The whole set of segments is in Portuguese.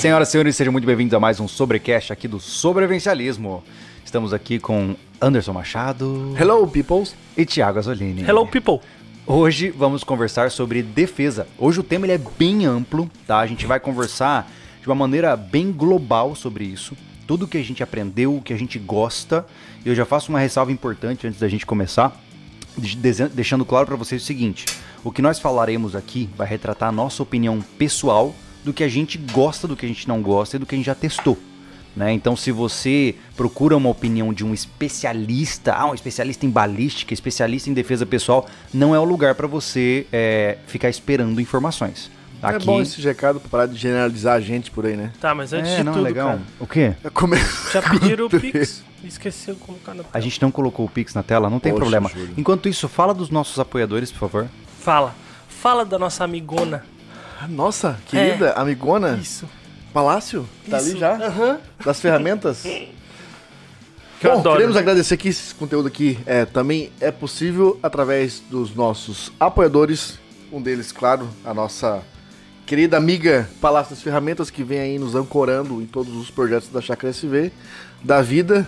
Senhoras e senhores, sejam muito bem-vindos a mais um Sobrecast aqui do Sobrevencialismo. Estamos aqui com Anderson Machado Hello, peoples. e Thiago Azolini. Hello, people. Hoje vamos conversar sobre defesa. Hoje o tema ele é bem amplo, tá? A gente vai conversar de uma maneira bem global sobre isso. Tudo que a gente aprendeu, o que a gente gosta. E eu já faço uma ressalva importante antes da gente começar, deixando claro para vocês o seguinte: o que nós falaremos aqui vai retratar a nossa opinião pessoal do que a gente gosta, do que a gente não gosta e do que a gente já testou. Né? Então, se você procura uma opinião de um especialista, ah, um especialista em balística, especialista em defesa pessoal, não é o lugar para você é, ficar esperando informações. É bom esse recado pra parar de generalizar a gente por aí, né? Tá, mas antes é, de não tudo, é legal. cara, O quê? É come- já pediram o Pix esqueceu de colocar na A gente não colocou o Pix na tela, não tem Poxa, problema. Júlio. Enquanto isso, fala dos nossos apoiadores, por favor. Fala. Fala da nossa amigona. Nossa, querida, amigona, Isso. Palácio, tá Isso. ali já? Aham. Das ferramentas. Que Bom, adoro. queremos agradecer que esse conteúdo aqui é, também é possível através dos nossos apoiadores. Um deles, claro, a nossa querida amiga Palácio das Ferramentas, que vem aí nos ancorando em todos os projetos da Chácara SV, da vida,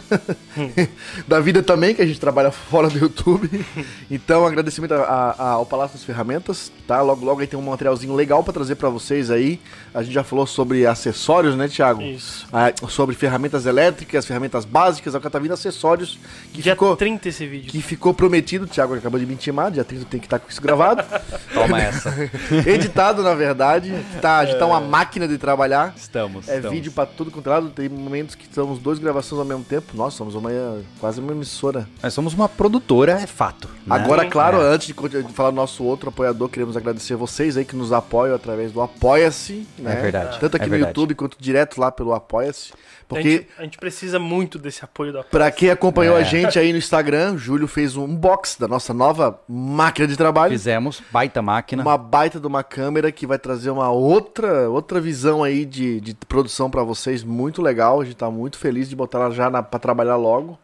da vida também, que a gente trabalha fora do YouTube. Então, agradecimento a- a- ao Palácio das Ferramentas, tá? Logo, logo aí tem um materialzinho legal pra trazer pra vocês aí. A gente já falou sobre acessórios, né, Thiago? Isso. Ah, sobre ferramentas elétricas, ferramentas básicas, agora tá vindo acessórios que Dia ficou, 30 esse vídeo. que ficou prometido, Thiago acabou de me intimar, dia 30 tem que estar com isso gravado, Toma essa. editado na verdade, tá, a gente tá uma máquina de trabalhar, Estamos. é estamos. vídeo pra tudo quanto é lado, tem momentos que estamos dois gravações ao mesmo tempo, nossa, somos uma, quase uma emissora. Nós somos uma produtora, é fato. né? Agora, claro, É. antes de, falar do nosso outro apoiador, queremos agradecer vocês aí que nos apoiam através do Apoia-se, né? verdade, Tanto aqui é no verdade. YouTube quanto direto lá pelo Apoia-se, a, porque... gente, a gente precisa muito desse apoio da Pra quem acompanhou É. a gente aí no Instagram, o Júlio fez um unbox da nossa nova máquina de trabalho. Fizemos, baita máquina. Uma baita de uma câmera que vai trazer uma outra, outra visão aí de, de produção pra vocês, muito legal. A gente tá muito feliz de botar ela já na, pra trabalhar logo.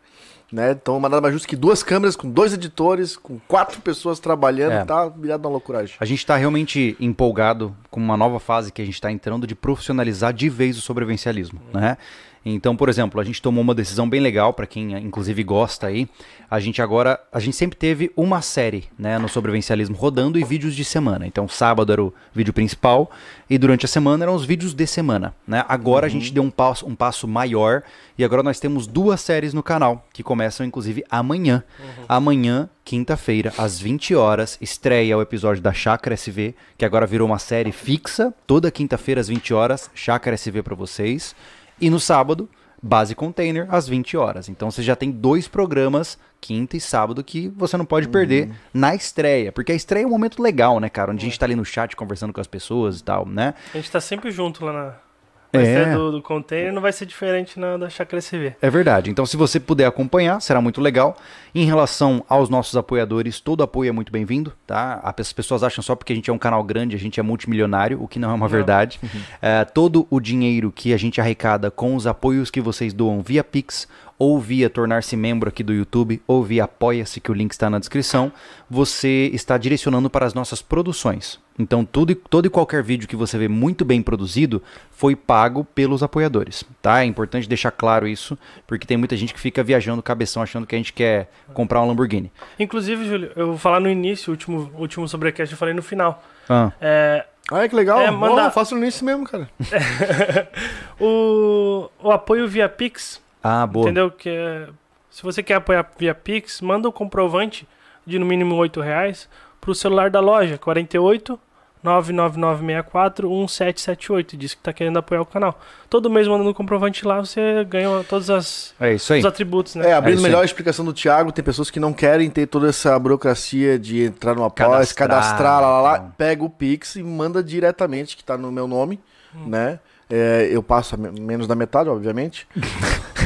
Né? Então, nada mais justo que duas câmeras, com dois editores, com quatro pessoas trabalhando, É. tá virado uma loucuragem. A gente está realmente empolgado com uma nova fase que a gente está entrando de profissionalizar de vez o sobrevivencialismo, né? Então, por exemplo, a gente tomou uma decisão bem legal para quem inclusive gosta aí. A gente agora, a gente sempre teve uma série, né, no sobrevivencialismo rodando e vídeos de semana. Então, sábado era o vídeo principal e durante a semana eram os vídeos de semana, né? Agora a gente deu um passo, um passo maior e agora nós temos duas séries no canal que começam inclusive amanhã. Amanhã, quinta-feira, às 20 horas, estreia o episódio da Chácara SV, que agora virou uma série fixa, toda quinta-feira às 20 horas, Chácara SV para vocês. E no sábado, Base Container às 20 horas. Então você já tem dois programas, quinta e sábado, que você não pode perder na estreia. Porque a estreia é um momento legal, né, cara? Onde a gente tá ali no chat conversando com as pessoas e tal, né? A gente tá sempre junto lá na. Na É. estreia do, do container não vai ser diferente na da Chácara CV. É verdade. Então, se você puder acompanhar, será muito legal. Em relação aos nossos apoiadores, todo apoio é muito bem-vindo, tá? As pessoas acham só porque a gente é um canal grande, a gente é multimilionário, o que não é uma verdade. É, todo o dinheiro que a gente arrecada com os apoios que vocês doam via Pix ou via tornar-se membro aqui do YouTube ou via Apoia-se, que o link está na descrição, você está direcionando para as nossas produções. Então, tudo, e- todo e qualquer vídeo que você vê muito bem produzido foi pago pelos apoiadores, tá? É importante deixar claro isso, porque tem muita gente que fica viajando cabeção achando que a gente quer comprar um Lamborghini. Inclusive, Júlio, eu vou falar no início, o último, último sobrecast eu falei no final. Ah, É, Olha que legal, É, manda- Bom, faço nisso mesmo, cara. o, o apoio via Pix ah boa. Entendeu? Que é- se você quer apoiar via Pix, manda o comprovante de no mínimo 8 reais pro celular da loja, 48 99964 1778. Diz que tá querendo apoiar o canal. Todo mês mandando um comprovante lá, você ganha todos as, É isso aí. os atributos, né? É, abrindo isso melhor aí. a explicação do Thiago, tem pessoas que não querem ter toda essa burocracia de entrar no apoio, Cadastrar, cadastrar, lá, lá, lá, então. pega o Pix e manda diretamente, que tá no meu nome, Hum. né? É, eu passo menos da metade, obviamente.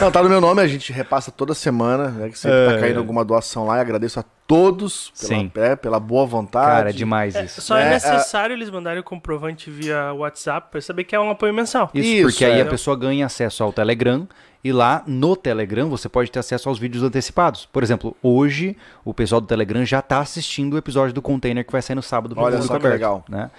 não, tá no meu nome, a gente repassa toda semana, né? Que sempre É, tá caindo é. alguma doação lá e agradeço a todos pela, Sim. é, pela boa vontade. Cara, é demais É, isso. só é, É, necessário eles mandarem o comprovante via WhatsApp pra saber que é um apoio mensal. Isso, Isso, porque aí é. a pessoa ganha acesso ao Telegram e lá no Telegram você pode ter acesso aos vídeos antecipados. Por exemplo, hoje o pessoal do Telegram já está assistindo o episódio do container que vai sair no sábado pro Olha público só que aberto, legal. Né?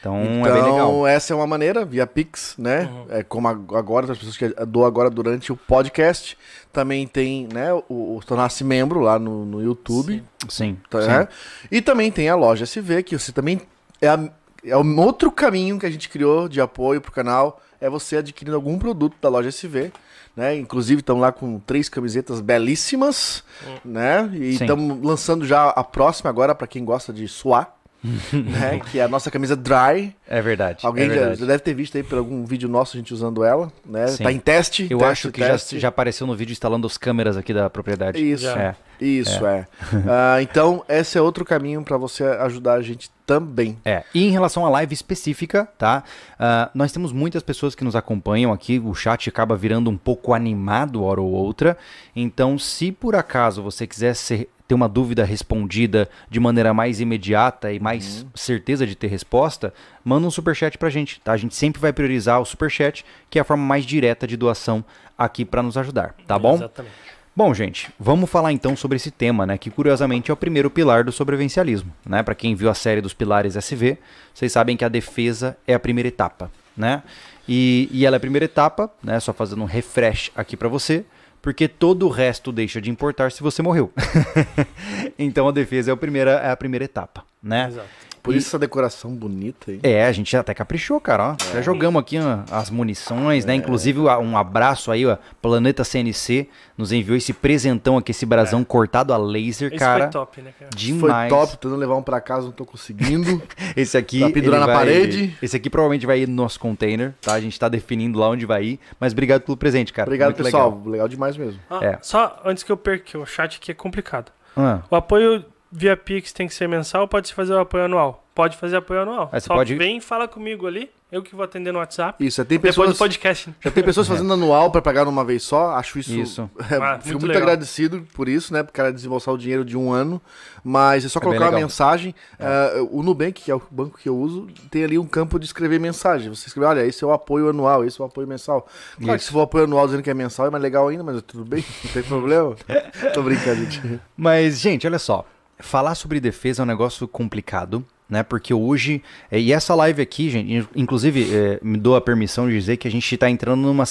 Então, Então, é bem legal. essa é uma maneira, via Pix, né? Uhum. É como ag- agora, as pessoas que dou agora durante o podcast. Também tem, né, o, o tornar-se membro lá no, no YouTube. Sim. tá, sim. né? E também tem a loja SV, que você também. É, a- é um outro caminho que a gente criou de apoio pro canal. É você adquirindo algum produto da loja SV. Né? Inclusive, estamos lá com três camisetas belíssimas. Né? E estamos lançando já a próxima agora, para quem gosta de suar. né? Que é a nossa camisa dry. É verdade. Alguém é já, verdade. já deve ter visto aí por algum vídeo nosso a gente usando ela, né? Sim. Tá em teste. Eu teste, acho que já, teste. já apareceu no vídeo instalando as câmeras aqui da propriedade. Isso. É. Isso, é. Ah, então, esse é outro caminho para você ajudar a gente também. É, e em relação à live específica, tá? Ah, nós temos muitas pessoas que nos acompanham aqui, o chat acaba virando um pouco animado hora ou outra. Então, se por acaso você quiser ser- ter uma dúvida respondida de maneira mais imediata e mais certeza de ter resposta, manda um superchat pra gente, tá? A gente sempre vai priorizar o superchat, que é a forma mais direta de doação aqui para nos ajudar, tá bom? Exatamente. Bom, gente, vamos falar então sobre esse tema, né? Que curiosamente é o primeiro pilar do sobrevivencialismo, né? Para quem viu a série dos pilares SV, vocês sabem que a defesa é a primeira etapa, né? E, e ela é a primeira etapa, né? Só fazendo um refresh aqui para você, porque todo o resto deixa de importar se você morreu. então a defesa é a primeira, é a primeira etapa, né? Exato. Por E- isso essa decoração bonita aí. É, a gente até caprichou, cara. Ó. Já jogamos aqui ó, as munições, né? Inclusive a- um abraço aí, ó. Planeta CNC nos enviou esse presentão aqui, esse brasão cortado a laser, Esse cara. foi top, né, cara? Demais. Foi top, tentando levar um pra casa, não tô conseguindo. Esse aqui. Pra pendurar na vai- parede. Esse aqui provavelmente vai ir no nosso container, tá? A gente tá definindo lá onde vai ir. Mas obrigado pelo presente, cara. Obrigado, Muito pessoal. legal. Legal. demais mesmo. Ah, É. Só antes que eu perca, o chat aqui é complicado. Ah, O apoio via Pix tem que ser mensal ou pode se fazer o apoio anual? Pode fazer apoio anual. Aí você Só pode- vem e fala comigo ali, eu que vou atender no WhatsApp. Isso, tem Depois pessoas, do podcast. né? já tem pessoas fazendo anual pra pagar numa vez só. Acho isso. Isso. é, Ah, fico muito muito, agradecido por isso, né? Pro cara desembolsar o dinheiro de um ano. Mas é só É colocar uma mensagem. Ah, o Nubank, que é o banco que eu uso, tem ali um campo de escrever mensagem. Você escreve, olha, esse é o apoio anual, esse é o apoio mensal. Claro que Isso. se for apoio anual dizendo que é mensal, é mais legal ainda, mas tudo bem, não tem problema. Tô brincando, gente. Mas, gente, olha só. Falar sobre defesa é um negócio complicado, né? Porque hoje. é, E essa live aqui, gente, in- inclusive, é, me dou a permissão de dizer que a gente tá entrando numa,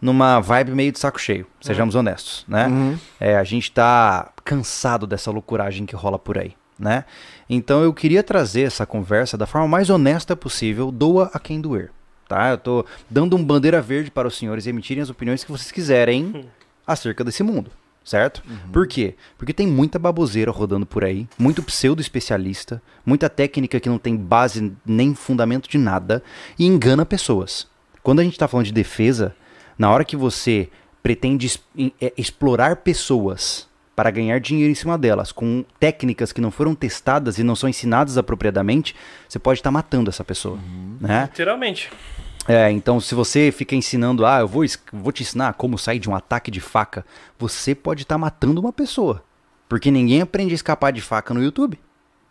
numa vibe meio de saco cheio, sejamos honestos, né? Uhum. É, a gente tá cansado dessa loucuragem que rola por aí, né? Então eu queria trazer essa conversa da forma mais honesta possível, doa a quem doer, tá? Eu tô dando um bandeira verde para os senhores emitirem as opiniões que vocês quiserem acerca desse mundo, certo? Por quê? Porque tem muita baboseira rodando por aí, muito pseudo especialista, muita técnica que não tem base nem fundamento de nada e engana pessoas. Quando a gente tá falando de defesa, na hora que você pretende é, explorar pessoas para ganhar dinheiro em cima delas, com técnicas que não foram testadas e não são ensinadas apropriadamente, você pode estar matando essa pessoa, né? Literalmente. É, então se você fica ensinando, ah, eu vou, vou te ensinar como sair de um ataque de faca, você pode estar matando uma pessoa. Porque ninguém aprende a escapar de faca no YouTube,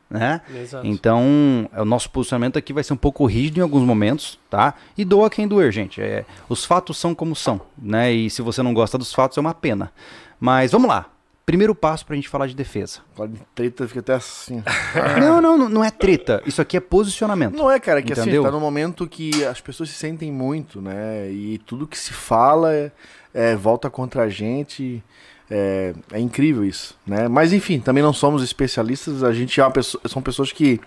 né? Exato. Então, é, o nosso posicionamento aqui vai ser um pouco rígido em alguns momentos, tá? E doa quem doer, gente. É, os fatos são como são, né? E se você não gosta dos fatos, é uma pena. Mas vamos lá. Primeiro passo pra gente falar de defesa. Fala de treta, fica até assim. Não, não, não- é treta. Isso aqui é posicionamento. Não é, cara, que Entendeu? assim, tá num momento que as pessoas se sentem muito, né? E tudo que se fala é, é, volta contra a gente. É, é incrível isso, né? Mas enfim, também não somos especialistas, a gente é uma pessoa, são pessoas que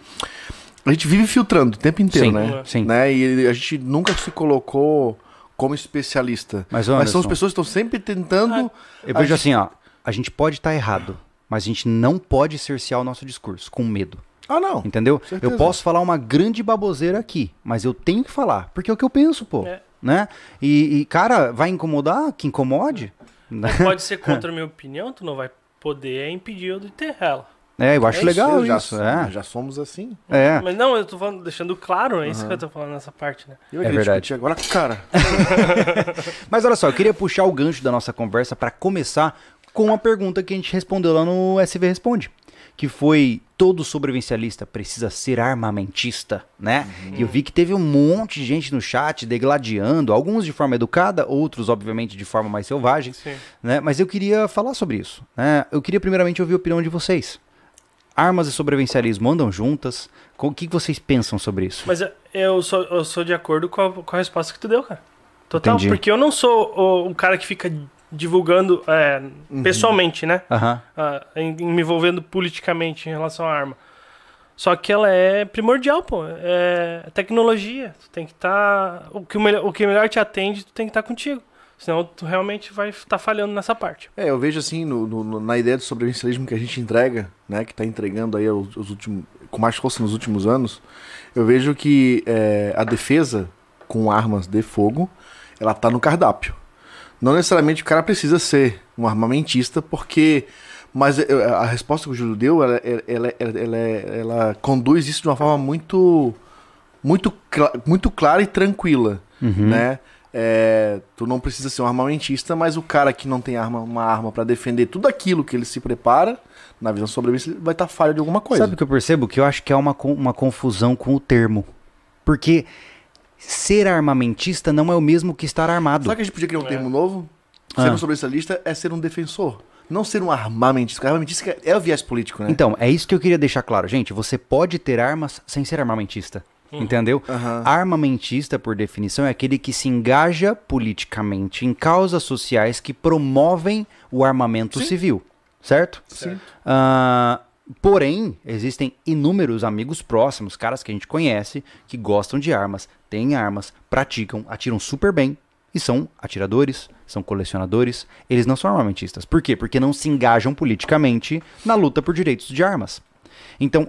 a gente vive filtrando o tempo inteiro, Sim, né? sim. né? E a gente nunca se colocou como especialista. Mas, Mas são Anderson, as pessoas que estão sempre tentando. eu vejo gente- assim, ó. A gente pode estar errado, mas a gente não pode cercear o nosso discurso com medo. Ah, não. Entendeu? certeza. Eu posso falar uma grande baboseira aqui, mas eu tenho que falar, porque é o que eu penso, pô. É. Né? E, e, cara, vai incomodar? Que incomode. Né? Pode ser contra a minha opinião, tu não vai poder impedir eu de ter ela. É, eu acho É legal já, isso. É. já somos assim. é. Mas não, eu tô falando, deixando claro, é isso que eu tô falando nessa parte, né? Eu É verdade. agora, cara. Mas olha só, eu queria puxar o gancho da nossa conversa para começar com uma pergunta que a gente respondeu lá no SV Responde. que foi todo sobrevivencialista precisa ser armamentista, né? E eu vi que teve um monte de gente no chat degladiando, alguns de forma educada, outros, obviamente, de forma mais selvagem, Sim. né? Mas eu queria falar sobre isso, né? Eu queria primeiramente ouvir a opinião de vocês. Armas e sobrevivencialismo andam juntas? O que vocês pensam sobre isso? Mas eu- sou, eu sou de acordo com a, com a resposta que tu deu, cara. Total, Entendi. porque eu não sou o, o cara que fica divulgando é, pessoalmente, né? Ah, em, em me envolvendo politicamente em relação à arma. Só que ela é primordial, pô. É tecnologia. Tu tem que estar. o, que o, melhor, o que melhor te atende, tu tem que estar contigo. Senão tu realmente vai estar falhando nessa parte. É, eu vejo assim, no- no- na ideia do sobrevivencialismo que a gente entrega, né, que está entregando aí os, os últimos, com mais força nos últimos anos, eu vejo que é, a defesa com armas de fogo, ela tá no cardápio. Não necessariamente o cara precisa ser um armamentista, porque... Mas é, a resposta que o Júlio deu, ela, ela, ela, ela, ela- conduz isso de uma forma muito, muito, muito clara e tranquila, Uhum. né? É, tu não precisa ser um armamentista, mas o cara que não tem arma, uma arma pra defender tudo aquilo que ele se prepara, na visão sobrevivência, ele vai estar falha de alguma coisa. Sabe o que eu percebo? Que eu acho que há uma, uma confusão com o termo. Porque ser armamentista não é o mesmo que estar armado. Sabe que a gente podia criar um É. termo novo? Ser Ah. um sobrevivencialista é ser um defensor. Não ser um armamentista. Porque armamentista é o viés político, né? Então, é isso que eu queria deixar claro. Gente, você pode ter armas sem ser armamentista. Entendeu? Aham. Armamentista, por definição, é aquele que se engaja politicamente em causas sociais que promovem o armamento Sim. civil. Certo? Sim. Ah, porém, existem inúmeros amigos próximos, caras que a gente conhece, que gostam de armas, têm armas, praticam, atiram super bem e são atiradores, são colecionadores. Eles não são armamentistas. Por quê? Porque não se engajam politicamente na luta por direitos de armas. Então,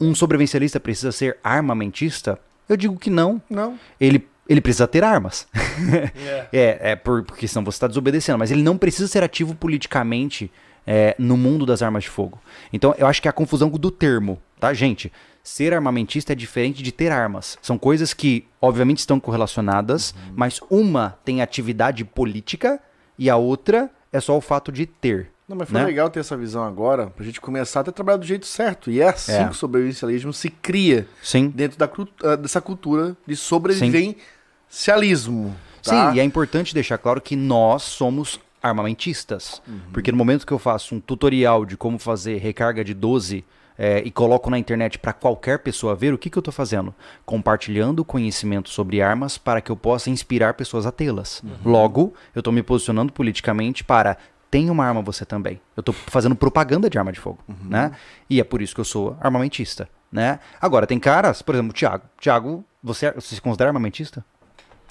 um sobrevivencialista precisa ser armamentista? Eu digo que não. Não. Ele, ele precisa ter armas. É. É, é por, porque senão você está desobedecendo. Mas ele não precisa ser ativo politicamente é, no mundo das armas de fogo. Então eu acho que é a confusão do termo, tá, gente? Ser armamentista é diferente de ter armas. São coisas que, obviamente, estão correlacionadas, mas uma tem atividade política e a outra é só o fato de ter. Não, mas foi né? legal ter essa visão agora, pra gente começar até a trabalhar do jeito certo. E é assim É. que o sobrevivencialismo se cria Sim. dentro da, ah, dessa cultura de sobrevivencialismo. Tá? Sim, e é importante deixar claro que nós somos armamentistas. Porque no momento que eu faço um tutorial de como fazer recarga de 12 é, e coloco na internet para qualquer pessoa ver, o que, que eu estou fazendo? Compartilhando conhecimento sobre armas para que eu possa inspirar pessoas a tê-las. Logo, eu estou me posicionando politicamente para tem uma arma você também. Eu estou fazendo propaganda de arma de fogo, né? E é por isso que eu sou armamentista, né? Agora, tem caras, por exemplo, o Thiago. Thiago, você, você se considera armamentista?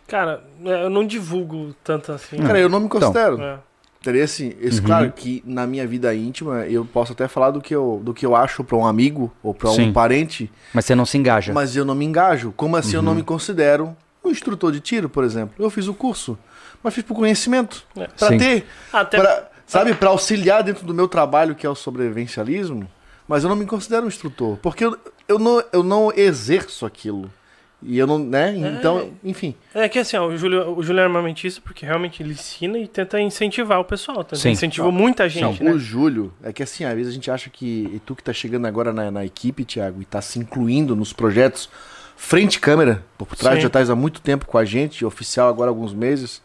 Cara, é, eu não divulgo tanto assim. Cara, eu não me considero. É. Teria assim, esse, Uhum. claro que na minha vida íntima eu posso até falar do que eu, do que eu acho pra um amigo ou pra Sim. um parente, Mas você não se engaja. mas eu não me engajo. Como assim eu Uhum. não me considero um instrutor de tiro, por exemplo? Eu fiz o curso, mas fiz por conhecimento, É. Pra Sim. ter, Até pra, sabe, para auxiliar dentro do meu trabalho que é o sobrevivencialismo. Mas eu não me considero um instrutor, porque eu, eu não eu não exerço aquilo. E eu não, né? Então, enfim. É que assim, ó, o Júlio, o Júlio é armamentista porque realmente ele ensina e tenta incentivar o pessoal. Tenta Sim. incentivou muita gente, Não, né? O Júlio, é que assim, às vezes a gente acha que. E tu que tá chegando agora na, na equipe, Thiago, e tá se incluindo nos projetos frente câmera, por trás, Sim. já tá há muito tempo com a gente, oficial agora há alguns meses.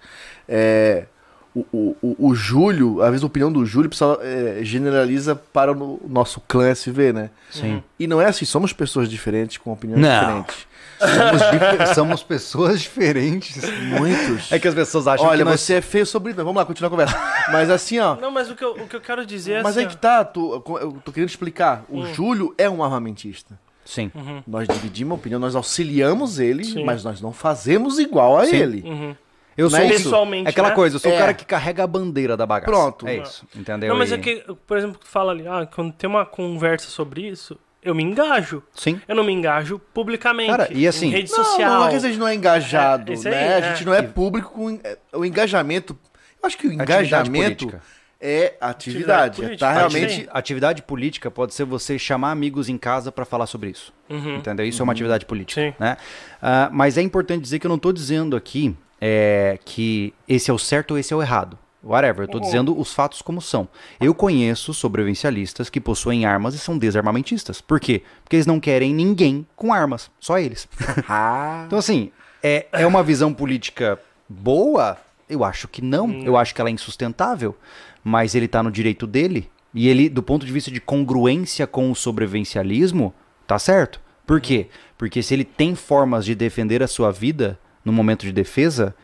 É, o, o, o, o Júlio, às vezes a opinião do Júlio precisa, é, generaliza para o nosso clã SV, né? Sim. E não é assim, somos pessoas diferentes com opiniões Não. diferentes. Somos, dif- somos pessoas diferentes. Muitos. É que as pessoas acham Olha, que nós... você é feio sobre. Vamos lá, continuar a conversa. Mas assim, ó. Não, mas o que eu, o que eu quero dizer é Mas assim, aí que tá, tu- eu tô querendo explicar. O Hum. Júlio é um armamentista. Sim. Nós dividimos a opinião, nós auxiliamos ele, Sim. mas nós não fazemos igual a Sim. ele. uhum. Eu sou? Pessoalmente, É aquela né? coisa, eu sou É. o cara que carrega a bandeira da bagaça. Pronto. É isso, entendeu? Não, mas E- é que, por exemplo, tu fala ali, ah, quando tem uma conversa sobre isso, eu me engajo. Sim. Eu não me engajo publicamente. Cara, e assim- Em rede Não, social. não é que a gente não é engajado, É, isso aí, né? a é. gente não é público com é, o engajamento. Eu acho que o Atividade engajamento é atividade. Atividade é tá política, realmente. sim. Atividade política pode ser você chamar amigos em casa pra falar sobre isso. Uhum. Entendeu? Isso é uma atividade política. Sim. Né? Ah, mas é importante dizer que eu não estou dizendo aqui é, que esse é o certo ou esse é o errado. Whatever. Eu tô dizendo os fatos como são. Eu conheço sobrevivencialistas que possuem armas e são desarmamentistas. Por quê? Porque eles não querem ninguém com armas, só eles. Ah, Então, assim, é, é uma visão política boa? Eu acho que não. Eu acho que ela é insustentável. Mas ele tá no direito dele. E ele, do ponto de vista de congruência com o sobrevivencialismo, tá certo. Por quê? Porque se ele tem formas de defender a sua vida no momento de defesa,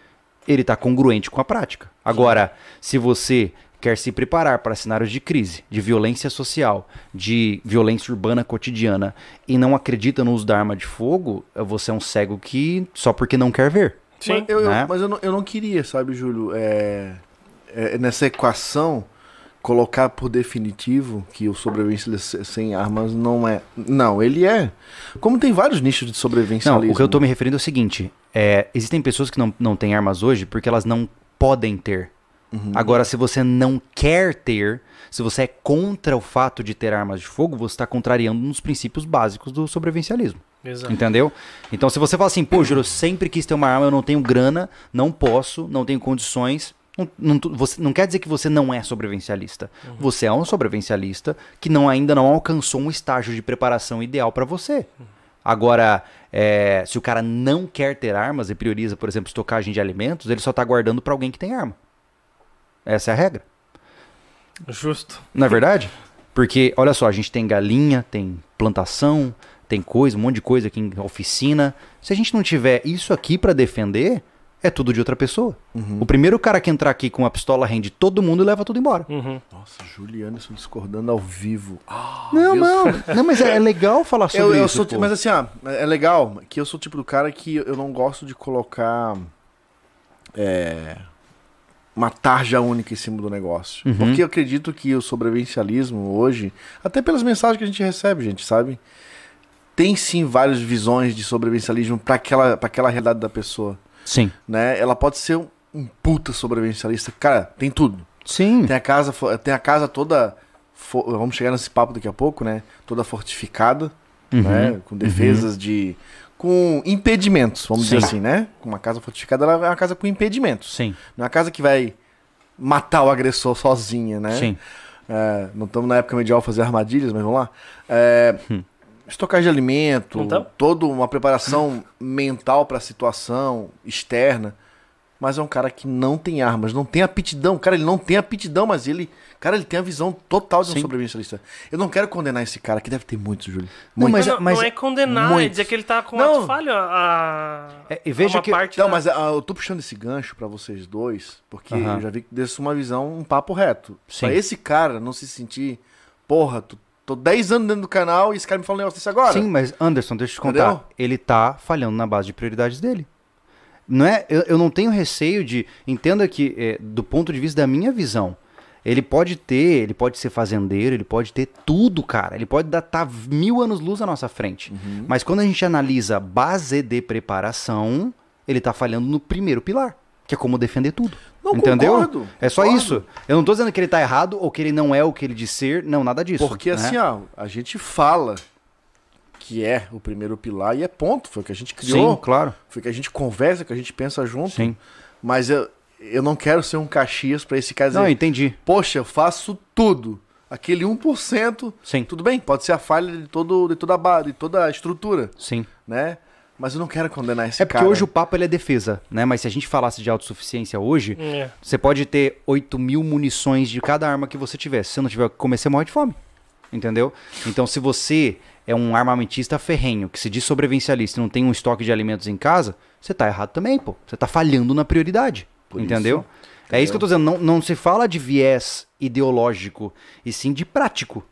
ele tá congruente com a prática. Agora, se você quer se preparar para cenários de crise, de violência social, de violência urbana cotidiana e não acredita no uso da arma de fogo, você é um cego que só porque não quer ver. Sim. Mas, eu, eu- né? mas eu, não, eu não queria, sabe, Júlio, é, é, nessa equação, colocar por definitivo que o sobrevivencialista sem armas não é. Não, ele é. Como tem vários nichos de Não, sobrevivencialismo. o que eu tô me referindo é o seguinte: é, existem pessoas que não, não têm armas hoje porque elas não podem ter. Agora, se você não quer ter, se você é contra o fato de ter armas de fogo, você está contrariando um dos princípios básicos do sobrevivencialismo. Exato. Entendeu? Então, se você fala assim, pô, Júlio, eu sempre quis ter uma arma, eu não tenho grana, não posso, não tenho condições. Não, não, você, não quer dizer que você não é sobrevivencialista. Você é um sobrevivencialista que não, ainda não alcançou um estágio de preparação ideal para você. Agora, é, se o cara não quer ter armas e prioriza, por exemplo, estocagem de alimentos, ele só tá guardando para alguém que tem arma. Essa é a regra. Justo. Não é verdade? Porque, olha só, a gente tem galinha, tem plantação, tem coisa, um monte de coisa aqui em oficina. Se a gente não tiver isso aqui pra defender, é tudo de outra pessoa. O primeiro cara que entrar aqui com uma pistola rende todo mundo e leva tudo embora. Uhum. Nossa, Julianerson discordando ao vivo. não, Deus. não, não, mas é, é legal falar sobre Eu, eu isso. sou, mas assim, ó, é legal que eu sou o tipo do cara que eu não gosto de colocar é, uma tarja única em cima do negócio. Uhum. Porque eu acredito que o sobrevivencialismo hoje, até pelas mensagens que a gente recebe, gente, sabe? Tem sim várias visões de sobrevivencialismo para aquela, pra aquela realidade da pessoa, Sim. né? Ela pode ser um, um puta sobrevivencialista. Cara, tem tudo. Sim. Tem a casa, tem a casa toda. Vamos chegar nesse papo daqui a pouco, né? Toda fortificada, Uhum. né? Com defesas de. Com impedimentos, vamos Sim. dizer assim, né? Uma casa fortificada ela é uma casa com impedimentos. Sim. Não é uma casa que vai matar o agressor sozinha, né? Sim. É, não estamos na época medieval fazer armadilhas, mas vamos lá. É, Hum. Estocagem de alimento, tamo? toda uma preparação mental para a situação externa. Mas é um cara que não tem armas, não tem aptidão. Cara, ele não tem aptidão, mas ele. Cara, ele tem a visão total de um sobrevivencialista. Eu não quero condenar esse cara, que deve ter muitos, Júlio. Não, Muito. mas- Mas, não, não é condenar, é muitos. dizer que ele tá com Não. falho a, É, e veja a uma que- parte Não, da- mas ah, eu tô puxando esse gancho pra vocês dois, porque Aham. eu já vi que desse uma visão, um papo reto. Sim. Pra esse cara não se sentir, porra, tô, tô 10 anos dentro do canal e esse cara me fala um negócio desse agora. Sim, mas Anderson, deixa eu te contar. Entendeu? Ele tá falhando na base de prioridades dele. Não é, eu, eu não tenho receio de. Entenda que, é, do ponto de vista da minha visão, ele pode ter, ele pode ser fazendeiro, ele pode ter tudo, cara. Ele pode estar tá mil anos luz à nossa frente. Uhum. Mas quando a gente analisa base de preparação, ele tá falhando no primeiro pilar, que é como defender tudo. Não entendeu? concordo, é só concordo. isso. Eu não tô dizendo que ele tá errado ou que ele não é o que ele diz ser. Não, nada disso. Porque né? assim, ó, a gente fala que é o primeiro pilar e é ponto. Foi o que a gente criou, Sim, claro. foi que a gente conversa, que a gente pensa junto. Sim. Mas eu, eu não quero ser um Caxias pra esse dizer, Não, entendi. poxa, eu faço tudo. Aquele 1%, Sim. tudo bem, pode ser a falha de, todo, de, toda, a, de toda a estrutura, Sim. né? Mas eu não quero condenar esse É porque cara. hoje o papo ele é defesa, né? Mas se a gente falasse de autossuficiência hoje, É. você pode ter 8 mil munições de cada arma que você tiver. Se você não tiver o que comer, você morre de fome. Entendeu? Então, se você é um armamentista ferrenho, que se diz sobrevivencialista e não tem um estoque de alimentos em casa, você tá errado também, pô. Você tá falhando na prioridade. Por entendeu? isso, É isso que eu tô dizendo. Não, não se fala de viés ideológico, e sim de prático.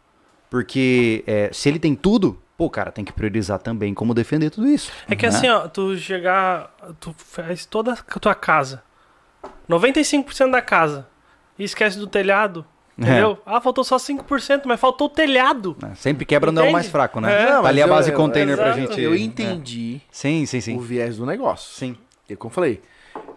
Porque é, se ele tem tudo, pô, cara, tem que priorizar também como defender tudo isso. É que né? assim, ó, tu chegar, tu faz toda a tua casa, 95% da casa, e esquece do telhado, É. entendeu? Ah, faltou só 5%, mas faltou o telhado. É, Sempre quebra no elo Entende? mais fraco, né? É, Tá mas ali a eu- base eu- container pra exato. gente. Eu é. entendi Sim, sim, o sim. viés do negócio. Sim. E como eu falei,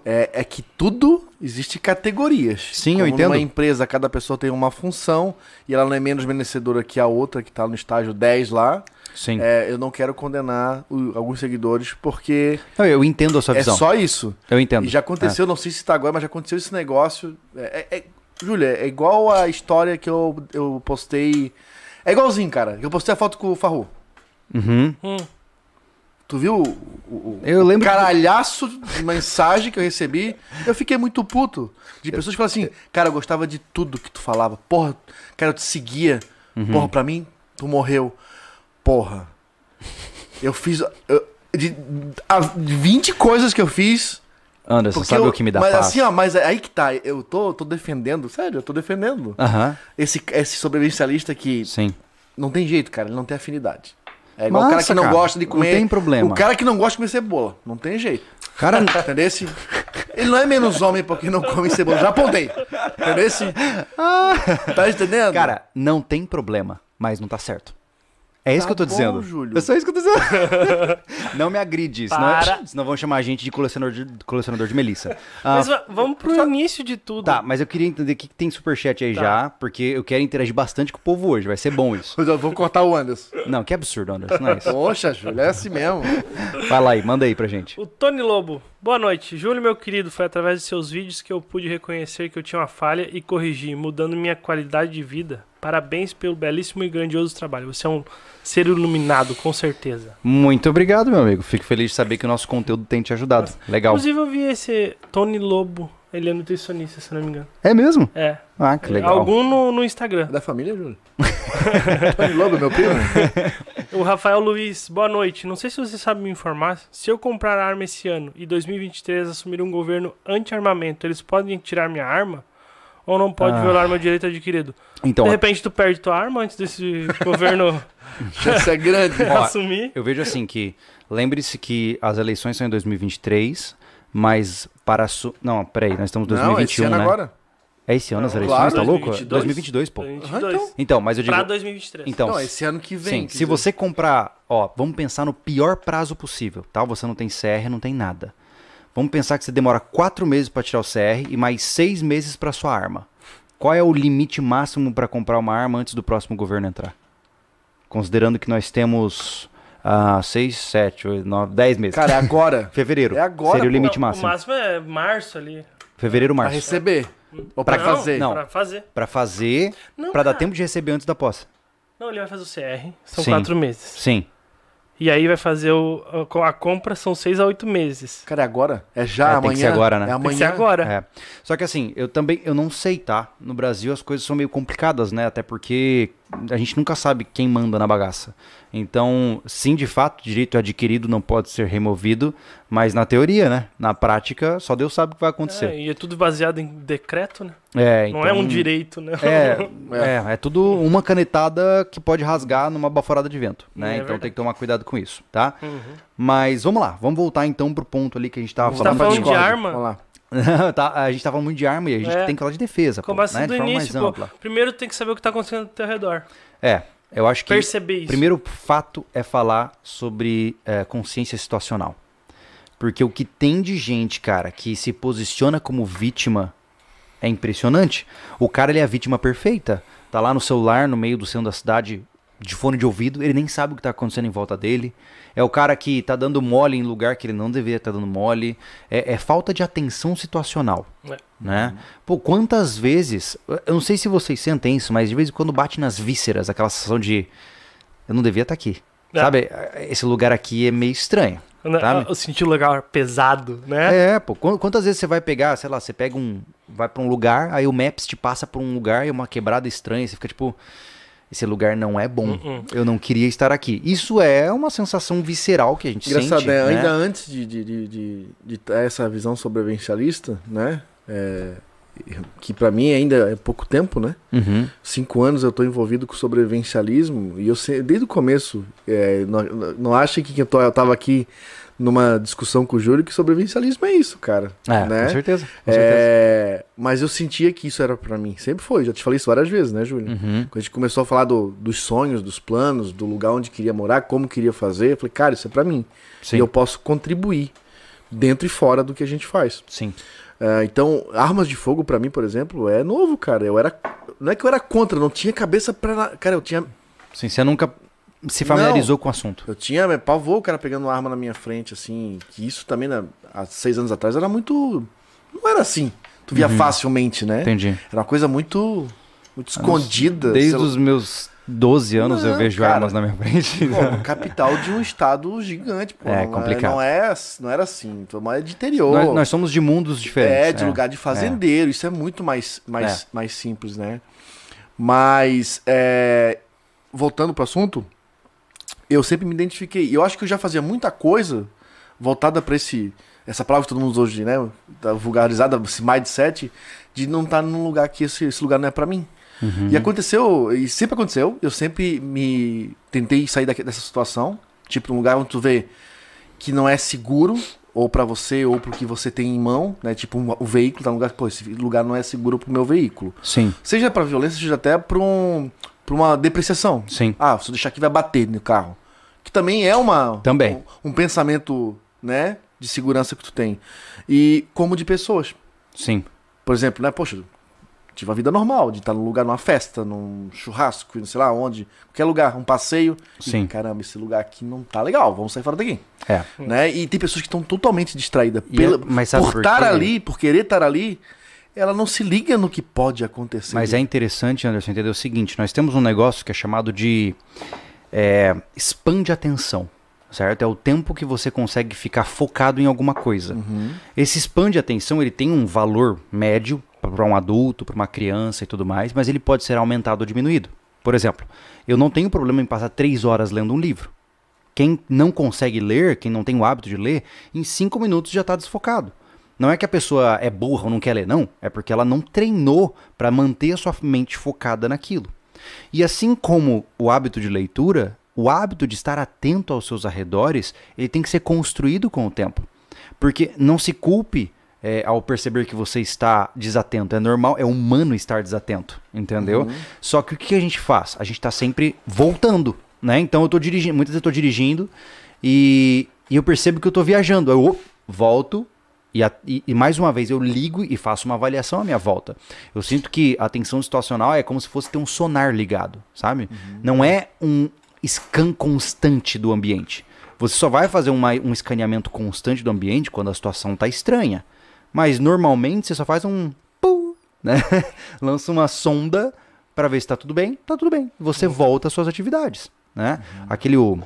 é, é que tudo existe categorias. Sim, eu Como entendo. Numa empresa, cada pessoa tem uma função e ela não é menos merecedora que a outra que tá no estágio 10 lá. Sim. é, eu não quero condenar o- alguns seguidores porque Não, eu entendo a sua é visão. só isso. Eu entendo. E já aconteceu, não sei se tá agora, mas já aconteceu esse negócio. É, é, é- Júlia, é igual a história que eu, eu postei. É igualzinho, cara. Eu postei a foto com o Farru. Uhum. Hum. Tu viu o, o, Eu lembro o caralhaço de mensagem que eu recebi? Eu fiquei muito puto. De pessoas que falam assim, cara, eu gostava de tudo que tu falava. Porra, cara, eu te seguia. Uhum. Porra, pra mim, tu morreu. Porra. Eu fiz. eu- de, de 20 coisas que eu fiz. Anderson, sabe eu- o que me dá mas paz? assim, ó, mas aí que tá, eu tô, tô defendendo, sério, eu tô defendendo. Aham, Esse, esse sobrevivencialista que sim. não tem jeito, cara, ele não tem afinidade. É igual o cara que não cara, gosta de não comer. tem problema. O cara que não gosta de comer cebola, não tem jeito. Cara, Entendeu? Ele não é menos homem porque não come cebola. Já apontei. Entendeu? Esse- Tá entendendo? cara, não tem problema, mas não tá certo. É isso Tá que eu tô bom, dizendo. Júlio. É só isso que eu tô dizendo. não me agride, senão, Para. senão vão chamar a gente de colecionador de, colecionador de Melissa. Ah, Mas va- vamos pro início de tudo. Tá, mas eu queria entender o que, que tem superchat aí Tá. já, porque eu quero interagir bastante com o povo hoje, vai ser bom isso. Eu vou cortar o Anderson. Não, que absurdo, Anderson, não é isso. Poxa, Júlio, é assim mesmo. Vai lá aí, manda aí pra gente. O Tony Lobo. Boa noite. Júlio, meu querido, foi através de seus vídeos que eu pude reconhecer que eu tinha uma falha e corrigir, mudando minha qualidade de vida. Parabéns pelo belíssimo e grandioso trabalho. Você é um ser iluminado, com certeza. Muito obrigado, meu amigo. Fico feliz de saber que o nosso conteúdo tem te ajudado. Legal. Inclusive, eu vi esse Tony Lobo. Ele é nutricionista, se não me engano. É mesmo? É. Ah, que legal. Algum no, no Instagram. Da família, Júlio? Tony Lobo, meu primo? O Rafael Luiz, boa noite. Não sei se você sabe me informar. Se eu comprar arma esse ano e 2023 assumir um governo anti-armamento, eles podem tirar minha arma? Ou não pode Ah. violar meu direito adquirido? Então, De repente tu perde tua arma antes desse governo Essa é grande. Ó, assumir? eu vejo assim que lembre-se que as eleições são em 2023, mas para su... não, peraí, nós estamos em Não, esse 2021, ano né? agora. É esse ano as eleições, claro, tá louco? 2022. 2022, pô. 2022. então. Então, mas eu digo, Pra 2023. então, não, esse ano que vem. sim, quer se dizer. você comprar, ó, vamos pensar no pior prazo possível, tá? Você não tem CR, não tem nada. Vamos pensar que você demora quatro meses para tirar o CR e mais seis meses para sua arma. Qual é o limite máximo para comprar uma arma antes do próximo governo entrar? Considerando que nós temos ah, seis, sete, oito, nove, dez meses. Cara, é agora. Fevereiro. É agora, Seria o limite Não, máximo. O máximo é março ali. Fevereiro, Pra março. receber. Ou pra Não, fazer. Não. Pra fazer. Pra fazer, Não, pra dar tempo de receber antes da posse. Não, ele vai fazer o CR. São Sim. quatro meses. Sim. E aí vai fazer o, a, a compra, são seis a oito meses. Cara, é agora? É já, É, tem amanhã? que ser agora, né? É Tem amanhã. Tem que ser agora. É. Só que assim, eu também, eu não sei, tá? No Brasil as coisas são meio complicadas, né? Até porque a gente nunca sabe quem manda na bagaça. Então, sim, de fato, direito adquirido não pode ser removido, mas na teoria, né? Na prática, só Deus sabe o que vai acontecer. É, e é tudo baseado em decreto, né? É, Não é um então- direito, né? É, é, é tudo uma canetada que pode rasgar numa baforada de vento, né? É então verdade. tem que tomar cuidado com isso, tá? Uhum. Mas vamos lá, vamos voltar então pro ponto ali que a gente tava Você tá falando. falando de Discord. arma? Vamos lá. Tá, a gente tava falando muito de arma e a gente É. tem que falar de defesa, Começa né? do De início, pô. ampla. Primeiro tem que saber o que tá acontecendo ao teu redor. É, eu acho que Perceber isso. o primeiro fato é falar sobre é, consciência situacional. Porque o que tem de gente, cara, que se posiciona como vítima é impressionante. O cara, ele é a vítima perfeita. Tá lá no celular, no meio do centro da cidade, de fone de ouvido, ele nem sabe o que tá acontecendo em volta dele. É o cara que tá dando mole em lugar que ele não deveria estar dando mole. É, é falta de atenção situacional. É. Né? Pô, quantas vezes. Eu não sei se vocês sentem isso, mas de vez em quando bate nas vísceras aquela sensação de. Eu não devia estar aqui. É. Sabe? Esse lugar aqui é meio estranho. Sabe? Eu senti o lugar pesado, né? É, pô. Qu- Quantas vezes você vai pegar, sei lá, você pega um. Vai pra um lugar, aí o Maps te passa pra um lugar e uma quebrada estranha. Você fica tipo. Esse lugar não é bom. Uh-uh. Eu não queria estar aqui. Isso é uma sensação visceral que a gente Engraçado, sente. né? né? Ainda antes de, de, de, de, de ter essa visão sobrevivencialista, né? É, que pra mim ainda é pouco tempo, né? Uhum. Cinco anos eu tô envolvido com sobrevivencialismo e eu sei, desde o começo, é, não, não acha que eu, tô, eu tava aqui numa discussão com o Júlio que sobrevivencialismo é isso, cara. É, né? com certeza. Com certeza. É, mas eu sentia que isso era pra mim. Sempre foi, já te falei isso várias vezes, né, Júlio? Uhum. Quando a gente começou a falar do- dos sonhos, dos planos, do lugar onde queria morar, como queria fazer, eu falei, cara, isso é pra mim. Sim. E eu posso contribuir dentro e fora do que a gente faz. Sim. É, então, armas de fogo pra mim, por exemplo, é novo, cara. Eu era. Não é que eu era contra, não tinha cabeça pra. Cara, eu tinha. Sim, você nunca se familiarizou com o assunto. Eu tinha meu, pavor o cara pegando uma arma na minha frente, assim. Que isso também, né, há seis anos atrás, era muito. Não era assim. Tu via facilmente, né? Entendi. Era uma coisa muito. Muito escondida. Desde os meus 12 anos eu Não, vejo cara. armas na minha frente. Pô, capital de um estado gigante, pô. É, não complicado. Não, é, não era assim. Tu é de interior. nós, nós somos de mundos diferentes. É, de lugar de fazendeiro. Isso é muito mais, mais, É. mais simples, né? Mas, é, voltando pro assunto, eu sempre me identifiquei. Eu acho que eu já fazia muita coisa voltada pra esse. Essa palavra que todo mundo usa hoje, né? Tá vulgarizada, esse mindset, de não estar num lugar que esse, esse lugar não é pra mim. Uhum. E aconteceu, e sempre aconteceu, eu sempre me tentei sair daque- dessa situação, tipo um lugar onde tu vê que não é seguro, ou pra você, ou pro que você tem em mão, né? Tipo, um- o veículo tá num lugar, pô, esse lugar não é seguro pro meu veículo. Sim, Seja pra violência, seja até pra, um, pra uma depreciação. sim. Ah, se eu deixar aqui vai bater no carro. Que também é uma Também. Um, um pensamento, né, de segurança que tu tem. E como de pessoas. Sim. Por exemplo, né, poxa, tive uma vida normal, de estar num lugar, numa festa, num churrasco, não sei lá onde, qualquer lugar, um passeio. Sim. E, caramba, esse lugar aqui não tá legal, vamos sair fora daqui. É. Né? E tem pessoas que estão totalmente distraídas. Pela, é- mas por estar ali, por querer estar ali, ela não se liga no que pode acontecer. Mas é interessante, Anderson, entender o seguinte: nós temos um negócio que é chamado de é, expande atenção. Certo? É o tempo que você consegue ficar focado em alguma coisa. Uhum. Esse expande atenção, ele tem um valor médio para um adulto, para uma criança e tudo mais, mas ele pode ser aumentado ou diminuído. Por exemplo, eu não tenho problema em passar três horas lendo um livro. Quem não consegue ler, quem não tem o hábito de ler, em cinco minutos já está desfocado. Não é que a pessoa é burra ou não quer ler, não. É porque ela não treinou para manter a sua mente focada naquilo. E assim como o hábito de leitura, o hábito de estar atento aos seus arredores, ele tem que ser construído com o tempo. Porque não se culpe é, ao perceber que você está desatento. É normal, é humano estar desatento, entendeu? Só que o que a gente faz? A gente está sempre voltando, né? Então eu tô dirigindo, muitas vezes eu tô dirigindo e, e eu percebo que eu tô viajando. Eu volto e, a- e- e mais uma vez eu ligo e faço uma avaliação à minha volta. Eu sinto que a atenção situacional é como se fosse ter um sonar ligado, sabe? Não é um scan constante do ambiente. Você só vai fazer uma- um escaneamento constante do ambiente quando a situação está estranha. Mas normalmente você só faz um pu, né? Lança uma sonda para ver se está tudo bem, tá tudo bem. Você volta às suas atividades, né? Aquele o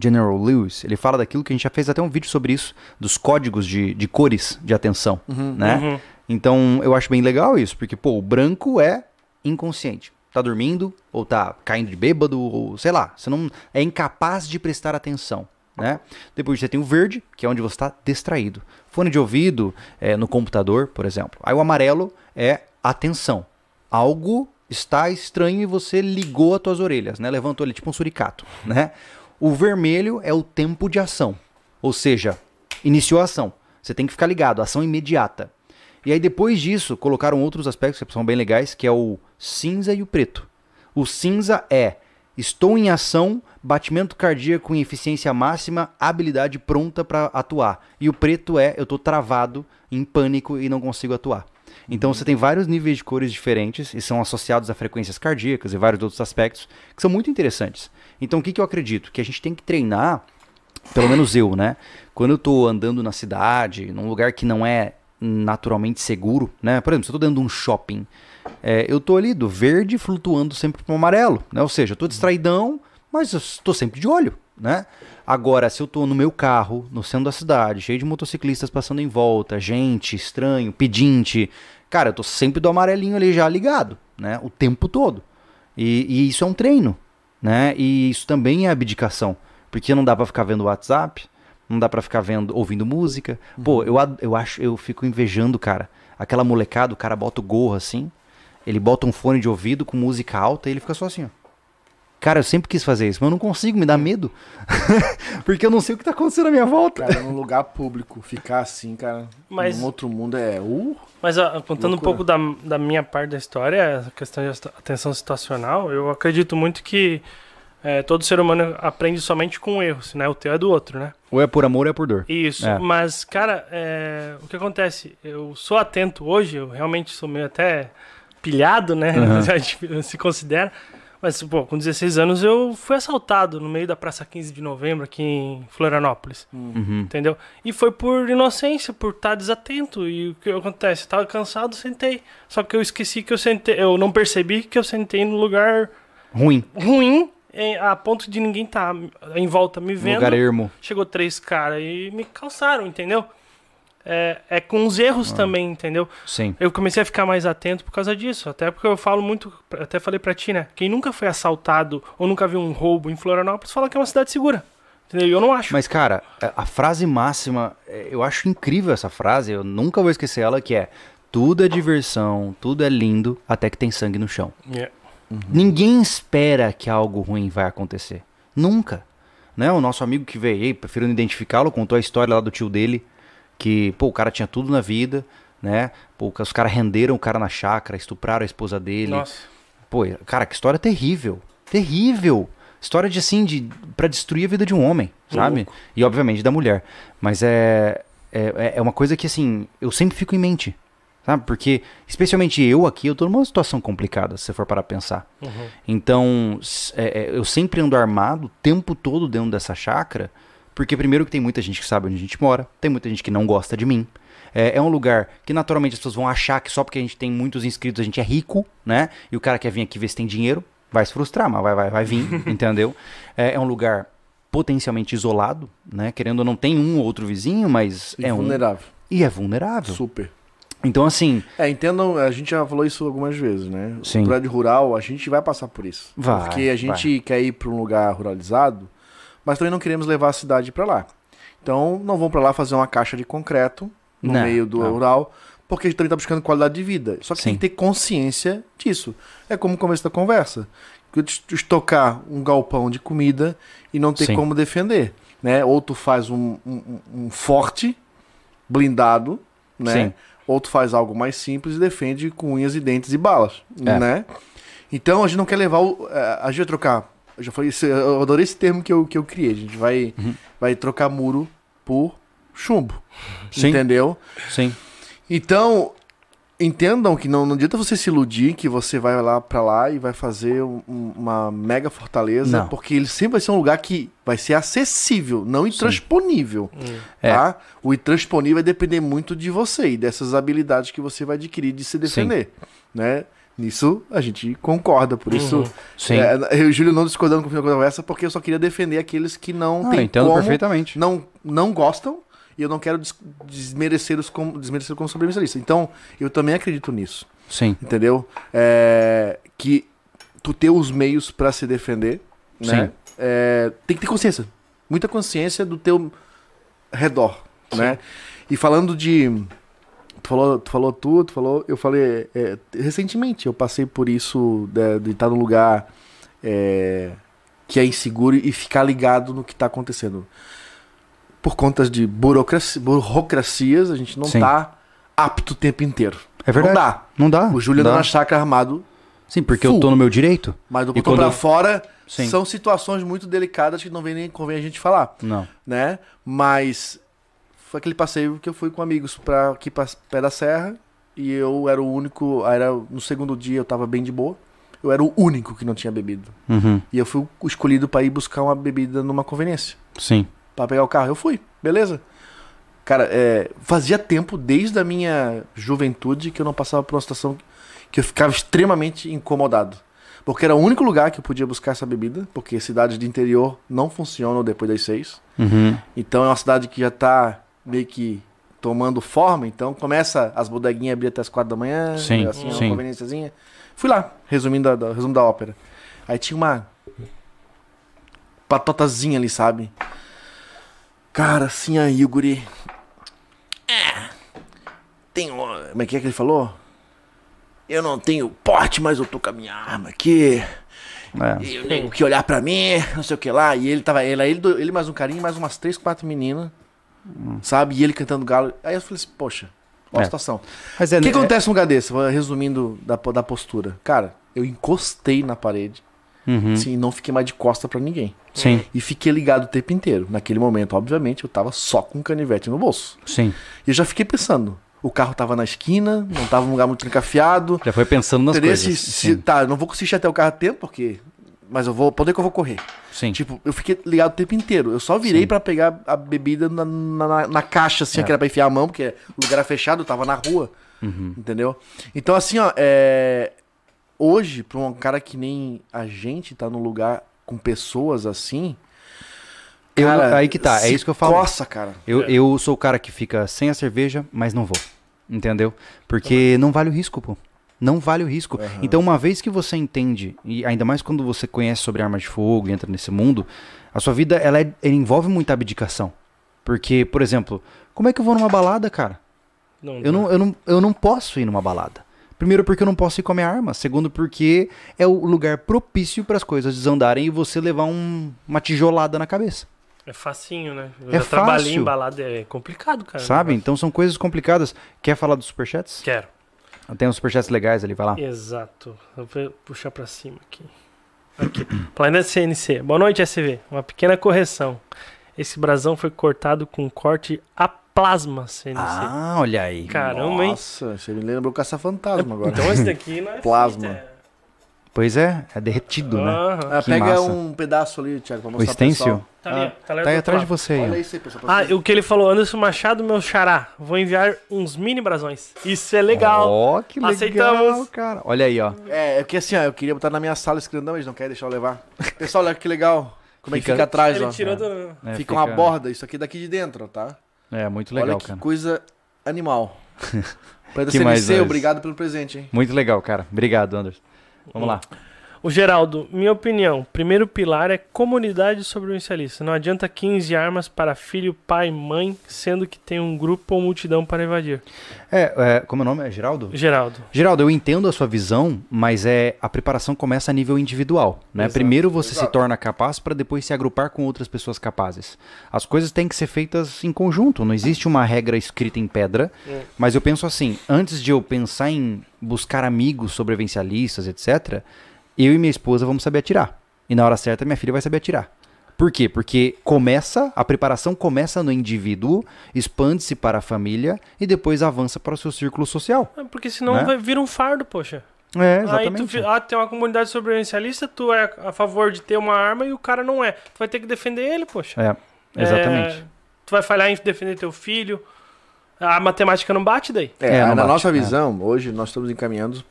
General Lewis, ele fala daquilo que a gente já fez até um vídeo sobre isso, dos códigos de, de cores de atenção, né? Uhum. Então eu acho bem legal isso, porque pô, o branco é inconsciente. Tá dormindo, ou tá caindo de bêbado, ou sei lá, você não é incapaz de prestar atenção. Né? Depois você tem o verde, que é onde você está distraído. Fone de ouvido é, no computador, por exemplo. Aí o amarelo é atenção. Algo está estranho e você ligou as tuas orelhas, né? Levantou ele tipo um suricato, né? O vermelho é o tempo de ação. Ou seja, iniciou a ação. Você tem que ficar ligado, ação imediata. E aí depois disso, colocaram outros aspectos que são bem legais, que é o cinza e o preto. O cinza é estou em ação, batimento cardíaco em eficiência máxima, habilidade pronta para atuar. E o preto é eu estou travado, em pânico e não consigo atuar. Então você tem vários níveis de cores diferentes e são associados a frequências cardíacas e vários outros aspectos que são muito interessantes. Então o que, que eu acredito? Que a gente tem que treinar pelo menos eu, né? Quando eu tô andando na cidade, num lugar que não é naturalmente seguro, né? Por exemplo, se eu tô dentro de um shopping, é, eu tô ali do verde flutuando sempre pro amarelo, né? Ou seja, eu tô distraidão, mas eu tô sempre de olho, né? Agora, se eu tô no meu carro, no centro da cidade, cheio de motociclistas passando em volta, gente, estranho, pedinte, cara, eu tô sempre do amarelinho ali já ligado, né? O tempo todo. E, e isso é um treino, né? E isso também é abdicação. Porque não dá pra ficar vendo WhatsApp, não dá pra ficar vendo, ouvindo música. Pô, eu, eu acho, eu fico invejando, cara. Aquela molecada, o cara bota o gorro assim, ele bota um fone de ouvido com música alta e ele fica só assim, ó. Cara, eu sempre quis fazer isso, mas eu não consigo, me dá medo. Porque eu não sei o que tá acontecendo à minha volta. Cara, num lugar público, ficar assim, cara, Mas- num outro mundo é. Uh, Mas ó, contando um Loucura. pouco da, da minha parte da história, a questão de atenção situacional, eu acredito muito que é, todo ser humano aprende somente com erros, né? O teu é do outro, né? Ou é por amor ou é por dor. Isso, É. mas, cara, é, o que acontece? Eu sou atento hoje, eu realmente sou meio até pilhado, né? Uhum. A gente se considera. Mas, pô, com 16 anos eu fui assaltado no meio da Praça 15 de Novembro aqui em Florianópolis. Uhum. Entendeu? E foi por inocência, por estar desatento. E o que acontece? Eu tava cansado, sentei. Só que eu esqueci que eu sentei. Eu não percebi que eu sentei no lugar Ruim. ruim, a ponto de ninguém tá em volta me vendo. Lugar ermo. Chegou três caras e me calçaram, entendeu? É, é com os erros também, entendeu? Sim. Eu comecei a ficar mais atento por causa disso. Até porque eu falo muito, até falei pra ti, né? Quem nunca foi assaltado ou nunca viu um roubo em Florianópolis fala que é uma cidade segura. Entendeu? E eu não acho. Mas, cara, a a frase máxima, é, eu acho incrível essa frase, eu nunca vou esquecer ela, que é tudo é diversão, tudo é lindo, até que tem sangue no chão. É. Ninguém espera que algo ruim vai acontecer. Nunca. Né? O nosso amigo que veio aí, prefiro não identificá-lo, contou a história lá do tio dele, que, pô, o cara tinha tudo na vida, né? Pô, os caras renderam o cara na chácara, estupraram a esposa dele. Nossa. Pô, cara, que história terrível. Terrível. História de assim, de para destruir a vida de um homem, sabe? E obviamente da mulher. Mas é, é é uma coisa que assim, eu sempre fico em mente. Sabe? Porque, especialmente eu aqui, eu tô numa situação complicada, se você for parar pra pensar. Uhum. Então, é, é, eu sempre ando armado o tempo todo dentro dessa chácara, porque primeiro que tem muita gente que sabe onde a gente mora, tem muita gente que não gosta de mim. É, é um lugar que naturalmente as pessoas vão achar que só porque a gente tem muitos inscritos a gente é rico, né? E o cara quer vir aqui ver se tem dinheiro, vai se frustrar, mas vai, vai, vai vir, entendeu? É, é um lugar potencialmente isolado, né? Querendo ou não, tem um ou outro vizinho, mas E é um. vulnerável. E é vulnerável. Super. Então, assim, É, entendam, a gente já falou isso algumas vezes, né? Sim. O prédio rural, a gente vai passar por isso. Vai, Porque a gente quer ir para um lugar ruralizado, mas também não queremos levar a cidade para lá. Então, não vão para lá fazer uma caixa de concreto no Não, meio do não. rural, porque a gente também está buscando qualidade de vida. Só que tem Sim. que ter consciência disso. É como o começo da conversa. Estocar um galpão de comida e não ter Sim. como defender. Né? Ou tu faz um, um- um forte blindado, né? Sim. Ou tu faz algo mais simples e defende com unhas e dentes e balas, É. né? Então a gente não quer levar o, eh, a gente vai trocar. Eu já falei, isso, eu adorei esse termo que eu, que eu criei. A gente vai, Uhum. vai trocar muro por chumbo. Sim. Entendeu? sim. Então, entendam que não, não adianta você se iludir que você vai lá pra lá e vai fazer um- um- uma mega fortaleza, Não. porque ele sempre vai ser um lugar que vai ser acessível, não intransponível. É. Tá? O intransponível vai depender muito de você e dessas habilidades que você vai adquirir de se defender. Né? Nisso a gente concorda, por isso. Uhum. Sim. É, eu e o Júlio não discordando com a conversa, porque eu só queria defender aqueles que não Ah, têm entendo como, perfeitamente. não, não gostam, e eu não quero des- desmerecer os como, desmerecer como sobrevivencialista. Então, eu também acredito nisso, Sim. entendeu? É, que tu ter os meios pra se defender, né? Sim. É, tem que ter consciência. Muita consciência do teu redor, né? E falando de... Tu falou, tu falou tu, tu falou... Eu falei... é, recentemente eu passei por isso de, de estar num lugar é, que é inseguro e ficar ligado no que está acontecendo. Por conta de burocracia, burocracias, a gente não Sim. tá apto o tempo inteiro. É verdade. Não dá. Não dá. O Júlio não na chácara armado, Sim, porque eu full. tô no meu direito. mas do botão quando pra eu- fora Sim. são situações muito delicadas que não vem nem convém a gente falar, Não. né? Mas foi aquele passeio que eu fui com amigos para aqui para pé da serra e eu era o único, era no segundo dia eu tava bem de boa. Eu era o único que não tinha bebido. Uhum. E eu fui escolhido para ir buscar uma bebida numa conveniência. Sim. Pra pegar o carro. Eu fui, beleza. Cara, é, fazia tempo, desde a minha juventude, que eu não passava por uma situação que eu ficava extremamente incomodado. Porque era o único lugar que eu podia buscar essa bebida, porque cidades de interior não funcionam depois das seis. Uhum. Então é uma cidade que já tá meio que tomando forma, então começa as bodeguinhas a abrir até as quatro da manhã, Sim, assim, uma sim. conveniênciazinha. Fui lá, resumindo a, da- resumo da ópera. Aí tinha uma patotazinha ali, sabe? Cara, assim aí, o guri. É. Tem. Como é que é que ele falou? Eu não tenho porte, mas eu tô com a minha arma aqui. É. E o nego que olhar pra mim, não sei o que lá. E ele tava. Ele, ele, ele mais um carinho, mais umas três, quatro meninas. Sabe? E ele cantando galo. Aí eu falei assim, poxa, olha É. a situação. Mas é, O que é- acontece num lugar desse? Resumindo da, da postura. Cara, eu encostei na parede. Uhum. Assim, e não fiquei mais de costa pra ninguém. Sim, E fiquei ligado o tempo inteiro. Naquele momento, obviamente, eu tava só com um canivete no bolso. sim. E eu já fiquei pensando, o carro tava na esquina, não tava num lugar muito trancafiado. Já foi pensando nas Entendeu? coisas. Se, se- tá, não vou conseguir até o carro a tempo, porque. Mas eu vou. Poder que eu vou correr. Sim. Tipo, eu fiquei ligado o tempo inteiro. Eu só virei pra pegar a bebida na, na, na caixa, assim, É. que era pra enfiar a mão, porque o lugar era fechado, eu tava na rua. Uhum. Entendeu? Então, assim, ó, é... hoje, pra um cara que nem a gente tá num lugar com pessoas assim. Eu- aí que tá, é isso que eu falo. Coça, cara. Eu, É. eu sou o cara que fica sem a cerveja, mas não vou. Entendeu? Porque não vale o risco, pô. Não vale o risco. Aham. Então, uma vez que você entende, e ainda mais quando você conhece sobre armas de fogo e entra nesse mundo, a sua vida ela, é- ela envolve muita abdicação. Porque, por exemplo, como é que eu vou numa balada, cara? Não, Eu não, eu, não, eu não posso ir numa balada. Primeiro, porque eu não posso ir com a minha arma. Segundo, porque é o lugar propício para as coisas desandarem e você levar um- uma tijolada na cabeça. É facinho, né? Eu É já trabalhei fácil. em balada, é complicado, cara. Sabe? Então são coisas complicadas. Quer falar dos superchats? Quero. Tem uns superchats legais ali, vai lá. Exato. Eu vou puxar pra cima aqui. Aqui. Planeta CNC. Boa noite, SV. Uma pequena correção. Esse brasão foi cortado com corte a plasma CNC. Ah, olha aí. Caramba, hein? Nossa, você me lembrou caça-fantasma agora. Então esse daqui não é Plasma. fita, é- Pois é, é derretido, né? Ah, Que pega massa. um pedaço ali, Thiago, pra O mostrar pro stencil? pessoal. Tá ali, ó. tá ali Tá aí atrás de outro você aí. Olha isso aí, pessoal. pra Ah, o que ele falou, Anderson Machado, meu xará. Vou enviar uns mini brasões. Isso é legal. Ó, que legal, Aceitamos. cara. Olha aí, ó. É, é porque assim, ó, eu queria botar na minha sala esse grandão, eles não querem deixar eu levar. Pessoal, olha que legal. Como é que Fica- fica atrás, ele ó. tirou é. do. É, fica, uma borda, isso aqui daqui de dentro, tá? É, muito legal, olha que cara. coisa animal. Planeta Que mais, CNC, Anderson? obrigado pelo presente, hein? Muito legal, cara. Obrigado, Anderson. Vamos lá. O Geraldo, minha opinião, primeiro pilar é comunidade sobrevivencialista. Não adianta 15 armas para filho, pai, mãe, sendo que tem um grupo ou multidão para invadir. É, é, como é o nome? É Geraldo? Geraldo. Geraldo, eu entendo a sua visão, mas é a preparação começa a nível individual, né? Exato, Primeiro você se exato. torna capaz para depois se agrupar com outras pessoas capazes. As coisas têm que ser feitas em conjunto, não existe uma regra escrita em pedra, É. mas eu penso assim, antes de eu pensar em buscar amigos sobrevivencialistas, etc, eu e minha esposa vamos saber atirar. E na hora certa minha filha vai saber atirar. Por quê? Porque começa, a preparação começa no indivíduo, expande-se para a família e depois avança para o seu círculo social. Ah, Porque senão Né? vai vir um fardo, poxa. É, Aí tu, exatamente. ah, tem uma comunidade sobrevivencialista, tu é a favor de ter uma arma e o cara não é. Tu vai ter que defender ele, poxa. É, exatamente. É, tu vai falhar em defender teu filho. A matemática não bate daí. É, É, na bate, nossa é. visão, hoje nós estamos encaminhando.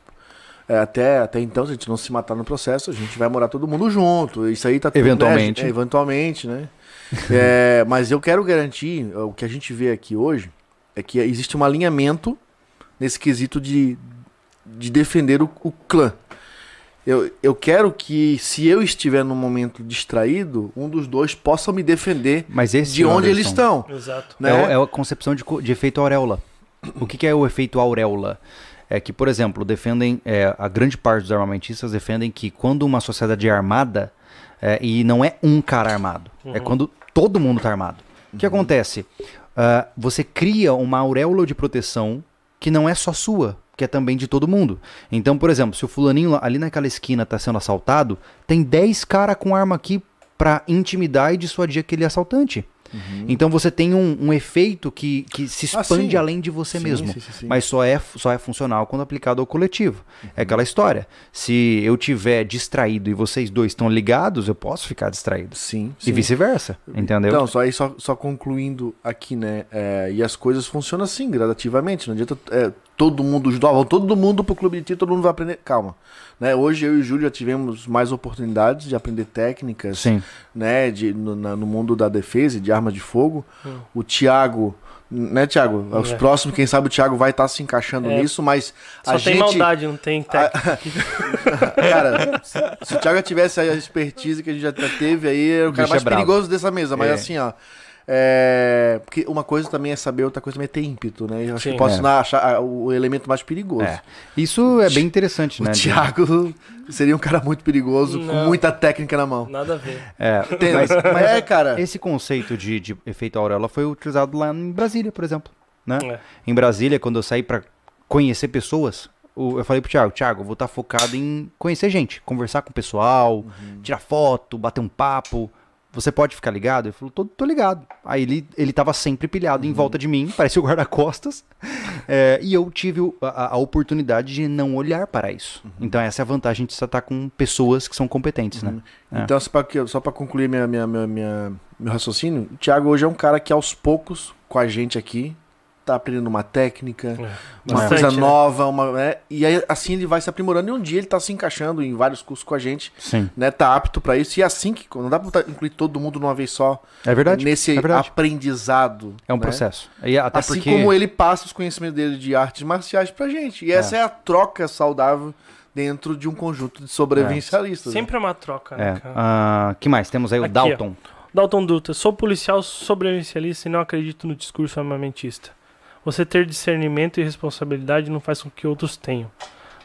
É, até, até então, se a gente não se matar no processo, a gente vai morar todo mundo junto. Isso aí tá tudo, né, Eventualmente. é, eventualmente, né? É, mas eu quero garantir, o que a gente vê aqui hoje, é que existe um alinhamento nesse quesito de, de defender o, o clã. Eu, eu quero que, se eu estiver num momento distraído, um dos dois possa me defender Mas esse de onde eles estão. Exato. Né? É, é a concepção de, de efeito auréola. O que, que é o efeito auréola? É que, por exemplo, defendem, é, a grande parte dos armamentistas defendem que quando uma sociedade é armada, é, e não é um cara armado, é quando todo mundo está armado. O que acontece? Ah, você cria uma auréola de proteção que não é só sua, que é também de todo mundo. Então, por exemplo, se o fulaninho ali naquela esquina está sendo assaltado, tem 10 caras com arma aqui para intimidar e dissuadir aquele assaltante. Então você tem um, um efeito que, que se Ah, expande sim. além de você Sim, mesmo. sim, sim. Mas só é, só é funcional quando aplicado ao coletivo. É aquela história. Se eu tiver distraído e vocês dois estão ligados, eu posso ficar distraído. Sim, E vice-versa. Entendeu? Então, só aí só, só concluindo aqui, né? é, e as coisas funcionam assim, gradativamente. Não adianta é, todo mundo ó, vão todo mundo pro clube de tiro, todo mundo vai aprender. Calma. Né? Hoje eu e o Júlio já tivemos mais oportunidades de aprender técnicas Sim. né, de, no, na- no mundo da defesa e de armas de fogo. Hum. O Thiago, né, Thiago? Os É. próximos, quem sabe o Thiago vai estar se encaixando É. nisso, mas Só a tem gente. maldade, não tem técnica. Cara, se, o Thiago tivesse a expertise que a gente já teve aí, era o cara bicho mais é perigoso dessa mesa. Mas É. assim, ó. É, porque uma coisa também é saber, outra coisa também é ter ímpeto, né? Eu acho Sim. que posso É. na- achar o elemento mais perigoso. É. Isso é bem interessante, O né? Thiago seria um cara muito perigoso, com Não. muita técnica na mão. Nada a ver. É, Tem- mas, mas é, cara. esse conceito de, de efeito auréola foi utilizado lá em Brasília, por exemplo. Né? É. Em Brasília, quando eu saí pra conhecer pessoas, o- eu falei pro Thiago, Thiago, eu vou estar focado em conhecer gente, conversar com o pessoal, tirar foto, bater um papo. Você pode ficar ligado? Ele falou, tô, tô ligado. Aí ele, ele tava sempre pilhado em volta de mim, parecia o guarda-costas. É, e eu tive a, a oportunidade de não olhar para isso. Então essa é a vantagem de você estar com pessoas que são competentes, né? É. Então, só pra, que- só pra concluir minha, minha, minha, minha- meu raciocínio, o Thiago hoje é um cara que aos poucos, com a gente aqui, tá aprendendo uma técnica, uma Bastante, coisa né? nova, uma, né? e aí assim ele vai se aprimorando e um dia ele tá se encaixando em vários cursos com a gente, Sim. né? Tá apto pra isso e é assim que não dá pra botar- incluir todo mundo de uma vez só É verdade. nesse é verdade. aprendizado. É um né? processo. E até assim porque... como ele passa os conhecimentos dele de artes marciais pra gente. E essa é a troca saudável dentro de um conjunto de sobrevivencialistas. né? Sempre é uma troca, É. né, cara? Ah, que mais? Temos aí o Aqui, Dalton. Dalton Dutra, sou policial sobrevivencialista e não acredito no discurso armamentista. Você ter discernimento e responsabilidade não faz com que outros tenham.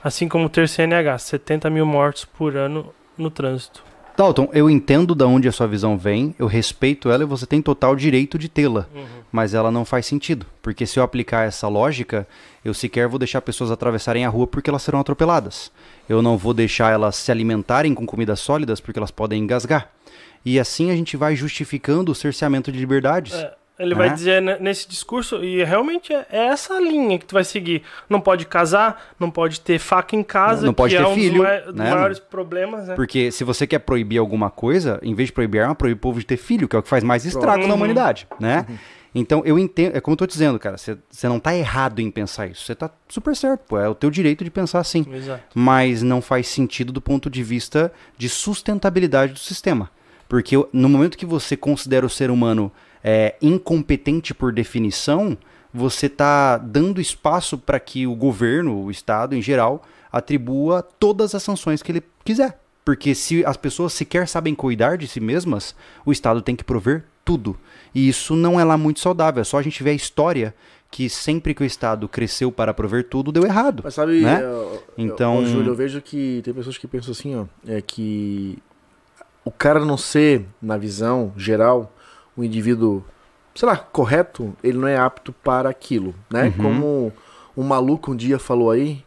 Assim como ter CNH, 70 mil mortos por ano no trânsito. Dalton, eu entendo da onde a sua visão vem, eu respeito ela e você tem total direito de tê-la. Mas ela não faz sentido. Porque se eu aplicar essa lógica, eu sequer vou deixar pessoas atravessarem a rua porque elas serão atropeladas. Eu não vou deixar elas se alimentarem com comidas sólidas porque elas podem engasgar. E assim a gente vai justificando o cerceamento de liberdades. É, ele vai É. dizer ne- nesse discurso, e realmente é é essa linha que tu vai seguir. Não pode casar, não pode ter faca em casa, Não pode que ter é um filho, dos, né? maiores problemas, né? Porque se você quer proibir alguma coisa, em vez de proibir arma, proíbe o povo de ter filho, que é o que faz mais estrago na Uhum. humanidade, né? Então eu entendo, é como eu tô dizendo, cara, você não tá errado em pensar isso, você tá super certo, pô, é o teu direito de pensar assim. Exato. Mas não faz sentido do ponto de vista de sustentabilidade do sistema. Porque no momento que você considera o ser humano é, incompetente por definição, você está dando espaço para que o governo, o Estado em geral, atribua todas as sanções que ele quiser. Porque se as pessoas sequer sabem cuidar de si mesmas, o Estado tem que prover tudo. E isso não é lá muito saudável. É só a gente ver a história que sempre que o Estado cresceu para prover tudo, deu errado. Mas sabe, Né? eu- Então- eu- Júlio, eu vejo que tem pessoas que pensam assim, ó, é que o cara não ser, na visão geral, um indivíduo, sei lá, correto, ele não é apto para aquilo, né? Uhum. Como um maluco um dia falou aí,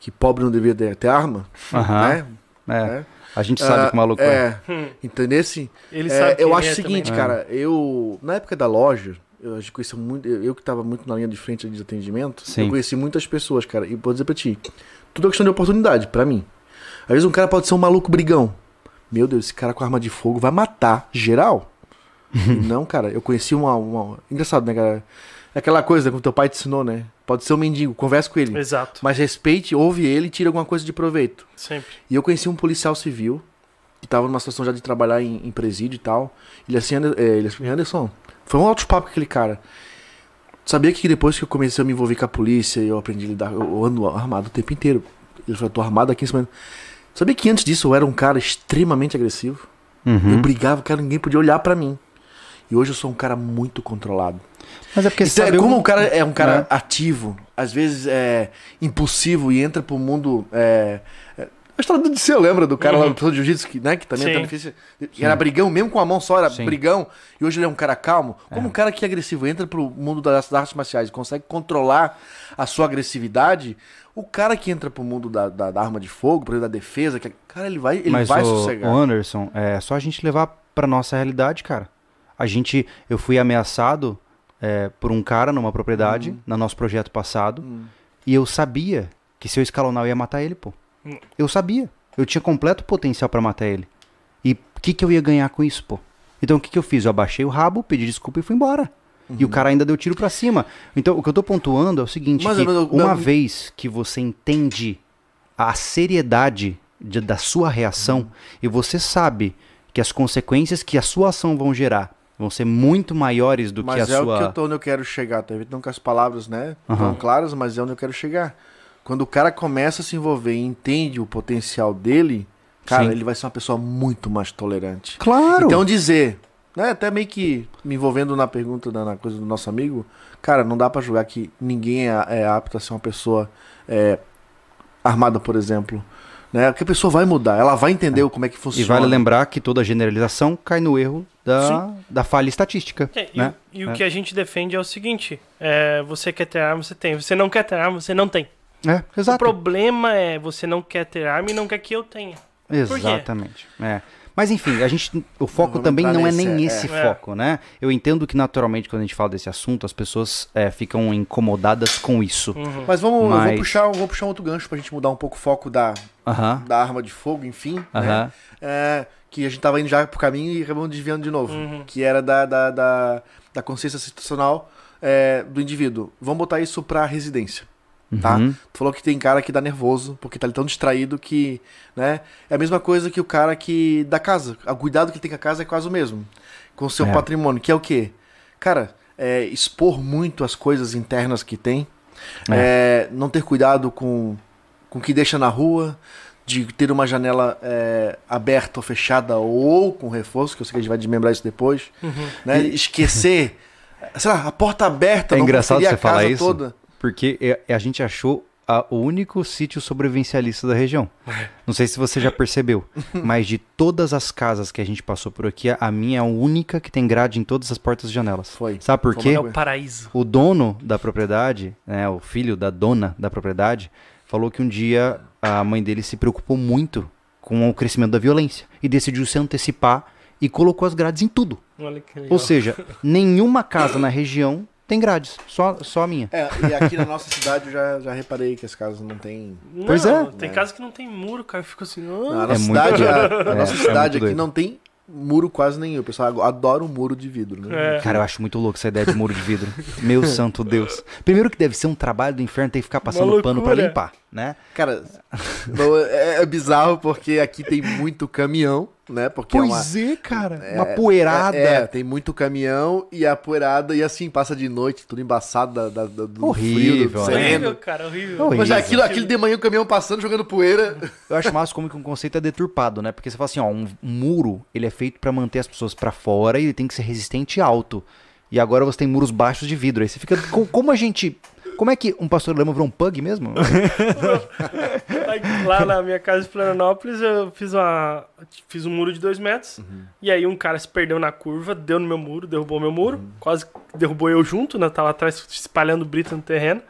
que pobre não devia ter arma, Aham. né? É, É. a gente sabe Ah, que o maluco é. é. Hum, Entendesse? ele É, eu acho é o seguinte, também. cara, eu na época da loja, eu acho que conheci muito, eu, eu que tava muito na linha de frente de atendimento, Sim. eu conheci muitas pessoas, cara, e vou dizer pra ti, tudo é questão de oportunidade, pra mim. Às vezes um cara pode ser um maluco brigão. Meu Deus, esse cara com arma de fogo vai matar geral. Não, cara, eu conheci uma, uma- engraçado, né, cara? É aquela coisa que o teu pai te ensinou, né? Pode ser um mendigo, converse com ele. Exato, Mas respeite, ouve ele e tire alguma coisa de proveito. sempre. E eu conheci um policial civil que tava numa situação já de trabalhar em, em presídio e tal. Ele assim, Ander- é, ele assim, Anderson, foi um alto papo com aquele cara. Sabia que depois que eu comecei a me envolver com a polícia e eu aprendi a lidar, eu, ando armado o tempo inteiro. Ele falou, tô armado aqui em cima. Sabia que antes disso eu era um cara extremamente agressivo? Uhum. Eu brigava, cara, ninguém podia olhar pra mim. E hoje eu sou um cara muito controlado. Mas é porque Então, é sabe como o- o cara é um cara né? ativo, às vezes é impulsivo e entra pro mundo. É, é, a história do Disseu, lembra do cara lá do jiu-jitsu, que, né, que também Sim. é difícil. que Era brigão, mesmo com a mão só, era Sim. brigão. E hoje ele é um cara calmo. Como um cara que é agressivo entra pro mundo das artes marciais e consegue controlar a sua agressividade, o cara que entra pro mundo da, da- da arma de fogo, por exemplo, da defesa, que, cara, ele vai, ele Mas vai o, sossegar. o Anderson, é só a gente levar pra nossa realidade, cara. A gente, eu fui ameaçado é, por um cara numa propriedade, Uhum. no nosso projeto passado, Hum. e eu sabia que se eu escalonar eu ia matar ele, pô. Hum. Eu sabia. Eu tinha completo potencial pra matar ele. E o que, que eu ia ganhar com isso, pô? Então o que, que eu fiz? Eu abaixei o rabo, pedi desculpa e fui embora. E o cara ainda deu tiro pra cima. Então o que eu tô pontuando é o seguinte: Mas, uma mas- vez que você entende a seriedade de- da sua reação e você sabe que as consequências que a sua ação vão gerar vão ser muito maiores do Mas que a é sua. o que eu tô onde eu quero chegar, tá? Não com as palavras, né? Aham. Tão claras, mas é onde eu quero chegar. Quando o cara começa a se envolver e entende o potencial dele, cara, Sim. ele vai ser uma pessoa muito mais tolerante. Claro! Então dizer, né, até meio que me envolvendo na pergunta na coisa do nosso amigo, cara, não dá pra julgar que ninguém é, é apto a ser uma pessoa é, armada, por exemplo. Né? Que a pessoa vai mudar, ela vai entender como é que e funciona. vale lembrar que toda generalização cai no erro da, da falha estatística. É, e né? o- e o É. que a gente defende é o seguinte: é, você quer ter arma, você tem. Você não quer ter arma, você não tem. É, O exato. problema é você não quer ter arma e não quer que eu tenha. quê? Exatamente. É. Mas enfim, a gente, o foco também não é nesse, nem é. esse É. foco, né? Eu entendo que naturalmente quando a gente fala desse assunto, as pessoas é, ficam incomodadas com isso. Uhum. Mas vamos, eu vou Mas- puxar, eu vou puxar um outro gancho pra gente mudar um pouco o foco da, da arma de fogo, enfim. né? É, que a gente tava indo já pro caminho e acabamos desviando de novo. Uhum. Que era da, da, da, da consciência situacional é, do indivíduo. Vamos botar isso pra residência. Tá? Uhum. Tu falou que tem cara que dá nervoso, porque tá ali tão distraído que, né? É a mesma coisa que o cara que da casa. O cuidado que ele tem com a casa é quase o mesmo. Com o seu É. patrimônio, que é o quê? Cara, é expor muito as coisas internas que tem. É, não ter cuidado com, com o que deixa na rua. De ter uma janela é, aberta ou fechada ou com reforço, que eu sei que a gente vai desmembrar isso depois. Uhum. Né? Esquecer, sei lá, a porta aberta. É engraçado você a casa falar isso. toda. Porque é- a gente achou a- o único sítio sobrevivencialista da região. Não sei se você já percebeu, mas de todas as casas que a gente passou por aqui, a minha é a única que tem grade em todas as portas e janelas. Foi. Sabe por quê? É o paraíso. O dono da propriedade, né, o filho da dona da propriedade, falou que um dia a mãe dele se preocupou muito com o crescimento da violência e decidiu se antecipar e colocou as grades em tudo. Olha que legal. Ou seja, nenhuma casa na região tem grades, só, só a minha. É, e aqui na nossa cidade eu já, já reparei que as casas não tem. Não, Pois é. Tem casa que não tem muro, cara. Eu fico assim. Na ah, nossa muito cidade, doido. a, a É, nossa é cidade aqui doido. não tem muro quase nenhum. O pessoal adora um muro de vidro, né? É. Cara, eu acho muito louco essa ideia de muro de vidro. Meu santo Deus. Primeiro que deve ser um trabalho do inferno ter que ficar passando pano pra loucura. limpar, né? Cara, é, é bizarro porque aqui tem muito caminhão, né? Porque é uma. é, cara. é- uma poeirada. É, é, tem muito caminhão e a poeirada, e assim, passa de noite, tudo embaçado da, da- do Horrível, frio, do né? sereno. Horrível, cara, horrível. Horrível. Mas é aquilo, aquilo de manhã o caminhão passando, jogando poeira. Eu acho massa como que um conceito é deturpado, né? Porque você fala assim, ó, um muro, ele é feito pra manter as pessoas pra fora e ele tem que ser resistente e alto. E agora você tem muros baixos de vidro. Aí você fica. co- Como a gente. Como é que um pastor lama virou um pug mesmo? Lá na minha casa de Florianópolis, eu fiz uma. Fiz um muro de dois metros. E aí um cara se perdeu na curva, deu no meu muro, derrubou meu muro, quase derrubou eu junto, né? Tava atrás espalhando brita no terreno.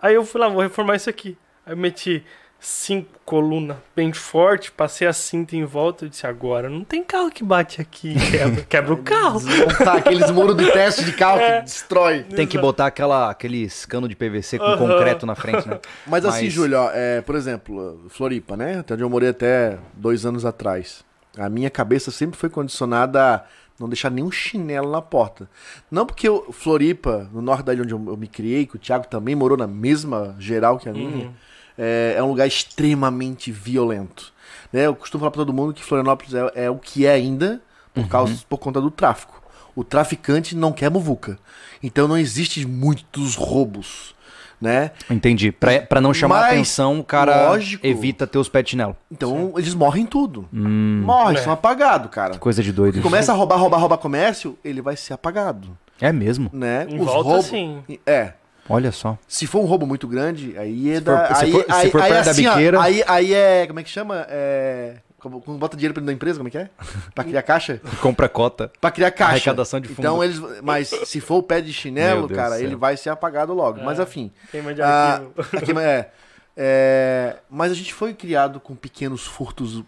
Aí eu fui lá, vou reformar isso aqui. Aí eu meti cinco colunas bem forte, passei a cinta em volta e disse, agora não tem carro que bate aqui, quebra, quebra o carro. Desmontar aqueles muros de teste de carro É. que destrói. tem que botar aquela, aqueles cano de PVC com Aham. concreto na frente, né? Mas assim, Mas- Júlio, ó, é, por exemplo, Floripa, né? Até onde eu morei até dois anos atrás. A minha cabeça sempre foi condicionada a não deixar nenhum chinelo na porta. Não porque eu, Floripa, no norte da ilha onde eu, eu me criei, que o Thiago também morou na mesma geral que a minha, é, é um lugar extremamente violento. Né? Eu costumo falar pra todo mundo que Florianópolis é, é o que é ainda por, causa, por conta do tráfico. O traficante não quer muvuca. Então não existe muitos roubos. Né? Entendi. Pra, pra não chamar Mas, atenção, o cara lógico. evita ter os pé de chinelo. Então eles morrem tudo. Hum, Morrem, É. são apagados, cara. coisa de doido. Começa a roubar, roubar, roubar comércio, ele vai ser apagado, É mesmo? né? Em volta, sim. É. Olha só. Se for um roubo muito grande, aí é Se da. se aí, for- se aí, for aí, perto da assim, ó, biqueira- aí, aí é. Como é que chama? É. Como, quando bota dinheiro pra dentro da empresa, como é que é? Pra criar caixa? Compra cota. Pra criar caixa. Arrecadação de fundo. Então eles. Mas se for o pé de chinelo, cara, ele vai ser apagado logo. Mas É. afim. Queima de Ah, arquivo. aqui, é, é, mas a gente foi criado com pequenos furtos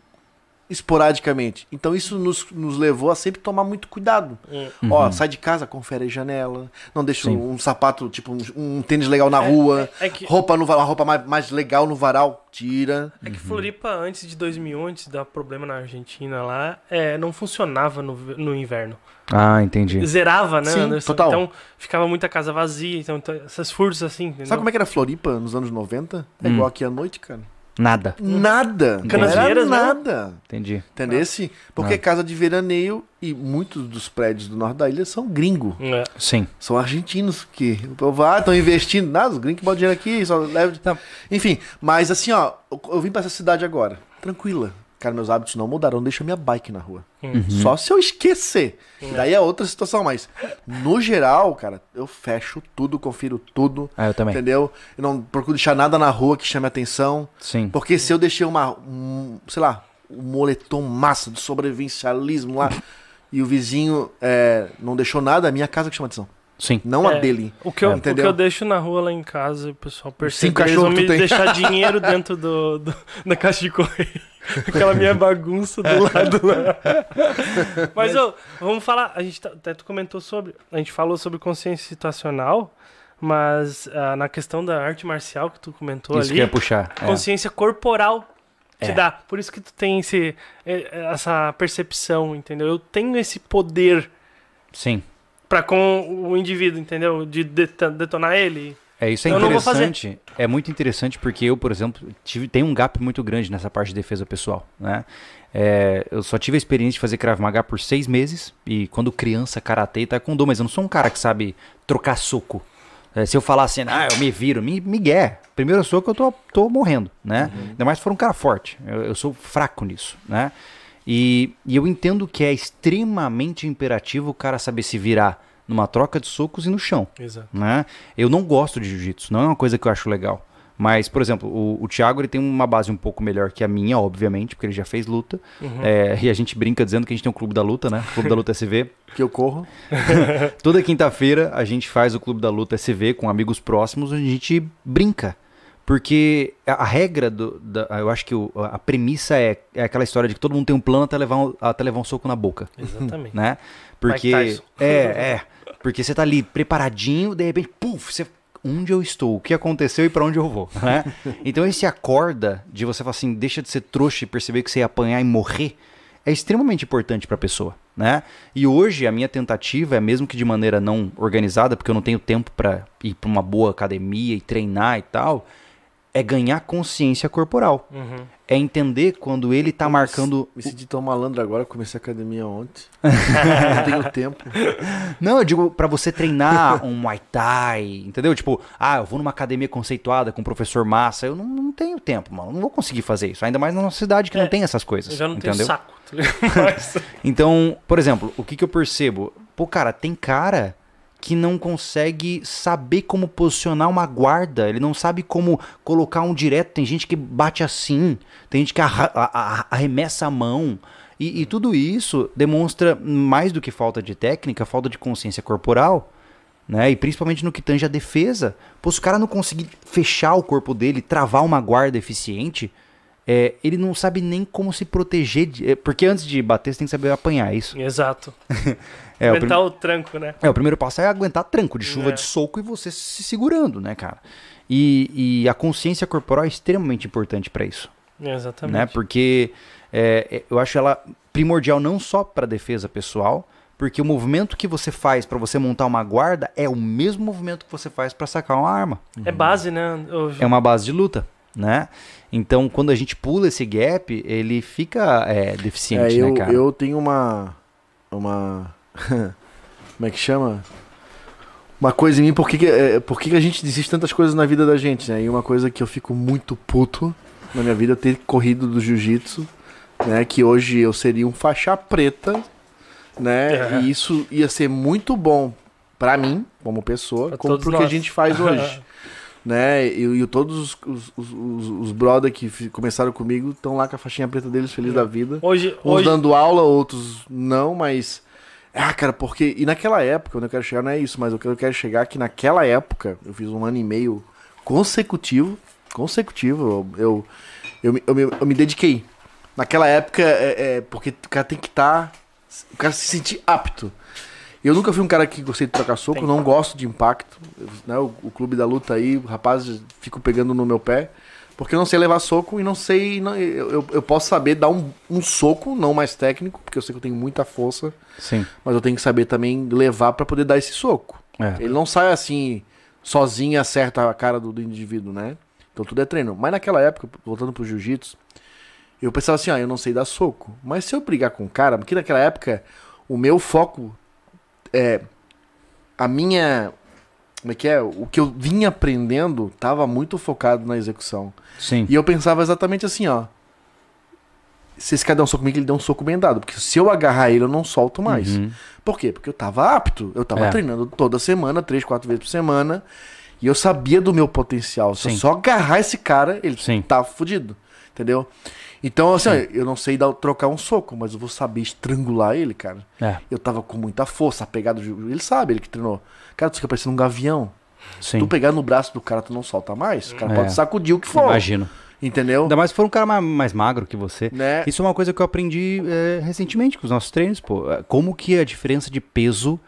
esporadicamente. Então isso nos, nos levou a sempre tomar muito cuidado. Hum. Ó, sai de casa, confere a janela. Não deixa Sim. um, sapato, tipo um, um tênis legal na rua. É que, Roupa no varal, uma roupa mais, mais legal no varal, tira. é que Floripa, antes de 2001, antes dar problema na Argentina lá, é, não funcionava no, no inverno. Ah, entendi. Zerava, né, Sim, Anderson? total. Então ficava muita casa vazia, então, então essas furtos assim, entendeu? Sabe como é que era Floripa nos anos 90? É Hum. igual aqui à noite, cara. Nada. Nada. Canasvieiras, né? nada. Entendi. Entendesse? Porque Ah. é casa de veraneio e muitos dos prédios do norte da ilha são gringo. É. Sim. São argentinos que o povo, ah, estão investindo. Nada, os gringos que botam dinheiro aqui, só leva. Enfim, mas assim, ó, eu, eu vim pra essa cidade agora, tranquila. Cara, meus hábitos não mudaram, não deixa minha bike na rua. Uhum. Só se eu esquecer. Daí é outra situação, mas no geral, cara, eu fecho tudo, confiro tudo. Ah, eu também. Entendeu? Eu não procuro deixar nada na rua que chame atenção. Sim. Porque se eu deixei uma, um, sei lá, um moletom massa do sobrevivencialismo lá e o vizinho é, não deixou nada, a minha casa que chama atenção. Sim. Não a É. dele. O que, eu, É. o que eu deixo na rua lá em casa, o pessoal percebe Cinco que cachorros me tem. deixar dinheiro dentro do, do- da caixa de correio. Aquela minha bagunça do lado lá. Mas, ô, vamos falar. A gente tá- até tu comentou sobre. A gente falou sobre consciência situacional, mas ah, na questão da arte marcial que tu comentou Isso que ali, ia puxar. é. consciência corporal te É. dá. Por isso que tu tem esse, eh, essa percepção, entendeu? Eu tenho esse poder Sim. pra com o indivíduo, entendeu? De deta- detonar ele. É, isso é Eu interessante. É muito interessante porque eu, por exemplo, tive, tenho um gap muito grande nessa parte de defesa pessoal, né? É, eu só tive a experiência de fazer Krav Maga por seis meses e quando criança, karatê e taekwondo, mas eu não sou um cara que sabe trocar soco. É, se eu falar assim, ah, eu me viro, me, migué. Primeiro soco eu tô, tô morrendo, né? Ainda mais se for um cara forte. Eu, eu sou fraco nisso, né? E, e eu entendo que é extremamente imperativo o cara saber se virar numa troca de socos e no chão Exato. né? Eu não gosto de jiu-jitsu, não é uma coisa que eu acho legal. Mas, por exemplo, o, o Thiago ele tem uma base um pouco melhor que a minha, obviamente, porque ele já fez luta. Uhum. É, e a gente brinca dizendo que a gente tem um clube da luta, né? Clube da Luta SV. Que eu corro. Toda quinta-feira a gente faz o clube da luta SV com amigos próximos, onde a gente brinca. Porque a, a regra do. Da, eu acho que o- a premissa é, é aquela história de que todo mundo tem um plano até levar um, até levar um soco na boca Exatamente. né? Porque Tyson. é, é, porque você tá ali preparadinho, de repente, puf, você onde eu estou, o que aconteceu e pra onde eu vou, né? Então esse acorda de você falar assim, deixa de ser trouxa e perceber que você ia apanhar e morrer, é extremamente importante pra pessoa, né? E hoje a minha tentativa é mesmo que de maneira não organizada, porque eu não tenho tempo pra ir pra uma boa academia e treinar e tal, é ganhar consciência corporal. Uhum. É entender quando ele tá marcando Me senti tão malandro agora, comecei a academia ontem. não tenho tempo. Não, eu digo pra você treinar um Muay Thai, entendeu? Tipo, ah, eu vou numa academia conceituada com um professor massa. Eu não, não tenho tempo, mano. Não vou conseguir fazer isso. Ainda mais na nossa cidade que É, não tem essas coisas. Eu já não entendeu? tenho saco. tá? Mas- Então, por exemplo, o que, que eu percebo? Pô, cara, tem cara que não consegue saber como posicionar uma guarda, ele não sabe como colocar um direto. Tem gente que bate assim, tem gente que arremessa a mão. E, e tudo isso demonstra mais do que falta de técnica, falta de consciência corporal. Né? E principalmente no que tange a defesa. Pô, se o cara não conseguir fechar o corpo dele, travar uma guarda eficiente, é, ele não sabe nem como se proteger. de- é, porque antes de bater, você tem que saber apanhar, é isso. Exato. É, o, prim- o tranco, né? é, o primeiro passo é aguentar tranco de chuva É. de soco e você se segurando, né, cara? E, e a consciência corporal é extremamente importante pra isso, Exatamente. né? Porque é, é, eu acho ela primordial não só pra defesa pessoal, porque o movimento que você faz pra você montar uma guarda é o mesmo movimento que você faz pra sacar uma arma. É base, né? Eu- É uma base de luta, né? Então, quando a gente pula esse gap, ele fica é, É, deficiente, eu, né, cara? eu tenho uma. Uma. Como é que chama? Uma coisa em mim, por que, que, é, por que, que a gente desiste tantas coisas na vida da gente, né? E uma coisa que eu fico muito puto na minha vida é ter corrido do jiu-jitsu, né? Que hoje eu seria um faixa preta, né? É. E isso ia ser muito bom pra mim, como pessoa, Pra como pro que a nós. gente faz hoje. né? E, e todos os, os, os, os, brother que começaram comigo estão lá com a faixinha preta deles, feliz da vida. Hoje, Uns hoje dando aula, outros não, mas. Ah, cara, porque. E naquela época, onde eu quero chegar não é isso, mas o que eu quero chegar é que naquela época, eu fiz um ano e meio consecutivo. Consecutivo, eu, eu, eu, me- eu, me, eu dediquei. Naquela época, é, é, porque o cara tem que estar. o cara se sentir apto. Eu nunca fui um cara que gostei de trocar soco, não gosto de impacto. Né? O, o clube da luta aí, o rapaz fico pegando no meu pé. Porque eu não sei levar soco e não sei. não- eu, eu, posso saber dar um, um soco, não mais técnico, porque eu sei que eu tenho muita força, Sim. mas eu tenho que saber também levar pra poder dar esse soco. É. Ele não sai assim, sozinho acerta a cara do, do indivíduo, né? Então tudo é treino. Mas naquela época, voltando pro jiu-jitsu, eu pensava assim, ah, eu não sei dar soco. Mas se eu brigar com o cara, porque naquela época o meu foco é. A minha. Como é que é? O que eu vinha aprendendo tava muito focado na execução. Sim. E eu pensava exatamente assim, ó. Se esse cara der um soco comigo, ele deu um soco bem dado. Porque se eu agarrar ele, eu não solto mais. Uhum. Por quê? Porque eu tava apto. Eu tava É. treinando toda semana, três, quatro vezes por semana. E eu sabia do meu potencial. Se eu Sim. só agarrar esse cara, ele Sim. tá fudido. Entendeu? Então, assim, ó, eu não sei dar, trocar um soco, mas eu vou saber estrangular ele, cara. É, Eu tava com muita força, a pegada do Ele sabe, ele que treinou. Cara, tu fica parecendo um gavião. sim. Tu pegar no braço do cara, tu não solta mais. O cara É. pode sacudir o que for. Imagino. Entendeu? Ainda mais se for um cara mais, mais magro que você. Né? Isso é uma coisa que eu aprendi é, recentemente com os nossos treinos, pô. É, Como que a diferença de peso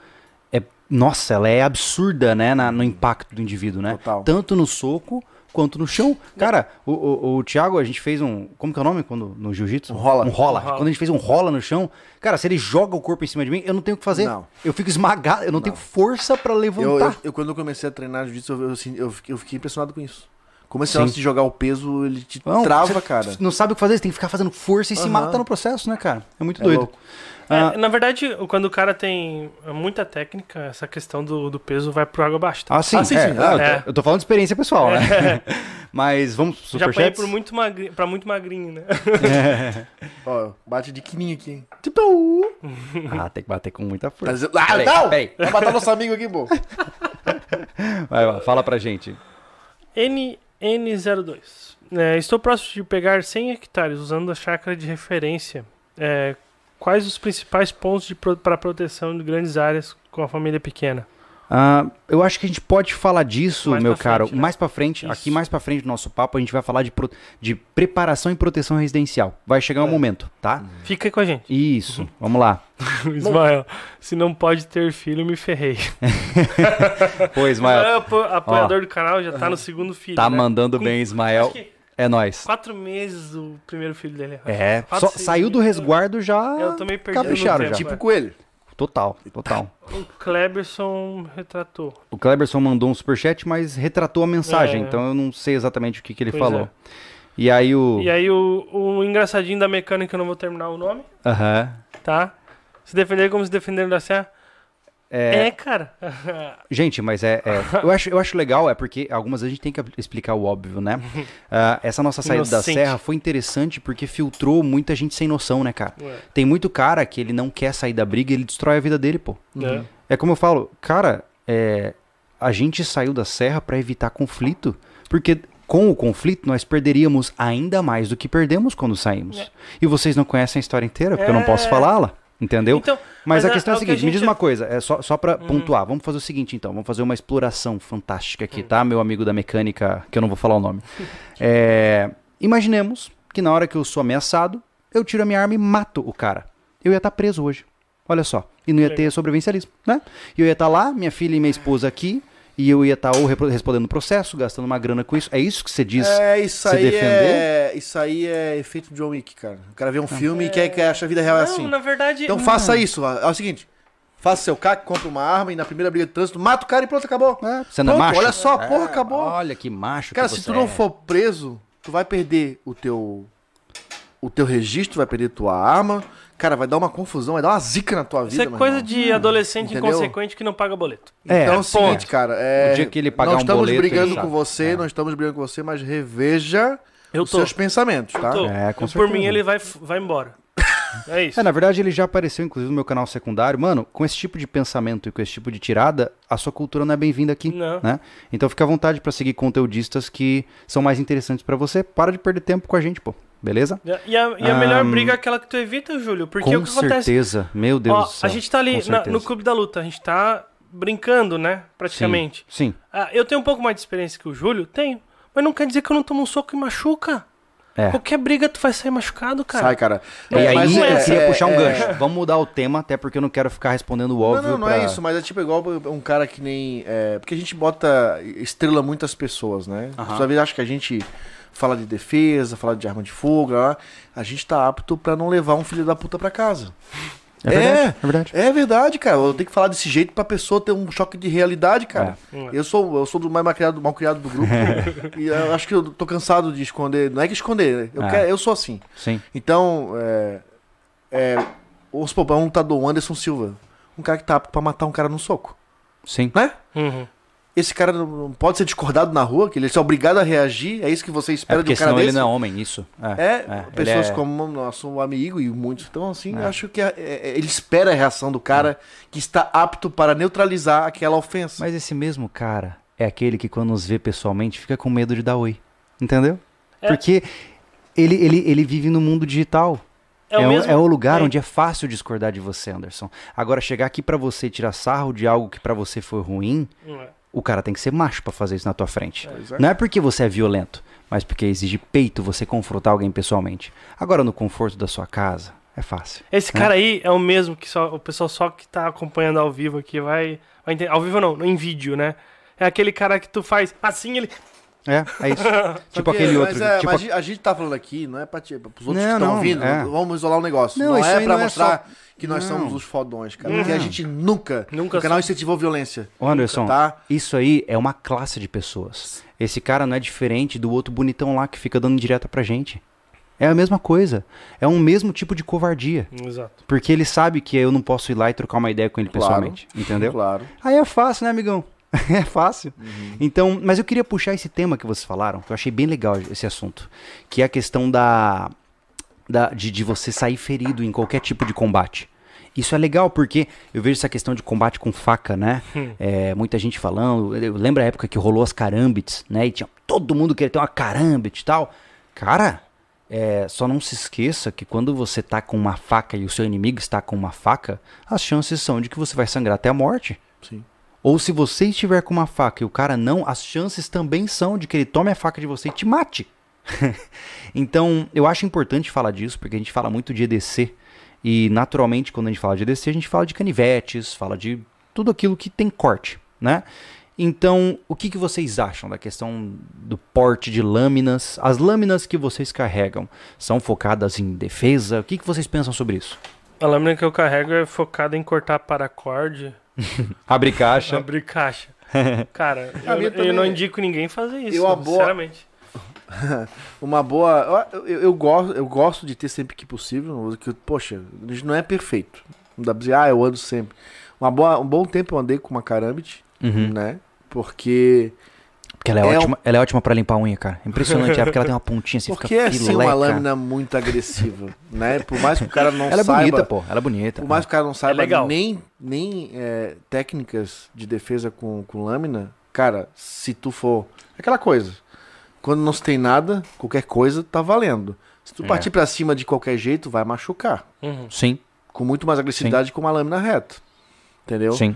é. Nossa, ela é absurda, né? na- no impacto do indivíduo, né? Total. Tanto no soco quanto no chão. Cara, o, o, o Thiago, a gente fez um. Como que é o nome quando, no jiu-jitsu? Um rola. Um rola. Quando a gente fez um rola no chão, cara, se ele joga o corpo em cima de mim, eu não tenho o que fazer. Não. Eu fico esmagado, eu não, tenho força pra Eu, levantar. eu, eu, quando eu comecei a treinar jiu-jitsu, eu, eu, assim, eu fiquei- eu impressionado com isso. Como Sim. negócio de jogar o peso, ele te Não, trava, você cara. Não sabe o que fazer, você tem que ficar fazendo força e se Aham. mata no processo, né, cara? É muito É doido. louco. Ah, É, na verdade, quando o cara tem muita técnica, essa questão do, do peso vai pro água abaixo. tá? Ah, sim, Ah, sim, é, sim. ah, eu, tô, É. eu tô falando de experiência pessoal, né? Mas vamos pro Já apanhei por muito magri... pra muito magrinho, né? Ó, bate de quininho aqui, hein? Ah, tem que bater com muita Tá força. dizendo- Ah, Peraí, não! peraí. Vai matar nosso amigo aqui, pô. Vai lá, fala pra gente. NN02. É, estou próximo de pegar 100 hectares usando a chácara de referência. É, quais os principais pontos para proteção de grandes áreas com a família pequena? Ah, eu acho que a gente pode falar disso, Mais meu pra caro, frente, né? mais pra frente. Isso. Aqui mais pra frente do nosso papo, a gente vai falar de, pro- de preparação e proteção residencial. Vai chegar um É. momento, tá? Fica aí com a gente. Isso, vamos lá. Ismael, se não pode ter filho, me ferrei. Pô, Ismael, É, apo- apoiador do canal, já tá no segundo filho. tá né? mandando Com- bem, Ismael. Acho que É nóis. quatro meses o primeiro filho dele. É, Quatro, só saiu do resguardo já. Eu também perdi capricharam tempo, já. Tipo coelho. Total, total. O Kleberson retratou. O Kleberson mandou um superchat, mas retratou a mensagem, É. então eu não sei exatamente o que, que ele Pois falou. é. E aí o. E aí o, o engraçadinho da mecânica, eu não vou terminar o nome, Aham. tá? Se defender como se defenderam da serra. É, É, cara. Gente, mas é. é- eu, acho, eu acho legal, é porque algumas vezes a gente tem que explicar o óbvio, né? Ah, essa nossa saída da Inocente. serra foi interessante porque filtrou muita gente sem noção, né, cara? Ué, Tem muito cara que ele não quer sair da briga e ele destrói a vida dele, pô. né? É como eu falo, cara, é, a gente saiu da serra pra evitar conflito, porque com o conflito nós perderíamos ainda mais do que perdemos quando saímos. É. E vocês não conhecem a história inteira, porque eu não posso É. falá-la, entendeu? Então, mas, mas a é- questão é, a seguinte, a me diz gente- uma coisa, é só, só pra pontuar, vamos fazer o seguinte então, vamos fazer uma exploração fantástica aqui, tá, meu amigo da mecânica, que eu não vou falar o nome. É, imaginemos que na hora que eu sou ameaçado, eu tiro a minha arma e mato o cara. Eu ia estar preso hoje. Olha só. E não ia ter sobrevivencialismo, né? E eu ia estar lá, minha filha e minha esposa aqui, e eu ia estar ou repro- respondendo o processo, gastando uma grana com isso. É isso que você diz? É, isso aí defender? é. Isso aí é efeito John Wick, cara. O cara vê um filme e quer que acha a vida real é não, assim. na verdade. Então faça isso. ó. É o seguinte: faça seu CAC, compra uma arma e na primeira briga de trânsito, mata o cara e pronto, acabou. É, você não é macho? olha só, É, porra, acabou. Olha que macho Cara, que se você tu não é. for preso, tu vai perder o teu. O teu registro, vai perder tua arma. Cara, vai dar uma confusão, vai dar uma zica na tua vida. Isso é coisa irmão. de adolescente entendeu? inconsequente que não paga boleto. É, Então é o ponto. seguinte, cara. É, O dia que ele pagar não um estamos boleto, brigando ele com sabe. você, É. não estamos brigando com você, mas reveja Eu os tô. seus pensamentos, tá? Tô. É, com Por certeza. mim, ele vai, vai embora. É isso. É, na verdade ele já apareceu inclusive no meu canal secundário. Mano, com esse tipo de pensamento e com esse tipo de tirada, a sua cultura não é bem-vinda aqui, Não. né? Então fica à vontade pra seguir conteudistas que são mais interessantes pra você. Para de perder tempo com a gente, pô. Beleza? E a, e a- melhor Ahn, briga é aquela que tu evita, Júlio. Porque com o que acontece? certeza. Meu Deus Ó, do céu. a gente tá ali na- no clube da luta, a gente tá brincando, né? Praticamente. Sim. Ah, eu tenho um pouco mais de experiência que o Júlio? Tenho. Mas não quer dizer que eu não tomo um soco e machuca. É. Qualquer briga tu vai sair machucado, cara. Sai, cara. E aí mas eu é- queria é- puxar um é- gancho. Vamos mudar o tema, até porque eu não quero ficar respondendo o Não, óbvio. não, não pra- é isso, mas é tipo igual um cara que nem. é, porque a gente bota estrela muitas pessoas, né? Aham. Às vezes acha que a gente fala de defesa, fala de arma de fogo, lá. a gente tá apto pra não levar um filho da puta pra casa. É verdade, É. é verdade. É verdade, cara. Eu tenho que falar desse jeito pra pessoa ter um choque de realidade, cara. É. Eu sou eu sou do mais mal criado, mal criado do grupo. e eu acho que eu tô cansado de esconder. Não é que esconder, eu, É. quero, eu sou assim. Sim. Então, é. é vamos supor, um lutador, o Anderson Silva. Um cara que tá apto pra matar um cara no soco. Sim. Né? Uhum. Esse cara não pode ser discordado na rua, que ele é obrigado a reagir. É isso que você É espera de porque um cara senão ele desse? não é homem, isso. É. É, É, pessoas ele é- como o nosso amigo e muitos. Então, assim, É. eu acho que é- é- ele espera a reação do cara que está apto para neutralizar aquela ofensa. Mas esse mesmo cara é aquele que quando nos vê pessoalmente fica com medo de dar oi. Entendeu? É. Porque ele, ele, ele vive no mundo digital. É o mesmo- é o lugar é. onde é fácil discordar de você, Anderson. Agora, chegar aqui pra você e tirar sarro de algo que pra você foi ruim, É. o cara tem que ser macho pra fazer isso na tua frente. É. Não é porque você é violento, mas porque exige peito você confrontar alguém pessoalmente. Agora, no conforto da sua casa, é fácil. Esse cara aí é o mesmo que só, o pessoal só que tá acompanhando ao vivo aqui vai, vai entender. Ao vivo não, em vídeo, né? É aquele cara que tu faz assim, ele. É, é isso. tipo Sabia? aquele Mas outro. é, tipo mas a gente tá falando aqui, não é pra ti, é pros outros Não, que estão não, ouvindo. é. Vamos isolar o negócio. Não, Não, isso é pra não é mostrar só- que nós Não. somos os fodões, cara. Porque a gente nunca, Nunca no canal som- incentivou violência. Ô, Anderson, Tá? isso aí é uma classe de pessoas. Esse cara não é diferente do outro bonitão lá que fica dando direta pra gente. É a mesma coisa. É um mesmo tipo de covardia. Exato. Porque ele sabe que eu não posso ir lá e trocar uma ideia com ele Claro. pessoalmente. Entendeu? Claro. Aí é fácil, né, amigão? é fácil. Uhum. Então, mas eu queria puxar esse tema que vocês falaram, que eu achei bem legal esse assunto. Que é a questão da. da de, de você sair ferido em qualquer tipo de combate. Isso é legal porque eu vejo essa questão de combate com faca, né? É, muita gente falando. Eu lembro a época que rolou as carambits, né? E tinha todo mundo queria ter uma carambit e tal. Cara, é, só não se esqueça que quando você tá com uma faca e o seu inimigo está com uma faca, as chances são de que você vai sangrar até a morte. Sim. Ou se você estiver com uma faca e o cara não, as chances também são de que ele tome a faca de você e te mate. então, eu acho importante falar disso, porque a gente fala muito de EDC. E naturalmente, quando a gente fala de EDC, a gente fala de canivetes, fala de tudo aquilo que tem corte, né? Então, o que, que vocês acham da questão do porte de lâminas? As lâminas que vocês carregam são focadas em defesa? O que, que vocês pensam sobre isso? A lâmina que eu carrego é focada em cortar paracorde, Abre caixa. abrir caixa. Cara, eu, eu também não indico ninguém fazer isso, Eu abo- sinceramente. Uma boa. Eu, eu, eu gosto, eu gosto de ter sempre que possível. Que, poxa, a gente não é perfeito. Não dá pra dizer, ah, eu ando sempre. Uma boa, um bom tempo eu andei com uma Karambit, Uhum. né? Porque. Porque ela é, É ótima, ela é ótima pra limpar a unha, cara. Impressionante, é porque ela tem uma pontinha assim, Porque fica é assim uma lâmina muito agressiva, né? Por mais que o cara não Ela é saiba. bonita, pô. Ela é bonita. Por mais que o cara não saiba legal. nem, nem é, técnicas de defesa com, com lâmina, cara, se tu for. Aquela coisa. Quando não se tem nada, qualquer coisa tá valendo. Se tu É. partir pra cima de qualquer jeito, vai machucar. Uhum. Sim, Com muito mais agressividade com uma lâmina reta. Entendeu? sim,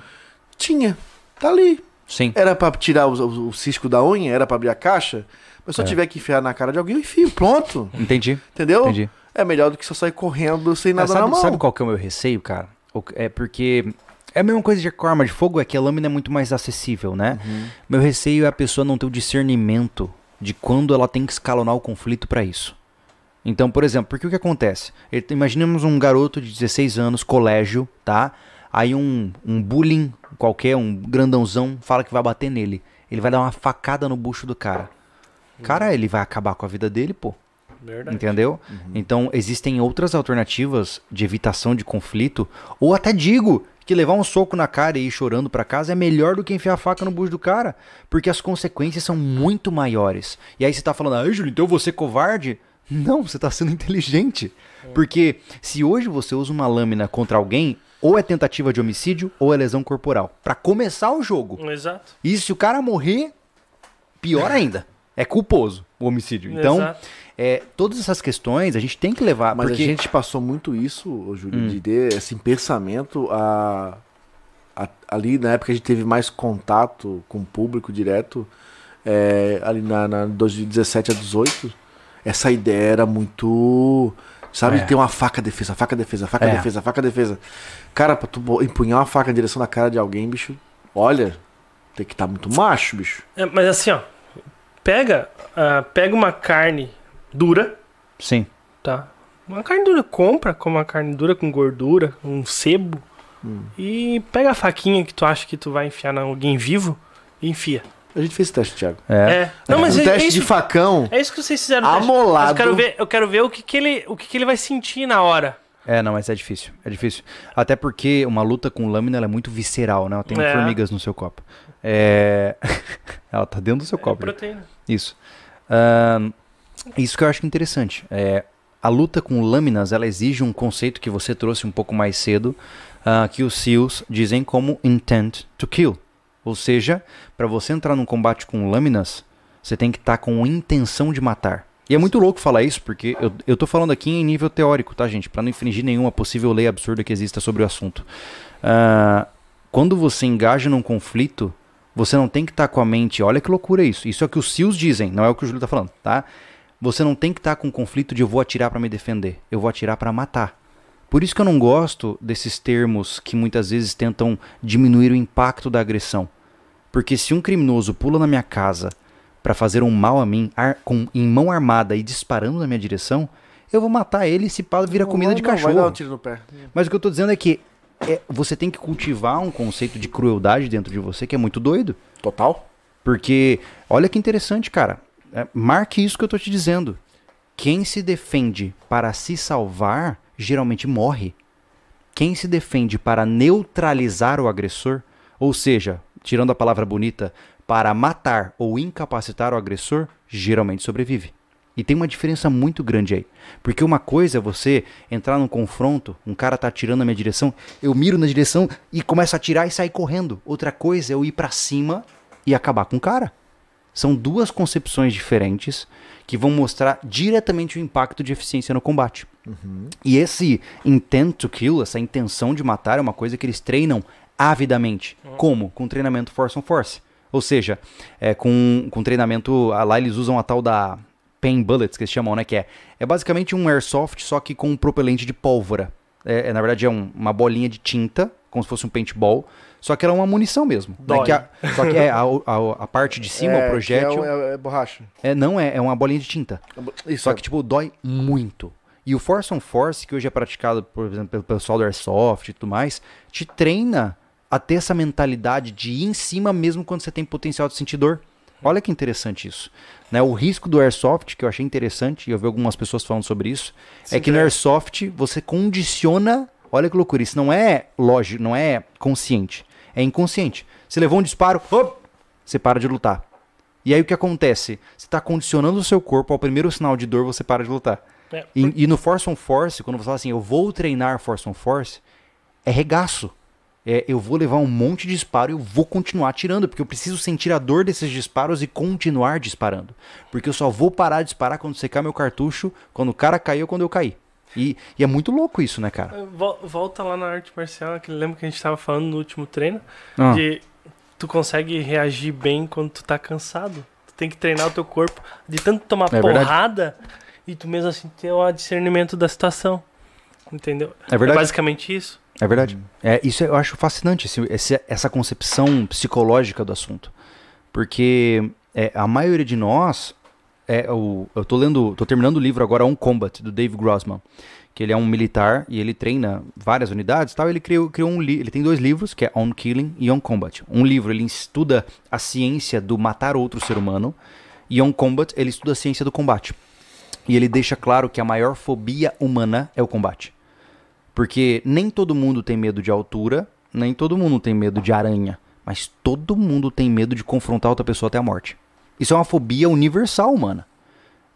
Tinha. Tá ali. Sim. Era pra tirar o, o, cisco da unha, era pra abrir a caixa. Mas se eu É. tiver que enfiar na cara de alguém, eu enfio. Pronto. Entendi, Entendeu? entendi. É melhor do que só sair correndo sem É, nada na sabe, mão. sabe qual que é o meu receio, cara? É porque é a mesma coisa de com arma de fogo, é que a lâmina é muito mais acessível, né? Uhum. Meu receio é a pessoa não ter o discernimento de quando ela tem que escalonar o conflito pra isso. Então, por exemplo, porque o que acontece? Imaginemos um garoto de 16 anos, colégio, tá? Aí um, um bullying qualquer, um grandãozão, fala que vai bater nele. Ele vai dar uma facada no bucho do cara. Cara, ele vai acabar com a vida dele, pô. Verdade. Entendeu? Uhum. Então, existem outras alternativas de evitação de conflito. Ou até digo que levar um soco na cara e ir chorando pra casa é melhor do que enfiar a faca no bucho do cara. Porque as consequências são muito maiores. E aí você tá falando, ah, Júlio, então você é covarde? Não, você tá sendo inteligente. Porque se hoje você usa uma lâmina contra alguém, ou é tentativa de homicídio ou é lesão corporal. Pra começar o jogo. Exato. E se o cara morrer, pior ainda. É culposo o homicídio. Então, Exato. é, todas essas questões a gente tem que levar. Mas porque... a gente passou muito isso, Júlio, Hum. de ter esse pensamento a, a- ali na época a gente teve mais contato com o público direto, é, ali na, na 2017 a 18, essa ideia era muito. Sabe, É. ter uma faca defesa, faca defesa, faca É. defesa, faca defesa. Cara, pra tu empunhar uma faca em direção na cara de alguém, bicho, olha, tem que estar muito macho, bicho. É, mas assim, ó. Pega, ah, pega uma carne dura, Sim. tá? Uma carne dura, compra com uma carne dura com gordura, um sebo. Hum. E pega a faquinha que tu acha que tu vai enfiar em alguém vivo e enfia. A gente fez teste, Thiago. É. É. Não, mas um é, teste é isso, de facão. é isso que vocês fizeram. Amolado. eu quero ver, eu quero ver o que, que ele, o que, que ele vai sentir na hora. É, não, mas é difícil. É difícil. Até porque uma luta com lâmina ela é muito visceral, né? Ela tem É. formigas no seu copo. É... ela tá dentro do seu É copo. proteína. Isso. Ahn, isso que eu acho interessante. É, a luta com lâminas, ela exige um conceito que você trouxe um pouco mais cedo, ah, que os SEALs dizem como intent to kill. Ou seja, para você entrar num combate com lâminas, você tem que estar com intenção de matar. E é muito louco falar isso, porque eu, eu tô falando aqui em nível teórico, tá, gente? Para não infringir nenhuma possível lei absurda que exista sobre o assunto. Ah, quando você engaja num conflito, Você não tem que estar com a mente. Olha que loucura isso. Isso é o que os SEALs dizem, não é o que o Júlio tá falando, tá? Você não tem que estar com um conflito de eu vou atirar para me defender, eu vou atirar para matar. Por isso que eu não gosto desses termos que muitas vezes tentam diminuir o impacto da agressão. Porque se um criminoso pula na minha casa para fazer um mal a mim, ar, com, em mão armada e disparando na minha direção, eu vou matar ele e se pá vira comida Não, de não, cachorro. Vai dar um tiro no pé. Mas o que eu tô dizendo é que é, você tem que cultivar um conceito de crueldade dentro de você que é muito doido. Total? Porque, olha que interessante, cara. É, marque isso que eu tô te dizendo. Quem se defende para se salvar, geralmente morre. Quem se defende para neutralizar o agressor, ou seja, tirando a palavra bonita, para matar ou incapacitar o agressor, geralmente sobrevive. E tem uma diferença muito grande aí. Porque uma coisa é você entrar num confronto, um cara tá atirando na minha direção, eu miro na direção e começo a atirar e sair correndo. Outra coisa é eu ir para cima e acabar com o cara. São duas concepções diferentes que vão mostrar diretamente o impacto de eficiência no combate. E esse intent to kill, essa intenção de matar, é uma coisa que eles treinam avidamente. Como? Com treinamento force on force. Ou seja, é, com, com treinamento, ah, lá eles usam a tal da pain bullets, que eles chamam, né? Que é, é basicamente um airsoft, só que com um propelente de pólvora. É, é, na verdade, é um- uma bolinha de tinta, como se fosse um paintball, só que ela é uma munição mesmo. né, Dói. que a- só que é a, a- a parte de cima, é, o projétil, É, é- é borracha. é, não é, é uma bolinha de tinta. Isso, Só que, tipo, dói muito. E o Force on Force, que hoje é praticado, por exemplo, pelo pessoal do Airsoft e tudo mais, te treina a ter essa mentalidade de ir em cima mesmo quando você tem potencial de sentir dor. Olha que interessante isso. Né? O risco do Airsoft, que eu achei interessante, e eu vi algumas pessoas falando sobre isso, é que no Airsoft você condiciona. Olha que loucura, isso não é lógico, não é consciente, é inconsciente. Você levou um disparo, op, você para de lutar. E aí o que acontece? Você está condicionando o seu corpo ao primeiro sinal de dor, você para de lutar. É, E, e no Force on Force, quando você fala assim, eu vou treinar Force on Force, é regaço. É, eu vou levar um monte de disparo e eu vou continuar atirando, porque eu preciso sentir a dor desses disparos e continuar disparando. Porque eu só vou parar de disparar quando secar meu cartucho, quando o cara cair ou quando eu cair. E, e é muito louco isso, né, cara? Vol- Volta lá na arte marcial, que lembra que a gente tava falando no último treino, Ah. de tu consegue reagir bem quando tu tá cansado. Tu tem que treinar o teu corpo de tanto tomar É verdade. porrada e tu mesmo assim ter o discernimento da situação. Entendeu? É verdade. basicamente isso. É verdade. É, isso eu acho fascinante, esse- essa concepção psicológica do assunto. Porque é, a maioria de nós. É, o, eu tô lendo. tô terminando o livro agora On Combat, do Dave Grossman. Que ele é um militar e ele treina várias unidades tal. Ele criou, criou um ele tem dois livros, que é On Killing e On Combat. Um livro ele estuda a ciência do matar outro ser humano. E On Combat ele estuda a ciência do combate. E ele deixa claro que a maior fobia humana é o combate. Porque nem todo mundo tem medo de altura, nem todo mundo tem medo de aranha, mas todo mundo tem medo de confrontar outra pessoa até a morte. Isso é uma fobia universal humana.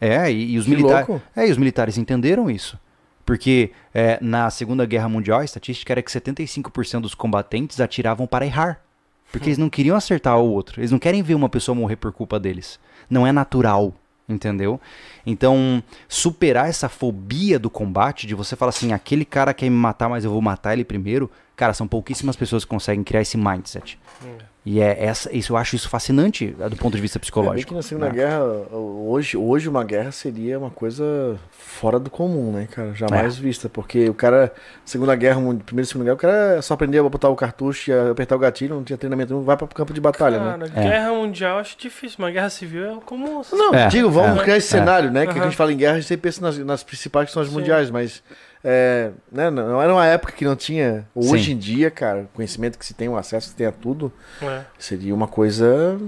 É, e, e os militares. É, e os militares entenderam isso. Porque é, na Segunda Guerra Mundial a estatística era que 75% dos combatentes atiravam para errar. Porque eles não queriam acertar o outro. Eles não querem ver uma pessoa morrer por culpa deles. Não é natural, entendeu? Então, superar essa fobia do combate, de você falar assim, aquele cara quer me matar, mas eu vou matar ele primeiro, cara, são pouquíssimas pessoas que conseguem criar esse mindset. E é essa, isso eu acho isso fascinante é, do ponto de vista É bem psicológico. que na Segunda né? Guerra, hoje, hoje uma guerra seria uma coisa fora do comum, né, cara? Jamais É. vista. Porque o cara, Segunda Guerra, Primeira e Segunda Guerra, o cara só aprendia a botar o cartucho e apertar o gatilho, não tinha treinamento nenhum, vai para campo de batalha, né? Cara, É. guerra mundial eu acho difícil, mas guerra civil é comum. Não, É, digo, vamos é, criar esse é. cenário, né? Que a gente fala em guerra, a gente sempre pensa nas, nas principais que são as Sim. mundiais, mas é, né, não era uma época que não tinha. Hoje Sim. em dia, cara, o conhecimento que se tem, o acesso que se tem a tudo, É. seria uma coisa.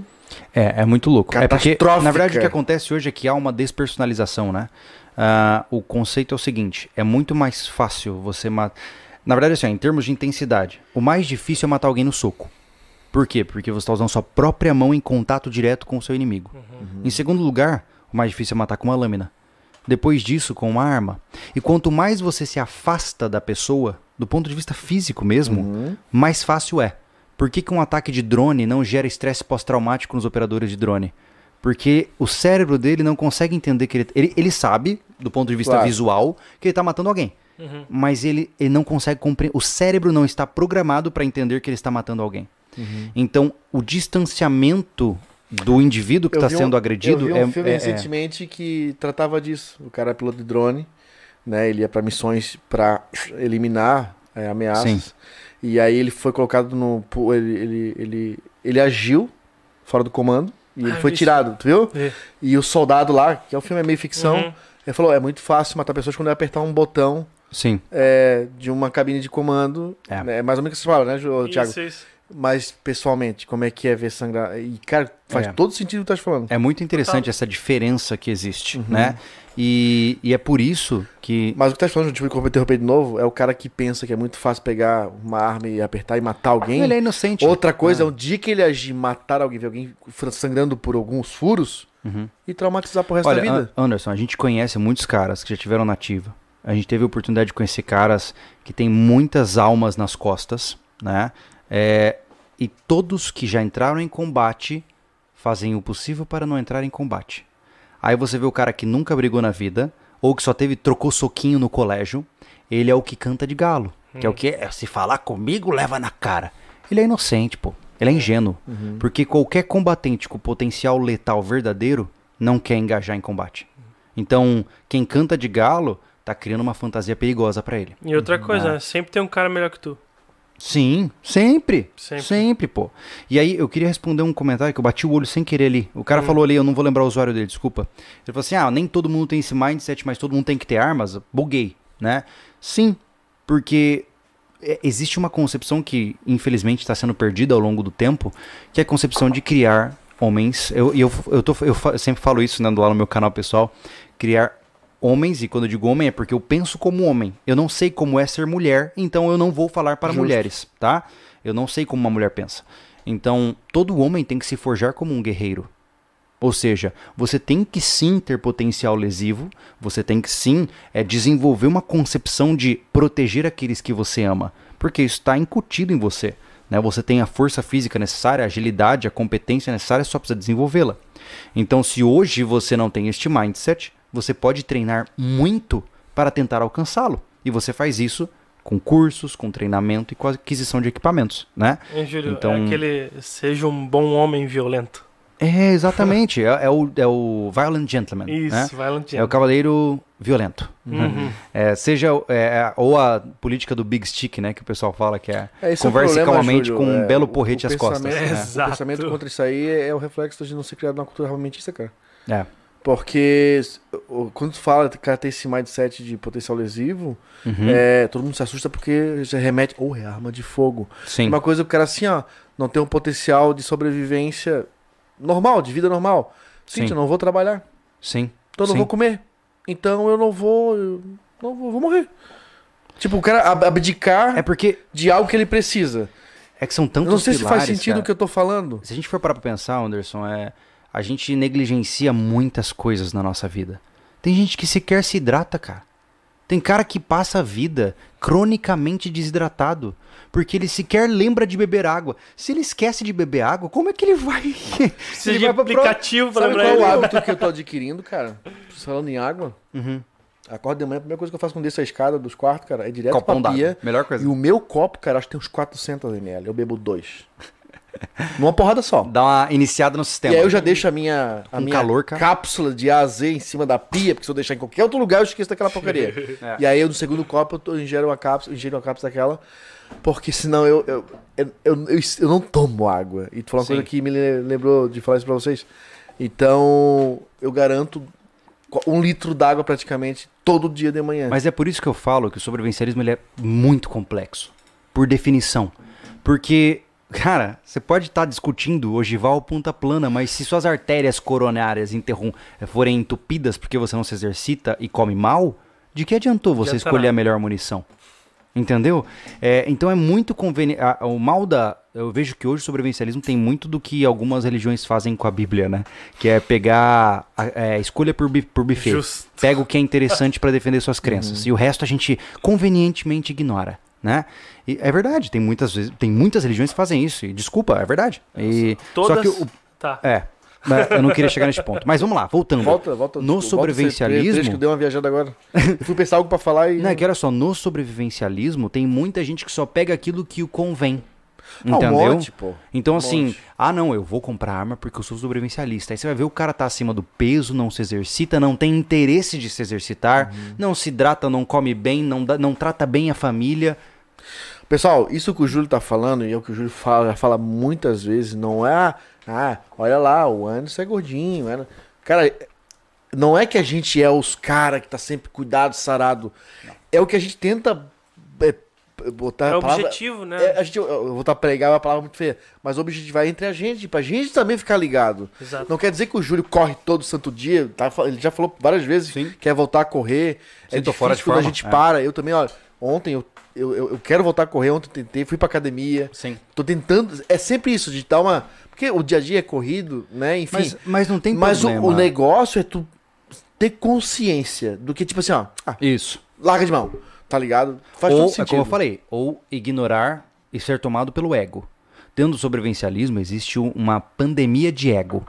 É, é muito louco. É porque, na verdade, o que acontece hoje é que há uma despersonalização, né? Ah, o conceito é o seguinte: é muito mais fácil você matar. Na verdade, assim, ó, em termos de intensidade, o mais difícil é matar alguém no soco. Por quê? Porque você está usando sua própria mão em contato direto com o seu inimigo. Em segundo lugar, o mais difícil é matar com uma lâmina. Depois disso, com uma arma. E quanto mais você se afasta da pessoa, do ponto de vista físico mesmo, Uhum. mais fácil é. Por que, que um ataque de drone não gera estresse pós-traumático nos operadores de drone? Porque o cérebro dele não consegue entender que ele. Ele, ele sabe, do ponto de vista Claro. visual, que ele está matando alguém. Uhum. Mas ele, ele não consegue compreender. O cérebro não está programado para entender que ele está matando alguém. Então, o distanciamento do indivíduo que está um- sendo agredido Eu vi um é, filme é- é- recentemente que tratava disso. O cara é piloto de drone, né? Ele ia pra missões pra eliminar é, ameaças. Sim. E aí ele foi colocado no. Ele, ele, ele, ele agiu fora do comando e ele Ah, foi vi tirado, tu viu? Vê. E o soldado lá, que é um filme é meio ficção, Uhum. ele falou: é muito fácil matar pessoas quando eu apertar um botão Sim. é, de uma cabine de comando. É. É, mais ou menos o que você fala, né, Thiago? Isso, isso. Mas pessoalmente, como é que é ver sangrar? E, cara, faz É. todo sentido o que tu tá falando. É muito interessante Total. essa diferença que existe, Uhum. né? E, e é por isso que. Mas o que tá falando, tipo, de interromper de novo, é o cara que pensa que é muito fácil pegar uma arma e apertar e matar alguém. Ele é inocente. Outra coisa é um dia que ele agir, matar alguém, ver alguém sangrando por alguns furos Uhum. e traumatizar pro resto Olha, da vida. An- Anderson, a gente conhece muitos caras que já tiveram nativa. A gente teve a oportunidade de conhecer caras que têm muitas almas nas costas, né? É, e todos que já entraram em combate fazem o possível para não entrar em combate. Aí você vê o cara que nunca brigou na vida, ou que só teve, trocou soquinho no colégio, ele é o que canta de galo. Que é o que? É, se falar comigo, leva na cara. Ele é inocente, pô. Ele é ingênuo. Porque qualquer combatente com potencial letal verdadeiro não quer engajar em combate. Então, quem canta de galo tá criando uma fantasia perigosa pra ele. E outra coisa, Ah. né? sempre tem um cara melhor que tu. Sim, sempre. Sempre. Sempre, pô. E aí, eu queria responder um comentário que eu bati o olho sem querer ali. O cara Hum. falou ali, eu não vou lembrar o usuário dele, desculpa. Ele falou assim: ah, nem todo mundo tem esse mindset, mas todo mundo tem que ter armas. Buguei, né? Sim, porque é, existe uma concepção que, infelizmente, está sendo perdida ao longo do tempo, que é a concepção de criar homens. Eu, e eu, eu, tô, eu sempre falo isso né, lá no meu canal pessoal: criar homens, e quando eu digo homem é porque eu penso como homem. Eu não sei como é ser mulher, então eu não vou falar para Justo. mulheres, tá? Eu não sei como uma mulher pensa. Então, todo homem tem que se forjar como um guerreiro. Ou seja, você tem que sim ter potencial lesivo, você tem que sim é, desenvolver uma concepção de proteger aqueles que você ama, porque isso está incutido em você. Né? Você tem a força física necessária, a agilidade, a competência necessária, só precisa desenvolvê-la. Então, se hoje você não tem este mindset, você pode treinar muito para tentar alcançá-lo. E você faz isso com cursos, com treinamento e com aquisição de equipamentos, né? Hein, Júlio? Então- É aquele. Seja um bom homem violento. É, exatamente. é, é o, é o Violent Gentleman. Isso, né? Violent É o cavaleiro violento. Uhum. É, seja é, ou a política do Big Stick, né? Que o pessoal fala que é, É, é o converse problema, calmamente Júlio, com um é, belo o- porrete o às costas. né? O Exato. pensamento contra isso aí é, é o reflexo de não ser criado numa cultura armamentista, cara. É. Porque quando tu fala que o cara tem esse mindset de potencial lesivo, Uhum. é, todo mundo se assusta porque já remete. Ou é arma de fogo. Sim. Uma coisa, o cara assim, ó, não tem um potencial de sobrevivência normal, de vida normal. Sim, eu não vou trabalhar. Sim. Então eu não Sim. vou comer. Então eu não vou. eu não vou, vou morrer. Tipo, o cara ab- abdicar É porque de algo que ele precisa. é que são Eu tantos não sei se faz pilares, sentido o que eu tô falando. Se a gente for parar pra pensar, Anderson, é, a gente negligencia muitas coisas na nossa vida. Tem gente que sequer se hidrata, cara. Tem cara que passa a vida cronicamente desidratado, porque ele sequer lembra de beber água. Se ele esquece de beber água, como é que ele vai? Precisa Ele de vai pra aplicativo pra Sabe lembrar qual é o hábito que eu tô adquirindo, cara? Falando em água. Uhum. Acordo de manhã, a primeira coisa que eu faço quando desço a escada dos quartos, cara, é direto Copão pra pia. Melhor E coisa. o meu copo, cara, acho que tem uns 400 ml. Eu bebo dois. Numa porrada só. Dá uma iniciada no sistema. E aí eu já deixo a minha, a minha calor, cápsula de A a Z em cima da pia, porque se eu deixar em qualquer outro lugar eu esqueço daquela porcaria. É. E aí eu no segundo copo eu tô, ingiro uma cápsula, ingiro uma cápsula daquela, porque senão eu, eu, eu, eu, eu- eu não tomo água. E tu falou uma Sim. coisa que me le- lembrou de falar isso pra vocês. Então eu garanto um litro d'água praticamente todo dia de manhã. Mas é por isso que eu falo que o sobrevivencialismo ele é muito complexo, por definição. Porque, cara, você pode estar discutindo ogival ponta plana, mas se suas artérias coronárias interrom forem entupidas porque você não se exercita e come mal, de que adiantou você Adianta escolher a melhor munição? Entendeu? É, então é muito conveniente. O mal da. Eu vejo que hoje o sobrevivencialismo tem muito do que algumas religiões fazem com a Bíblia, né? Que é pegar a é, escolha por, bi- por buffet. Justo. Pega o que é interessante para defender suas crenças. E o resto a gente convenientemente ignora. Né? E é verdade, tem muitas vezes, tem muitas religiões que fazem isso. E desculpa, é verdade. E, Todas. Só que o, Tá. é, mas eu não queria chegar nesse ponto. Mas vamos lá, voltando. Volta, volta. No sobrevivencialismo- trecho que eu dei uma viajada agora. Eu fui pensar algo pra falar e. Não, é que olha só, no sobrevivencialismo tem muita gente que só pega aquilo que o convém. Ah, um Entendeu? monte, pô. Então, Um assim, monte. ah, não, eu vou comprar arma porque eu sou sobrevivencialista. Aí você vai ver o cara tá acima do peso, não se exercita, não tem interesse de se exercitar, Uhum. não se hidrata, não come bem, não, dá- não trata bem a família. Pessoal, isso que o Júlio tá falando, e é o que o Júlio fala, já fala muitas vezes, não é, ah, olha lá, o Anderson é gordinho? Cara, não é que a gente é os cara que tá sempre cuidado, sarado. É o que a gente tenta é, botar É a o palavra- objetivo, né? É, a gente, eu vou estar pregar uma palavra muito feia, mas o objetivo vai entre a gente, pra gente também ficar ligado. Exato. Não quer dizer que o Júlio corre todo santo dia, tá? ele já falou várias vezes que quer voltar a correr. é Sim, tô difícil fora de quando a forma, gente é. para. Eu também, ó, ontem eu, eu, eu, eu quero voltar a correr, ontem tentei, fui pra academia. Sim. Tô tentando, é sempre isso, de dar uma... Porque o dia a dia é corrido, né, enfim. Mas, mas não tem mas o, problema. o negócio é tu ter consciência do que, tipo assim, ó, ah, Isso. larga de mão, tá ligado? Faz ou, todo é sentido. como eu falei, ou ignorar e ser tomado pelo ego. Dentro do sobrevivencialismo existe um- uma pandemia de ego.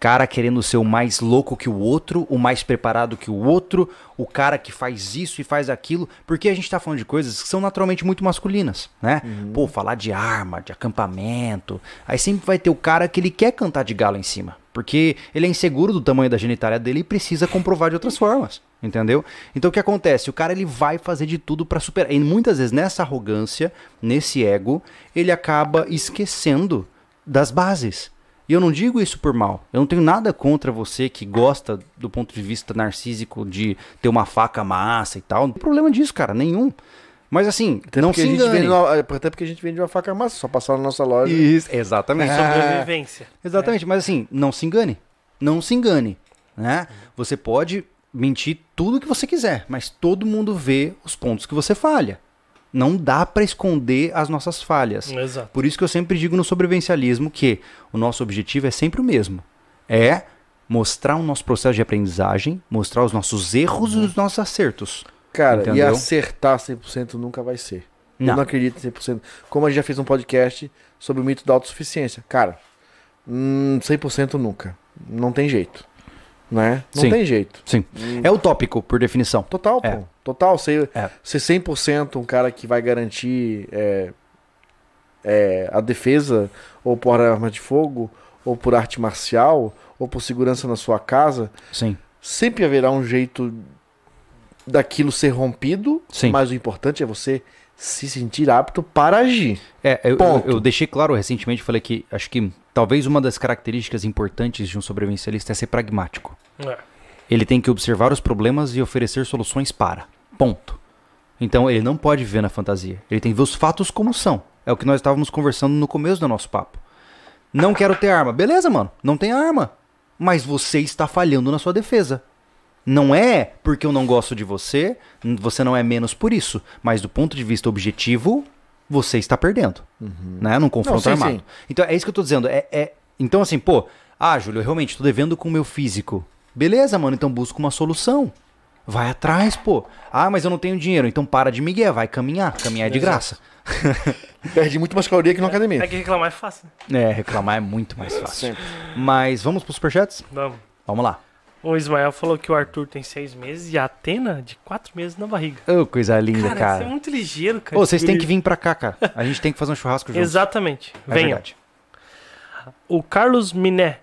Cara querendo ser o mais louco que o outro, o mais preparado que o outro, o cara que faz isso e faz aquilo, porque a gente tá falando de coisas que são naturalmente muito masculinas, né? Pô, falar de arma, de acampamento, aí sempre vai ter o cara que ele quer cantar de galo em cima, porque ele é inseguro do tamanho da genitália dele e precisa comprovar de outras formas. Entendeu? Então o que acontece? O cara ele vai fazer de tudo pra superar. E muitas vezes nessa arrogância, nesse ego, ele acaba esquecendo das bases. E eu não digo isso por mal. Eu não tenho nada contra você que gosta do ponto de vista narcísico de ter uma faca massa e tal. Não tem problema disso, cara, nenhum. Mas assim, Até não porque se a gente engane. vende uma- até porque a gente vende uma faca massa, só passar na nossa loja. Isso, exatamente. Sobrevivência. Exatamente, mas assim, não se engane. Não se engane, né? Você pode mentir tudo que você quiser, mas todo mundo vê os pontos que você falha. Não dá pra esconder as nossas falhas. Exato. Por isso que eu sempre digo no sobrevivencialismo que o nosso objetivo é sempre o mesmo. É mostrar o nosso processo de aprendizagem, mostrar os nossos erros e os nossos acertos. Cara, e Entendeu? acertar 100% nunca vai ser. Eu Não. não acredito em 100%. Como a gente já fez um podcast sobre o mito da autossuficiência. Cara, hum, 100% nunca. Não tem jeito. Né? Não Sim. tem jeito. Sim. É utópico, por definição. Total, pô. É. Total. Ser, É. ser 100% um cara que vai garantir é, é, a defesa ou por arma de fogo, ou por arte marcial, ou por segurança na sua casa, Sim. sempre haverá um jeito daquilo ser rompido, Sim. mas o importante é você se sentir apto para agir. É, eu, eu, eu deixei claro recentemente, falei que acho que talvez uma das características importantes de um sobrevivencialista é ser pragmático. É. Ele tem que observar os problemas e oferecer soluções para. Ponto. Então ele não pode viver na fantasia. Ele tem que ver os fatos como são. É o que nós estávamos conversando no começo do nosso papo. Não quero ter arma. Beleza, mano. Não tem arma. Mas você está falhando na sua defesa. Não é porque eu não gosto de você, você não é menos por isso. Mas do ponto de vista objetivo, você está perdendo. Né? Num confronto sim, armado. sim. Então é isso que eu tô dizendo. É, é- Então, assim, pô, ah, Júlio, eu realmente tô devendo com o meu físico. Beleza, mano, então busca uma solução. Vai atrás, pô. Ah, mas eu não tenho dinheiro. Então para de migué, vai caminhar. Caminhar é de graça. Perde muito mais caloria que na academia. É que reclamar é fácil. né? É, reclamar é muito mais fácil. Sempre. Mas vamos pros superchats? Vamos. Vamos lá. O Ismael falou que o Arthur tem seis meses e a Atena de quatro meses na barriga. Ô, coisa linda, Cara, cara. você é muito ligeiro, cara. Ô, vocês têm que vir pra cá, cara. A gente tem que fazer um churrasco juntos. Exatamente. É Venham. verdade. O Carlos Miné.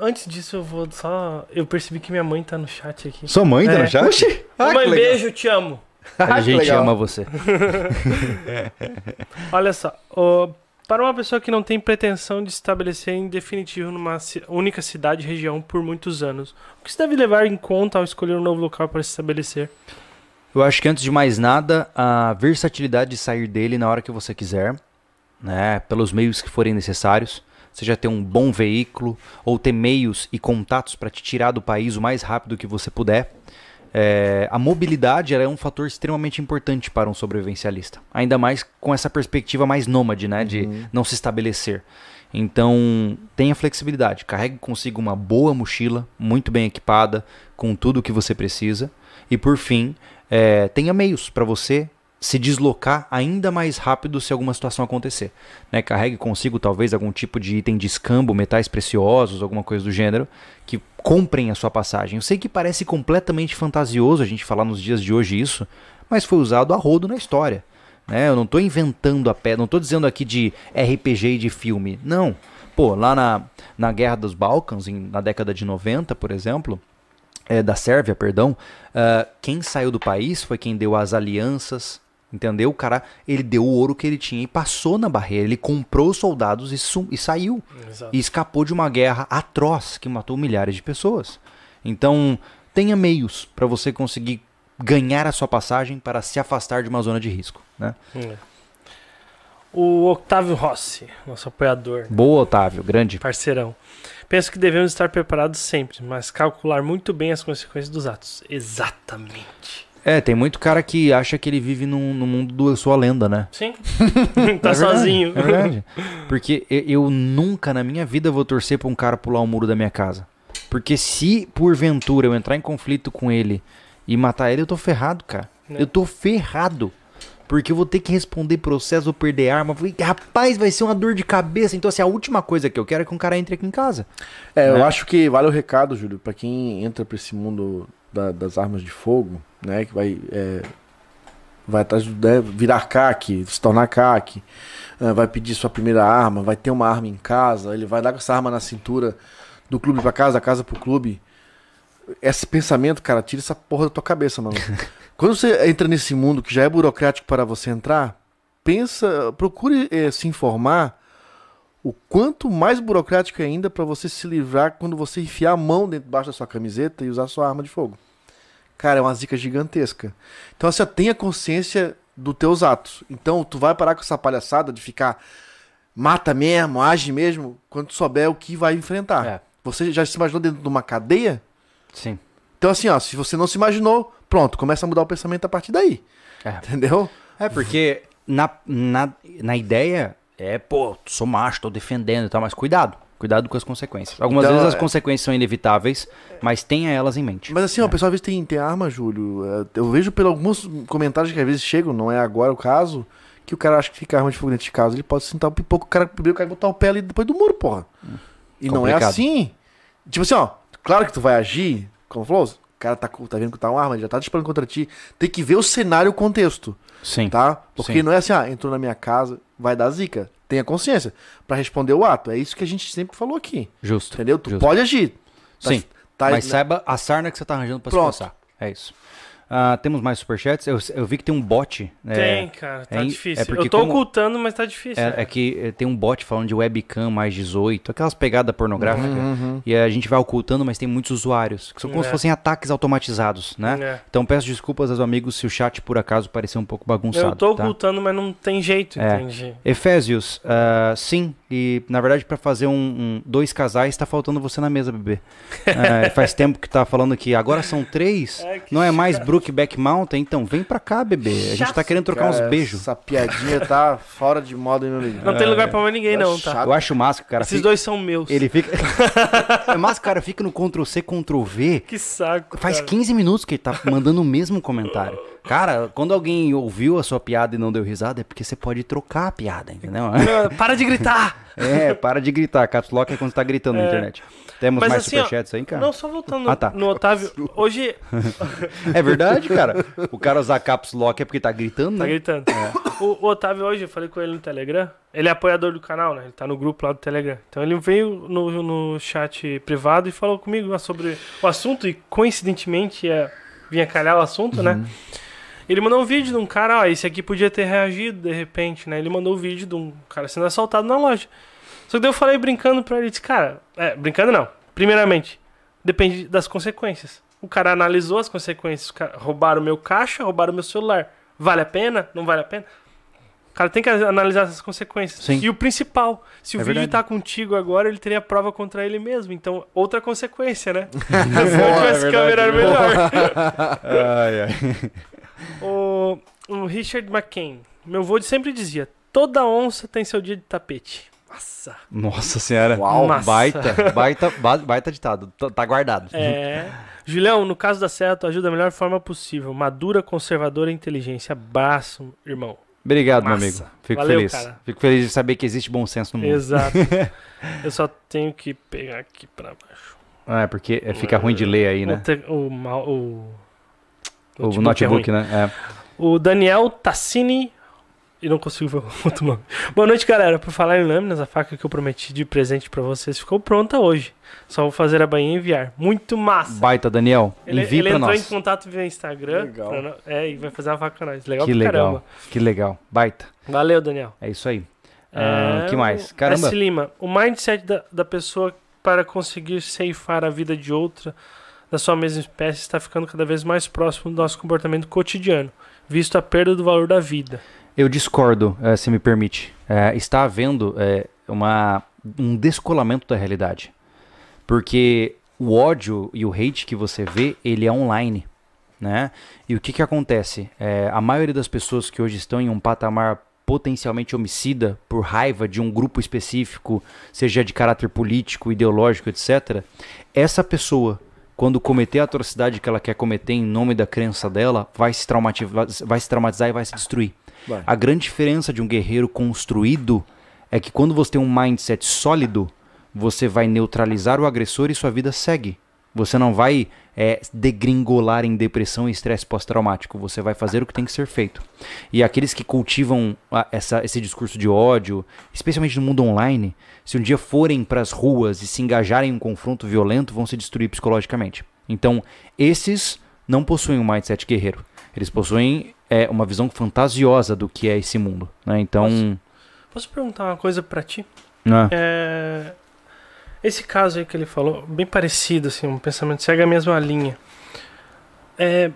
Antes disso, eu vou só. Eu percebi que minha mãe tá no chat aqui. Sua mãe tá no chat? Oxi! Ah, mãe, beijo, te amo. A que gente ama você. Olha só. para uma pessoa que não tem pretensão de se estabelecer em definitivo numa única cidade e região por muitos anos, o que se deve levar em conta ao escolher um novo local para se estabelecer? Eu acho que antes de mais nada, a versatilidade de sair dele na hora que você quiser, né, pelos meios que forem necessários, seja ter um bom veículo ou ter meios e contatos para te tirar do país o mais rápido que você puder. É, a mobilidade é um fator extremamente importante para um sobrevivencialista, ainda mais com essa perspectiva mais nômade, né, de não se estabelecer. Então, tenha flexibilidade, carregue consigo uma boa mochila, muito bem equipada, com tudo o que você precisa. E por fim, é, tenha meios para você se deslocar ainda mais rápido se alguma situação acontecer. Né? Carregue consigo talvez algum tipo de item de escambo, metais preciosos, alguma coisa do gênero, que comprem a sua passagem. Eu sei que parece completamente fantasioso a gente falar nos dias de hoje isso, mas foi usado a rodo na história. Né? Eu não tô inventando a pedra, não tô dizendo aqui de RPG e de filme. Não. Pô, lá na, na Guerra dos Balcãs, na década de 90, por exemplo, é, da Sérvia, perdão, ah, quem saiu do país foi quem deu as alianças, entendeu? O cara, ele deu o ouro que ele tinha e passou na barreira, ele comprou os soldados e, sum- e saiu. Exato. E escapou de uma guerra atroz que matou milhares de pessoas. Então, tenha meios para você conseguir ganhar a sua passagem para se afastar de uma zona de risco, né? É. O Octávio Rossi, nosso apoiador, Boa, Otávio, grande. parceirão. Penso que devemos estar preparados sempre, mas calcular muito bem as consequências dos atos. Exatamente. É, tem muito cara que acha que ele vive num- no mundo do Eu Sou a Lenda, né? Sim. tá É verdade, sozinho. É verdade. Porque eu, nunca na minha vida vou torcer pra um cara pular o muro da minha casa. Porque se porventura eu entrar em conflito com ele e matar ele, eu tô ferrado, cara. Né? Eu tô ferrado. Porque eu vou ter que responder processo, vou perder arma. Falei, Rapaz, vai ser uma dor de cabeça. Então, assim, a última coisa que eu quero é que um cara entre aqui em casa. É, Né? eu acho que vale o recado, Júlio, pra quem entra pra esse mundo da- das armas de fogo, né, que vai é, vai atrás do- né, virar CAC, se tornar CAC, ah, vai pedir sua primeira arma, vai ter uma arma em casa, ele vai dar com essa arma na cintura do clube pra casa, da casa pro clube. Esse pensamento, cara, tira essa porra da tua cabeça, mano. Quando você entra nesse mundo que já é burocrático para você entrar, pensa, procure eh, se informar o quanto mais burocrático é ainda para você se livrar quando você enfiar a mão dentro debaixo da sua camiseta e usar sua arma de fogo. Cara, é uma zica gigantesca. Então você tenha consciência dos teus atos. Então tu vai parar com essa palhaçada de ficar mata mesmo, age mesmo, quando tu souber o que vai enfrentar. É. Você já se imaginou dentro de uma cadeia? Sim. Então assim, ó, se você não se imaginou, pronto, começa a mudar o pensamento a partir daí. É. Entendeu? É, porque na, na, na ideia é, pô, sou macho, tô defendendo e tal, mas cuidado. Cuidado com as consequências. Algumas Então, vezes as é- consequências são inevitáveis, mas tenha elas em mente. Mas assim, ó, o pessoal às vezes tem, tem arma, Júlio. É, Eu vejo por alguns comentários que às vezes chegam, não é agora o caso, que o cara acha que fica arma de fogo dentro de casa. Ele pode sentar um pipoco, o cara primeiro vai botar o pé ali depois do muro, porra. E não é Complicado. assim. Tipo assim, ó, claro que tu vai agir, como falou, o cara tá, tá vendo que tá uma arma, ele já tá disparando contra ti. Tem que ver o cenário e o contexto, Sim. tá? Porque Sim. não é assim, ah, entrou na minha casa, vai dar zica. Tenha consciência pra responder o ato. É isso que a gente sempre falou aqui. Justo. Entendeu? Tu Justo. pode agir. Tá- Sim. tá- mas saiba a sarna que você tá arranjando pra Pronto. se coçar. É isso. Ah, temos mais superchats? Eu, eu vi que tem um bot. é, Tem, cara, tá é in- difícil. é porque eu tô como- ocultando, mas tá difícil. É, né? é que eh, tem um bot falando de webcam mais 18, aquelas pegadas pornográficas. Uhum. E a gente vai ocultando, mas tem muitos usuários, que são como É. se fossem ataques automatizados, né? É. Então peço desculpas aos amigos se o chat por acaso parecer um pouco bagunçado. Eu tô tá? ocultando, mas não tem jeito, É. entendi. Efésios, ah, sim, e na verdade pra fazer um, um- dois casais tá faltando você na mesa, bebê. Ah, faz tempo que tá falando que agora são três, É, não é mais chato. Brookback Mountain, então vem pra cá, bebê. A gente tá querendo trocar uns Cara, beijos. Essa piadinha tá fora de moda, meu amigo? Não tem lugar pra mais ninguém, Tá não, tá? chato. Eu acho o cara Esses fica, dois são meus. ele fica É massa que o cara fica no Ctrl C, Ctrl V. Que saco. Faz cara. 15 minutos que ele tá mandando o mesmo comentário. Cara, quando alguém ouviu a sua piada e não deu risada, é porque você pode trocar a piada, entendeu? Para de gritar! É, para de gritar. Caps Lock é quando você tá gritando na É. internet. Temos Mas mais assim, ó, superchats aí, cara? Não, só voltando Ah, tá. no Otávio. Hoje. É verdade, cara? O cara usar Caps Lock é porque tá gritando, Tá né? gritando. O, o Otávio hoje, eu falei com ele no Telegram. Ele é apoiador do canal, né? Ele tá no grupo lá do Telegram. Então ele veio no, no chat privado e falou comigo sobre o assunto. E coincidentemente é, vinha calhar o assunto, né? Ele mandou um vídeo de um cara, ó, esse aqui podia ter reagido de repente, né? Ele mandou o vídeo de um cara sendo assaltado na loja. Só que daí eu falei brincando pra ele, disse, cara, é, brincando não. Primeiramente, depende das consequências. O cara analisou as consequências. O cara- roubaram meu caixa, roubaram meu celular. Vale a pena? Não vale a pena? O cara tem que analisar essas consequências. Sim. E o principal, se o É vídeo verdade. tá contigo agora, ele teria prova contra ele mesmo. Então, outra consequência, né? Se não tivesse é câmera, era melhor. Ai, ai. O, o Richard McCain, meu vô sempre dizia: toda onça tem seu dia de tapete. Nossa. Nossa senhora. Uau, Massa. Baita, baita, ba- baita ditado. Tá- Tá guardado. É. Julião, no caso da Serra, tu ajuda da melhor forma possível. Madura, conservadora e inteligência. Abraço, irmão. Obrigado, meu Massa. amigo. Fico Valeu, feliz. cara. Fico feliz de saber que existe bom senso no mundo. Exato. Eu só tenho que pegar aqui pra baixo. Ah, é porque é, fica ruim de ler aí, O, né? te- o, ma- o, O notebook, é né? É. O Daniel Tassini e não consigo ver o outro nome. Boa noite, galera. Por falar em lâminas, a faca que eu prometi de presente pra vocês ficou pronta hoje. Só vou fazer a bainha e enviar. Muito massa. Baita, Daniel. Ele, Envie ele pra entrou nós. em contato via Instagram. Legal. pra é, e vai fazer uma faca com nós. Legal Que pra legal. caramba. Que legal. Baita. Valeu, Daniel. É isso aí. Ah, É, que mais? Caramba. S. Lima, o mindset da, da pessoa para conseguir ceifar a vida de outra da sua mesma espécie está ficando cada vez mais próximo do nosso comportamento cotidiano, visto a perda do valor da vida. Eu discordo, eh, se me permite. Eh, está havendo eh, uma, um descolamento da realidade. Porque o ódio e o hate que você vê, ele é online. Né? E o que, que acontece? Eh, a maioria das pessoas que hoje estão em um patamar potencialmente homicida por raiva de um grupo específico, seja de caráter político, ideológico, etc., essa pessoa, quando cometer a atrocidade que ela quer cometer em nome da crença dela, vai se traumatizar, vai se traumatizar e vai se destruir. Vai. A grande diferença de um guerreiro construído é que quando você tem um mindset sólido, você vai neutralizar o agressor e sua vida segue. Você não vai é, degringolar em depressão e estresse pós-traumático. Você vai fazer o que tem que ser feito. E aqueles que cultivam ah, essa- esse discurso de ódio, especialmente no mundo online, se um dia forem para as ruas e se engajarem em um confronto violento, vão se destruir psicologicamente. Então, esses não possuem um mindset guerreiro. Eles possuem é, uma visão fantasiosa do que é esse mundo. Né? Então, Posso perguntar uma coisa pra ti? né? É, Esse caso aí que ele falou, bem parecido, assim, um pensamento segue a mesma linha. É,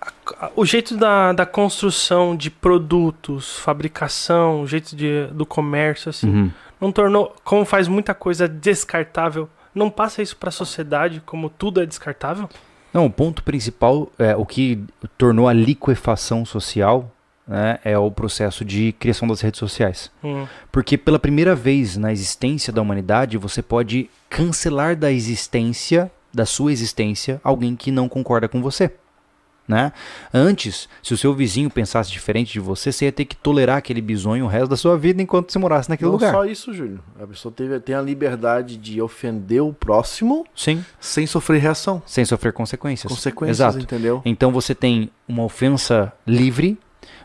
a- a- o jeito da, da construção de produtos, fabricação, o jeito de, do comércio, assim, Uhum. não tornou, como faz muita coisa descartável, não passa isso pra sociedade como tudo é descartável? Não, o ponto principal, é, o que tornou a liquefação social, né, é o processo de criação das redes sociais. Hum, Porque pela primeira vez na existência da humanidade, você pode cancelar da existência, da sua existência, alguém que não concorda com você. Né? Antes, se o seu vizinho pensasse diferente de você, você ia ter que tolerar aquele bisonho o resto da sua vida enquanto você morasse naquele Não lugar. só isso, Júlio. A pessoa teve, tem a liberdade de ofender o próximo Sim, sem sofrer reação. sem sofrer consequências. Consequências, Exato. entendeu? Então você tem uma ofensa livre,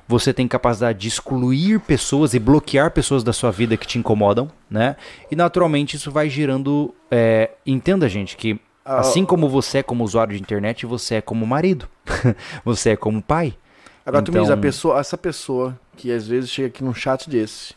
você tem capacidade de excluir pessoas e bloquear pessoas da sua vida que te incomodam, né? E naturalmente isso vai girando. é, entenda, gente, que Ah, assim como você é como usuário de internet, você é como marido, você é como pai. Agora tu me Então- diz, a pessoa, essa pessoa que às vezes chega aqui num chat desse,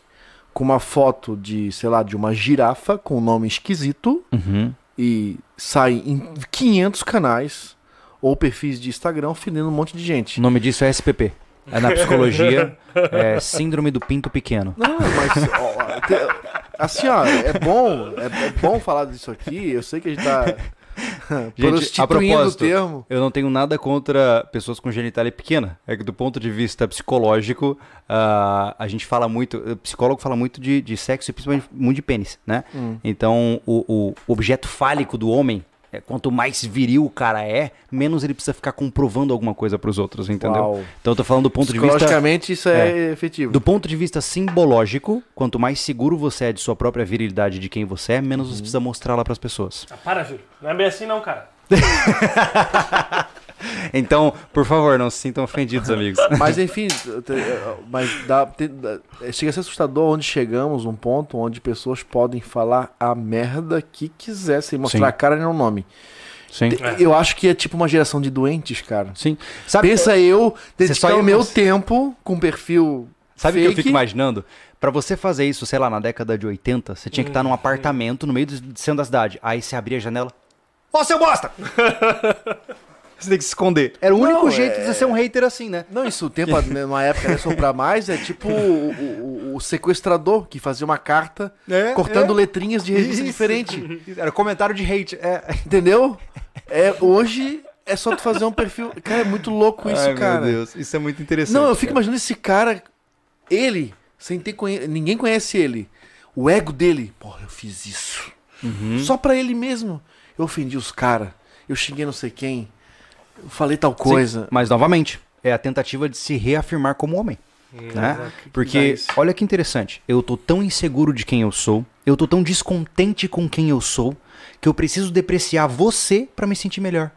com uma foto de, sei lá, de uma girafa com um nome esquisito Uhum. e sai em 500 canais ou perfis de Instagram ofendendo um monte de gente. O nome disso é SPP. É na psicologia, é Síndrome do Pinto Pequeno. Não, mas ó, te- assim, ó, é bom, é, é bom falar disso aqui. Eu sei que a gente tá Gente, a propósito, termo. Eu não tenho nada contra pessoas com genitália pequena. É que do ponto de vista psicológico, ah, a gente fala muito, o psicólogo fala muito de, de sexo e principalmente muito de pênis, né? Hum. Então, o, o objeto fálico do homem, é, quanto mais viril o cara é, menos ele precisa ficar comprovando alguma coisa pros outros, entendeu? Uau. Então, eu tô falando do ponto de vista... Psicologicamente isso é, efetivo. Do ponto de vista simbológico, quanto mais seguro você é de sua própria virilidade de quem você é, menos você precisa mostrá-la pras pessoas. Ah, para, Júlio. Não é bem assim não, cara. Então, por favor, não se sintam ofendidos, amigos. Mas enfim, mas dá, te- dá- chega a ser assustador onde chegamos, um ponto onde pessoas podem falar a merda que quiser, sem mostrar Sim. a cara nem o nome. Sim. Eu acho que é tipo uma geração de doentes, cara. Sim. Sabe, Pensa eu Você dedicar só o meu tempo com perfil sabe o que eu fico imaginando? Pra você fazer isso, sei lá, na década de 80, você tinha que estar num apartamento no meio do centro da cidade. Aí você abria a janela. Ó, seu bosta! você tem que se esconder. Era o Não, único é- jeito de você ser um hater assim, né? Não, isso o tempo, numa época né, soprar mais, é tipo o, o- o sequestrador que fazia uma carta É, cortando é. letrinhas de revista Isso. diferente. Era comentário de hate. É. Entendeu? É, hoje é só tu fazer um perfil. Cara, é muito louco isso, Ai, cara. Meu Deus, isso é muito interessante. Não, eu fico cara. imaginando esse cara, ele, sem ter conhe... ninguém conhece ele. O ego dele, porra, eu fiz isso. Uhum. Só pra ele mesmo. Eu ofendi os caras, eu xinguei não sei quem, eu falei tal Sim, coisa. mas novamente, é a tentativa de se reafirmar como homem. né? Porque, olha que interessante, eu tô tão inseguro de quem eu sou, eu tô tão descontente com quem eu sou, que eu preciso depreciar você pra me sentir melhor.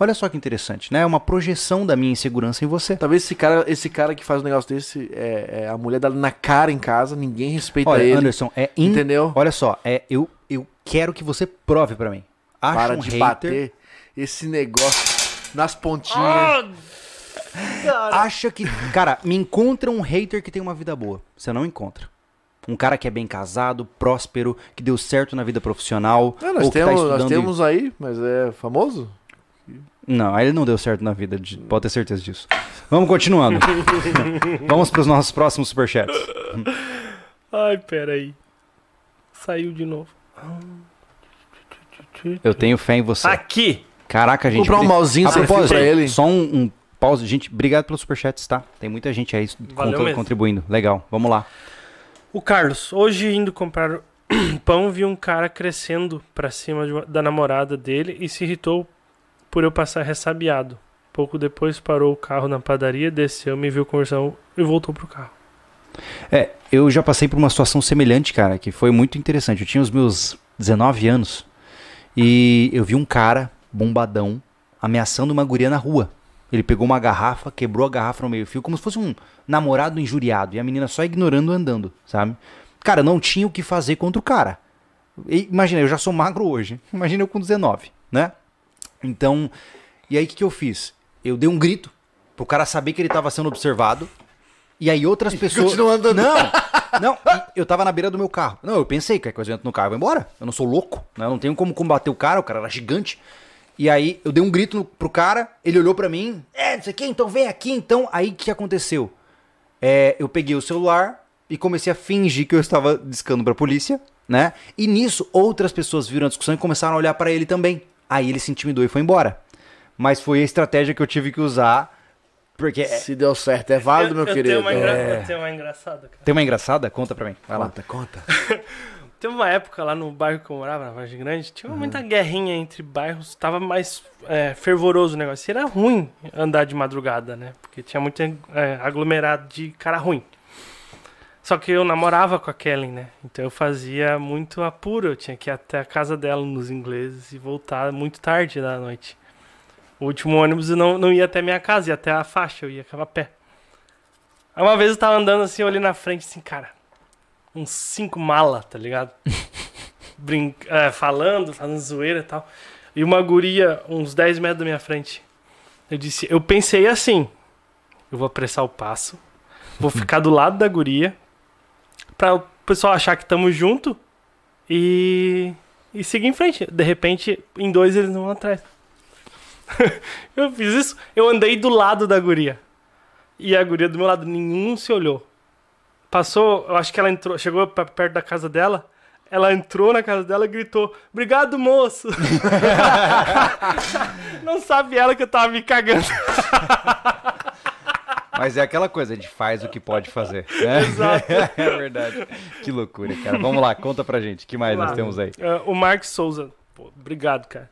Olha só que interessante, né? É uma projeção da minha insegurança em você. Talvez esse cara, esse cara que faz um negócio desse, é, é a mulher dá na cara em casa, ninguém respeita Olha, ele. Anderson, é in... Entendeu? Olha só, é eu, eu quero que você prove pra mim. Acha Para um de hater, bater esse negócio nas pontinhas. Ah, acha que, cara, me encontra um hater que tem uma vida boa. Você não encontra. Um cara que é bem casado, próspero, que deu certo na vida profissional, Não, nós, ou que tá temos, estudando nós temos aí, mas é famoso? Não, aí ele não deu certo na vida, de- pode ter certeza disso. Vamos continuando. Vamos pros nossos próximos superchats. Ai, peraí. Saiu de novo. Eu tenho fé em você. Aqui! Caraca, gente. Comprar um A sem fio pra ele. Só um, um pause. Gente, obrigado pelos superchats, tá? Tem muita gente aí Valeu contribuindo. Legal, vamos lá. O Carlos, hoje indo comprar pão, vi um cara crescendo pra cima de uma- da namorada dele e se irritou por eu passar ressabiado. Pouco depois parou o carro na padaria, desceu, me viu conversando e voltou pro carro. É, eu já passei por uma situação semelhante, cara, que foi muito interessante. Eu tinha os meus 19 anos e eu vi um cara bombadão ameaçando uma guria na rua. Ele pegou uma garrafa, quebrou a garrafa no meio-fio, como se fosse um namorado injuriado. E a menina só ignorando andando, sabe? Cara, não tinha o que fazer contra o cara. E, imagina, eu já sou magro hoje. Imagina eu com 19, né? Então, e aí o que, que eu fiz? Eu dei um grito pro cara saber que ele tava sendo observado. E aí outras pessoas. continua andando. Não! Não, e eu tava na beira do meu carro. Não, eu pensei, que coisa eu entro no carro e vou embora. Eu não sou louco, né? Eu não tenho como combater o cara, o cara era gigante. E aí eu dei um grito pro cara, ele olhou pra mim, é, não sei o que, então vem aqui, então. Aí o que aconteceu? É, eu peguei o celular e comecei a fingir que eu estava discando pra polícia, né? E nisso, outras pessoas viram a discussão e começaram a olhar pra ele também. Aí ele se intimidou e foi embora. Mas foi a estratégia que eu tive que usar, porque... é- Se deu certo, é válido, meu eu, querido. Tenho uma engra... É. eu tenho uma engraçada, cara. Tem uma engraçada? Conta pra mim, vai lá. Conta, conta. Teve uma época lá no bairro que eu morava, na Vargem Grande, tinha muita guerrinha entre bairros, tava mais é, fervoroso o negócio. E era ruim andar de madrugada, né? Porque tinha muito é, aglomerado de cara ruim. Só que eu namorava com a Kellen, né? Então eu fazia muito apuro, eu tinha que ir até a casa dela nos ingleses e voltar muito tarde da noite. O último ônibus não, não ia até minha casa, ia até a faixa, eu ia a pé. Aí uma vez eu tava andando assim, eu olhei na frente assim, cara, uns cinco mala, tá ligado? Brin é, falando, fazendo zoeira e tal. E uma guria, uns 10 metros da minha frente. Eu disse, eu pensei assim, eu vou apressar o passo, vou ficar do lado da guria, pra o pessoal achar que estamos junto e, e seguir em frente. De repente, em dois eles não vão atrás. eu fiz isso, eu andei do lado da guria. E a guria do meu lado, nenhum se olhou. Passou, eu acho que ela entrou, chegou perto da casa dela. Ela entrou na casa dela e gritou: Obrigado, moço! Não sabe ela que eu tava me cagando. Mas é aquela coisa, a gente faz o que pode fazer. Né? Exato. é verdade. Que loucura, cara. Vamos lá, conta pra gente. O que mais Vamos nós lá. temos aí? Ah, o Marcos Souza. Pô, obrigado, cara.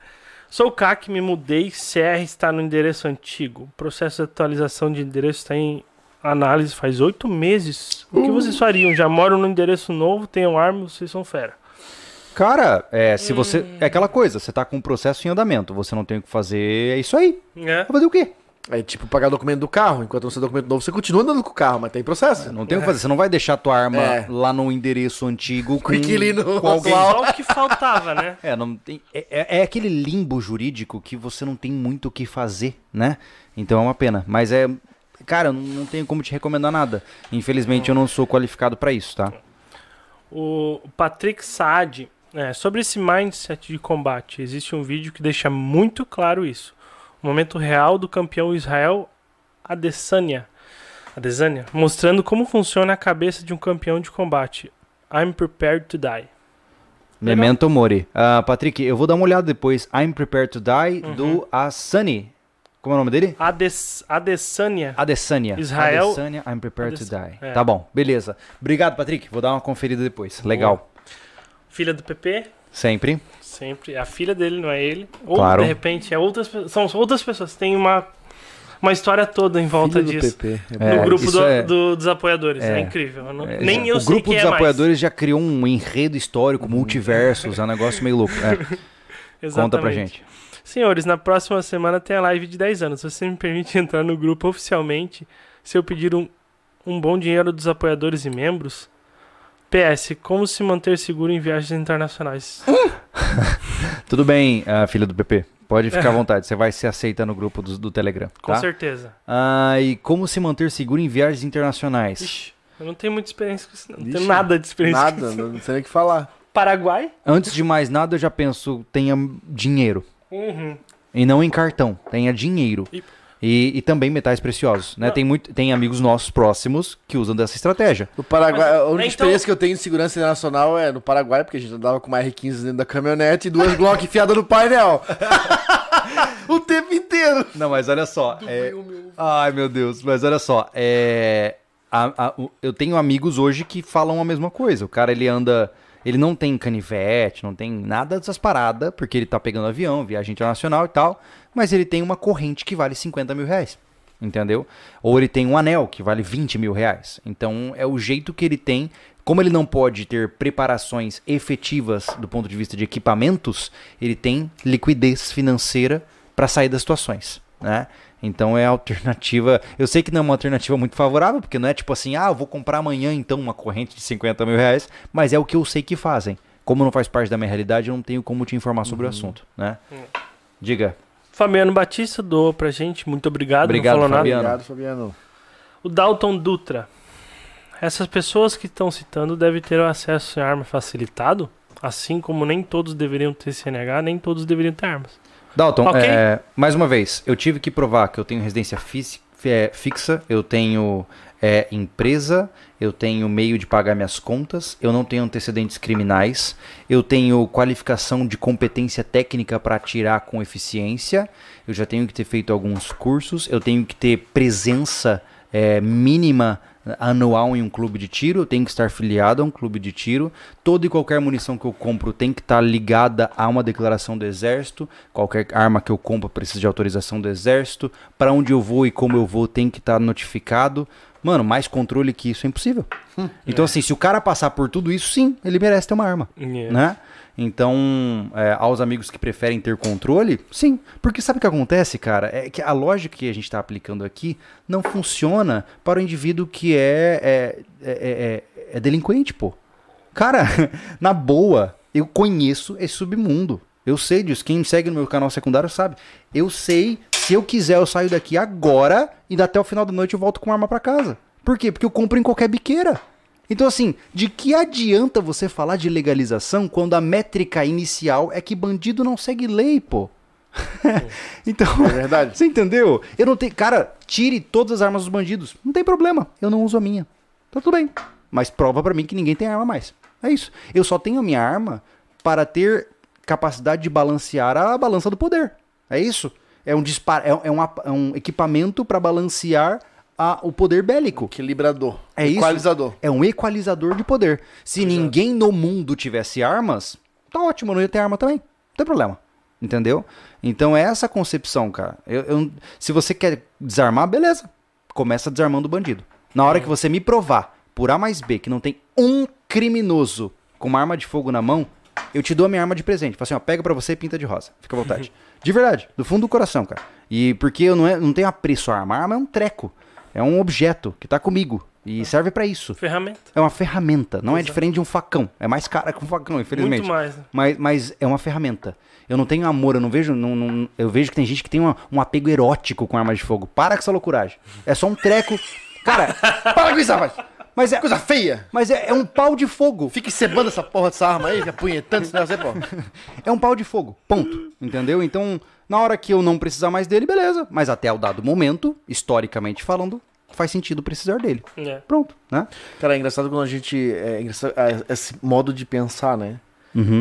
Sou o CAC, me mudei. CR está no endereço antigo. O processo de atualização de endereço está em análise faz oito meses. O que vocês fariam? Já moram no endereço novo, tenham arma, vocês são fera. Cara, é, se você. É aquela coisa, você tá com um processo em andamento, você não tem o que fazer, é isso aí. É. Vai fazer o quê? É tipo pagar documento do carro. Enquanto não sai documento novo, você continua andando com o carro, mas tem processo. Não tem o que fazer. Você não vai deixar tua arma É. lá no endereço antigo com, inquilino com alguém. Só o que faltava, né? É, não tem, é, é- é aquele limbo jurídico que você não tem muito o que fazer, né? Então é uma pena. Mas é. Cara, eu não, não tenho como te recomendar nada. Infelizmente eu não sou qualificado pra isso, tá? O Patrick Saad, é, sobre esse mindset de combate, existe um vídeo que deixa muito claro isso. O momento real do campeão Israel Adesanya, Adesanya mostrando como funciona a cabeça de um campeão de combate. I'm prepared to die. Memento Mori. Ah, Patrick, eu vou dar uma olhada depois. I'm Prepared to Die, Uhum. do Asani. Como é o nome dele? Ades, Adesanya. Adesanya. Israel- Adesanya, I'm Prepared Ades- to Die. é. Tá bom, beleza. Obrigado, Patrick. Vou dar uma conferida depois. Legal. Filha do PP, Sempre. sempre. É a filha dele, não é ele. Ou Claro. de repente é outras são outras pessoas. Tem uma, uma história toda em volta Filho do disso. PP. É, no grupo do- é- do- dos apoiadores. É, é. incrível. eu não- É, nem já- eu o sei grupo quem dos é mais. apoiadores já criou um enredo histórico, multiversos, é um negócio meio louco. É, conta pra Exatamente. gente. Senhores, na próxima semana tem a live de 10 anos. Você me permite entrar no grupo oficialmente se eu pedir um, um bom dinheiro dos apoiadores e membros? PS, como se manter seguro em viagens internacionais? Tudo bem, filho do PP. Pode ficar à vontade, você vai se aceita no grupo do, do Telegram. Com tá? certeza. Ah, e como se manter seguro em viagens internacionais? Ixi, eu não tenho muita experiência com isso, não. Ixi, tenho nada de experiência com Nada, isso. não sei nem o que falar. Paraguai? Antes de mais nada, eu já penso, tenha dinheiro. Uhum. E não em cartão, tenha dinheiro. E- E, e também metais preciosos, né? Tem, muito, tem amigos nossos próximos que usam dessa estratégia. No Paraguai, Mas, a única então- experiência que eu tenho de segurança internacional é no Paraguai, porque a gente andava com uma R15 dentro da caminhonete e duas Glock enfiadas no painel. o tempo inteiro. Não, mas olha só. é- Ai, meu Deus, mas olha só. É... a- a- o- eu tenho amigos hoje que falam a mesma coisa. O cara, ele anda. Ele não tem canivete, não tem nada dessas paradas, porque ele tá pegando avião, viagem internacional e tal. Mas ele tem uma corrente que vale 50 mil reais. Entendeu? Ou ele tem um anel que vale 20 mil reais. Então é o jeito que ele tem. Como ele não pode ter preparações efetivas do ponto de vista de equipamentos, ele tem liquidez financeira para sair das situações, né? Então é a alternativa. Eu sei que não é uma alternativa muito favorável, porque não é tipo assim, ah, eu vou comprar amanhã então uma corrente de 50 mil reais, mas é o que eu sei que fazem. Como não faz parte da minha realidade, eu não tenho como te informar sobre o assunto, né? Diga. Fabiano Batista doou pra gente, muito obrigado. Obrigado, não falou Fabiano. nada. Obrigado, Fabiano. O Dalton Dutra. Essas pessoas que estão citando devem ter o acesso a arma facilitado, assim como nem todos deveriam ter CNH, nem todos deveriam ter armas. Dalton, Ok. é, mais uma vez, eu tive que provar que eu tenho residência é, fixa, eu tenho é, empresa, eu tenho meio de pagar minhas contas, eu não tenho antecedentes criminais, eu tenho qualificação de competência técnica para atirar com eficiência, eu já tenho que ter feito alguns cursos, eu tenho que ter presença é, mínima anual em um clube de tiro, eu tenho que estar filiado a um clube de tiro. Toda e qualquer munição que eu compro tem que estar ligada a uma declaração do exército. Qualquer arma que eu compro precisa de autorização do exército. Para onde eu vou e como eu vou tem que estar notificado. Mano, mais controle que isso é impossível. Então assim, se o cara passar por tudo isso, sim, ele merece ter uma arma Yeah. né? Então, é, aos amigos que preferem ter controle, sim. Porque sabe o que acontece, cara? É que a lógica que a gente está aplicando aqui não funciona para o indivíduo que é, é, é, é- é delinquente, pô. Cara, na boa, eu conheço esse submundo. Eu sei disso. Quem me segue no meu canal secundário sabe. Eu sei, se eu quiser, eu saio daqui agora e até o final da noite eu volto com uma arma pra casa. Por quê? Porque eu compro em qualquer biqueira. Então, assim, de que adianta você falar de legalização quando a métrica inicial é que bandido não segue lei, pô? então, É verdade. você entendeu? Eu não tenho. Cara, tire todas as armas dos bandidos. Não tem problema. Eu não uso a minha. Tá tudo bem. Mas prova pra mim que ninguém tem arma mais. É isso. Eu só tenho a minha arma para ter capacidade de balancear a balança do poder. É isso. É um, dispar... é, é um, é um equipamento para balancear a- o poder bélico. Equilibrador. É isso. Equalizador. É um equalizador de poder. Se ninguém no mundo tivesse armas, tá ótimo, eu não ia ter arma também. Não tem problema. Entendeu? Então é essa concepção, cara. Eu- eu- se você quer desarmar, beleza. Começa desarmando o bandido. Na hora que você me provar, por A mais B, que não tem um criminoso com uma arma de fogo na mão, eu te dou a minha arma de presente. Fala assim, ó, pega pra você e pinta de rosa. Fica à vontade. De verdade, do fundo do coração, cara. E porque eu não, é, não tenho apreço à arma. A arma é um treco. É um objeto que tá comigo. E serve pra isso. Ferramenta. É uma ferramenta, não é diferente de um facão. É mais cara que um facão, infelizmente. Muito mais. né? Mas, mas é uma ferramenta. Eu não tenho amor, eu não vejo. não- não- eu vejo que tem gente que tem uma- um apego erótico com armas de fogo. Para com essa loucuragem. É só um treco. Cara, Para com isso, rapaz. mas é, Coisa feia. mas é, é um pau de fogo. Fica cebando essa porra dessa arma aí, apunhetando esse negócio aí, pô. É um pau de fogo. Ponto. Entendeu? Então, na hora que eu não precisar mais dele, beleza. Mas até o dado momento, historicamente falando, faz sentido precisar dele. É. Pronto, né? Cara, é engraçado quando a gente. É é, esse modo de pensar, né?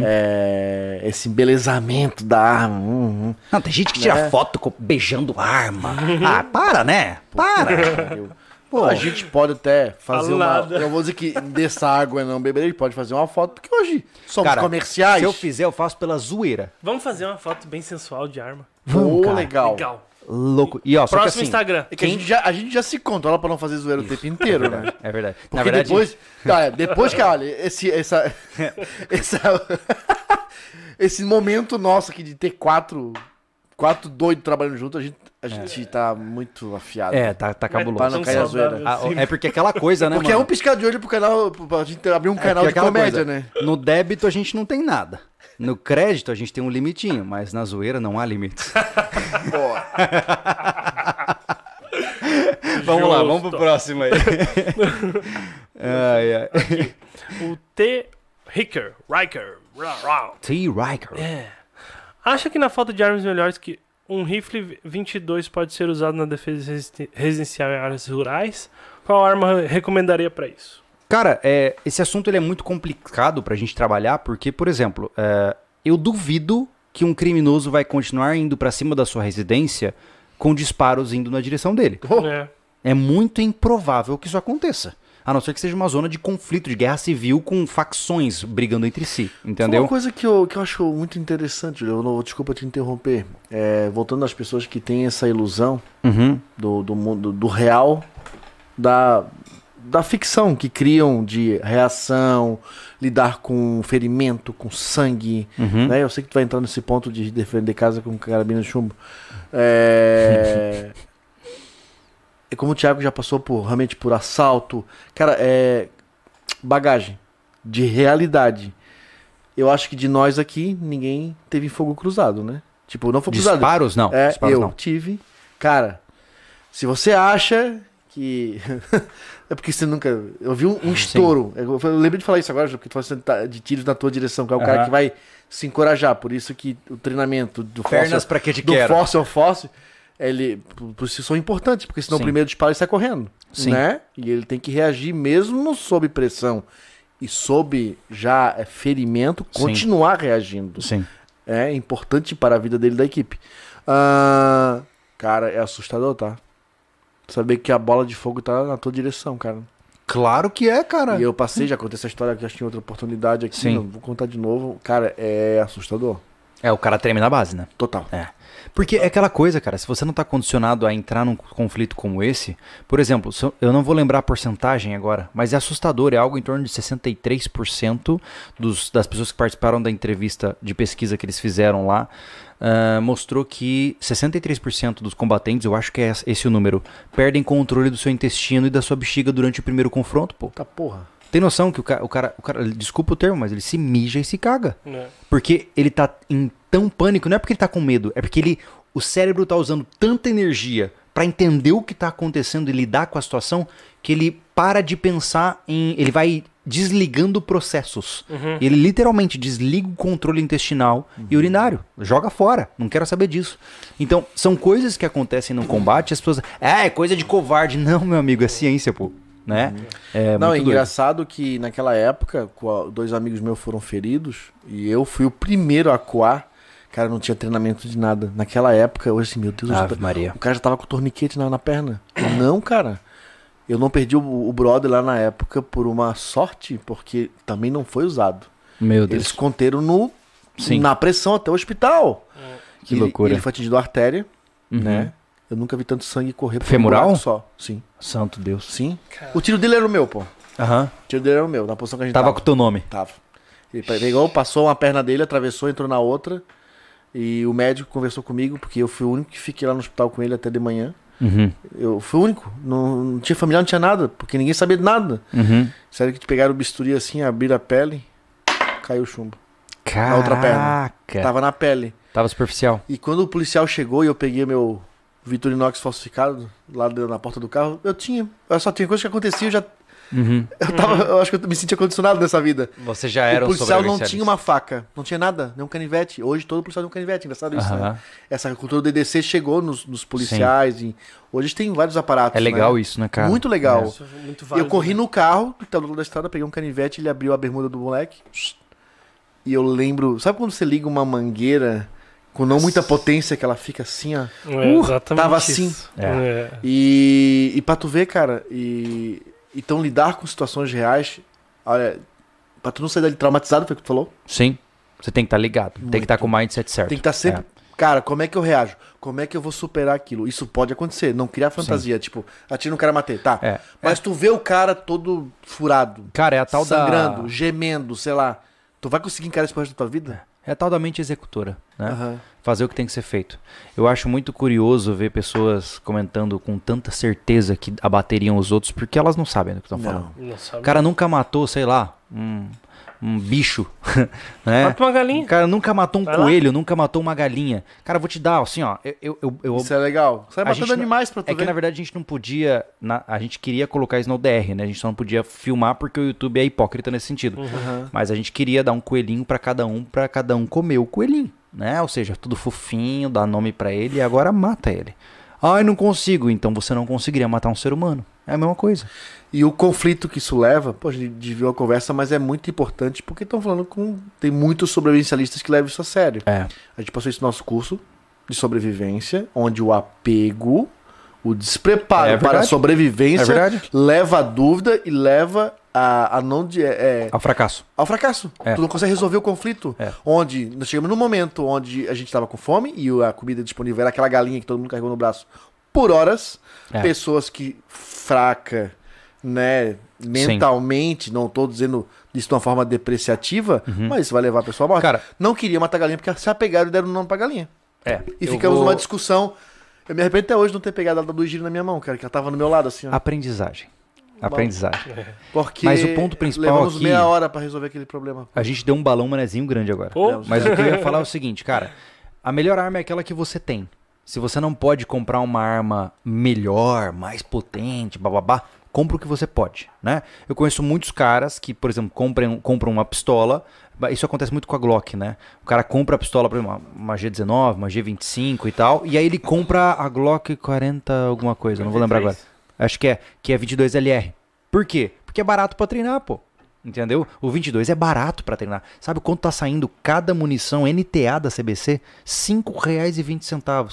É, esse embelezamento da arma. hum, hum. Não, tem gente que tira Né? foto com- beijando arma. ah, para, né? Para. Pô, a gente pode até fazer uma. Eu vou dizer que dessa água não beber, a gente pode fazer uma foto, porque hoje somos Cara, comerciais. Se eu fizer, eu faço pela zoeira. Vamos fazer uma foto bem sensual de arma. Pô, cara. legal. Legal. Louco. E ó, só que Próximo assim, Instagram. É que a, gente já, a gente já se controla pra não fazer zoeira o tempo inteiro, né? É verdade. Porque Na verdade, depois. Cara, depois que, olha, esse, essa, essa, esse momento nosso aqui de ter quatro quatro doidos trabalhando junto, a gente, a gente tá muito afiado. É, tá, tá Pra cabuloso. não cair a zoeira. Ah, é porque aquela coisa, né, Porque é mano? um piscar de olho pro canal, pra gente abrir um É canal de aquela comédia, coisa, né? No débito a gente não tem nada. No crédito a gente tem um limitinho, mas na zoeira não há limites. Pô, vamos lá, vamos Justo. pro próximo aí. ai, ai. O T. Ricker. Riker. T. Riker. É. Acha que na falta de armas melhores que um rifle 22 pode ser usado na defesa residencial em áreas rurais? Qual arma recomendaria pra isso? Cara, é, esse assunto ele é muito complicado pra gente trabalhar, porque, por exemplo, é, eu duvido que um criminoso vai continuar indo pra cima da sua residência com disparos indo na direção dele. É. É muito improvável que isso aconteça. A não ser que seja uma zona de conflito, de guerra civil com facções brigando entre si, Uma entendeu? coisa que eu, que eu acho muito interessante, eu não, desculpa te interromper, é, voltando às pessoas que têm essa ilusão Uhum. do, do mundo do real, da, da ficção que criam de reação, lidar com ferimento, com sangue, Uhum. né? Eu sei que tu vai entrar nesse ponto de defender casa com carabina de chumbo. É... é como o Thiago já passou por realmente por assalto. Cara, é bagagem de realidade. Eu acho que de nós aqui ninguém teve fogo cruzado, né? Tipo, não foi cruzado. Disparos não. É, disparos eu não. tive. Cara, se você acha que. é porque você nunca. Eu vi um, um estouro. Eu, eu lembrei de falar isso agora, porque tu falou de tiros na tua direção, que é o cara Aham. que vai se encorajar. Por isso que o treinamento do Pernas fóssil, pra que te do quero. fóssil ao fóssil, ele, por, por isso são importantes, porque senão Sim. o primeiro disparo ele sai correndo. Sim. Né? E ele tem que reagir mesmo sob pressão. E sob já é, ferimento, Sim. continuar reagindo Sim. é importante para a vida dele da equipe. Ah, cara, é assustador, tá? Saber que a bola de fogo tá na tua direção, cara. Claro que é, cara. E eu passei, já contei essa história que em outra oportunidade aqui, Sim. não vou contar de novo. Cara, é assustador. É, o cara treme na base, né? Total. Porque é aquela coisa, cara, se você não tá condicionado a entrar num conflito como esse, por exemplo, eu- não vou lembrar a porcentagem agora, mas é assustador, é algo em torno de 63% dos, das pessoas que participaram da entrevista de pesquisa que eles fizeram lá, ah, mostrou que 63% dos combatentes, eu acho que é esse o número, perdem controle do seu intestino e da sua bexiga durante o primeiro confronto, pô. Tá porra. Tem noção que o cara, o cara, o cara, desculpa o termo, mas ele se mija e se caga. né? Porque ele tá em tão pânico, não é porque ele tá com medo, é porque ele, o cérebro tá usando tanta energia pra entender o que tá acontecendo e lidar com a situação que ele para de pensar em, ele vai desligando processos. Uhum. Ele literalmente desliga o controle intestinal e urinário, joga fora, não quero saber disso. Então, são coisas que acontecem no combate, as pessoas, é, é coisa de covarde. Não, meu amigo, é ciência, pô, né? É não, é muito doido. engraçado que naquela época, dois amigos meus foram feridos e eu fui o primeiro a coar. Cara, não tinha treinamento de nada. Naquela época, eu assim, meu Deus, eu Ave já- Maria. o cara já tava com torniquete na, na perna. Não, cara. Eu não perdi o, o brother lá na época por uma sorte, porque também não foi usado. Meu Deus. Eles conteram no, Sim. na pressão até o hospital. Que Ele- loucura. Ele foi atingido a artéria, Uhum. né? Eu nunca vi tanto sangue correr por Femoral? um só. Sim. Santo Deus. Sim. O tiro dele era o meu, pô. O Aham. tiro dele era o meu, na posição que a gente Tava tava. com o teu nome. Tava. Ele pegou, passou uma perna dele, atravessou, entrou na outra. E o médico conversou comigo, porque eu fui o único que fiquei lá no hospital com ele até de manhã. Uhum. Eu fui o único. Não, não tinha familiar, não tinha nada, porque ninguém sabia de nada. Uhum. Sério que te pegaram o bisturi assim, abriram a pele, caiu o chumbo. Caraca. outra perna. Tava na pele. Tava superficial. E quando o policial chegou e eu peguei meu Vitorinox falsificado lá dentro- na porta do carro, eu tinha. Eu só tinha coisa que acontecia, eu já. Uhum. Eu, tava, eu acho que eu me sentia condicionado nessa vida. Você já era o um policial não tinha uma faca, não tinha nada, nem um canivete. Hoje todo policial tem um canivete, engraçado isso, né? Aham. Essa cultura do DDC chegou nos, nos policiais. E hoje tem vários aparatos. É legal né? isso, né, cara? Muito legal. Isso é muito E eu válido, corri né? no carro, do lado da estrada, peguei um canivete, ele abriu a bermuda do moleque. E eu lembro. Sabe quando você liga uma mangueira com não muita potência, que ela fica assim, ó? É, exatamente tava isso. assim. É. E, e pra tu ver, cara, e então lidar com situações reais, olha, pra tu não sair dali traumatizado, foi o que tu falou? Sim. Você tem que estar ligado. Tem que estar com o mindset certo. Tem que estar sempre. Cara, como é que eu reajo? Como é que eu vou superar aquilo? Isso pode acontecer. Não criar fantasia, tipo, atira no cara matei, tá? É. Mas tu vê o cara todo furado, Cara, é a tal sangrando, da... gemendo, sei lá. Tu vai conseguir encarar isso pro resto da tua vida? É a tal da mente executora, né? Aham. Fazer o que tem que ser feito. Eu acho muito curioso ver pessoas comentando com tanta certeza que abateriam os outros porque elas não sabem do que estão falando. Não sabe. O cara nunca matou, sei lá, um, um bicho, né? Mata uma O galinha. cara nunca matou um Vai lá. coelho, nunca matou uma galinha. Cara, vou te dar, assim, ó. Eu, eu, eu, eu- Isso é legal. Sai A matando animais pra tu é que ver. na verdade a gente não podia. na- a gente queria colocar isso no DR, né? A gente só não podia filmar porque o YouTube é hipócrita nesse sentido. Aham. Mas a gente queria dar um coelhinho pra cada um, pra cada um comer o coelhinho, né? Ou seja, tudo fofinho, dar nome pra ele e agora mata ele. Ai, não consigo. Então você não conseguiria matar um ser humano. É a mesma coisa. E o conflito que isso leva, pô, a gente desviou a conversa, mas é muito importante porque estão falando com. Tem muitos sobrevivencialistas que levam isso a sério. É. A gente passou isso no nosso curso de sobrevivência, onde o apego, o despreparo É para a sobrevivência É leva à dúvida e leva a, a não de, é, Ao fracasso. ao fracasso. É. Tu não consegue resolver o conflito. É. Onde nós chegamos num momento onde a gente estava com fome e a comida disponível era aquela galinha que todo mundo carregou no braço por horas. É. Pessoas que fraca, né, mentalmente, não tô dizendo isso de uma forma depreciativa, mas isso vai levar a pessoa à morte. Uhum. Cara- não queria matar a galinha porque se apegaram e deram o nome pra galinha. É. E ficamos vou- numa discussão. Eu me arrependo até hoje de não ter pegado a do giro na minha mão, cara, que ela tava no meu lado assim, ó. Aprendizagem. Aprendizagem. Porque Mas o ponto principal levamos aqui- meia hora pra resolver aquele problema. A gente deu um balão manezinho grande agora. Pô, Mas o que eu ia falar é o seguinte, cara. A melhor arma é aquela que você tem. Se você não pode comprar uma arma melhor, mais potente, bababá, compra o que você pode, né? Eu conheço muitos caras que, por exemplo, compram, compram uma pistola. Isso acontece muito com a Glock, né? O cara compra a pistola, por exemplo, uma- uma G19, uma G25 e tal, e aí ele compra a Glock 40 alguma coisa, não vou lembrar agora. Acho que é, que é 22LR. Por quê? Porque é barato pra treinar, pô. Entendeu? O 22 é barato pra treinar. Sabe quanto tá saindo cada munição NTA da CBC? R$ 5,20.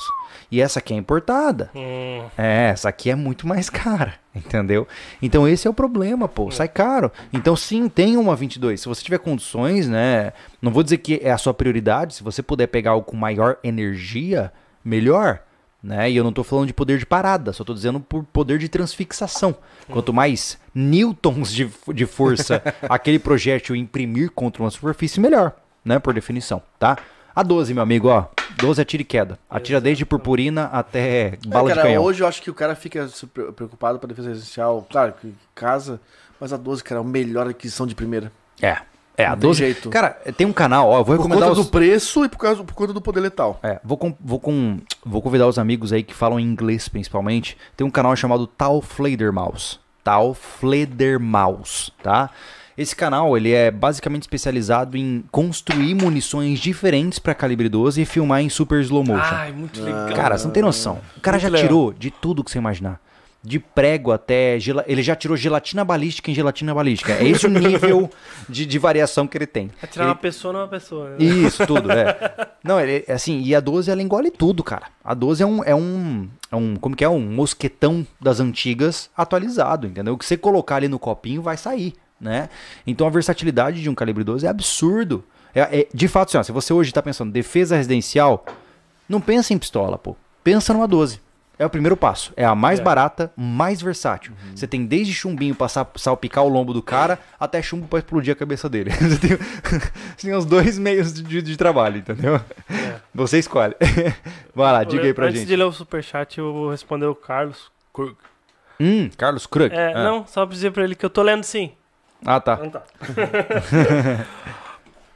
E essa aqui é importada. Hum, É, essa aqui é muito mais cara, entendeu? Então esse é o problema, pô, sai caro. Então sim, tem uma 22. Se você tiver condições, né, não vou dizer que é a sua prioridade, se você puder pegar algo com maior energia, melhor, né? E eu não tô falando de poder de parada, só tô dizendo por poder de transfixação. Quanto mais newtons de, de força aquele projétil imprimir contra uma superfície, melhor, né, por definição, tá? A 12, meu amigo, ó. 12 é tiro e queda. Atira desde purpurina até bala é, de cara, canhão. hoje eu acho que o cara fica preocupado com a defesa residencial. Claro, que casa, mas a 12, cara, é a melhor aquisição de primeira. É. É, a Não tem 12. jeito. Cara, tem um canal, ó, eu vou Por recomendar conta os... do preço e por, causa, por conta do poder letal. É, vou, com, vou, com, vou convidar os amigos aí que falam inglês principalmente. Tem um canal chamado Tal Fledermaus. Tal Fledermaus, tá? Esse canal, ele é basicamente especializado em construir munições diferentes para calibre 12 e filmar em super slow motion. Ai, muito legal. Cara, você não tem noção. O cara Muito já legal. tirou de tudo que você imaginar. De prego até. Ele já tirou gelatina balística em gelatina balística. É esse o nível de, de variação que ele tem. Atirar Ele- uma pessoa numa pessoa. né? Isso, tudo, é. Não, ele, assim, e a 12 ela engole tudo, cara. A 12 é um, é um, é um, como que é? Um mosquetão das antigas atualizado, entendeu? O que você colocar ali no copinho vai sair, né? Então a versatilidade de um calibre 12 é absurdo. É, é- de fato, assim, ó, se você hoje tá pensando defesa residencial, não pensa em pistola, pô. Pensa numa 12. É o primeiro passo. É a mais É. barata, mais versátil. Você tem desde chumbinho pra sa- salpicar o lombo do cara até chumbo pra explodir a cabeça dele. Você tem, você tem os dois meios de, de- trabalho, entendeu? É. Você escolhe. Vai lá, diga aí pra Antes gente. de ler o superchat, eu vou responder o Carlos. Krug. Hum, Carlos Krug. É, Ah. não, só pra dizer pra ele que eu tô lendo sim. Ah, tá. Então tá.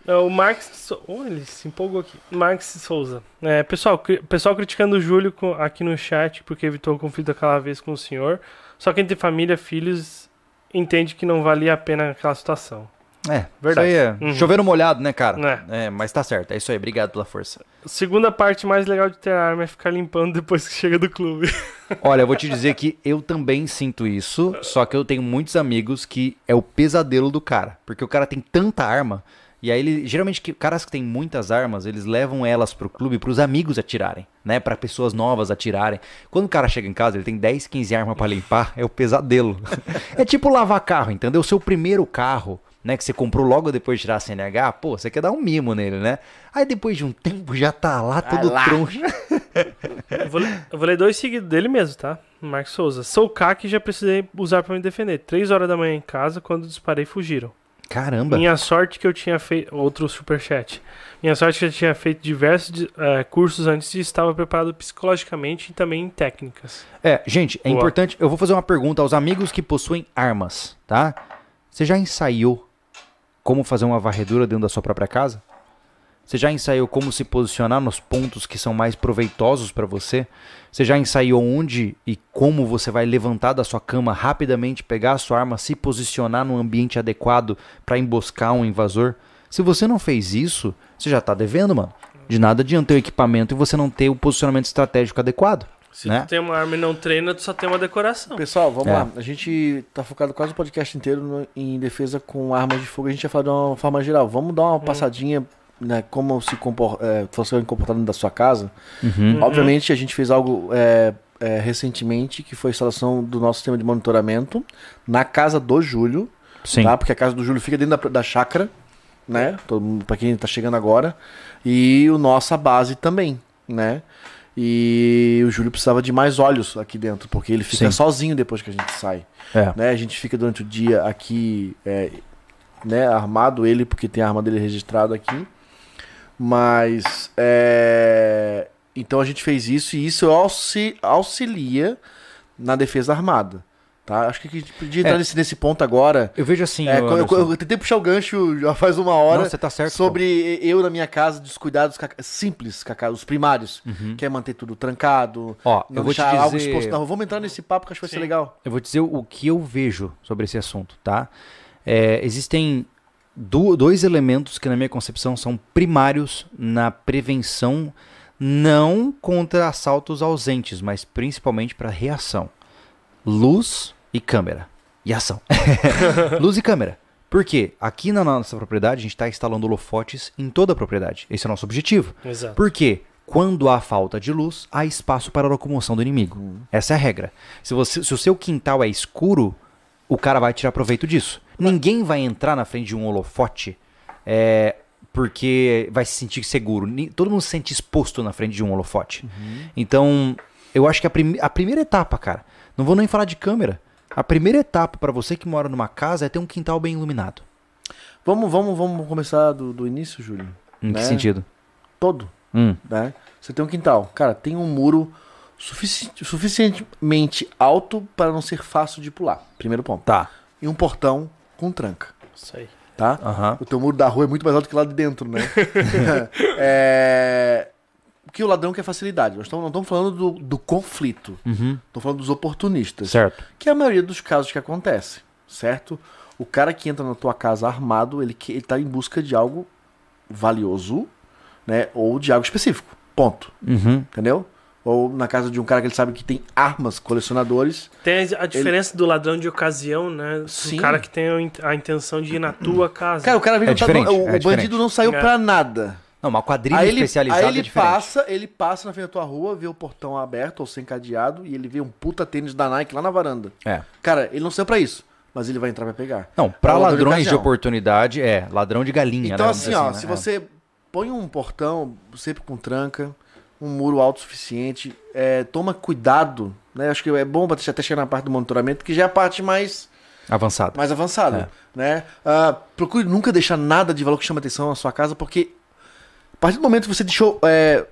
É, o Marx. Oh, ele se empolgou aqui. Marx Souza. É, pessoal, cri- pessoal criticando o Júlio aqui no chat porque evitou o conflito aquela vez com o senhor. Só quem tem família, filhos, entende que não valia a pena aquela situação. É, Verdade. Isso aí é Uhum. chovendo molhado, né, cara? É. É, mas tá certo. É isso aí. Obrigado pela força. Segunda parte mais legal de ter arma é ficar limpando depois que chega do clube. Olha, eu vou te dizer que eu também sinto isso, só que eu tenho muitos amigos que é o pesadelo do cara. Porque o cara tem tanta arma, e aí ele. Geralmente, que, caras que têm muitas armas, eles levam elas pro clube pros amigos atirarem, né? Pra pessoas novas atirarem. Quando o cara chega em casa, ele tem 10, 15 armas pra limpar, é o pesadelo. é tipo lavar carro, entendeu? O seu primeiro carro. Né, que você comprou logo depois de tirar a CNH, pô, você quer dar um mimo nele, né? Aí depois de um tempo já tá lá todo troncho. Eu vou, ler- eu vou ler dois seguidos dele mesmo, tá? Marcos Souza. Sou CAC e já precisei usar pra me defender. Três horas da manhã em casa, quando disparei, fugiram. Caramba. Minha sorte que eu tinha feito. Outro superchat. Minha sorte que eu tinha feito diversos eh, cursos antes e estava preparado psicologicamente e também em técnicas. É, gente, é Boa. importante. Eu vou fazer uma pergunta aos amigos que possuem armas, tá? Você já ensaiou como fazer uma varredura dentro da sua própria casa? Você já ensaiou como se posicionar nos pontos que são mais proveitosos para você? Você já ensaiou onde e como você vai levantar da sua cama rapidamente, pegar a sua arma, se posicionar no ambiente adequado para emboscar um invasor? Se você não fez isso, você já tá devendo, mano. De nada adianta ter o equipamento e você não ter o posicionamento estratégico adequado. Se Né? tu tem uma arma e não treina, tu só tem uma decoração. Pessoal, vamos É. lá. A gente tá focado quase o podcast inteiro no- em defesa com armas de fogo. A gente ia falar de uma forma geral. Vamos dar uma passadinha, né? Como se compor, é, comportar dentro da sua casa. Uhum. Obviamente, a gente fez algo é, é, recentemente, que foi a instalação do nosso sistema de monitoramento na casa do Júlio. Sim. Tá? Porque a casa do Júlio fica dentro da, da chácara, né? Pra quem tá chegando agora. E o nossa base também, né? E o Júlio precisava de mais olhos aqui dentro, porque ele fica Sim. sozinho depois que a gente sai. É. Né? A gente fica durante o dia aqui, é, né, armado ele, porque tem a arma dele registrada aqui. Mas, é, então a gente fez isso e isso auxi- auxilia na defesa armada. Tá? Acho que a gente podia entrar É. nesse, nesse ponto agora. Eu vejo assim. É, eu, eu- eu tentei puxar o gancho já faz uma hora Não, você tá certo. sobre eu na minha casa, descuidados simples, casa, os primários. Uhum. Que é manter tudo trancado, Ó, não eu vou te deixar algo dizer, exposto na rua. Vamos entrar nesse papo que acho que vai ser legal. eu vou dizer o que eu vejo sobre esse assunto, tá? É, existem du- dois elementos que na minha concepção são primários na prevenção, não contra assaltos ausentes, mas principalmente para reação: luz e câmera. E ação. luz e câmera. Por quê? Aqui na nossa propriedade a gente está instalando holofotes em toda a propriedade. Esse é o nosso objetivo. Exato. Por quê? Quando há falta de luz, há espaço para a locomoção do inimigo. Essa é a regra. Se, você, se o seu quintal é escuro, o cara vai tirar proveito disso. Ninguém vai entrar na frente de um holofote é, porque vai se sentir seguro. Todo mundo se sente exposto na frente de um holofote. Então, eu acho que a, prime- a primeira etapa, cara, não vou nem falar de câmera. A primeira etapa para você que mora numa casa é ter um quintal bem iluminado. Vamos, vamos, vamos começar do, do início, Júlio. Em que Né? sentido? Todo, Hum, né? Você tem um quintal. Cara, tem um muro sufici- suficientemente alto para não ser fácil de pular. Primeiro ponto. tá. E um portão com tranca, Isso aí. tá? Aham. O teu muro da rua é muito mais alto que lá de dentro, né? é... Que o ladrão quer facilidade. Nós estamos, não estamos falando do, do conflito. Uhum. Estamos falando dos oportunistas. Certo. Que é a maioria dos casos que acontece, certo? O cara que entra na tua casa armado, ele, que- ele tá em busca de algo valioso, né? Ou de algo específico. Ponto. Uhum. Entendeu? Ou na casa de um cara que ele sabe que tem armas, colecionadores. Tem a diferença do ladrão de ocasião, né? Sim. O cara que tem a in- a intenção de ir na tua casa. Cara, o cara vem É tá- diferente, o, é o diferente. bandido não saiu É. pra nada. Não, uma quadrilha Aí ele, especializada aí ele é passa, ele passa na frente da tua rua, vê o portão aberto ou sem cadeado e ele vê um puta tênis da Nike lá na varanda. É. Cara, ele não saiu pra isso, mas ele vai entrar pra pegar. Não, É de ladrões de, ocasião. oportunidade, é, ladrão de galinha, Então né? assim, ó, dizer se né? você põe um portão sempre com tranca, um muro alto o suficiente, é, toma cuidado, né? Acho que é bom pra até chegar na parte do monitoramento, que já é a parte mais É, avançado. mais avançada, né? Ah, procure nunca deixar nada de valor que chama atenção na sua casa, porque a partir do momento que você deixou é,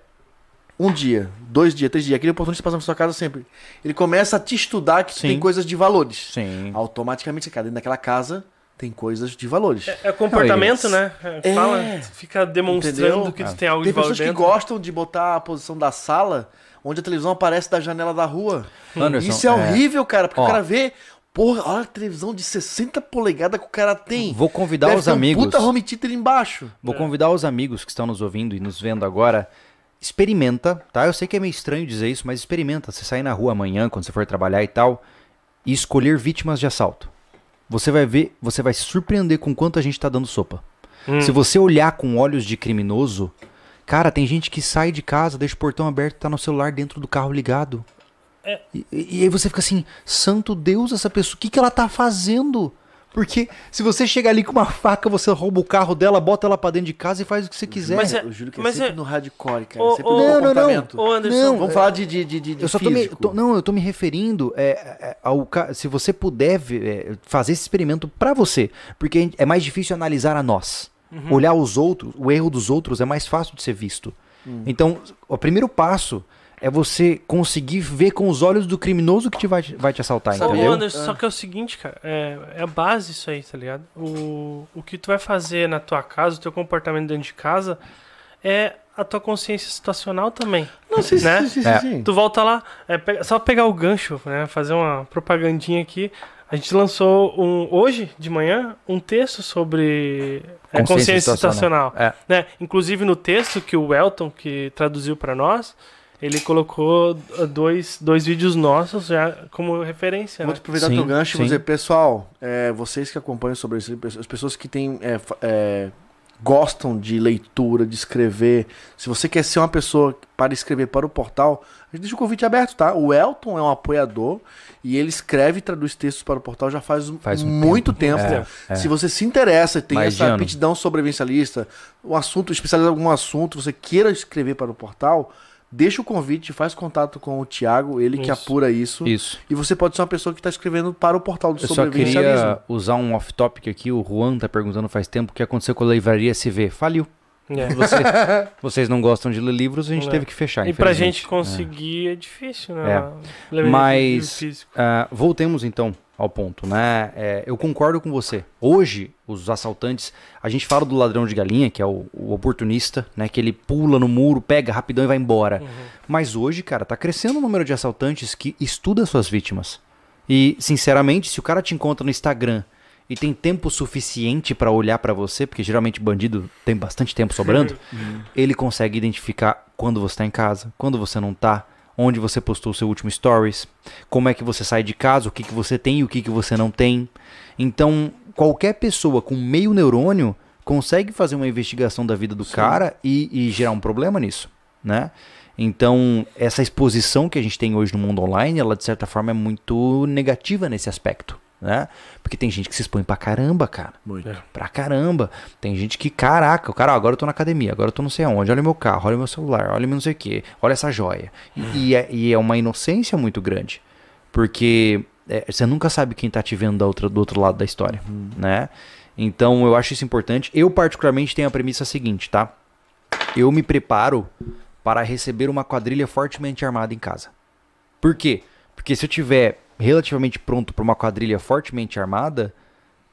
um dia, dois dias, três dias, aquele oportunista passa na sua casa sempre, ele começa a te estudar que Sim. tem coisas de valores. Sim. Automaticamente, cara, dentro daquela casa tem coisas de valores. É, é comportamento, Não, né? É, É. Fala, fica demonstrando Entendeu? que É. tu tem algo Tem de valor pessoas que dentro. gostam de botar a posição da sala onde a televisão aparece da janela da rua. Anderson, Isso é, horrível, cara, porque Ó. o cara vê, porra, olha a televisão de 60 polegadas que o cara tem. Vou convidar Deve os ter um amigos. puta home theater embaixo. Vou convidar os amigos que estão nos ouvindo e nos vendo agora. Experimenta, tá? Eu sei que é meio estranho dizer isso, mas experimenta. Você sair na rua amanhã, quando você for trabalhar e tal, e escolher vítimas de assalto. Você vai ver, você vai se surpreender com quanto a gente tá dando sopa. Hum. Se você olhar com olhos de criminoso, cara, tem gente que sai de casa, deixa o portão aberto, tá no celular dentro do carro ligado. É. E, e aí você fica assim, santo Deus, essa pessoa, o que, que ela tá fazendo? Porque se você chega ali com uma faca, você rouba o carro dela, bota ela pra dentro de casa e faz o que você quiser. Mas é- O Júlio que é mas sempre é- no hardcore, cara. Ô, sempre ô, no Não, não, não. comportamento. Ô, Anderson, Não, Vamos é- falar de, de, de, de Eu só tô me, tô- não, eu tô me referindo é, é, ao ca- se você puder é, fazer esse experimento pra você, porque é mais difícil analisar a nós. Olhar os outros, o erro dos outros é mais fácil de ser visto. Então, o primeiro passo é você conseguir ver com os olhos do criminoso que te vai, vai te assaltar, entendeu? Anderson, só que é o seguinte, cara, é, é a base isso aí, tá ligado? O, o que tu vai fazer na tua casa, o teu comportamento dentro de casa, é a tua consciência situacional também. Não, sim, né? sim, sim, sim, É. sim. Tu volta lá, é, pega- só pegar o gancho, né? Fazer uma propagandinha aqui. A gente lançou um, hoje de manhã um texto sobre é, Consciência consciência, situacional. situacional. É. Né? Inclusive no texto que o Elton, que traduziu pra nós, ele colocou dois, dois vídeos nossos já como referência. Vou Né? aproveitar Sim, teu gancho e dizer, pessoal, é, vocês que acompanham sobre isso, as pessoas que têm, é, é, gostam de leitura, de escrever, se você quer ser uma pessoa para escrever para o portal, a gente deixa o convite aberto, tá? O Elton é um apoiador e ele escreve e traduz textos para o portal já faz, Faz um muito tempo. É, é. Se você se interessa, tem Mais essa aptidão sobrevivencialista, um assunto, especializado em algum assunto, você queira escrever para o portal, deixa o convite, faz contato com o Thiago, ele que Isso. apura isso. Isso. E você pode ser uma pessoa que está escrevendo para o portal do Eu só queria usar um off-topic aqui. O Juan tá perguntando faz tempo o que aconteceu com a livraria SV. Faliu. É. Você- vocês não gostam de ler livros, a gente É. teve que fechar. E pra gente conseguir é, difícil, né? É. Mas-. Ah, voltemos então ao ponto, né? É, eu concordo com você. Hoje, os assaltantes, a gente fala do ladrão de galinha, que é o, o oportunista, né? Que ele pula no muro, pega rapidão e vai embora. Uhum. Mas hoje, cara, tá crescendo o número de assaltantes que estuda suas vítimas. E, sinceramente, se o cara te encontra no Instagram e tem tempo suficiente pra olhar pra você, porque geralmente bandido tem bastante tempo sobrando, ele consegue identificar quando você tá em casa, quando você não tá, onde você postou o seu último stories, como é que você sai de casa, o que, que você tem e o que, que você não tem. Então, qualquer pessoa com meio neurônio consegue fazer uma investigação da vida do cara e, e gerar um problema nisso, né? Então, essa exposição que a gente tem hoje no mundo online, ela de certa forma é muito negativa nesse aspecto, né? Porque tem gente que se expõe pra caramba, cara. Muito. É. Pra caramba. Tem gente que, caraca, o cara, ó, agora eu tô na academia, agora eu tô não sei aonde, olha meu carro, olha meu celular, olha meu não sei o que, olha essa joia. E- E, é, e é uma inocência muito grande. Porque é, você nunca sabe quem tá te vendo da outra, do outro lado da história, né? Então eu acho isso importante. Eu, particularmente, tenho a premissa seguinte, tá? Eu me preparo para receber uma quadrilha fortemente armada em casa. Por quê? Porque se eu tiver relativamente pronto para uma quadrilha fortemente armada,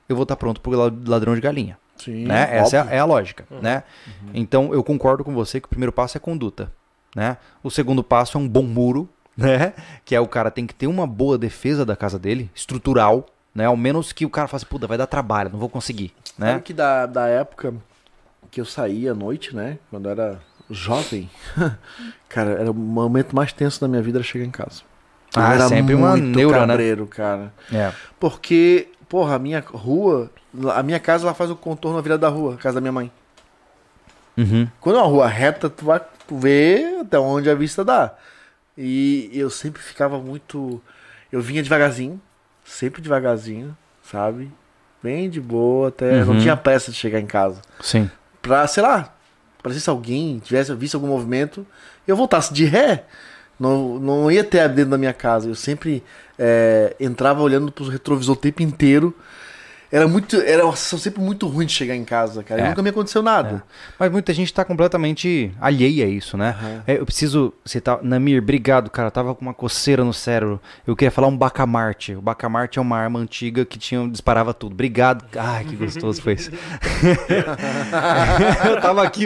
eu vou estar pronto pro la- ladrão de galinha. Sim, né? Essa é, a- é a lógica, né? Então eu concordo com você que o primeiro passo é conduta, né? O segundo passo é um bom muro, né? Que é o cara tem que ter uma boa defesa da casa dele, estrutural, né? Ao menos que o cara faça, puta, vai dar trabalho, não vou conseguir, Sabe né? que da, da época que eu saía à noite, né? Quando eu era jovem, cara, era o momento mais tenso da minha vida era chegar em casa. Ah, era sempre uma muito neura, né? cabreiro, cara. É. Porque, porra, a minha rua, a minha casa ela faz o contorno na virada da rua, casa da minha mãe. Uhum. Quando é uma rua reta, tu vai ver até onde a vista dá. E eu sempre ficava muito. Eu vinha devagarzinho, sempre devagarzinho, sabe? Bem de boa, até. Não Uhum. tinha pressa de chegar em casa. Sim. Pra, sei lá, pra se alguém tivesse visto algum movimento, eu voltasse de ré. Não, não ia ter dentro da minha casa. Eu sempre é, entrava olhando pro retrovisor o tempo inteiro. Era muito. Era uma sensação sempre muito ruim de chegar em casa, cara. E É. Nunca me aconteceu nada. Mas muita gente tá completamente alheia a isso, né? Aham. É, eu preciso. Você tá. Namir, obrigado, cara. Eu tava com uma coceira no cérebro. Eu queria falar um bacamarte. O bacamarte é uma arma antiga que tinha, disparava tudo. Obrigado. Ai, que gostoso foi isso. eu tava aqui.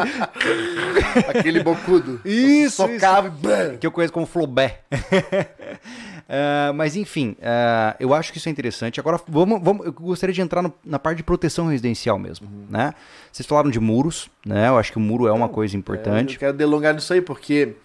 Aquele bocudo. Isso, Socava e. bam! que eu conheço como Flaubert. Ah, mas enfim, ah, eu acho que isso é interessante. Agora, vamos, vamos, eu gostaria de entrar no- na parte de proteção residencial mesmo, né? Vocês falaram de muros, né? Eu acho que o muro é uma coisa Eu importante. quero delongar nisso aí, porque.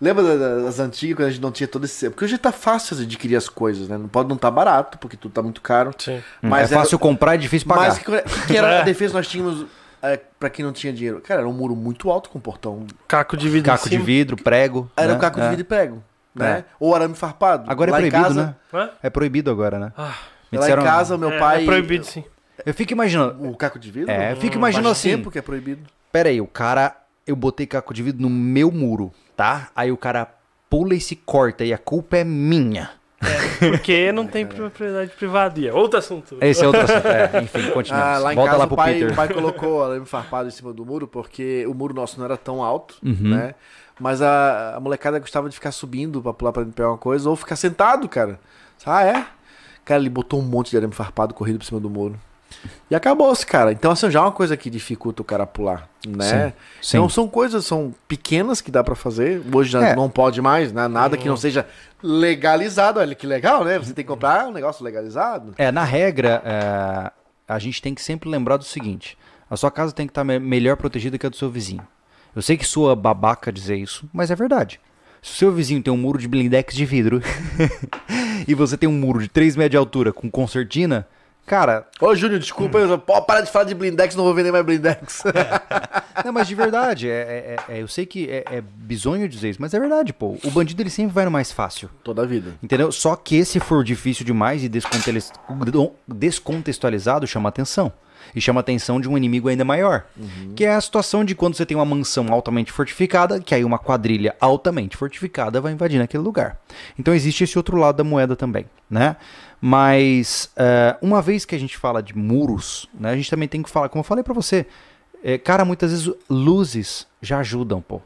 Lembra da- da- das antigas, quando a gente não tinha todo esse. Porque hoje tá fácil de adquirir as coisas, né? Não pode não tá barato, porque tudo tá muito caro. Sim. Hum, Mas é fácil comprar, é difícil pagar. Mas que, que era É. a defesa que nós tínhamos é, pra quem não tinha dinheiro? Cara, era um muro muito alto com portão. Caco de vidro Caco em de vidro, prego. Era né? um caco de É. vidro e prego. Né? Ou arame farpado. Agora é Lá em proibido, casa, né? É proibido agora, né? Ah, Me Lá em casa, meu é, pai. É proibido, sim. Eu fico imaginando. O caco de vidro? É, eu fico imaginando assim. tempo que é proibido. Pera aí, o cara. Eu botei caco de vidro no meu muro, tá? Aí o cara pula e se corta e a culpa é minha. Porque não tem propriedade privada. E é outro assunto. Esse é outro assunto. É, enfim, continuamos. Ah, lá em Volta casa lá o pro pai, Peter. o pai colocou arame farpado em cima do muro, porque o muro nosso não era tão alto, Uhum. né? Mas a, a molecada gostava de ficar subindo pra pular pra pegar uma coisa, ou ficar sentado, cara. Ah, é? Cara, ele botou um monte de arame farpado corrido por cima do muro. E acabou-se, cara. Então, assim, já é uma coisa que dificulta o cara pular, né? Sim. Então, são coisas, são pequenas que dá pra fazer. Hoje já É. não pode mais, né? Nada que não seja legalizado. Olha que legal, né? Você tem que comprar um negócio legalizado. É, na regra, é, a gente tem que sempre lembrar do seguinte: a sua casa tem que estar me- melhor protegida que a do seu vizinho. Eu sei que sua babaca dizer isso, mas é verdade. Se o seu vizinho tem um muro de blindex de vidro e você tem um muro de 3 metros de altura com concertina, cara, Ô, Júnior, desculpa, eu, pô, para de falar de blindex, não vou vender mais blindex. Não, mas de verdade, é, é- é- eu sei que é, é bizonho dizer isso, mas é verdade, pô. O bandido ele sempre vai no mais fácil. Toda a vida. Entendeu? Só que se for difícil demais e descontextualizado, chama atenção. E chama atenção de um inimigo ainda maior. Que é a situação de quando você tem uma mansão altamente fortificada, que aí uma quadrilha altamente fortificada vai invadir naquele lugar. Então existe esse outro lado da moeda também, né? Mas eh, uma vez que a gente fala de muros, né, a gente também tem que falar, como eu falei pra você, eh, cara, muitas vezes luzes já ajudam, pô.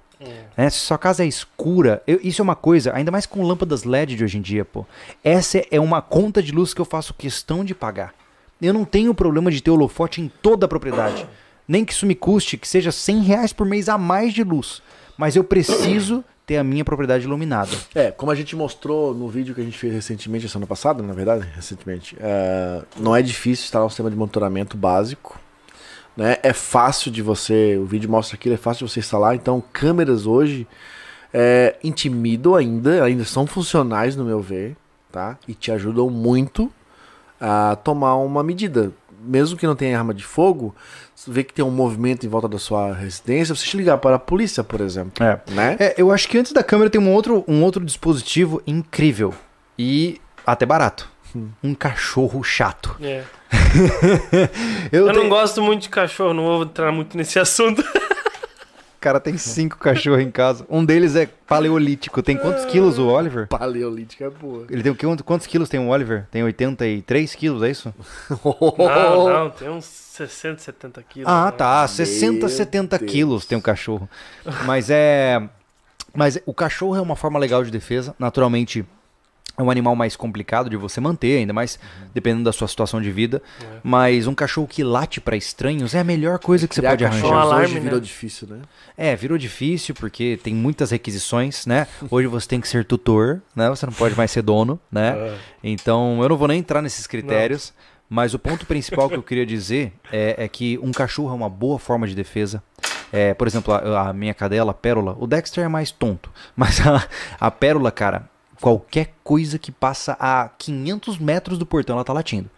né? Se sua casa é escura, eu- isso é uma coisa, ainda mais com lâmpadas LED de hoje em dia, pô. Essa é uma conta de luz que eu faço questão de pagar. Eu não tenho problema de ter holofote em toda a propriedade. Nem que isso me custe, que seja 100 reais por mês a mais de luz. Mas eu preciso ter a minha propriedade iluminada. É, como a gente mostrou no vídeo que a gente fez recentemente, semana passada, na verdade, recentemente, é, não é difícil instalar um sistema de monitoramento básico. Né? É fácil de você, o vídeo mostra aquilo, é fácil de você instalar. Então, câmeras hoje é, intimidam ainda, ainda são funcionais no meu ver, tá? E te ajudam muito a tomar uma medida. Mesmo que não tenha arma de fogo, se vê que tem um movimento em volta da sua residência, você ligar para a polícia, por exemplo. É. Né? É, eu acho que antes da câmera tem um outro, um outro dispositivo incrível e até barato. Um cachorro chato. É. Eu, Eu tenho- não gosto muito de cachorro, não vou entrar muito nesse assunto. Cara, tem cinco cachorros em casa. Um deles é paleolítico. Tem quantos quilos o Oliver? Paleolítica é boa. Ele tem o? Quantos quilos tem o Oliver? Tem 83 quilos, é isso? Não, não, tem uns 60, 70 quilos. Ah, né? tá. 60, Meu 70 Deus. quilos tem um cachorro. Mas é. Mas o cachorro é uma forma legal de defesa. Naturalmente, é um animal mais complicado de você manter, ainda mais dependendo da sua situação de vida. É. Mas um cachorro que late pra estranhos é a melhor coisa que você Criar pode arranjar. Um alarme, hoje virou né? difícil, né? É, virou difícil porque tem muitas requisições, né? Hoje você tem que ser tutor, né? Você não pode mais ser dono, né? É. Então eu não vou nem entrar nesses critérios, mas o ponto principal que eu queria dizer é, é que um cachorro é uma boa forma de defesa. É, por exemplo, a, a minha cadela, a Pérola, o Dexter é mais tonto, mas a, a Pérola, cara, qualquer coisa que passa a 500 metros do portão, ela tá latindo.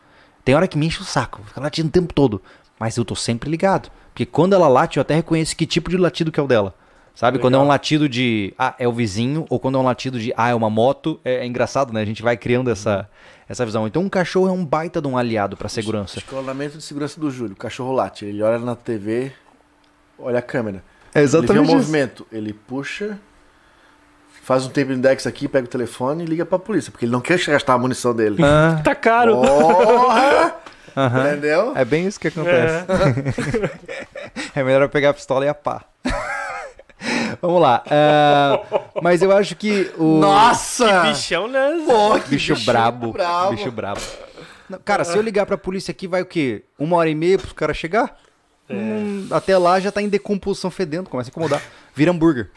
Tem hora que me enche o saco, fica latindo o tempo todo, mas eu tô sempre ligado. Porque quando ela late, eu até reconheço que tipo de latido que é o dela. Sabe? Quando é um Legal. latido de, ah, é o vizinho, ou quando é um latido de, ah, é uma moto, é, é engraçado, né? A gente vai criando essa, essa visão. Então um cachorro é um baita de um aliado pra segurança. Escolamento de segurança do Júlio. O cachorro late. Ele olha na TV, olha a câmera. É ele vê o movimento. Ele puxa, faz um tempo index aqui, pega o telefone e liga pra polícia. Porque ele não quer gastar a munição dele. Ah, Tá caro. Porra! aham. Entendeu? É bem isso que acontece. É, melhor eu pegar a pistola e a pá. Vamos lá. ah, mas eu acho que o. Nossa! Bichão, né? Pô, que Bicho, brabo. brabo. Bicho brabo. Não, cara, se eu ligar pra polícia aqui, vai o quê? Uma hora e meia pros caras chegar? Hum, até lá já tá em decomposição fedendo, começa a incomodar. Vira hambúrguer.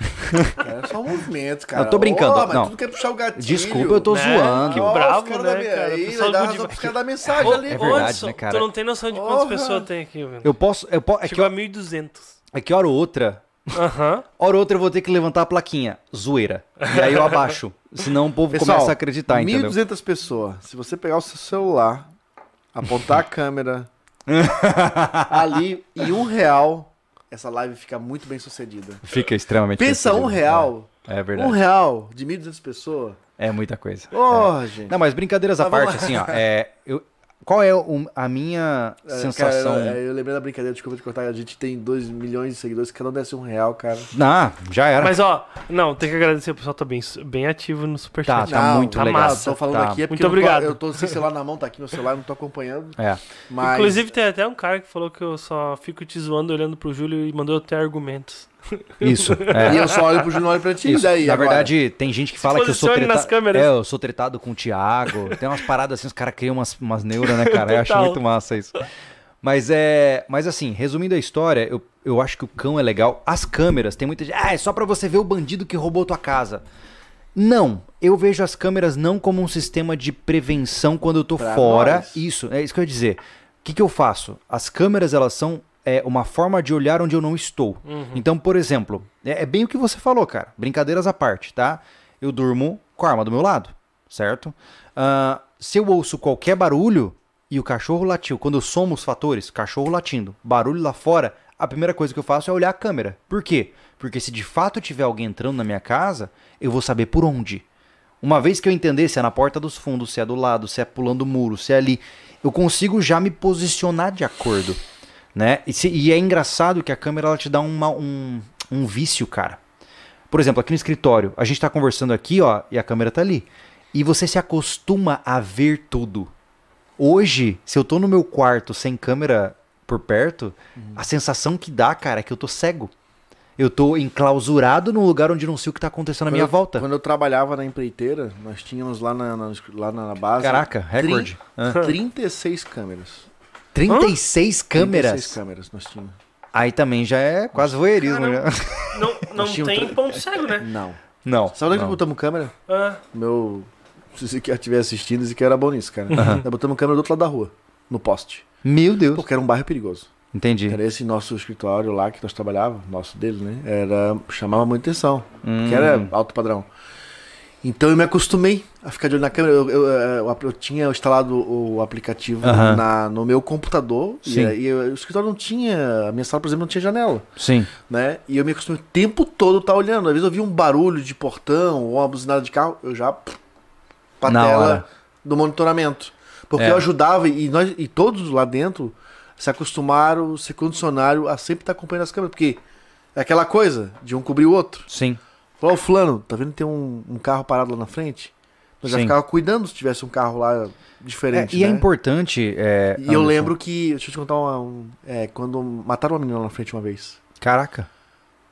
É só um movimento, cara. Eu tô brincando, Ô, mas não. tu quer puxar o gatilho. Desculpa, eu tô Né? zoando. Que os bravo, caras né, da- cara? Aí, vai dar razão pros caras dar mensagem ali. É pô. verdade, Anderson, né, cara? Tu não tem noção de quantas pessoas tem aqui, velho. Eu posso. Eu po é, que, Chegou a hora- 1.200. é que hora ou outra. Aham. Hora ou outra eu vou ter que levantar a plaquinha. Zoeira. E aí eu abaixo. Senão o povo Pessoal, começa a acreditar, entendeu? 1.200 pessoas. Se você pegar o seu celular, apontar a câmera ali e um real, essa live fica muito bem sucedida. Fica extremamente. Pensa um real. É, é Um verdade. real de 1.200 pessoas. É muita coisa. Porra, gente. Não, mas brincadeiras à vamos parte, assim, ó. É, eu, qual é o- a minha É, sensação? Cara, eu, eu lembrei da brincadeira, desculpa te cortar. A gente tem 2 milhões de seguidores, cada um desse um real, cara. Ah, já era. Mas ó, não, tem que agradecer, o pessoal tá bem, bem ativo no Superchat. Tá muito legal. massa. Tô falando Tá. aqui é porque Muito eu não tô- obrigado. eu tô sem celular na mão, tá aqui no celular, não tô acompanhando. É. Mas. Inclusive tem até um cara que falou que eu só fico te zoando olhando pro Júlio e mandou até argumentos. Isso. E É. eu só olho pro Júnior, olho pra ti, Isso. e daí? Na agora? verdade, tem gente que fala que eu sou tretado. câmeras. É, eu sou tretado com o Thiago. Tem umas paradas assim, os caras criam umas, umas neuras, né, cara? Eu acho muito massa isso. Mas é. Mas assim, resumindo a história, eu, eu acho que o cão é legal. As câmeras, tem muita gente. Ah, é só pra você ver o bandido que roubou tua casa. Não, eu vejo as câmeras não como um sistema de prevenção quando eu tô Pra fora. nós. Isso, é isso que eu ia dizer. O que, que eu faço? As câmeras, elas são é, uma forma de olhar onde eu não estou. Então, por exemplo, é, é bem o que você falou, cara. Brincadeiras à parte, tá? Eu durmo com a arma do meu lado, certo? Ah, se eu ouço qualquer barulho e o cachorro latiu, quando eu somo os fatores, cachorro latindo, barulho lá fora, a primeira coisa que eu faço é olhar a câmera. Por quê? Porque se de fato tiver alguém entrando na minha casa, eu vou saber por onde. Uma vez que eu entender se é na porta dos fundos, se é do lado, se é pulando o muro, se é ali, eu consigo já me posicionar de acordo, né? E, se- e é engraçado que a câmera ela te dá uma- um, um vício, cara. Por exemplo, aqui no escritório, a gente tá conversando aqui, ó, e a câmera tá ali. E você se acostuma a ver tudo. Hoje, se eu tô no meu quarto sem câmera por perto, a sensação que dá, cara, é que eu tô cego. Eu tô enclausurado num lugar onde não sei o que tá acontecendo à minha eu- volta. Quando eu trabalhava na empreiteira, nós tínhamos lá na, na- lá na base. Caraca, recorde. Ah. 36 câmeras. 36 câmeras. 36 câmeras nós tínhamos. Aí também já é quase voyeurismo. Já. Não, não tínhamos tem tra- ponto cego, né? Não. Não. Sabe onde é que não. botamos câmera? Ah, Meu. Se você quer estiver assistindo, esse que era bom nisso, cara. Nós botamos câmera do outro lado da rua, no poste. Meu Deus. Porque era um bairro perigoso. Entendi. Era esse nosso escritório lá que nós trabalhávamos, nosso dele, né? Era, chamava muita atenção, Hum. porque era alto padrão. Então eu me acostumei a ficar de olho na câmera. Eu, eu, eu- eu tinha instalado o aplicativo na, no meu computador e, Sim. aí eu- o escritório não tinha. A minha sala, por exemplo, não tinha janela. Sim. Né? E eu me acostumei o tempo todo estar olhando. Às vezes eu via um barulho de portão ou uma buzinada de carro, eu já pra Na tela hora. do monitoramento. Porque É. eu ajudava e, nós, e todos lá dentro se acostumaram, se condicionaram a sempre estar acompanhando as câmeras. Porque é aquela coisa de um cobrir o outro. Sim. Falou, ô fulano, tá vendo que tem um, um carro parado lá na frente? Eu já Sim. ficava cuidando se tivesse um carro lá diferente. É, e é né? importante. é, E eu lembro que. Deixa eu te contar uma, um, é, quando mataram uma menina lá na frente uma vez. Caraca.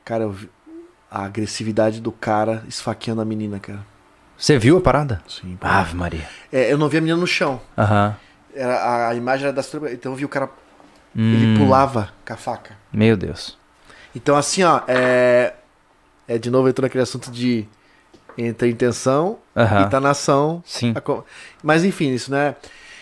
Cara, eu vi a agressividade do cara esfaqueando a menina, cara. Você viu a parada? Sim. Ave Maria. É, eu não vi a menina no chão. Aham. Era, a, a imagem era das. Então eu vi o cara. Hum, Ele pulava com a faca. Meu Deus. Então, assim, ó. É, é de novo entrou naquele assunto de. Entre a intenção Aham. e tá na ação. Sim. A Mas enfim, isso, né?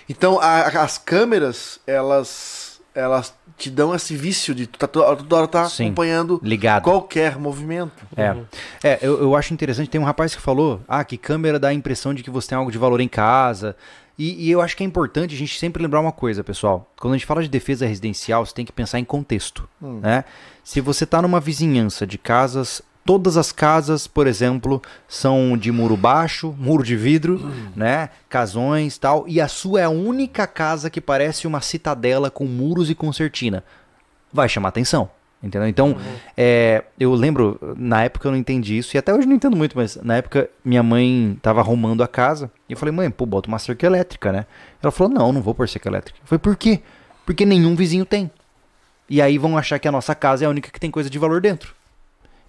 Então, a- as câmeras, elas. Elas te dão esse vício de tu tá toda hora tá Sim. acompanhando Ligado. qualquer movimento. É, é eu, eu acho interessante. Tem um rapaz que falou: ah, que câmera dá a impressão de que você tem algo de valor em casa. E, e eu acho que é importante a gente sempre lembrar uma coisa, pessoal. Quando a gente fala de defesa residencial, você tem que pensar em contexto. Né? Se você está numa vizinhança de casas, todas as casas, por exemplo, são de muro baixo, muro de vidro, né? Casões tal. E a sua é a única casa que parece uma citadela com muros e concertina. Vai chamar atenção. Entendeu? Então, é, eu lembro, na época eu não entendi isso, e até hoje não entendo muito, mas na época minha mãe tava arrumando a casa, e eu falei, mãe, pô, bota uma cerca elétrica, né? Ela falou, não, não vou pôr cerca elétrica. Eu falei, por quê? Porque nenhum vizinho tem. E aí vão achar que a nossa casa é a única que tem coisa de valor dentro.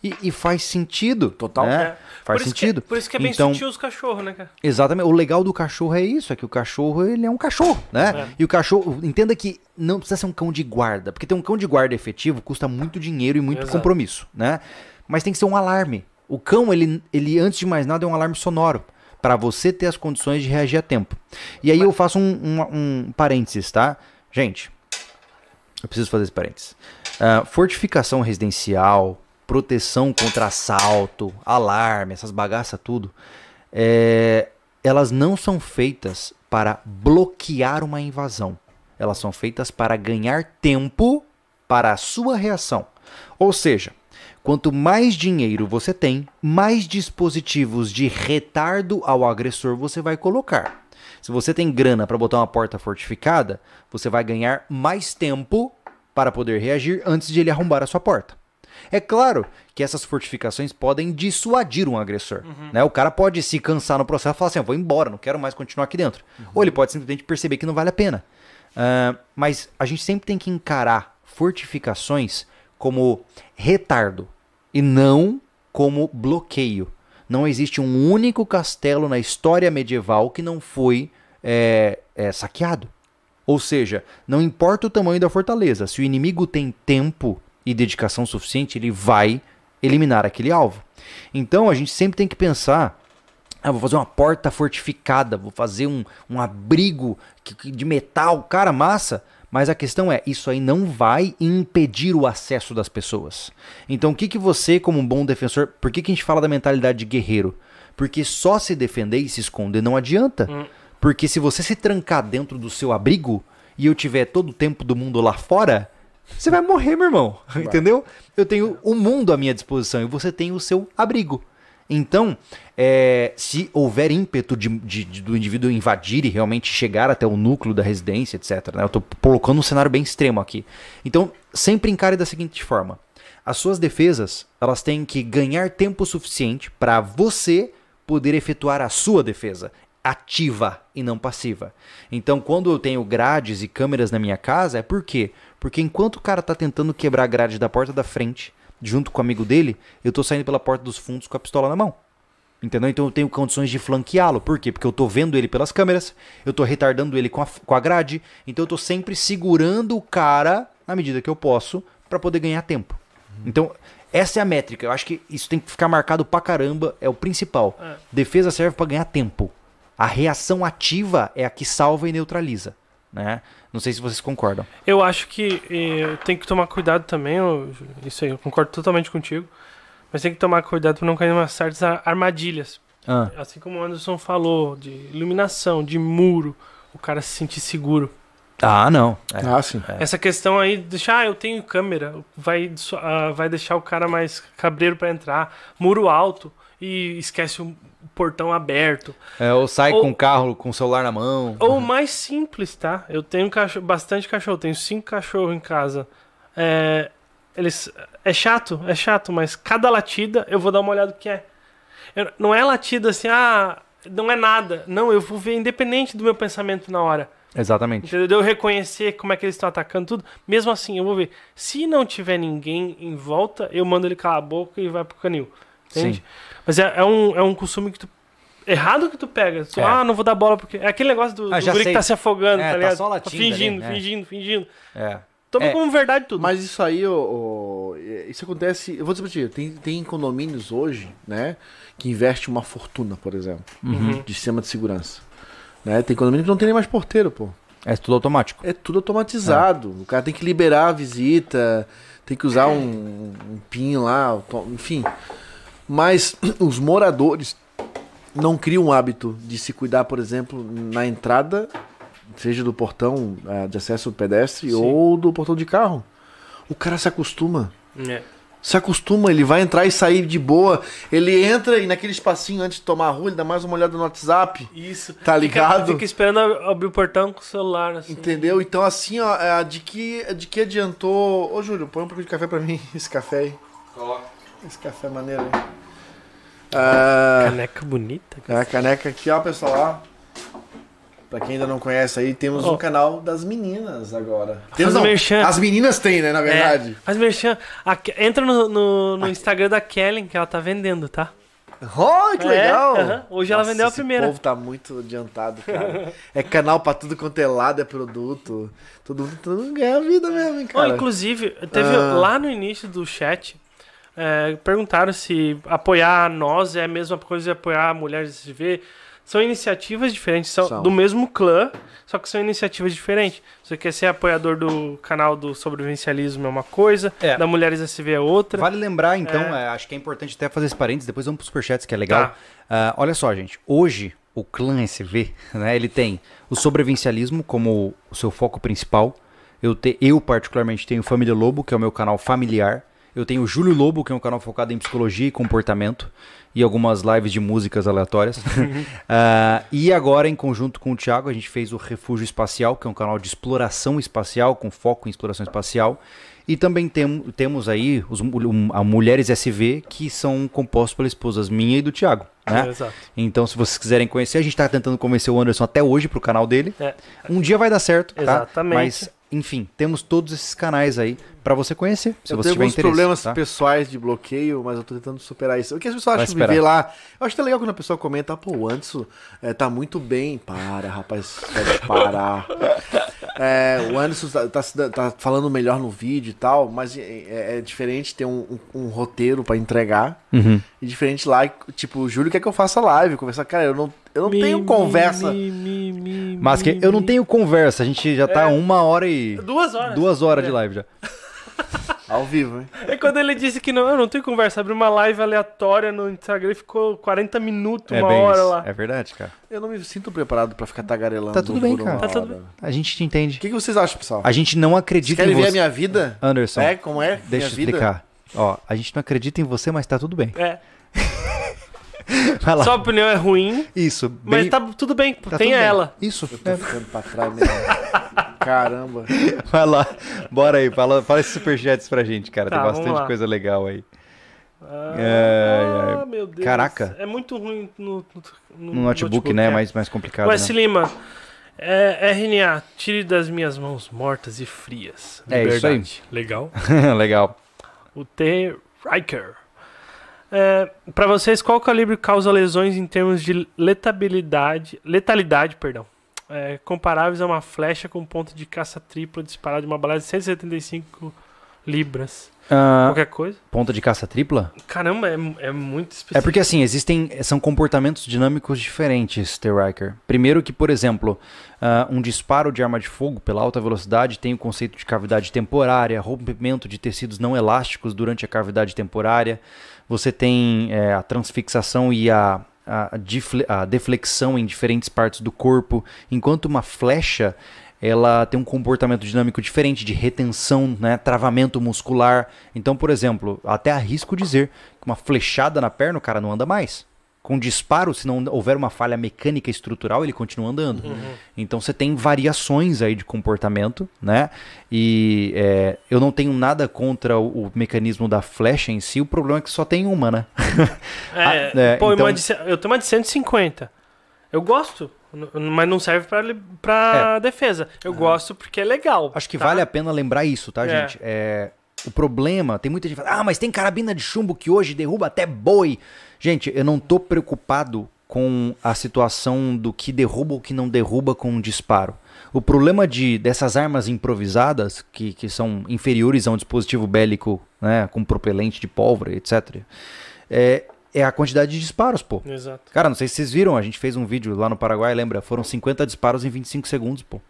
E, e faz sentido. Total. né? É. Faz por isso sentido. Que, por isso que é bem Então- sutil os cachorros, né, cara? Exatamente. O legal do cachorro é isso, é que o cachorro, ele é um cachorro, né? É. E o cachorro, entenda que não precisa ser um cão de guarda, porque ter um cão de guarda efetivo custa muito dinheiro e muito Exato. compromisso, né? Mas tem que ser um alarme. O cão, ele, ele antes de mais nada é um alarme sonoro, para você ter as condições de reagir a tempo. E aí eu faço um, um, um parênteses, tá? Gente, eu preciso fazer esse parênteses. Ah, fortificação residencial, proteção contra assalto, alarme, essas bagaças tudo, é, elas não são feitas para bloquear uma invasão. Elas são feitas para ganhar tempo para a sua reação. Ou seja, quanto mais dinheiro você tem, mais dispositivos de retardo ao agressor você vai colocar. Se você tem grana para botar uma porta fortificada, você vai ganhar mais tempo para poder reagir antes de ele arrombar a sua porta. É claro que essas fortificações podem dissuadir um agressor. Né? O cara pode se cansar no processo e falar assim: eu vou embora, não quero mais continuar aqui dentro. Ou ele pode simplesmente perceber que não vale a pena. Ah, mas a gente sempre tem que encarar fortificações como retardo e não como bloqueio. Não existe um único castelo na história medieval que não foi é, é, saqueado. Ou seja, não importa o tamanho da fortaleza, se o inimigo tem tempo e dedicação suficiente, ele vai eliminar aquele alvo. Então a gente sempre tem que pensar ah, vou fazer uma porta fortificada, vou fazer um, um abrigo de metal, cara, massa. Mas a questão é, isso aí não vai impedir o acesso das pessoas. Então o que, que você, como um bom defensor, por que, que a gente fala da mentalidade de guerreiro? Porque só se defender e se esconder não adianta. Porque se você se trancar dentro do seu abrigo e eu tiver todo o tempo do mundo lá fora, você vai morrer, meu irmão. Entendeu? Eu tenho o mundo à minha disposição e você tem o seu abrigo. Então, é, se houver ímpeto de, de- de- do indivíduo invadir e realmente chegar até o núcleo da residência, etc. né? Eu estou colocando um cenário bem extremo aqui. Então, sempre encare da seguinte forma: as suas defesas elas têm que ganhar tempo suficiente para você poder efetuar a sua defesa ativa e não passiva. Então, quando eu tenho grades e câmeras na minha casa, é por quê? Porque enquanto o cara tá tentando quebrar a grade da porta da frente, junto com o amigo dele, eu tô saindo pela porta dos fundos com a pistola na mão. Entendeu? Então eu tenho condições de flanqueá-lo. Por quê? Porque eu tô vendo ele pelas câmeras, eu tô retardando ele com a, com a grade, então eu tô sempre segurando o cara na medida que eu posso para poder ganhar tempo. Então, essa é a métrica. Eu acho que isso tem que ficar marcado pra caramba, é o principal. É. Defesa serve para ganhar tempo. A reação ativa é a que salva e neutraliza, né? Não sei se vocês concordam. Eu acho que eh, tem que tomar cuidado também, eu- isso aí, eu concordo totalmente contigo. Mas tem que tomar cuidado para não cair em umas certas ar- armadilhas. Ah, Assim como o Anderson falou, de iluminação, de muro, o cara se sentir seguro. ah não. É. Ah, sim. Essa questão aí, de deixar, ah, eu tenho câmera, vai, ah, vai deixar o cara mais cabreiro para entrar. Muro alto e esquece o portão aberto. É, ou sai Ou- com o carro com o celular na mão. Ou mais simples, tá? Eu tenho cacho- bastante cachorro, tenho cinco cachorros em casa. É, eles, é chato, é chato, mas cada latida eu vou dar uma olhada o que é. Eu- não é latida assim, ah, não é nada. Não, eu vou ver independente do meu pensamento na hora. Exatamente. Entendeu? De Eu reconhecer como é que eles estão atacando tudo. Mesmo assim, eu vou ver. Se não tiver ninguém em volta, eu mando ele calar a boca e vai pro canil. Entende? Sim. Mas é, é um, é um costume que tu. Errado que tu pega. Tu, É. Ah, não vou dar bola porque. É aquele negócio do, Ah, do guri que tá se afogando, É, tá tá ligado? só latindo fingindo, ali, né? fingindo, fingindo. É. Toma É. como verdade tudo. Mas isso aí, ô, ô, isso acontece. Eu vou dizer pra ti, tem, tem condomínios hoje, né? Que investe uma fortuna, por exemplo, Uhum. de sistema de segurança. Né? Tem condomínio que não tem nem mais porteiro, pô. É tudo automático. É tudo automatizado. O cara tem que liberar a visita, tem que usar um, um PIN lá, enfim. Mas os moradores não criam o hábito de se cuidar, por exemplo, na entrada, seja do portão eh, de acesso pedestre Sim. ou do portão de carro. O cara se acostuma. É. Se acostuma, ele vai entrar e sair de boa. Ele entra e naquele espacinho antes de tomar a rua, ele dá mais uma olhada no WhatsApp. Isso. Tá ligado? Fica, fica esperando abrir o portão com o celular, assim. Entendeu? Então, assim, ó, é, de que, de que adiantou. Ô, Júlio, põe um pouco de café pra mim. Esse café aí. Esse café maneiro aí. Ah, Caneca bonita. cara. é a caneca aqui, ó, pessoal. Ó. Pra quem ainda não conhece aí, temos Ó. um canal das meninas agora. Faz Temos, o não, as meninas têm, né, na verdade. É, mas merchan, a entra no, no, no Instagram da Kellen que ela tá vendendo, tá? Oh, que É, legal! aham. Hoje ela vendeu a primeira. povo tá muito adiantado, cara. é canal pra tudo quanto é lado, é produto. Todo mundo, ganha vida mesmo, hein, Oh, cara. inclusive, teve Ah. lá no início do chat, é, perguntaram se apoiar nós é a mesma coisa de apoiar mulheres SSV. São iniciativas diferentes, são, São. do mesmo clã, só que são iniciativas diferentes. Você quer ser apoiador do canal do sobrevivencialismo é uma coisa, É. da Mulheres SV é outra. Vale lembrar, então, É. é, acho que é importante até fazer esse parênteses, depois vamos pro superchats, que é legal. Tá. Ah, olha só, gente, hoje o clã SV, né, ele tem o sobrevivencialismo como o seu foco principal. Eu, te, eu particularmente, tenho Família Lobo, que é o meu canal familiar. Eu tenho o Júlio Lobo, que é um canal focado em psicologia e comportamento. E algumas lives de músicas aleatórias. Ah, e agora, em conjunto com o Thiago, a gente fez o Refúgio Espacial, que é um canal de exploração espacial, com foco em exploração espacial. E também tem, temos aí os, um, a Mulheres SV, que são compostos pelas esposas minha e do Thiago. Né? É. Então, se vocês quiserem conhecer, a gente tá tentando convencer o Anderson até hoje pro canal dele. É. Um dia vai dar certo, tá? Exatamente. Mas, enfim, temos todos esses canais aí pra você conhecer, se eu você tenho tiver alguns interesse. problemas tá? pessoais de bloqueio, mas eu tô tentando superar isso. O que as pessoas Vai acham de viver lá? Eu acho que é legal quando a pessoa comenta, pô, o Anderson é, tá muito bem. Para, rapaz, pode parar. É, o Anderson tá, tá tá falando melhor no vídeo e tal, mas é, é diferente ter um, um- um roteiro pra entregar. Uhum. E diferente lá, tipo, o Júlio quer que eu faça live, conversar. Cara, eu não, eu não Mi, tenho conversa. mi, mi, mi, Mas que mi, eu não tenho conversa, a gente já tá É. uma hora e. Duas horas. Duas horas É. de live já. Ao vivo, hein? É quando ele disse que não, eu não tenho conversa. Abriu uma live aleatória no Instagram e ficou 40 minutos, É uma bem hora isso. lá. É verdade, cara. Eu não me sinto preparado pra ficar tagarelando. Tá tudo bem, cara. Tá tudo hora. A gente te entende. O que, que vocês acham, pessoal? A gente não Vocês acredita querem em ver você. a minha vida? Anderson, É, como é? deixa eu minha vida? explicar. Ó, a gente não acredita em você, mas tá tudo bem. É. Vai lá. Sua opinião é ruim, Isso, mas bem- tá tudo bem, tá tem tudo bem. ela. Isso, Eu tô é. ficando pra trás mesmo. Caramba. vai lá. Bora aí, fala, fala esses superchats pra gente, cara. Tá, Tem bastante coisa legal aí. Ah, Ai, ai. meu Deus. Caraca. É muito ruim no, no, No notebook, né? é. É mais, mais complicado. Wes né? Lima, é, RNA, tire das minhas mãos mortas e frias. É isso aí. Liberdade. Legal. legal. O T. Riker. É, para vocês, qual calibre causa lesões em termos de letabilidade, letalidade, perdão, é, comparáveis a uma flecha com ponto de caça tripla disparada de uma bala de 175 libras? Ah, Qualquer coisa? ponta de caça tripla? Caramba, é, é muito específico. É porque assim, existem. São comportamentos dinâmicos diferentes, T. Riker. Primeiro que, por exemplo, ah, um disparo de arma de fogo pela alta velocidade tem o conceito de cavidade temporária, rompimento de tecidos não elásticos durante a cavidade temporária. Você tem eh, a transfixação e a, a deflexão em diferentes partes do corpo, enquanto uma flecha ela tem um comportamento dinâmico diferente de retenção, né, travamento muscular. Então, por exemplo, até arrisco dizer que uma flechada na perna o cara não anda mais. Com disparo, se não houver uma falha mecânica estrutural, ele continua andando. Uhum. Então você tem variações aí de comportamento, né? E é, eu não tenho nada contra o, o mecanismo da flecha em si, o problema é que só tem uma, né? É, Ah, é, pô, então- eu tenho uma de 150. Eu gosto, mas não serve pra, pra defesa. Eu gosto porque é legal. Acho que tá? vale a pena lembrar isso, tá, É. gente? É, o problema, tem muita gente que fala, ah, mas tem carabina de chumbo que hoje derruba até boi. Gente, eu não tô preocupado com a situação do que derruba ou que não derruba com um disparo. O problema de, dessas armas improvisadas, que, que são inferiores a um dispositivo bélico né, com propelente de pólvora, etc., é, é a quantidade de disparos, pô. Exato. Cara, não sei se vocês viram, a gente fez um vídeo lá no Paraguai, lembra? Foram 50 disparos em 25 segundos, pô.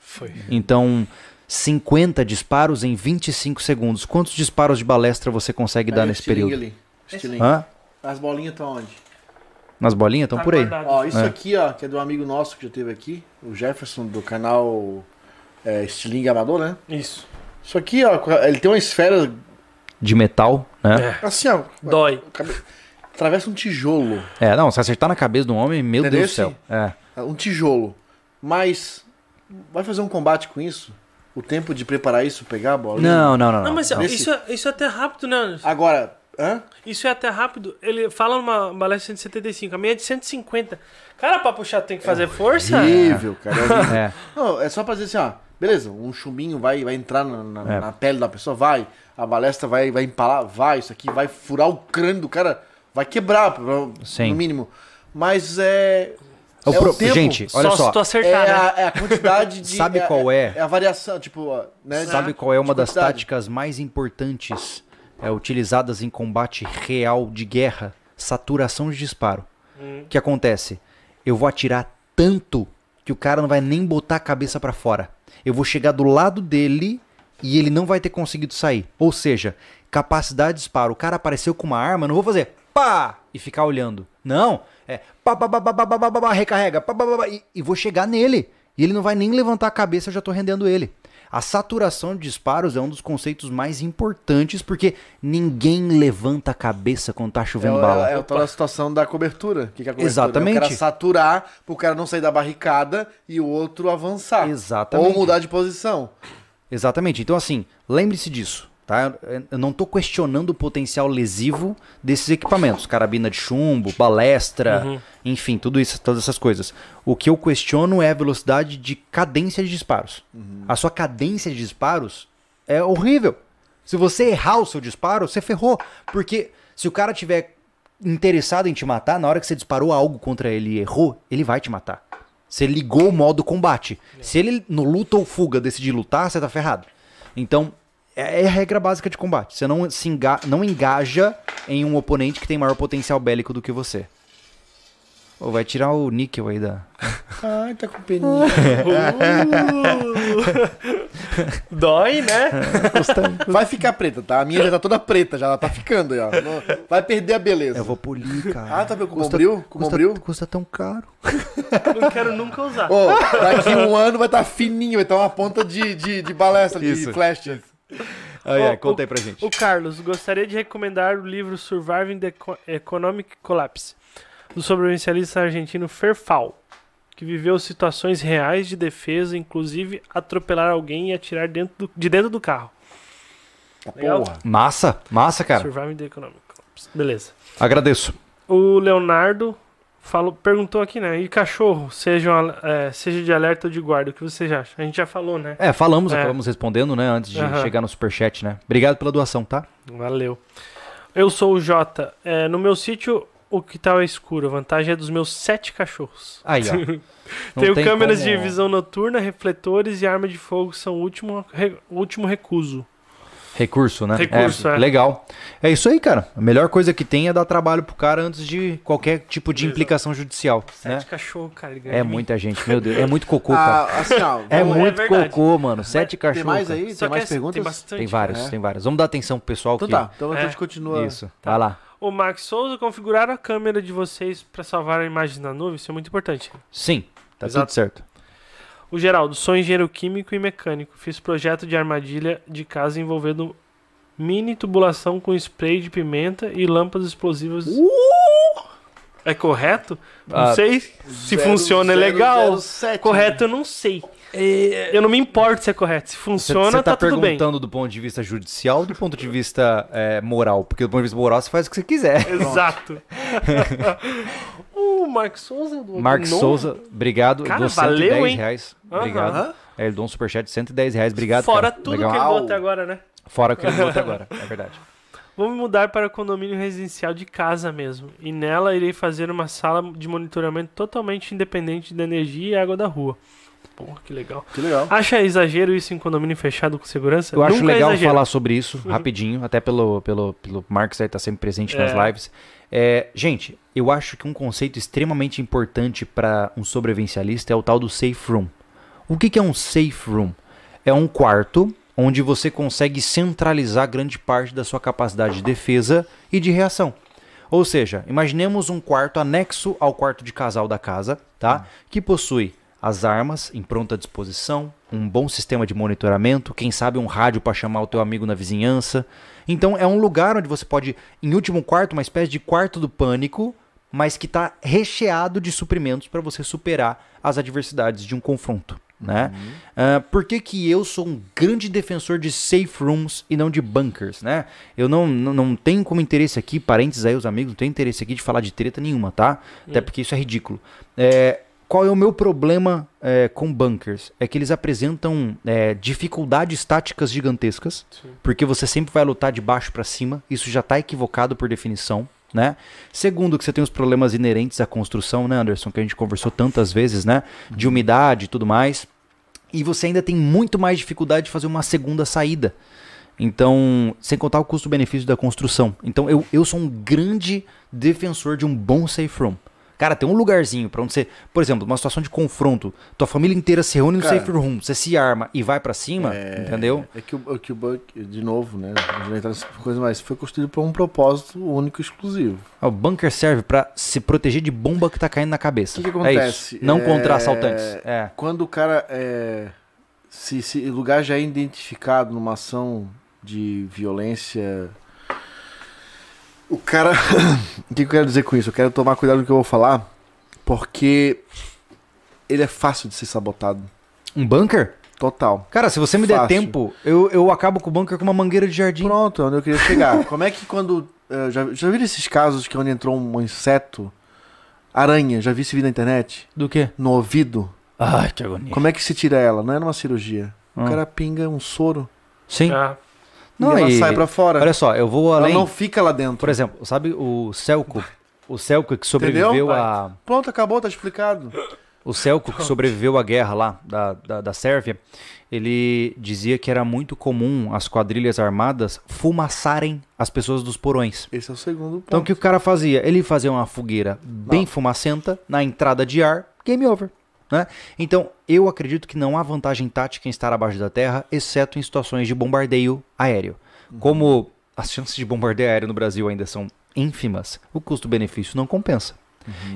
Foi. Então, 50 disparos em 25 segundos. Quantos disparos de balestra você consegue dar Aí, o nesse estilingue período? Ali. Estilingue. Hã? As bolinhas estão onde? Nas bolinhas? Estão Tá por aí. Ó, isso É. aqui, ó, que é do amigo nosso que já teve aqui, o Jefferson, do canal é, Estilingue Amador, né? Isso. Isso aqui, ó, ele tem uma esfera De metal, né? É. assim, ó. Dói. cabe- Atravessa um tijolo. É, não, se acertar na cabeça de um homem, meu Entendeu Deus do céu. assim? É. Um tijolo. Mas vai fazer um combate com isso? O tempo de preparar isso, pegar a bola? Não, não, não. Não, não. mas Nesse- isso, é- isso é até rápido, né? Anderson? Agora, hã? Isso é até rápido. Ele fala numa balestra de 175, a minha é de 150. Cara, pra puxar tem que fazer força? Horrível, cara. é horrível. É. Não, é só pra dizer assim, ó. Beleza, um chumbinho vai, vai entrar na, na- É. na pele da pessoa, vai. A balestra vai, vai empalar, vai. Isso aqui vai furar o crânio do cara, vai quebrar, Sim. no mínimo. Mas é. O é pro- o tempo. Gente, olha só, só. se tu É acertar, né? a, é a quantidade de. Sabe qual é? É a variação, tipo, né? Sabe qual é uma das táticas mais importantes é, utilizadas em combate real de guerra? Saturação de disparo. Hum. O que acontece? Eu vou atirar tanto que o cara não vai nem botar a cabeça pra fora. Eu vou chegar do lado dele e ele não vai ter conseguido sair. Ou seja, capacidade de disparo. O cara apareceu com uma arma, não vou fazer pá e ficar olhando. Não, é pá, pá, pá, pá, pá, pá, pá, pá, pá, recarrega, pá, pá, pá, pá, e, e vou chegar nele. E ele não vai nem levantar a cabeça, eu já tô rendendo ele. A saturação de disparos é um dos conceitos mais importantes porque ninguém levanta a cabeça quando tá chovendo é, bala. É, é a situação da cobertura. O que, que é cobertura? Exatamente. É o cara saturar pro cara não sair da barricada e o outro avançar. Exatamente. Ou mudar de posição. Exatamente. Então, assim, lembre-se disso. Tá? Eu não estou questionando o potencial lesivo desses equipamentos, carabina de chumbo, balestra, Uhum. enfim, tudo isso, todas essas coisas. O que eu questiono é a velocidade de cadência de disparos. A sua cadência de disparos é horrível. Se você errar o seu disparo, você ferrou, porque se o cara tiver interessado em te matar, na hora que você disparou algo contra ele e errou, ele vai te matar. Você ligou o modo combate. Se ele no luta ou fuga decidir lutar, você tá ferrado. Então, é é a regra básica de combate. Você não, se enga não engaja em um oponente que tem maior potencial bélico do que você. Pô, vai tirar o níquel aí da. Ai, tá com peninha. Dói, né? Vai ficar preta, tá? A minha já tá toda preta, já ela tá ficando aí, ó. Vai perder a beleza. Eu vou polir, cara. Ah, tá vendo com bombril? Com custa, bombril? custa tão caro. Não quero nunca usar. Ô, daqui um ano vai estar fininho, vai estar uma ponta de, de, de balestra, Isso. de flash. Aí, conta aí pra gente. O Carlos gostaria de recomendar o livro Surviving the Eco- Economic Collapse, do sobrevivencialista argentino Ferfal, que viveu situações reais de defesa, inclusive atropelar alguém e atirar dentro do- de dentro do carro. Legal? Porra. Massa, massa, cara. Surviving the Economic Collapse. Beleza. Agradeço. O Leonardo falou, perguntou aqui, né? E cachorro, seja, seja de alerta ou de guarda, o que vocês acham? A gente já falou, né? É, falamos, É. acabamos respondendo, né, antes de Aham. chegar no superchat, né? Obrigado pela doação, tá? Valeu. Eu sou o Jota. É, no meu sítio, o quintal é escuro. A vantagem é dos meus sete cachorros. Aí, ó. Tenho tem câmeras como- de visão noturna, refletores e arma de fogo são o último, re- o último recuso. Recurso, né? Recurso, é. Legal. É isso aí, cara. A melhor coisa que tem é dar trabalho pro cara antes de qualquer tipo de Exato. implicação judicial. Né? Sete cachorros, cara. ele ganha É muita gente, meu Deus. É muito cocô, cara. Ah, assim, ó. É muito verdade. cocô, mano. Sete cachorros. Tem mais cara. aí? Só Tem mais é- perguntas? Tem bastante. Tem vários, É. tem vários. Vamos dar atenção pro pessoal Então que. tá, então a É. gente continua. Isso. Vai lá. O Max Souza configuraram a câmera de vocês para salvar a imagem na nuvem. Isso é muito importante. Sim, tá Exato. tudo certo. O Geraldo, sou engenheiro químico e mecânico. Fiz projeto de armadilha de casa envolvendo mini tubulação com spray de pimenta e lâmpadas explosivas. É correto? Não Ah, sei se Zero, funciona, é zero, legal. zero, sete. Correto, eu não sei. Eu não me importo se é correto. Se funciona, Você tá tá tudo bem. perguntando do ponto de vista judicial ou do ponto de vista é, moral? Porque do ponto de vista moral você faz o que você quiser. Exato. o Marcos Souza. do Marcos novo. Souza, obrigado. Cara, dou 110 valeu, hein? reais. Obrigado. É, ele deu um superchat de 110 reais. Obrigado, Fora cara. tudo Legal. que ele deu até agora, né? Fora o que ele deu até agora. É verdade. Vou me mudar para condomínio residencial de casa mesmo. E nela irei fazer uma sala de monitoramento totalmente independente da energia e água da rua. Porra, que legal. Que legal. Acha exagero isso em condomínio fechado com segurança? Eu acho Nunca é legal exagero. falar sobre isso rapidinho, até pelo, pelo, pelo Marcos aí tá sempre presente nas É. lives. É, gente, eu acho que um conceito extremamente importante para um sobrevivencialista é o tal do safe room. O que, que é um safe room? É um quarto onde você consegue centralizar grande parte da sua capacidade de defesa e de reação. Ou seja, imaginemos um quarto anexo ao quarto de casal da casa, tá? Que possui as armas em pronta disposição, um bom sistema de monitoramento, quem sabe um rádio para chamar o teu amigo na vizinhança. Então é um lugar onde você pode, em último quarto, uma espécie de quarto do pânico, mas que está recheado de suprimentos para você superar as adversidades de um confronto. Né? Ah, por que, que eu sou um grande defensor de safe rooms e não de bunkers, né? Eu não, não, não tenho como interesse aqui, parentes aí, os amigos, não tenho interesse aqui de falar de treta nenhuma, tá? Até porque isso é ridículo. É, qual é o meu problema é, com bunkers? É que eles apresentam é, dificuldades táticas gigantescas, Sim. porque você sempre vai lutar de baixo para cima, isso já está equivocado por definição. Né? Segundo, que você tem os problemas inerentes à construção, né, Anderson? Que a gente conversou tantas vezes, né? De umidade e tudo mais. E você ainda tem muito mais dificuldade de fazer uma segunda saída. Então, sem contar o custo-benefício da construção. Então, eu, eu sou um grande defensor de um bom safe room. Cara, tem um lugarzinho pra onde você. Por exemplo, uma situação de confronto. Tua família inteira se reúne no Cara, safe room. Você se arma e vai pra cima, entendeu? É que o, é que o Bunk, de novo, né? Coisa, mas foi construído para um propósito único e exclusivo. O bunker serve pra se proteger de bomba que tá caindo na cabeça. O que que É acontece? isso. Não É, contra assaltantes. É. Quando o cara é, se esse lugar já é identificado numa ação de violência. O cara. o que eu quero dizer com isso? Eu quero tomar cuidado no que eu vou falar, porque ele é fácil de ser sabotado. Um bunker? Total. Cara, se você me der Fácil. tempo, eu, eu acabo com o bunker com uma mangueira de jardim. Pronto, é onde eu queria chegar. Como é que quando. eh, já, já viram esses casos que onde entrou um inseto? Aranha, já vi esse vídeo na internet? Do quê? No ouvido. Ai, que agonia. Como é que se tira ela? Não é numa cirurgia. O Hum. cara pinga um soro Sim. Ah, Não, e ela e- sai pra fora. Olha só, eu vou ela além. não fica lá dentro. Por exemplo, sabe o Celco? O Celco que sobreviveu a. Pronto, acabou, tá explicado. O Celco que sobreviveu à guerra lá da, da, da Sérvia, ele dizia que era muito comum as quadrilhas armadas fumaçarem as pessoas dos porões. Esse é o segundo ponto. Então o que o cara fazia? Ele fazia uma fogueira bem Não. fumacenta na entrada de ar, game over. Né? Então, eu acredito que não há vantagem tática em estar abaixo da terra, exceto em situações de bombardeio aéreo. Como as chances de bombardeio aéreo no Brasil ainda são ínfimas, o custo-benefício não compensa.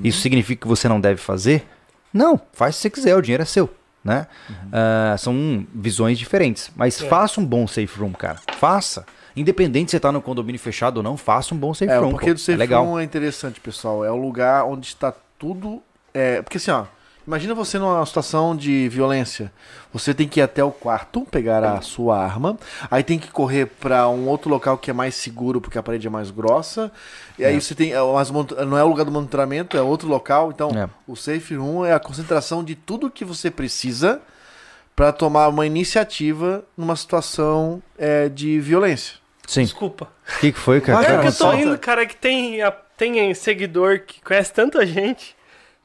Isso significa que você não deve fazer? Não, faz se você quiser, o dinheiro é seu. Né? Ah, são visões diferentes. Mas É. faça um bom safe room, cara. Faça. Independente se você tá no condomínio fechado ou não, faça um bom safe É, room. porque pô. do safe é legal. room é interessante, pessoal. É o lugar onde está tudo. É, porque assim, ó. Imagina você numa situação de violência. Você tem que ir até o quarto, pegar a sua arma. Aí tem que correr pra um outro local que é mais seguro, porque a parede é mais grossa. E aí você tem. é, mas não é o lugar do monitoramento, é outro local. Então, É. o safe room é a concentração de tudo que você precisa pra tomar uma iniciativa numa situação é, de violência. Sim. desculpa. O que, que foi, cara? É que eu tô rindo, cara, é que tem, a- tem seguidor que conhece tanta gente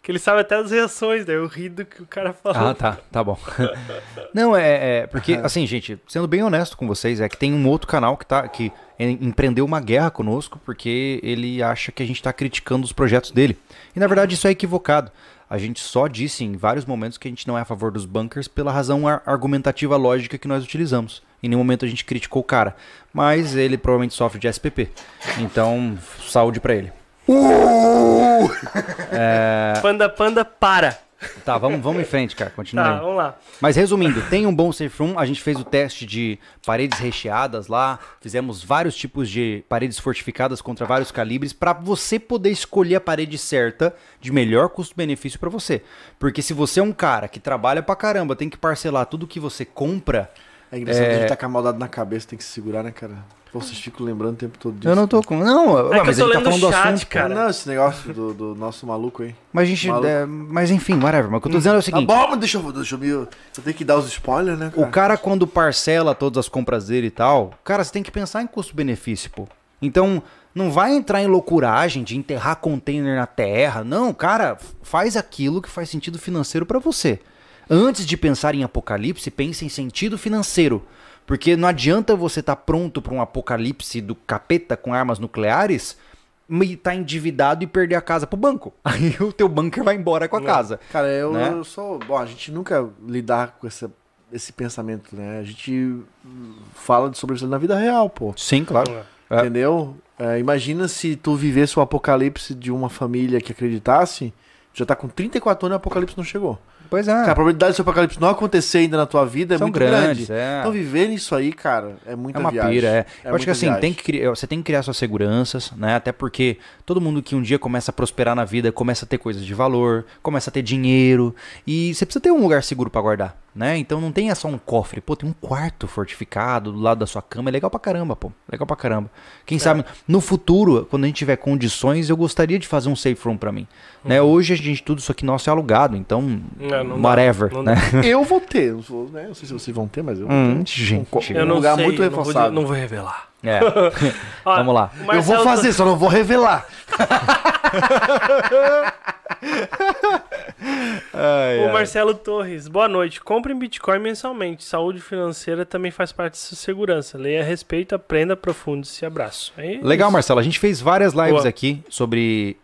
que ele sabe até as reações, daí eu ri do que o cara falou. Ah, tá, tá bom. Não, é, é porque, assim, gente, sendo bem honesto com vocês, é que tem um outro canal que tá que em- empreendeu uma guerra conosco porque ele acha que a gente tá criticando os projetos dele. E na verdade isso é equivocado. A gente só disse em vários momentos que a gente não é a favor dos bunkers pela razão ar- argumentativa lógica que nós utilizamos. Em nenhum momento a gente criticou o cara, mas ele provavelmente sofre de SPP. Então, saúde pra ele. Panda, panda, para. Tá, vamos, vamos em frente, cara. Continua Tá, aí. vamos lá. Mas resumindo, tem um bom safe room. A gente fez o teste de paredes recheadas lá. Fizemos vários tipos de paredes fortificadas contra vários calibres para você poder escolher a parede certa de melhor custo-benefício para você. Porque se você é um cara que trabalha pra caramba, tem que parcelar tudo que você compra. É engraçado, É. a gente tá com a maldade na cabeça, tem que se segurar, né, cara? Vocês ficam lembrando o tempo todo disso. Eu não tô com. Não, É que mas eu tô gente tá lendo falando do chat, assunto. cara. Não, esse negócio do, do nosso maluco aí. Mas a gente. É, mas enfim, whatever. Mas o que eu tô dizendo é o Tá seguinte. bom, mas deixa eu, deixa eu me. Eu tenho que dar os spoilers, né, cara? O cara, quando parcela todas as compras dele e tal, cara, você tem que pensar em custo-benefício, pô. Então, não vai entrar em loucuragem de enterrar container na terra. Não, cara, faz aquilo que faz sentido financeiro pra você. Antes de pensar em apocalipse, pense em sentido financeiro. Porque não adianta você estar pronto pra um apocalipse do capeta com armas nucleares e tá endividado e perder a casa pro banco. Aí o teu bunker vai embora com a casa. Cara, eu, né? eu sou. Bom, a gente nunca lidar com essa, esse pensamento, né? A gente fala de sobre isso na vida real, pô. Sim, claro. É. Entendeu? É, imagina se tu vivesse o apocalipse de uma família que acreditasse. Já tá com 34 anos e o apocalipse não chegou. Pois é. Cara, a probabilidade desse apocalipse não acontecer ainda na tua vida é São muito grandes, grande. é. Então viver nisso aí, cara, é muita É uma viagem. pira, é. Eu acho que assim, viagem. tem que criar, você tem que criar suas seguranças, né? Até porque todo mundo que um dia começa a prosperar na vida começa a ter coisas de valor, começa a ter dinheiro. E você precisa ter um lugar seguro pra guardar, né? Então não tenha só um cofre. Pô, tem um quarto fortificado do lado da sua cama. É legal pra caramba, pô. Legal pra caramba. Quem sabe no futuro, quando a gente tiver condições, eu gostaria de fazer um safe room pra mim. Né? Hoje a gente, tudo isso aqui nosso é alugado, então. Não, não dá. whatever, Não né? Eu vou ter, não vou, né? Não sei se vocês vão ter, mas eu vou Hum, ter. gente. Um Eu não lugar sei, muito eu não vou, reforçado. não vou revelar. É. Ó, Vamos lá. Eu vou fazer, só não vou revelar. O Marcelo Torres, boa noite. Compre em Bitcoin mensalmente. Saúde financeira também faz parte da sua segurança. Leia a respeito, aprenda, aprofunde-se. Abraço. É Legal. Marcelo. A gente fez várias lives Boa. aqui sobre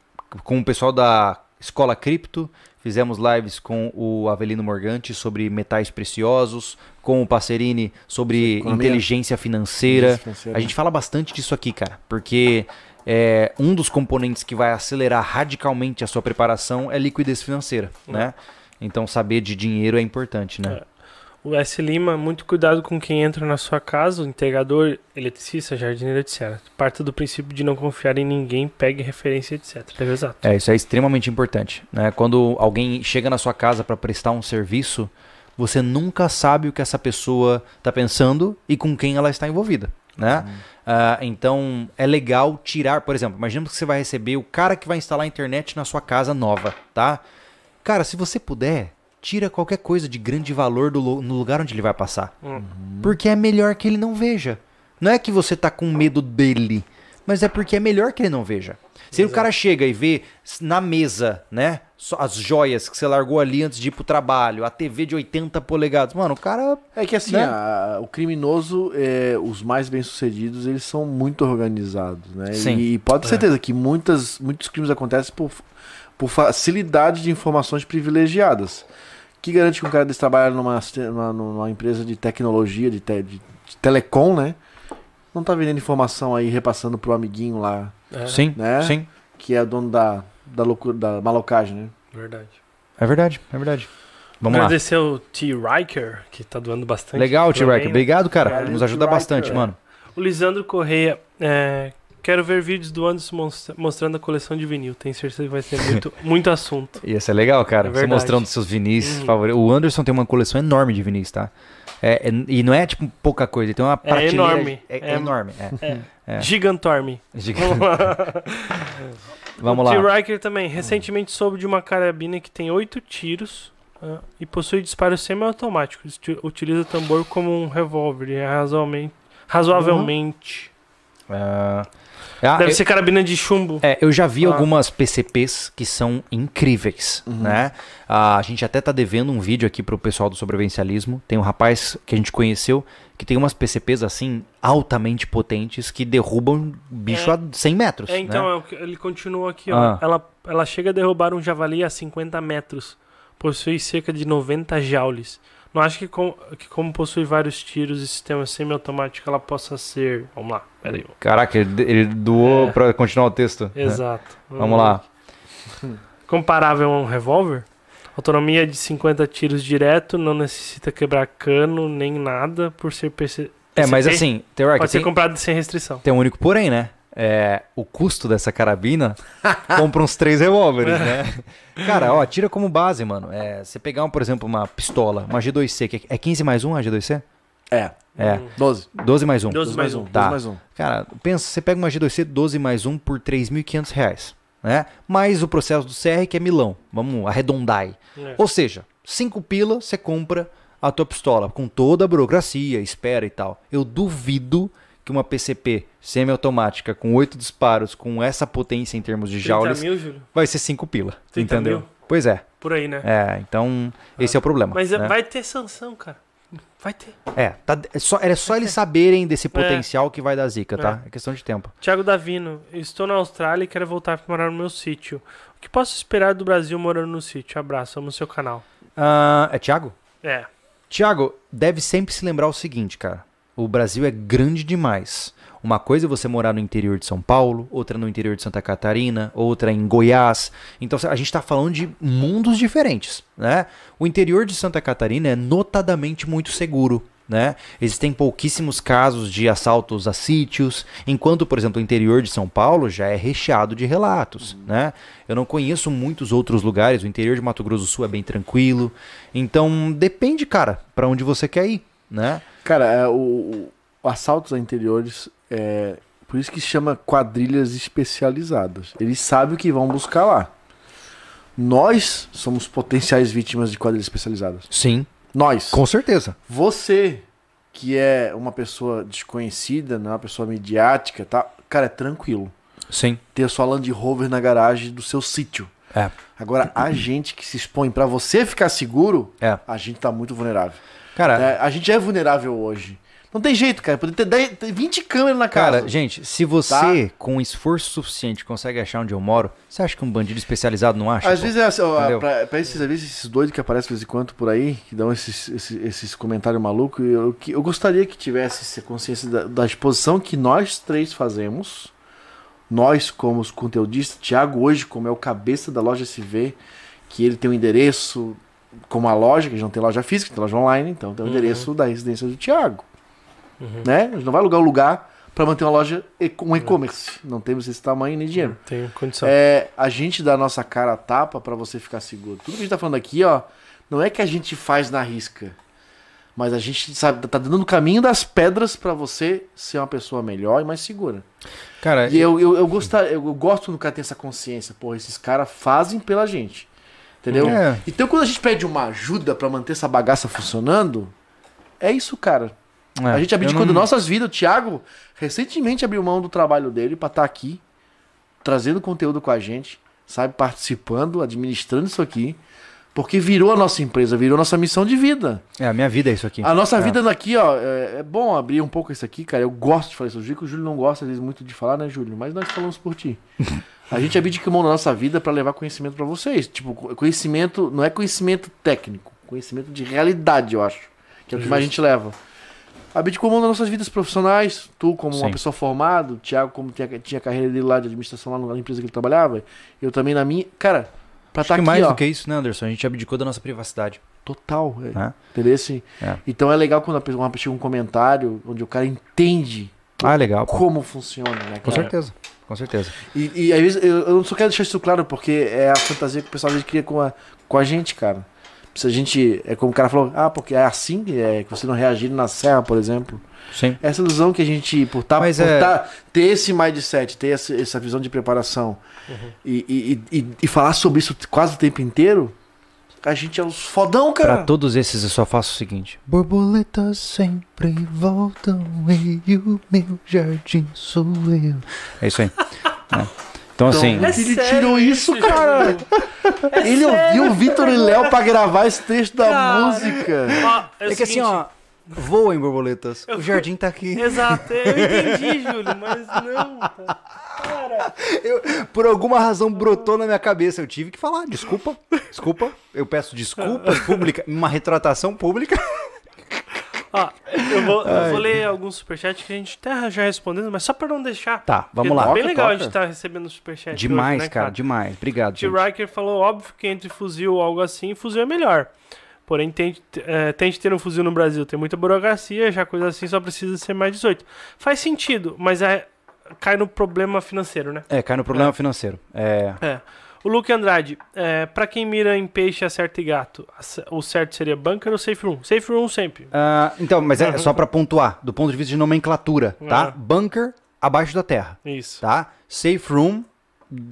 com o pessoal da Escola Cripto. Fizemos lives com o Avelino Morgante sobre metais preciosos, com o Passerini sobre Economia. inteligência financeira. A gente fala bastante disso aqui, cara, porque é, um dos componentes que vai acelerar radicalmente a sua preparação é liquidez financeira, né? Então saber de dinheiro é importante, né? O S. Lima, muito cuidado com quem entra na sua casa, o integrador, eletricista, jardineiro, etc. Parta do princípio de não confiar em ninguém, pegue referência, etc. É exato. É, isso é extremamente importante. Né? Quando alguém chega na sua casa para prestar um serviço, você nunca sabe o que essa pessoa está pensando e com quem ela está envolvida. Né? Ah, então é legal tirar, por exemplo, imagina que você vai receber o cara que vai instalar a internet na sua casa nova, tá? Cara, se você puder, tira qualquer coisa de grande valor do, no lugar onde ele vai passar. Porque é melhor que ele não veja. Não é que você tá com medo dele, mas é porque é melhor que ele não veja. Se o cara chega e vê na mesa, né, só as joias que você largou ali antes de ir pro trabalho, a TV de 80 polegadas, mano, o cara É que assim, Né? a- o criminoso, é, os mais bem-sucedidos, eles são muito organizados, né? Sim. E pode ter É. certeza que muitas, muitos crimes acontecem por, por facilidade de informações privilegiadas. Que garante que um cara desse trabalha numa, numa, numa empresa de tecnologia, de, te- de- de telecom, né? Não tá vendendo informação aí, repassando pro amiguinho lá, É, sim, Né? sim. que é dono da, da loucura, da malocagem, né? verdade. É verdade, é verdade. Vamos lá. Agradecer o T. Riker, que tá doando bastante. Legal, T. Riker. né? Obrigado, cara. Nos ajuda bastante, mano. O Lisandro Correia, é, quero ver vídeos do Anderson mostra- mostrando a coleção de vinil. Tenho certeza que vai ter muito, muito assunto. Ia ser legal, cara. É você mostrando seus vinis Uhum. favoritos. O Anderson tem uma coleção enorme de vinis, tá? É, é- e não é tipo pouca coisa, ele tem uma É prateleira. enorme. É, É- enorme. É. É. É. Gigantorme. Gigante. Vamos o lá. T. Riker também. Recentemente soube de uma carabina que tem oito tiros ah, e possui disparo semiautomático. Utiliza o tambor como um revólver. É razoavelmente. razoavelmente. Ah, ah, Deve eu, ser carabina de chumbo. é, eu já vi Ah. algumas PCPs que são incríveis, né? Ah, a gente até tá devendo um vídeo aqui pro pessoal do sobrevivencialismo. Tem um rapaz que a gente conheceu que tem umas PCPs assim altamente potentes que derrubam bicho É. a 100 metros. É, então, né? é o que- ele continua aqui, ó. Ah. Ela, ela chega a derrubar um javali a 50 metros. Possui cerca de 90 joules. Não acho que, com, que como possui vários tiros e sistema semiautomático, ela possa ser... Vamos lá, peraí. Caraca, ele, ele doou É. pra continuar o texto. né? Exato. Vamos lá. Comparável a um revólver? Autonomia de 50 tiros direto, não necessita quebrar cano nem nada por ser PC. É, mas assim, Pode ser tem, comprado sem restrição. tem um único porém, né? É, o custo dessa carabina compra uns três revólveres, né? Cara, ó, tira como base, mano. É, você pegar, um, por exemplo, uma pistola, uma G2C, que é 15 mais 1 a G2C? É, É, Hum. 12. 12 mais 1. 12 mais um. Tá. 12 mais um. Cara, pensa, você pega uma G2C 12 mais 1 por 3.500 reais, né? Mais o processo do CR, que é milão. Vamos arredondar aí. É. Ou seja, 5 pila, você compra a tua pistola, com toda a burocracia, espera e tal. Eu duvido que uma PCP semiautomática com 8 disparos, com essa potência em termos de 30 joules, mil, vai ser 5 pila. 30 entendeu? mil? Pois é. Por aí, né? É, então esse é o problema. Mas é- né? vai ter sanção, cara. Vai ter. É, tá, é só, era só eles saberem desse potencial que vai dar zica, tá? É questão de tempo. Tiago Davino, estou na Austrália e quero voltar para morar no meu sítio. O que posso esperar do Brasil morando no sítio? Abraço, amo seu canal. Ah, é Thiago? É. Tiago, deve sempre se lembrar o seguinte, cara. O Brasil é grande demais. Uma coisa é você morar no interior de São Paulo, outra no interior de Santa Catarina, outra em Goiás. Então a gente está falando de mundos diferentes, né? O interior de Santa Catarina é notadamente muito seguro, né? Existem pouquíssimos casos de assaltos a sítios, enquanto, por exemplo, o interior de São Paulo já é recheado de relatos, né? Eu não conheço muitos outros lugares, o interior de Mato Grosso do Sul é bem tranquilo. Então, depende, cara, para onde você quer ir, né? Cara, é, o, o- assaltos a interiores é por isso que se chama quadrilhas especializadas. Eles sabem o que vão buscar lá. Nós somos potenciais vítimas de quadrilhas especializadas. Sim, Nós. com certeza. Você, que é uma pessoa desconhecida, não é uma pessoa midiática, tá? Cara, é tranquilo. Sim. Ter a sua Land Rover na garagem do seu sítio. É. Agora, a gente que se expõe pra você ficar seguro, É. a gente tá muito vulnerável. Cara, É, a gente é vulnerável hoje. Não tem jeito, cara. Poder ter 10, ter 20 câmeras na casa. cara, gente, se você com esforço suficiente consegue achar onde eu moro, você acha que um bandido especializado não acha? Às pô? vezes é assim, ó, pra, pra esses, às vezes, esses doidos que aparecem de vez em quando por aí, que dão esses, esses, esses comentários malucos, eu, que- eu gostaria que tivesse essa consciência da, da exposição que nós três fazemos. Nós, como os conteudistas, Thiago hoje, como é o cabeça da loja SV, que ele tem um endereço, como a loja, que a gente não tem loja física, tem loja online, então tem o endereço da residência do Thiago. Né? A gente não vai alugar um lugar para manter uma loja, e- um e-commerce. Não temos esse tamanho nem dinheiro. Tem condição. É, a gente dá a nossa cara a tapa pra você ficar seguro. Tudo que a gente tá falando aqui, ó, não é que a gente faz na risca. Mas a gente sabe, tá dando o caminho das pedras pra você ser uma pessoa melhor e mais segura. Cara, E eu, eu, eu, gostar, eu gosto quando o cara tem essa consciência. Pô, esses caras fazem pela gente. Entendeu? É. Então quando a gente pede uma ajuda pra manter essa bagaça funcionando, é isso, cara. é, a gente abdicou não- nossas vidas. O Thiago recentemente abriu mão do trabalho dele pra estar aqui, trazendo conteúdo com a gente, sabe? Participando, administrando isso aqui. Porque virou a nossa empresa, virou a nossa missão de vida. É, a minha vida é isso aqui. A nossa É. vida aqui, ó, é, é bom abrir um pouco isso aqui, cara. Eu gosto de falar isso. Eu vi que o Júlio não gosta, às vezes, muito de falar, né, Júlio? Mas nós falamos por ti. A gente abdica mão da nossa vida pra levar conhecimento pra vocês. Tipo, co- conhecimento, não é conhecimento técnico, conhecimento de realidade, eu acho. Que é o que mais a gente leva. Abdicou mão das nossas vidas profissionais. Tu, como uma Sim. pessoa formada, o Thiago, como tinha, tinha a carreira dele lá de administração lá na empresa que ele trabalhava. Eu também na minha. Cara, pra Acho estar que aqui, mais ó. do que isso, né, Anderson? A gente abdicou da nossa privacidade. Total. É. Né? Entendeu? Assim, É. Então é legal quando a pessoa uma chega um comentário onde o cara entende Ah, legal. pô. como funciona, né? Com cara? certeza. Com certeza. E, e às vezes eu, eu só quero deixar isso claro porque é a fantasia que o pessoal às vezes cria com a, com a gente, cara. Se a gente. É como o cara falou, ah, porque é assim é, que você não reagir na serra, por exemplo. Sim. Essa ilusão que a gente, por, tá, por é- tá- ter esse mindset, ter essa, essa visão de preparação e, e, e, e falar sobre isso quase o tempo inteiro, a gente é os fodão, cara. Pra todos esses eu só faço o seguinte: Borboletas sempre voltam e o meu jardim sou eu. É isso aí. né? Então, assim. É Ele tirou isso, cara. Ele ouviu o Vitor e Léo pra gravar esse texto da Cara. música. Ó, É que assim, ó. Voem, borboletas. O jardim tá aqui. Exato, eu entendi, Júlio, mas não. Cara, Por alguma razão brotou na minha cabeça. Eu tive que falar. Desculpa. Desculpa. Eu peço desculpas públicas. Uma retratação pública. Ó, eu vou, eu vou ler alguns superchats que a gente tá já respondendo, mas só pra não deixar. Tá, vamos lá. É bem Toca, legal a toca. gente estar recebendo superchat. hoje, Demais, né, cara, demais. Obrigado, gente. Riker falou, óbvio que entre fuzil ou algo assim, fuzil é melhor. Porém, tente, é, tente ter um fuzil no Brasil. Tem muita burocracia, já coisa assim só precisa ser mais 18. Faz sentido, mas é, cai no problema financeiro, né? É, cai no problema financeiro. É. É. O Luke Andrade, é, pra quem mira em peixe, acerta e gato, o certo seria bunker ou safe room? Safe room sempre. Ah, então, mas é só pra pontuar, do ponto de vista de nomenclatura, tá? Uhum. Bunker abaixo da terra, Isso. tá? Safe room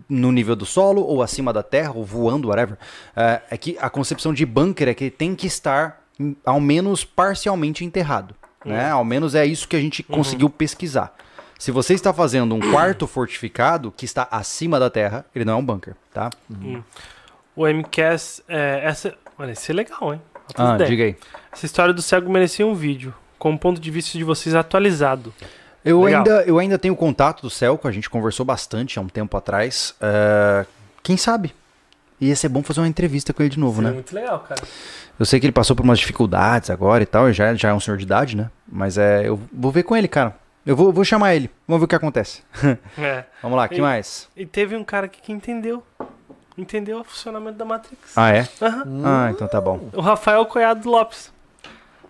no nível do solo ou acima da terra ou voando, whatever. É, é que a concepção de bunker é que tem que estar hum, ao menos parcialmente enterrado, né? Ao menos é isso que a gente conseguiu pesquisar. Se você está fazendo um quarto fortificado que está acima da terra, ele não é um bunker, tá? O MCAS, é, essa... Olha, isso é legal, hein? Ah, diga aí. Essa história do cego merecia um vídeo, com o ponto de vista de vocês atualizado. Eu Legal. ainda, eu ainda tenho contato do Celco, a gente conversou bastante há um tempo atrás. É, quem sabe? Ia ser bom fazer uma entrevista com ele de novo, Seria né? muito legal, cara. Eu sei que ele passou por umas dificuldades agora e tal, já, já é um senhor de idade, né? Mas é, eu vou ver com ele, cara. Eu vou, vou chamar ele, vamos ver o que acontece. É. Vamos lá, que E- mais? E teve um cara aqui que entendeu. Entendeu o funcionamento da Matrix. Ah, é? Aham. Ah, então tá bom. O Rafael Coiado Lopes.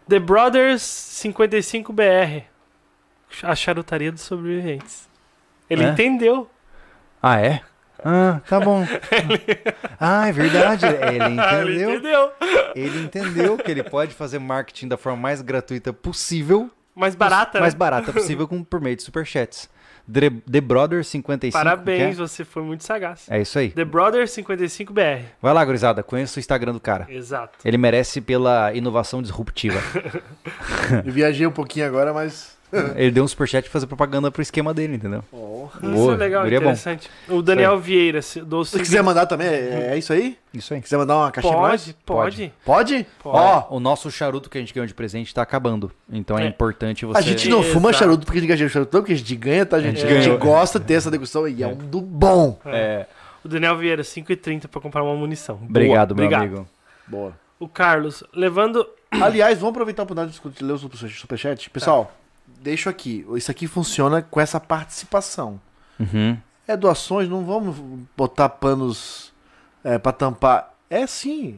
The Brothers 55BR. A charutaria dos sobreviventes. Ele É? entendeu. Ah, é? Ah, tá bom. Ah, é verdade. Ele Ele entendeu. entendeu. Ele entendeu que ele pode fazer marketing da forma mais gratuita possível Mais barata, mais né? barata possível com, por meio de superchats. The, The Brother 55. Parabéns, que você foi muito sagaz. É? é isso aí. The Brothers 55BR. Vai lá, gurizada, conheça o Instagram do cara. Exato. Ele merece pela inovação disruptiva. Eu viajei um pouquinho agora, mas. Ele deu um superchat pra fazer propaganda pro esquema dele, entendeu? Isso Boa, é legal, é interessante. O Daniel Vieira se- do Se quiser mandar também, é, é isso aí? Isso aí. Quiser mandar uma caixinha pra nós? Pode, pode. Pode? Pode. Ó, O nosso charuto que a gente ganhou de presente tá acabando. Então é, É. importante você. a gente não fuma Exato. charuto porque a gente ganha charuto, não, porque a gente ganha, tá, gente? gente A gente gosta de ter essa degustação e é um do bom. É, O Daniel Vieira, 5,30 pra comprar uma munição. Boa, obrigado, meu obrigado. amigo. Boa. O Carlos, levando. Aliás, vamos aproveitar a oportunidade de ler o super- superchat. Pessoal, deixo aqui. Isso aqui funciona com essa participação. Uhum. É doações, não vamos botar panos é, para tampar. É sim,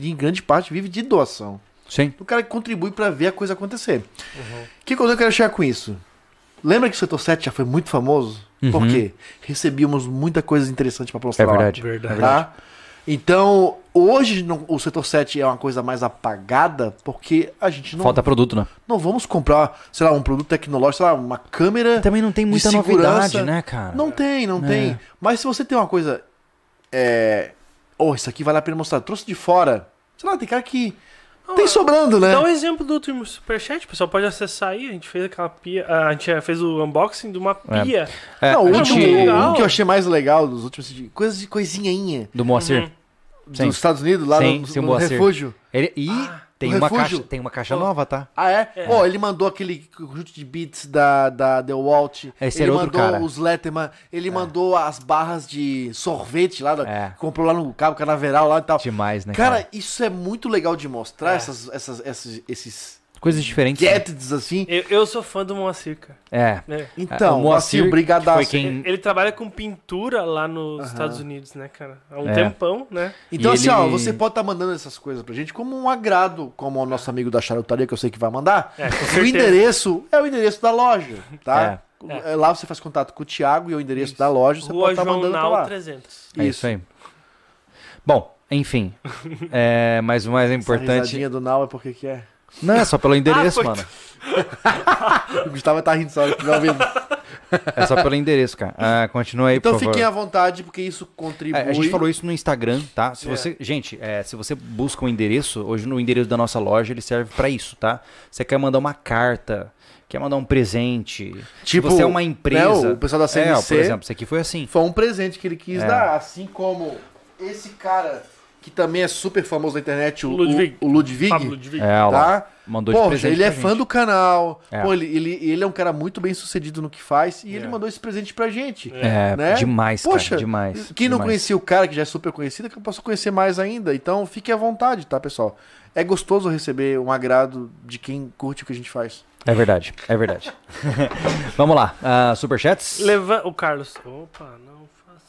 em grande parte vive de doação. Sim. O cara que contribui pra ver a coisa acontecer. O que que eu quero chegar com isso? Lembra que o Setor 7 já foi muito famoso? Por Uhum. quê? Recebíamos muita coisa interessante pra mostrar É lá. verdade. Verdade. Tá? Então, hoje não- o setor 7 é uma coisa mais apagada porque a gente não, Falta produto, né? não vamos comprar, sei lá, um produto tecnológico, sei lá, uma câmera. Também não tem muita de novidade, né, cara? Não tem, não É. tem. Mas se você tem uma coisa. É. Oh, isso aqui vale a pena mostrar. Trouxe de fora. Sei lá, tem cara que. Tem sobrando, né? Dá um exemplo do último superchat, o pessoal pode acessar aí. A gente fez aquela pia. A gente fez o unboxing de uma É. pia. É, não, a o, último- um que eu achei mais legal dos últimos. de Coisas de coisinha Do Moacir. Uhum. Sim. dos Estados Unidos, lá Sim, no, sim, no refúgio. Ele, e tem, o uma refúgio. caixa, tem uma caixa Oh. nova, tá? Ah, é? É. Ó, ele mandou aquele conjunto de beats da, da The Walt. Esse ele mandou cara. os Letterman. Ele mandou as barras de sorvete lá. da- É. Comprou lá no Cabo Canaveral lá e tal. Demais, né, Cara, cara? isso é muito legal de mostrar, É. essas, essas, essas- esses Coisas diferentes. né? gadgets assim. Eu, eu sou fã do Moacir, cara. É. É. Então, o Moacir, obrigadaço. que foi quem- Ele trabalha com pintura lá nos. Estados Unidos, né, cara? Há um É. tempão, né? Então, E assim, ele- ó, você pode estar mandando essas coisas pra gente como um agrado, como o nosso amigo da charutaria, que eu sei que vai mandar. É, com O endereço é o endereço da loja, tá? É. É, Lá você faz contato com o Thiago e é o endereço da loja, você Rua pode estar João mandando pra Nau lá. 300. É isso aí. Bom, enfim. é, mas o mais importante. risadinha do Now é porque que é. Não, é só pelo endereço, Ah, mano. O Gustavo tá rindo só, ele estiver ouvindo. É só pelo endereço, cara. Ah, continua aí, Então por favor. fiquem à vontade, porque isso contribui. É, a gente falou isso no Instagram, tá? Se É. você, gente, é, se você busca um endereço, hoje no endereço da nossa loja ele serve pra isso, tá? Você quer mandar uma carta, quer mandar um presente, Tipo, se você é uma empresa, né, o pessoal da é, ó, CNC por exemplo, isso aqui foi assim. Foi um presente que ele quis É. dar, assim como esse cara, que também é super famoso na internet, o Ludwig. o, o Ludwig, Ludwig. É, tá? mandou de Pô, ele é fã do canal, É. pô, ele, ele, ele é um cara muito bem sucedido no que faz, e ele É. mandou esse presente pra gente. É, né? demais, Poxa, cara, demais. Quem não demais. conhecia o cara, que já é super conhecido, que eu posso conhecer mais ainda. Então fique à vontade, tá, pessoal? É gostoso receber um agrado de quem curte o que a gente faz. É verdade, é verdade. Vamos lá, ah, superchats? Leva... O Carlos. Opa, não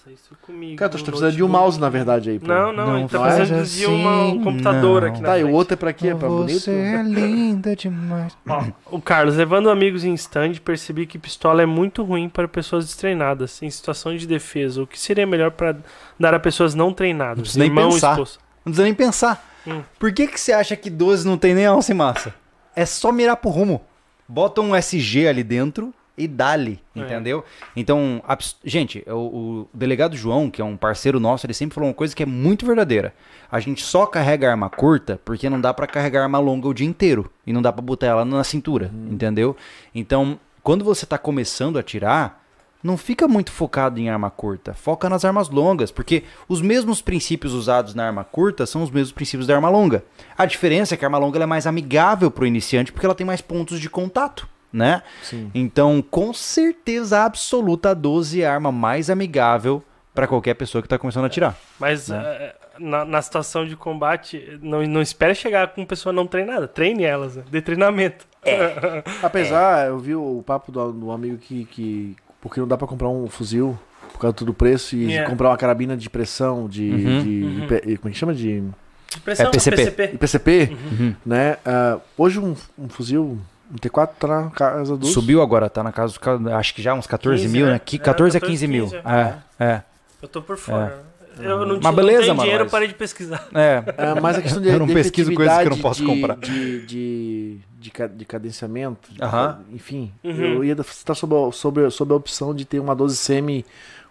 faça isso comigo. Cara, tô no precisando de um mouse, na verdade, aí. pô. Não, não, Não ele tá precisando de uma- assim, um computador não. aqui na Tá, e o outro é pra quê? Pra bonito? Você é linda demais. Ó, o Carlos, levando amigos em stand, percebi que pistola é muito ruim para pessoas destreinadas, em situação de defesa. O que seria melhor para dar a pessoas não treinadas? Não precisa nem pensar. Não precisa nem pensar. Hum. Por que, que você acha que 12 não tem nem alça e massa? É só mirar pro rumo. Bota um SG ali dentro e dá-lhe, É. entendeu? Então, gente, o, o delegado João, que é um parceiro nosso, ele sempre falou uma coisa que é muito verdadeira. A gente só carrega arma curta porque não dá pra carregar arma longa o dia inteiro. E não dá pra botar ela na cintura, entendeu? Então, quando você tá começando a atirar, não fica muito focado em arma curta. Foca nas armas longas, porque os mesmos princípios usados na arma curta são os mesmos princípios da arma longa. A diferença é que a arma longa é mais amigável pro iniciante porque ela tem mais pontos de contato, né? Sim. Então, com certeza absoluta, a 12 é a arma mais amigável para qualquer pessoa que tá começando a atirar. Mas Né? eh, na, na situação de combate, não, não espere chegar com pessoa não treinada. Treine elas, né? Dê treinamento. Apesar, eu vi o papo do, do amigo que, que. Porque não dá pra comprar um fuzil por causa do preço e Yeah. comprar uma carabina de pressão, de. Uhum. de- Uhum. IP como é que chama? De. De pressão, É PCP. PCP. IPCP, Uhum. né? Ah, hoje um, um fuzil, T4 tá na casa dos. Subiu agora, tá na casa dos. Acho que já uns 14 15, mil, né? né? Que É, 14 a 14, 15 mil. 15, É, é. Eu tô por fora. Eu não, Mas tinha, não beleza, tenho mano, dinheiro, mas- parei de pesquisar. É, É, mas a questão de, Eu não de pesquiso coisas que eu não posso efetividade comprar. De, de, de, de cadenciamento, de- Aham. enfim. Uhum. Eu ia citar sobre, a- sobre, sobre a opção de ter uma 12 semi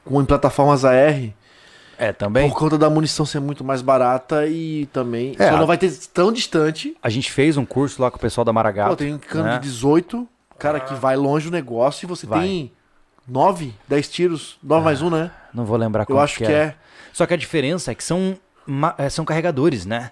com em plataformas AR, é também. por conta da munição ser muito mais barata e também. É, só não vai ter tão distante. A gente fez um curso lá com o pessoal da Pô, Maragato. tem um cano né? de 18, cara, Ah. que vai longe do negócio e você Vai. tem 9, 10 tiros, 9 mais um, né? Não vou lembrar Eu como acho que era. é. Só que a diferença é que são, é, são carregadores, né?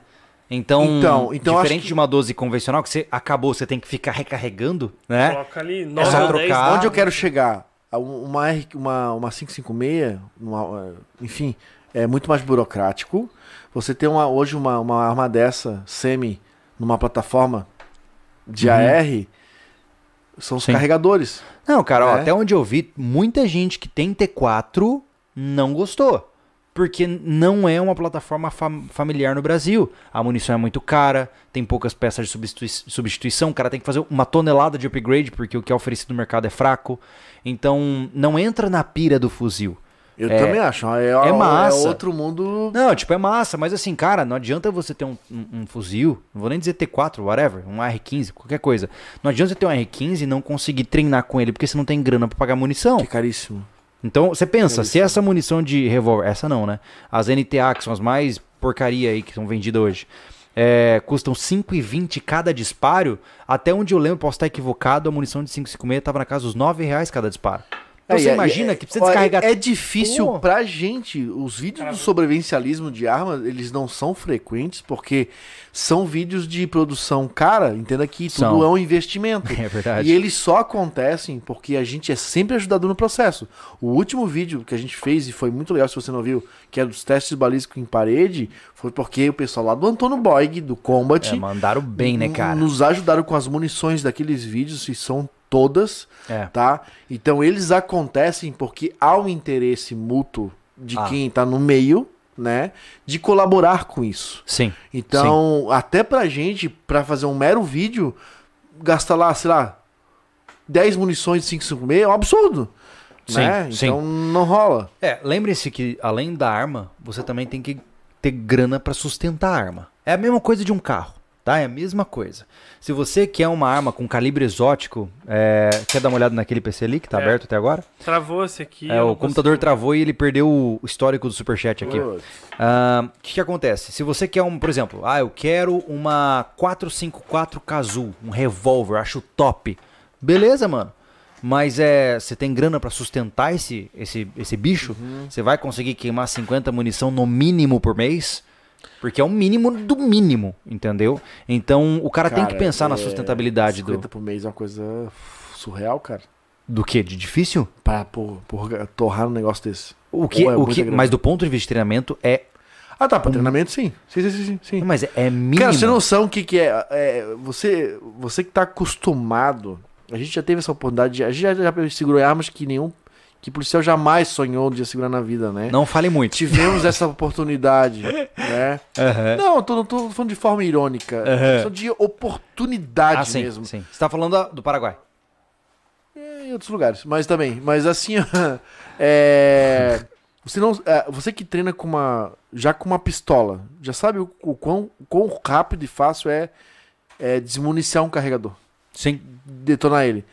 Então, Então- então acho diferente que- de uma 12 convencional, que você acabou, você tem que ficar recarregando, né? Coloca ali É 9 só ou 10. trocar. Onde eu quero chegar? A um- Uma, R- uma, uma 556, uma, eh, enfim, é muito mais burocrático. Você tem uma, hoje uma, uma arma dessa, semi, numa plataforma de Uhum. AR, são os Sim. carregadores. Não, cara, ó, É. até onde eu vi, muita gente que tem T4 não gostou. porque não é uma plataforma fam- familiar no Brasil. A munição é muito cara, tem poucas peças de substitui- substituição, o cara tem que fazer uma tonelada de upgrade porque o que é oferecido no mercado é fraco. Então, não entra na pira do fuzil. Eu É- também acho. É, é massa. É outro mundo. Não, tipo, é massa, mas assim, cara, não adianta você ter um, um- um fuzil, não vou nem dizer T4, whatever, um R15, qualquer coisa. Não adianta você ter um R15 e não conseguir treinar com ele, porque você não tem grana pra pagar munição. Que é caríssimo. Então, você pensa, se essa munição de revólver, essa não, né? As NTA, que são as mais porcaria aí que são vendidas hoje, é, custam 5,20 cada disparo. Até onde eu lembro, posso estar equivocado, a munição de 5,56 tava na casa dos 9 reais cada disparo. Então É, você e- imagina e- que precisa descarregar. É difícil Pô. pra gente. Os vídeos do sobrevivencialismo de arma, eles não são frequentes porque são vídeos de produção cara. Entenda que tudo São. é um investimento. É verdade. E eles só acontecem porque a gente é sempre ajudado no processo. O último vídeo que a gente fez, e foi muito legal se você não viu, que é dos testes balísticos em parede, foi porque o pessoal lá do Antônio Boig, do Combat, É, mandaram bem, né, cara? nos ajudaram com as munições daqueles vídeos, e são todas É. tá? Então eles acontecem porque há um interesse mútuo de Ah. quem tá no meio, né, de colaborar com isso. Sim. Então, até pra gente, pra fazer um mero vídeo, gastar lá, sei lá, 10 munições de 556 é um absurdo. Sim, né? sim. Então não rola. É, lembre-se que além da arma, você também tem que ter grana pra sustentar a arma. É a mesma coisa de um carro, tá? É a mesma coisa. Se você quer uma arma com calibre exótico, é, quer dar uma olhada naquele PC ali que tá É. aberto até agora? Travou esse aqui. É, o computador consigo. travou e ele perdeu o histórico do superchat aqui. Ah, O que, que acontece? Se você quer um, por exemplo, ah, eu quero uma 454 Kazoo, um revólver, acho top. Beleza, mano. Mas é, você tem grana pra sustentar esse, esse, esse bicho? Uhum. Você vai conseguir queimar 50 munição no mínimo por mês? Porque é o mínimo do mínimo, entendeu? Então o cara, tem que Cara, pensar na é, sustentabilidade 50 do por mês é uma coisa surreal, cara. do que de difícil. Pra por, por torrar um negócio desse. O que, é o que, mas do ponto de vista de treinamento é, Ah, tá, pra treinamento sim. Sim, sim, sim, sim. mas é, é mínimo. Cara, você tem noção o que, que é, é, você, você que tá acostumado. A gente já teve essa oportunidade. de- A gente já, já segurou armas que nenhum. Que policial jamais sonhou de segurar na vida, né? Não fale muito. Tivemos essa oportunidade, né? Aham. Não, eu tô, não tô falando de forma irônica. Aham. Só de oportunidade Ah, sim, mesmo. sim. Você tá falando do Paraguai. É, em outros lugares, mas também. Mas assim, é, você não, é, você que treina com uma, já com uma pistola, já sabe o, o quão, o quão rápido e fácil é, é desmuniciar um carregador, Sim. detonar ele.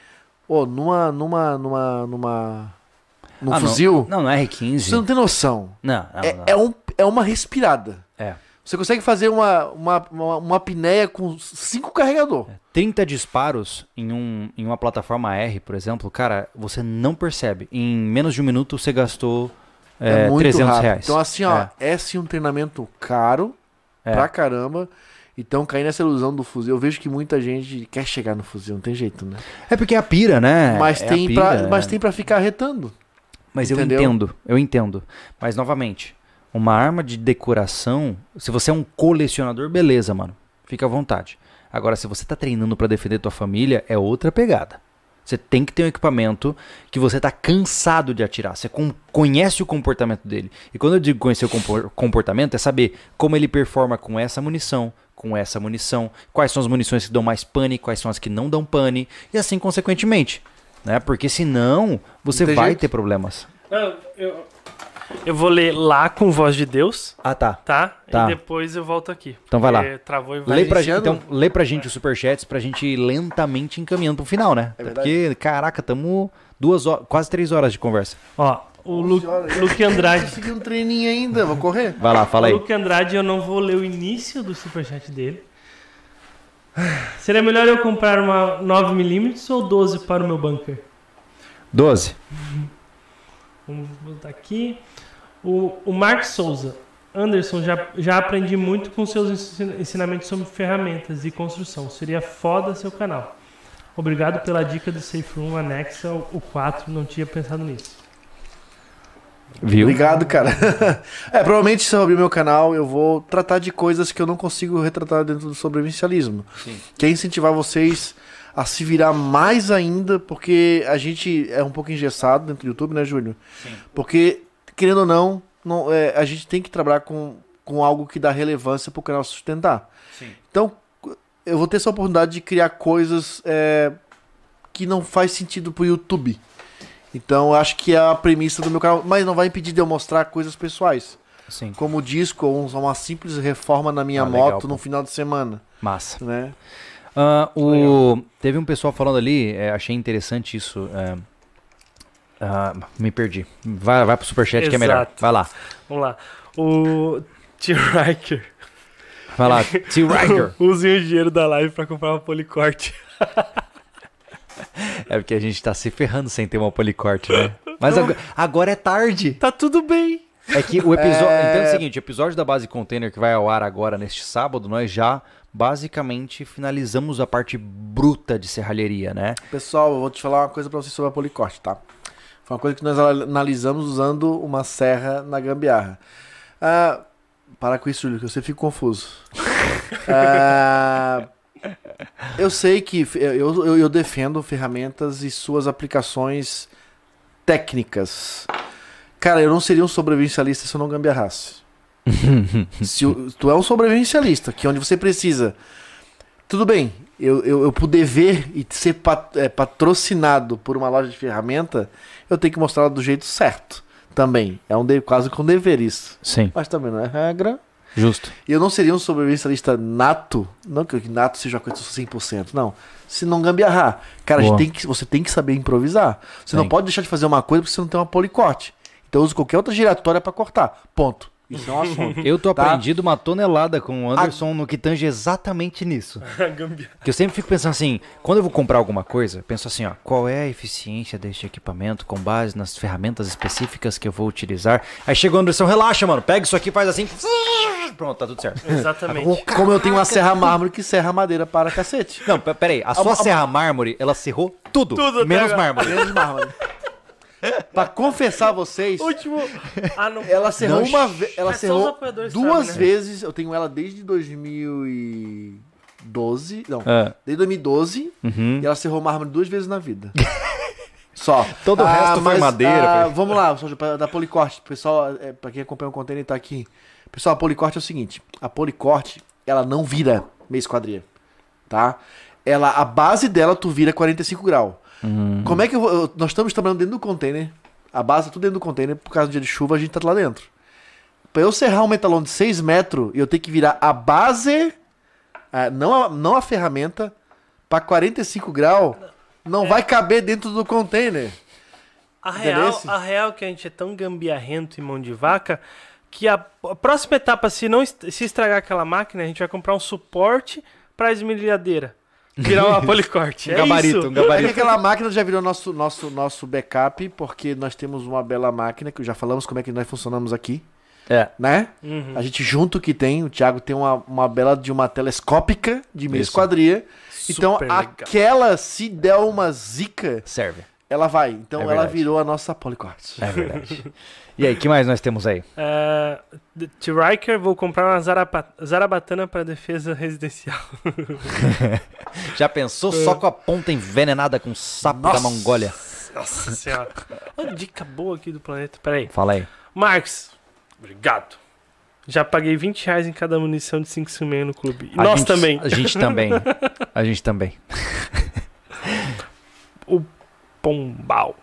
Ô, numa, numa, numa, numa, num Ah, fuzil, Não, não é R15. você não tem noção. Não, não, é, não. é um, é uma respirada. É. Você consegue fazer uma, uma, uma, uma apneia com cinco carregador. 30 disparos em, um, em uma plataforma R, por exemplo, cara, você não percebe. Em menos de um minuto você gastou é, 300 reais. Então, assim, ó, É. é, sim um treinamento caro É. pra caramba. Então, cair nessa ilusão do fuzil, eu vejo que muita gente quer chegar no fuzil, não tem jeito, né? É porque é a pira, né? mas, É tem pira, pra, é. mas tem pra ficar retando. Mas eu Entendeu? entendo, eu entendo. Mas novamente, uma arma de decoração, se você é um colecionador, beleza, mano. Fica à vontade. Agora, se você tá treinando pra defender tua família, é outra pegada. Você tem que ter um equipamento que você tá cansado de atirar. Você conhece o comportamento dele. E quando eu digo conhecer o compor- comportamento, é saber como ele performa com essa munição, com essa munição, quais são as munições que dão mais pane, quais são as que não dão pane, e assim consequentemente. Né? Porque senão você vai jeito. ter problemas. Não, eu, eu vou ler lá com voz de Deus, Ah, tá. tá? Tá. E depois eu volto aqui. Então vai lá. Travou e vai. Lê pra, gente, então, lê pra gente os superchats pra gente ir lentamente encaminhando pro final, né? É porque, caraca, tamo duas horas, quase três horas de conversa. Ó, o Lu, Luque Andrade. Consegui um treininho ainda, vou correr. Vai lá, fala O aí. Luke Andrade, eu não vou ler o início do superchat dele. Seria melhor eu comprar uma 9mm ou 12 para o meu bunker? 12. Vamos botar aqui. O, o Mark Souza. Anderson, já, já aprendi muito com seus ensin- ensinamentos sobre ferramentas e construção. Seria foda seu canal. Obrigado pela dica do Safe Room anexa ao o 4. Não tinha pensado nisso. Viu? Obrigado, cara. é, provavelmente se eu abrir meu canal, eu vou tratar de coisas que eu não consigo retratar dentro do sobrevivencialismo. Sim. Que é incentivar vocês a se virar mais ainda, porque a gente é um pouco engessado dentro do YouTube, né, Júlio? Sim. Porque, querendo ou não, não, é, a gente tem que trabalhar com, com algo que dá relevância pro canal sustentar. Sim. Então, eu vou ter essa oportunidade de criar coisas é, que não faz sentido pro YouTube. Então, eu acho que é a premissa do meu canal, mas não vai impedir de eu mostrar coisas pessoais, Sim. como disco ou uma simples reforma na minha Ah, legal, moto pô. no final de semana, Massa. né? Ah, o... Teve um pessoal falando ali, é, achei interessante isso. é, ah, me perdi. Vai, vai pro superchat que é melhor. Exato. Vai lá. Vamos lá. O T-Riker. Vai lá. T. Riker. Usem o dinheiro da live pra comprar uma policorte. É porque a gente tá se ferrando sem ter uma policorte, né? Mas agora, agora é tarde. Tá tudo bem. É que o episódio. É. Então é o seguinte: o episódio da base container que vai ao ar agora neste sábado, nós já basicamente finalizamos a parte bruta de serralheria, né? Pessoal, eu vou te falar uma coisa pra vocês sobre a policorte, tá? Foi uma coisa que nós analisamos usando uma serra na gambiarra. Ah, para com isso, Júlio, que você fica confuso. Ah, eu sei que eu, eu, eu defendo ferramentas e suas aplicações técnicas. Cara, eu não seria um sobrevivencialista se eu não gambiarrasse. se tu é um sobrevivencialista, que é onde você precisa. Tudo bem, eu, eu, eu poder ver e ser pat- é, patrocinado por uma loja de ferramenta, eu tenho que mostrar do jeito certo. Também. É um de, quase que um dever isso. Sim, Mas também não é regra. Justo. E eu não seria um sobrevivencialista nato. Não que nato seja uma coisa 100%, não. Se não gambiarrar. Cara, tem que, você tem que saber improvisar. Você não Tem. pode deixar de fazer uma coisa porque você não tem uma policorte. Então usa qualquer outra giratória pra cortar. Ponto. Isso é um assunto. Eu tô Tá. aprendido uma tonelada com o Anderson no que tange exatamente nisso. Que eu sempre fico pensando assim, quando eu vou comprar alguma coisa, eu penso assim, ó, qual é a eficiência deste equipamento com base nas ferramentas específicas que eu vou utilizar. Aí chega o Anderson, relaxa, mano, pega isso aqui, faz assim, pronto, tá tudo certo. Exatamente. Como eu tenho uma serra mármore que serra madeira para cacete. Não, pe- peraí, a sua serra mármore, ela serrou tudo, Tudo menos mármore. Menos mármore. Pra confessar a vocês, Último. Ah, não. ela cerrou Não, uma vez. Ela Mas cerrou apoiadores duas sabem, né? vezes. Eu tenho ela desde 2012. Não, Ah, desde 2012. uhum. E ela cerrou mármore duas vezes na vida. Só. Todo o resto foi madeira, ah, foi. vamos lá, pra- da Policorte. Pessoal, é, pra quem acompanha o container tá aqui. Pessoal, a Policorte é o seguinte: a Policorte, ela não vira meia esquadria. Tá? Ela, a base dela, tu vira 45 graus. Uhum. Como é que eu, vou- eu- nós estamos trabalhando dentro do container? A base é tudo dentro do container, por causa do dia de chuva, a gente tá lá dentro. Pra eu serrar um metalão de 6 metros, eu tenho que virar a base, ah, não, a, não a ferramenta, pra 45 graus, não vai caber dentro do container. A real, a real é que a gente é tão gambiarrento e mão de vaca que a, a próxima etapa, se não est- se estragar aquela máquina, a gente vai comprar um suporte pra esmerilhadeira. Virar uma policorte. Um é gabarito, isso. um É que gabarito. aquela máquina já virou nosso, nosso, nosso backup, porque nós temos uma bela máquina, que já falamos como é que nós funcionamos aqui, É, né? Uhum. A gente junto que tem, o Thiago tem uma, uma bela de uma telescópica de meia Isso. esquadria. Então, legal. aquela, se der uma zica, serve. ela vai. Então, É ela virou a nossa policorte. É verdade. E aí, que mais nós temos aí? É, de- de Riker, vou comprar uma zarapa- zarabatana para defesa residencial. Já pensou só com a ponta envenenada com sapo da Nossa. Mongólia? Nossa senhora. Uma dica boa aqui do planeta. Pera aí. Fala aí. Marx, obrigado. Já paguei 20 reais em cada munição de 556 no clube. E A nós gente- também. A gente também. A gente também. Pombal.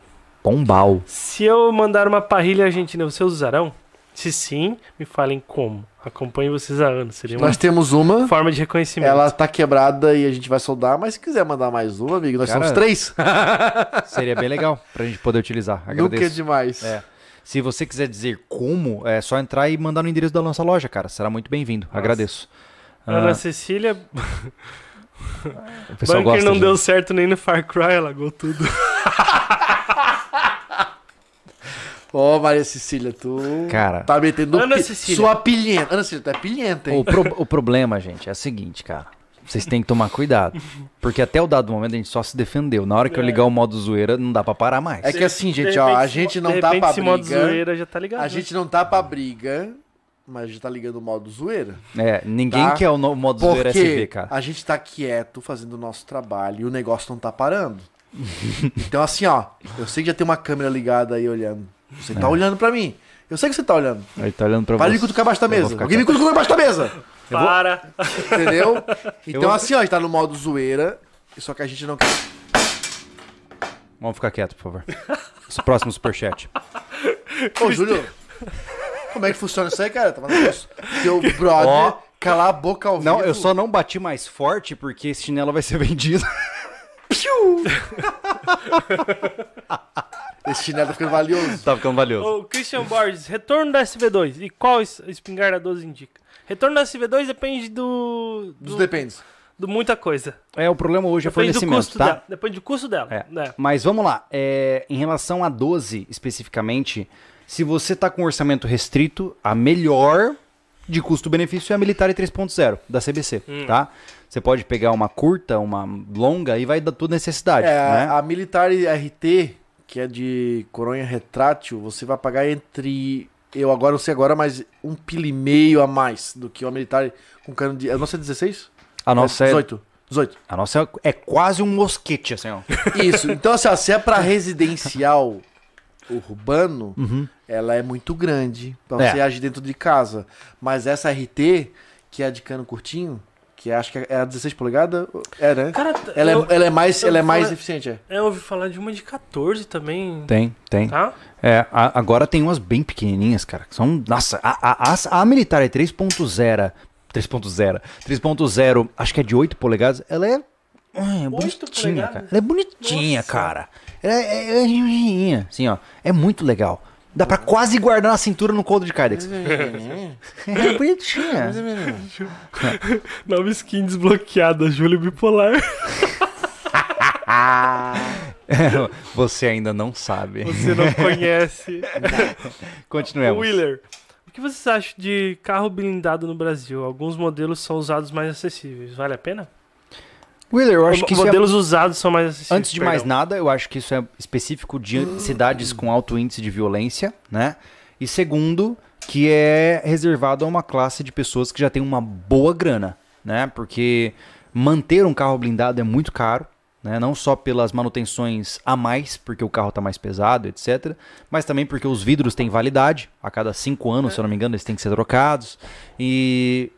Pombal. Se eu mandar uma parrilha argentina, vocês usarão? Se sim, me falem como. Acompanho vocês há anos. Seria uma Nós temos uma, forma de reconhecimento. ela tá quebrada e a gente vai soldar, mas se quiser mandar mais uma, amigo, nós Cara, somos três. Seria bem legal pra gente poder utilizar. Nunca é Agradeço. demais. É. Se você quiser dizer como, é só entrar e mandar no endereço da nossa loja, cara. Será muito bem-vindo. Agradeço. Ana Ah, Cecília, o pessoal Bunker gosta não de- deu certo nem no Far Cry, alagou tudo. Ô, Maria Cecília, tu Cara. tá metendo Ana pi- Cecília. sua pilhenta. Ana Cecília, tu é pilhenta, hein? O, pro- o problema, gente, é o seguinte, cara. Vocês têm que tomar cuidado. Porque até o dado momento a gente só se defendeu. Na hora que eu É. ligar o modo zoeira, não dá pra parar mais. É que assim, gente, ó, a repente, gente não tá repente, pra esse modo briga. zoeira já tá ligado. A né? gente não tá pra briga, mas gente tá ligando o modo zoeira. É, ninguém Tá. quer o modo zoeira Porque SV, cara. a gente tá quieto fazendo o nosso trabalho e o negócio não tá parando. então, assim, ó, eu sei que já tem uma câmera ligada aí olhando. Você É. tá olhando pra mim. Eu sei que você tá olhando. Ele tá olhando pra Para de você. cutucar abaixo da mesa. Alguém me cutucou abaixo da mesa. Eu vou- Para. Entendeu? Então, vou- assim, ó, a gente tá no modo zoeira. Só que a gente não quer. Vamos ficar quieto, por favor. Próximo superchat. Ô, Júlio, como é que funciona isso aí, cara? Tá? Teu brother Ó. calar a boca ao Não, vivo. eu só não bati mais forte porque esse chinelo vai ser vendido. Esse chinelo tá ficando valioso. tá ficando valioso. Ô, Christian Borges, retorno da SV2. E qual es- espingarda 12 indica? Retorno da SV2 depende do. Dos do, depends. do muita coisa. É, o problema hoje é Depende do fornecimento, custo tá? dela. Depende do custo dela. É. né? Mas vamos lá. é, em relação a 12 especificamente, se você tá com um orçamento restrito, a melhor de custo-benefício é a Militar 3.0 da CBC, Hum. tá? Você pode pegar uma curta, uma longa e vai dar tua necessidade, É, né? a, Militar RT, que é de coronha retrátil, você vai pagar entre. Eu agora não sei agora, mas um pila e meio a mais do que uma militar com cano de. A nossa é 16? A nossa é, 18. 18. a nossa é quase um mosquete, assim, ó. Isso. Então, assim, ó, se é pra residencial urbano, Uhum. ela é muito grande pra É. você agir dentro de casa. Mas essa RT, que é de cano curtinho, que acho que é a 16 polegadas, é, né? Cara, Ela eu, é, ela é mais, ela é mais falo- eficiente, é. eu ouvi falar de uma de 14 também. Tem, tem. Tá? É, a- agora tem umas bem pequenininhas, cara. que São, nossa, a, a, a, a militar é 3.0, 3.0, 3.0, acho que é de 8 polegadas. Ela é, é bonitinha, cara. Ela é bonitinha, Nossa. cara. Ela é, é, é, é, assim, ó. É muito legal. Dá pra quase guardar na cintura no coldre de Kydex. É bonitinha. Nova skin desbloqueada, Júlio Bipolar. Você ainda não sabe. Você não conhece. Continuemos. Wheeler. O que vocês acham de carro blindado no Brasil? Alguns modelos são usados mais acessíveis. Vale a pena? Wheeler, eu acho que é modelos usados são mais acessíveis. Antes de mais nada, eu acho que isso é específico de cidades com alto índice de violência, né? E segundo, que é reservado a uma classe de pessoas que já tem uma boa grana, né? Porque manter um carro blindado é muito caro, né? Não só pelas manutenções a mais, porque o carro está mais pesado, etc. Mas também porque os vidros têm validade. A cada cinco anos, se eu não me engano, eles têm que ser trocados. E...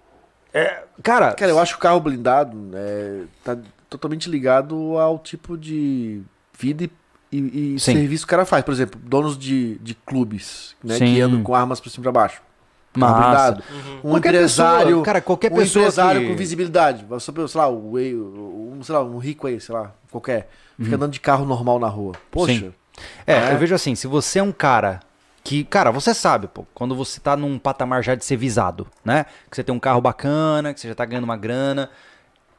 é, cara, Cara, eu acho que o carro blindado é, tá totalmente ligado ao tipo de vida e, e- e serviço que o cara faz. Por exemplo, donos de, de clubes, né? Sim. Que andam com armas pra cima e pra baixo. Carro massa. blindado. Um Qualquer empresário. pessoa, cara, qualquer um pessoa empresário que- com visibilidade. Você, sei lá, o, um, sei lá, um rico aí, sei lá, qualquer. Fica andando de carro normal na rua. Poxa. Uhum. Sim. É, É. eu vejo assim, se você é um cara que, cara, você sabe, pô, quando você tá num patamar já de ser visado, né? Que você tem um carro bacana, que você já tá ganhando uma grana,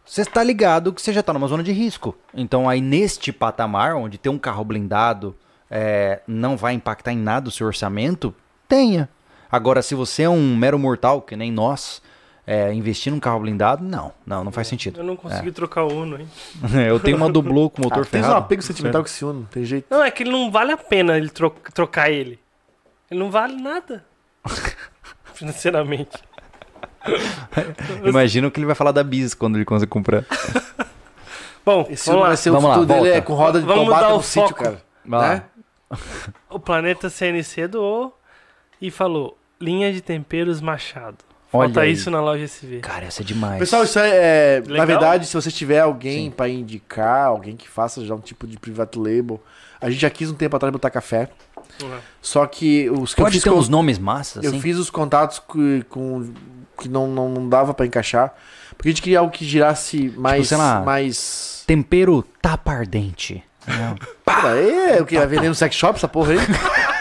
você tá ligado que você já tá numa zona de risco. Então aí neste patamar, onde ter um carro blindado é, não vai impactar em nada o seu orçamento, tenha. Agora, se você é um mero mortal, que nem nós, é, investir num carro blindado, não, não, não faz sentido. Eu não consegui trocar o Uno, hein? eu tenho uma Dublô com motor Ah, tem um ferrado. apego sentimental com esse Uno, não tem jeito. Não, é que ele não vale a pena ele tro- trocar ele. Ele não vale nada. Financeiramente. Imagina o que ele vai falar da Bis quando ele conseguir comprar. Bom, Esse vamos lá. vai ser o Vamos lá, futuro dele volta. é com roda de Vamos combate mudar no o sítio, foco. cara. Vai lá. Né? O Planeta CNC doou e falou: linha de temperos Machado. Olha Falta aí. isso na loja SV. Cara, essa é demais. Pessoal, isso é, é, Legal. na verdade, se você tiver alguém Sim. pra indicar, alguém que faça já um tipo de private label, a gente já quis um tempo atrás botar café, Uhum. só que os que eu Pode fiz ter com- uns nomes massas, eu assim? fiz os contatos com, com- que não, não, não dava pra encaixar, porque a gente queria algo que girasse mais Tipo, sei lá. mais Tempero tapa ardente. Pá, é, o que vai vender no sex shop essa porra aí?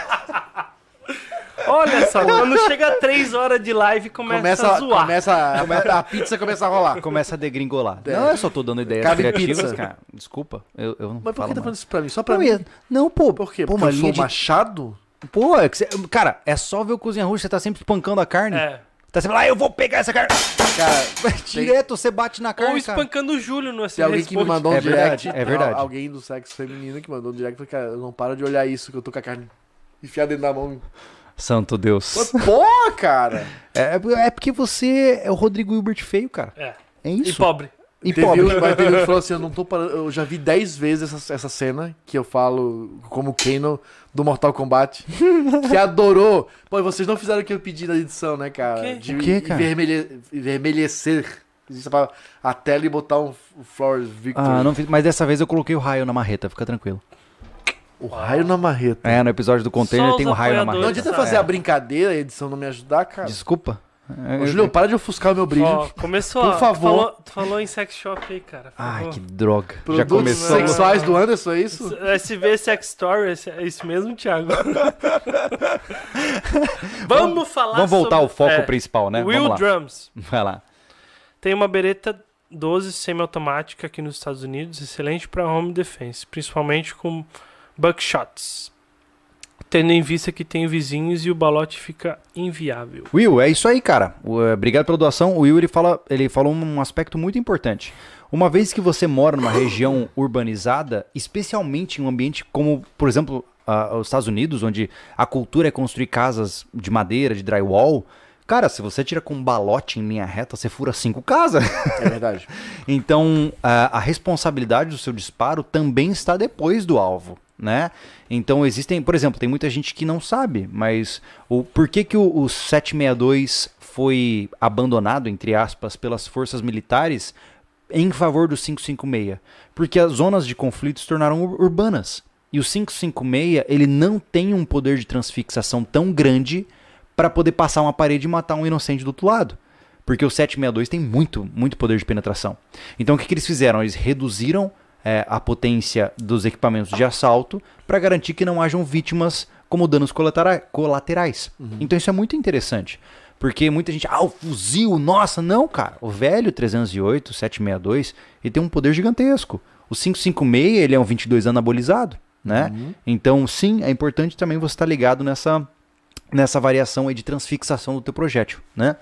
Olha só, quando chega 3 horas de live começa, começa, a zoar. começa, começa- a pizza começa a rolar. Começa a degringolar. É. Não, eu só tô dando ideias Cabe criativas, pizza. cara. Desculpa, eu, eu não Mas por falo que tá falando isso pra mim? Só pra Não, mim? Não, pô. Por quê? Pô, Porque eu sou de... machado? Pô, é que você... Cara, é só ver o Cozinha Russa, você tá sempre espancando a carne. É. Tá sempre lá, eu vou pegar essa carne. Cara, Direto você bate na Ou carne, cara. espancando o Júlio no Tem alguém que me mandou um É direct. verdade, é verdade. al- Alguém do sexo feminino que mandou um direct. Falei, cara, eu não paro de olhar isso, que eu tô com a carne enfiada dentro da mão. Santo Deus. Pô, cara! É, é porque você é o Rodrigo Hilbert feio, cara. É. É E isso. pobre. e Teve pobre. um, mas teve um que falou assim, eu não tô parando, eu já vi 10 vezes essa, essa cena que eu falo como Kano do Mortal Kombat, que adorou. Pô, e vocês não fizeram o que eu pedi na edição, né, cara? quê? De O quê, cara? envermelhe- envermelhecer Existe a tela e botar um Flores Victory. Ah, não fiz, mas dessa vez eu coloquei o raio na marreta, fica tranquilo. O raio na marreta. É, no episódio do container Só tem o raio na apoiadores. Não marreta. adianta fazer É. a brincadeira, a edição não me ajudar, cara. Desculpa. É, Ô, Julio, para de ofuscar o meu brilho. Ó, começou, Por favor. Tu falou, tu falou em sex shop aí, cara. por Ai, que droga. Já Produtos começou. sexuais do Anderson, é isso? SV Sex Story, é isso mesmo, Thiago? Vamos falar Vamos voltar sobre- ao foco é, principal, né? Will Vamos lá. Drums. Vai lá. Tem uma Beretta 12 semi-automática aqui nos Estados Unidos, excelente para home defense, principalmente com buckshots. Tendo em vista que tem vizinhos e o balote fica inviável. Will, é isso aí, cara. Eh, Obrigado pela doação. O Will ele, fala, ele falou um aspecto muito importante. Uma vez que você mora numa região urbanizada, especialmente em um ambiente como, por exemplo, ah, os Estados Unidos, onde a cultura é construir casas de madeira, de drywall, cara, se você tira com um balote em linha reta, você fura cinco casas. É verdade. Então, a, a responsabilidade do seu disparo também está depois do alvo, né? Então, existem, por exemplo, tem muita gente que não sabe, mas o por que, que o, o 762 foi abandonado, entre aspas, pelas forças militares em favor do 556? Porque as zonas de conflito se tornaram ur- urbanas. E o 556, ele não tem um poder de transfixação tão grande para poder passar uma parede e matar um inocente do outro lado. Porque o 762 tem muito, muito poder de penetração. Então o que, que eles fizeram? Eles reduziram é, a potência dos equipamentos de assalto para garantir que não hajam vítimas como danos colatera- colaterais. Então isso é muito interessante. Porque muita gente, ah, o fuzil, nossa, não, cara. O velho 308, 762, ele tem um poder gigantesco. O 556, ele é um 22 anabolizado, né? Então, sim, é importante também você estar ligado nessa, nessa variação aí de transfixação do teu projétil, né?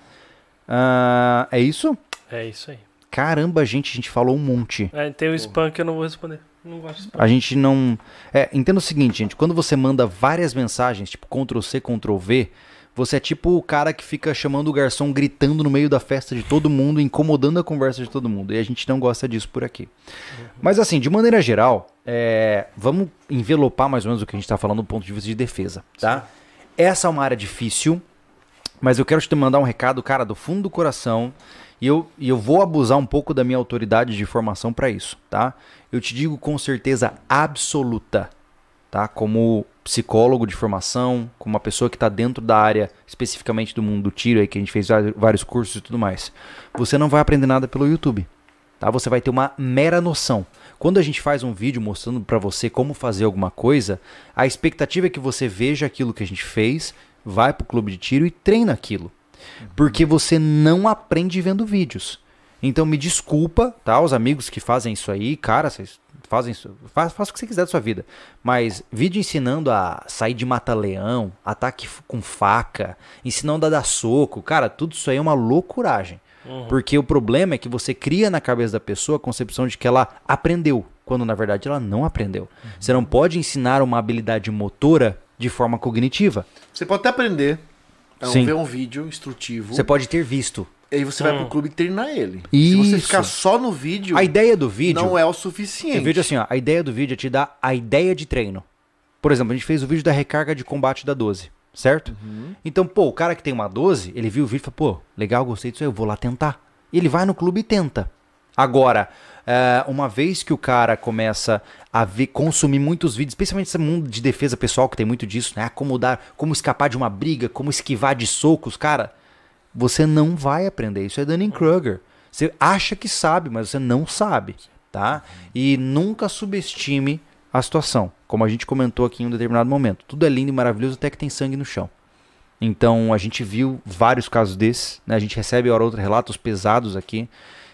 Ah, é isso? É isso aí. Caramba, gente, a gente falou um monte. É, tem o spam que eu não vou responder. Não gosto de spam. A gente não. É, entenda o seguinte, gente. Quando você manda várias mensagens, tipo Ctrl C, Ctrl V, você é tipo o cara que fica chamando o garçom gritando no meio da festa de todo mundo, incomodando a conversa de todo mundo. E a gente não gosta disso por aqui. Mas assim, de maneira geral, é, vamos envelopar mais ou menos o que a gente está falando do ponto de vista de defesa, tá? Essa é uma área difícil, mas eu quero te mandar um recado, cara, do fundo do coração. E eu, e eu vou abusar um pouco da minha autoridade de formação para isso, tá? Eu te digo com certeza absoluta, tá? Como psicólogo de formação, como uma pessoa que está dentro da área especificamente do mundo do tiro, aí que a gente fez vários cursos e tudo mais. Você não vai aprender nada pelo YouTube, tá? Você vai ter uma mera noção. Quando a gente faz um vídeo mostrando para você como fazer alguma coisa, a expectativa é que você veja aquilo que a gente fez, vai pro clube de tiro e treina aquilo. Porque você não aprende vendo vídeos. Então me desculpa, tá? Os amigos que fazem isso aí, cara, vocês fazem isso. Faz, faz o que você quiser da sua vida. Mas vídeo ensinando a sair de mata-leão, ataque com faca, ensinando a dar soco, cara, tudo isso aí é uma loucuragem. Porque o problema é que você cria na cabeça da pessoa a concepção de que ela aprendeu, quando na verdade ela não aprendeu. Você não pode ensinar uma habilidade motora de forma cognitiva. Você pode até aprender. É um- Sim. ver um vídeo instrutivo. Você pode ter visto. E aí você vai pro clube treinar ele. Se Isso. você ficar só no vídeo, A ideia do vídeo. não é o suficiente. Eu vejo assim, ó, a ideia do vídeo é te dar a ideia de treino. Por exemplo, a gente fez o vídeo da recarga de combate da 12, certo? Então, pô, o cara que tem uma 12, ele viu o vídeo e falou, pô, legal, gostei disso aí, eu vou lá tentar. E ele vai no clube e tenta. Agora, é, uma vez que o cara começa a ver, consumir muitos vídeos, especialmente esse mundo de defesa pessoal que tem muito disso, né? Como dar, como escapar de uma briga, como esquivar de socos, cara, você não vai aprender. Isso é Dunning-Kruger. Você acha que sabe, mas você não sabe, tá? E nunca subestime a situação. Como a gente comentou aqui em um determinado momento. Tudo é lindo e maravilhoso até que tem sangue no chão. Então a gente viu vários casos desses, né? A gente recebe hora ou outra relatos pesados aqui.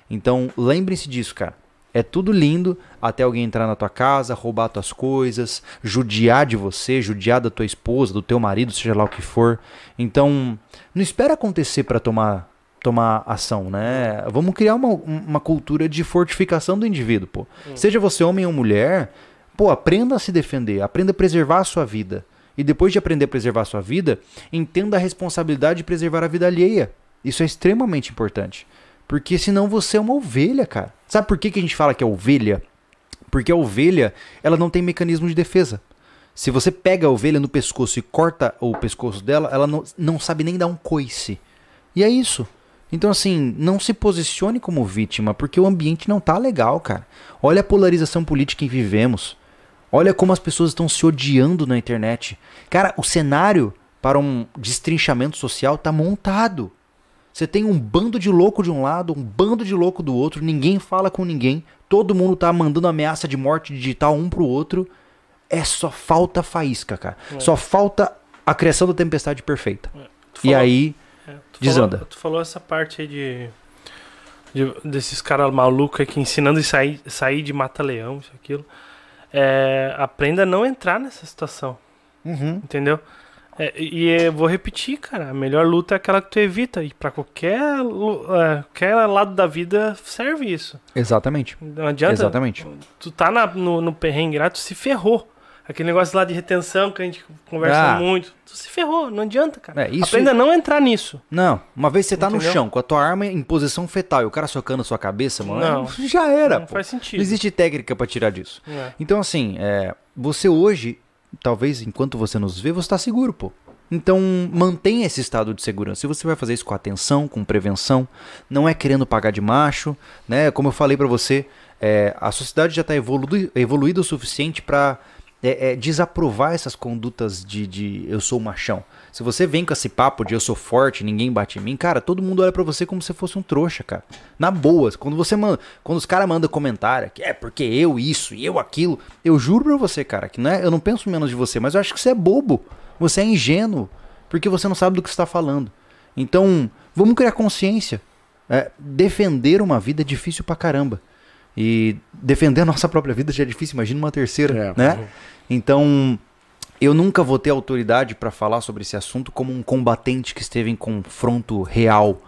Então lembrem-se disso, cara. É tudo lindo até alguém entrar na tua casa, roubar tuas coisas, judiar de você, judiar da tua esposa, do teu marido, seja lá o que for. Então, não espera acontecer para tomar tomar ação, né? Vamos criar uma, uma cultura de fortificação do indivíduo, pô. Seja você homem ou mulher, pô, aprenda a se defender, aprenda a preservar a sua vida. E depois de aprender a preservar a sua vida, entenda a responsabilidade de preservar a vida alheia. Isso é extremamente importante. Porque senão você é uma ovelha, cara. Sabe por que, que a gente fala que é ovelha? Porque a ovelha, ela não tem mecanismo de defesa. Se você pega a ovelha no pescoço e corta o pescoço dela, ela não, não sabe nem dar um coice. E é isso. Então, assim, não se posicione como vítima, porque o ambiente não tá legal, cara. Olha a polarização política em que vivemos. Olha como as pessoas estão se odiando na internet. Cara, o cenário para um destrinchamento social tá montado. Você tem um bando de louco de um lado, um bando de louco do outro, ninguém fala com ninguém, todo mundo tá mandando ameaça de morte digital um pro outro. É só falta faísca, cara. É. Só falta a criação da tempestade perfeita. É. E aí é, tu desanda. Falou, tu falou essa parte aí de, de desses caras malucos aí que ensinando a sair, sair de mata-leão, isso aquilo. É, aprenda a não entrar nessa situação. Uhum. Entendeu? É, e eu vou repetir, cara, a melhor luta é aquela que tu evita. E para qualquer, é, qualquer lado da vida serve isso. Exatamente. Não adianta. Exatamente. Tu tá na, no, no perrengue lá, tu se ferrou. Aquele negócio lá de retenção que a gente conversa ah. muito. Tu se ferrou, não adianta, cara. É, isso... Aprenda a não entrar nisso. Não, uma vez você tá Entendeu? no chão com a tua arma em posição fetal e o cara socando a sua cabeça, mano, não. já era. Não pô. faz sentido. Não existe técnica para tirar disso. É. Então, assim, é, você hoje talvez enquanto você nos vê, você está seguro, pô. Então, mantenha esse estado de segurança. E você vai fazer isso com atenção, com prevenção, não é querendo pagar de macho, né? Como eu falei para você, é, a sociedade já está evoluída, evoluída o suficiente para é, é, desaprovar essas condutas de, de eu sou machão. Se você vem com esse papo de eu sou forte, ninguém bate em mim, cara, todo mundo olha para você como se fosse um trouxa, cara. Na boa, quando você manda, quando os caras mandam comentário que é porque eu isso e eu aquilo, eu juro pra você, cara, que não é, eu não penso menos de você, mas eu acho que você é bobo. Você é ingênuo, porque você não sabe do que está falando. Então, vamos criar consciência. É, defender uma vida é difícil pra caramba. E defender a nossa própria vida já é difícil, imagina uma terceira, é, né? Então, eu nunca vou ter autoridade para falar sobre esse assunto como um combatente que esteve em confronto real.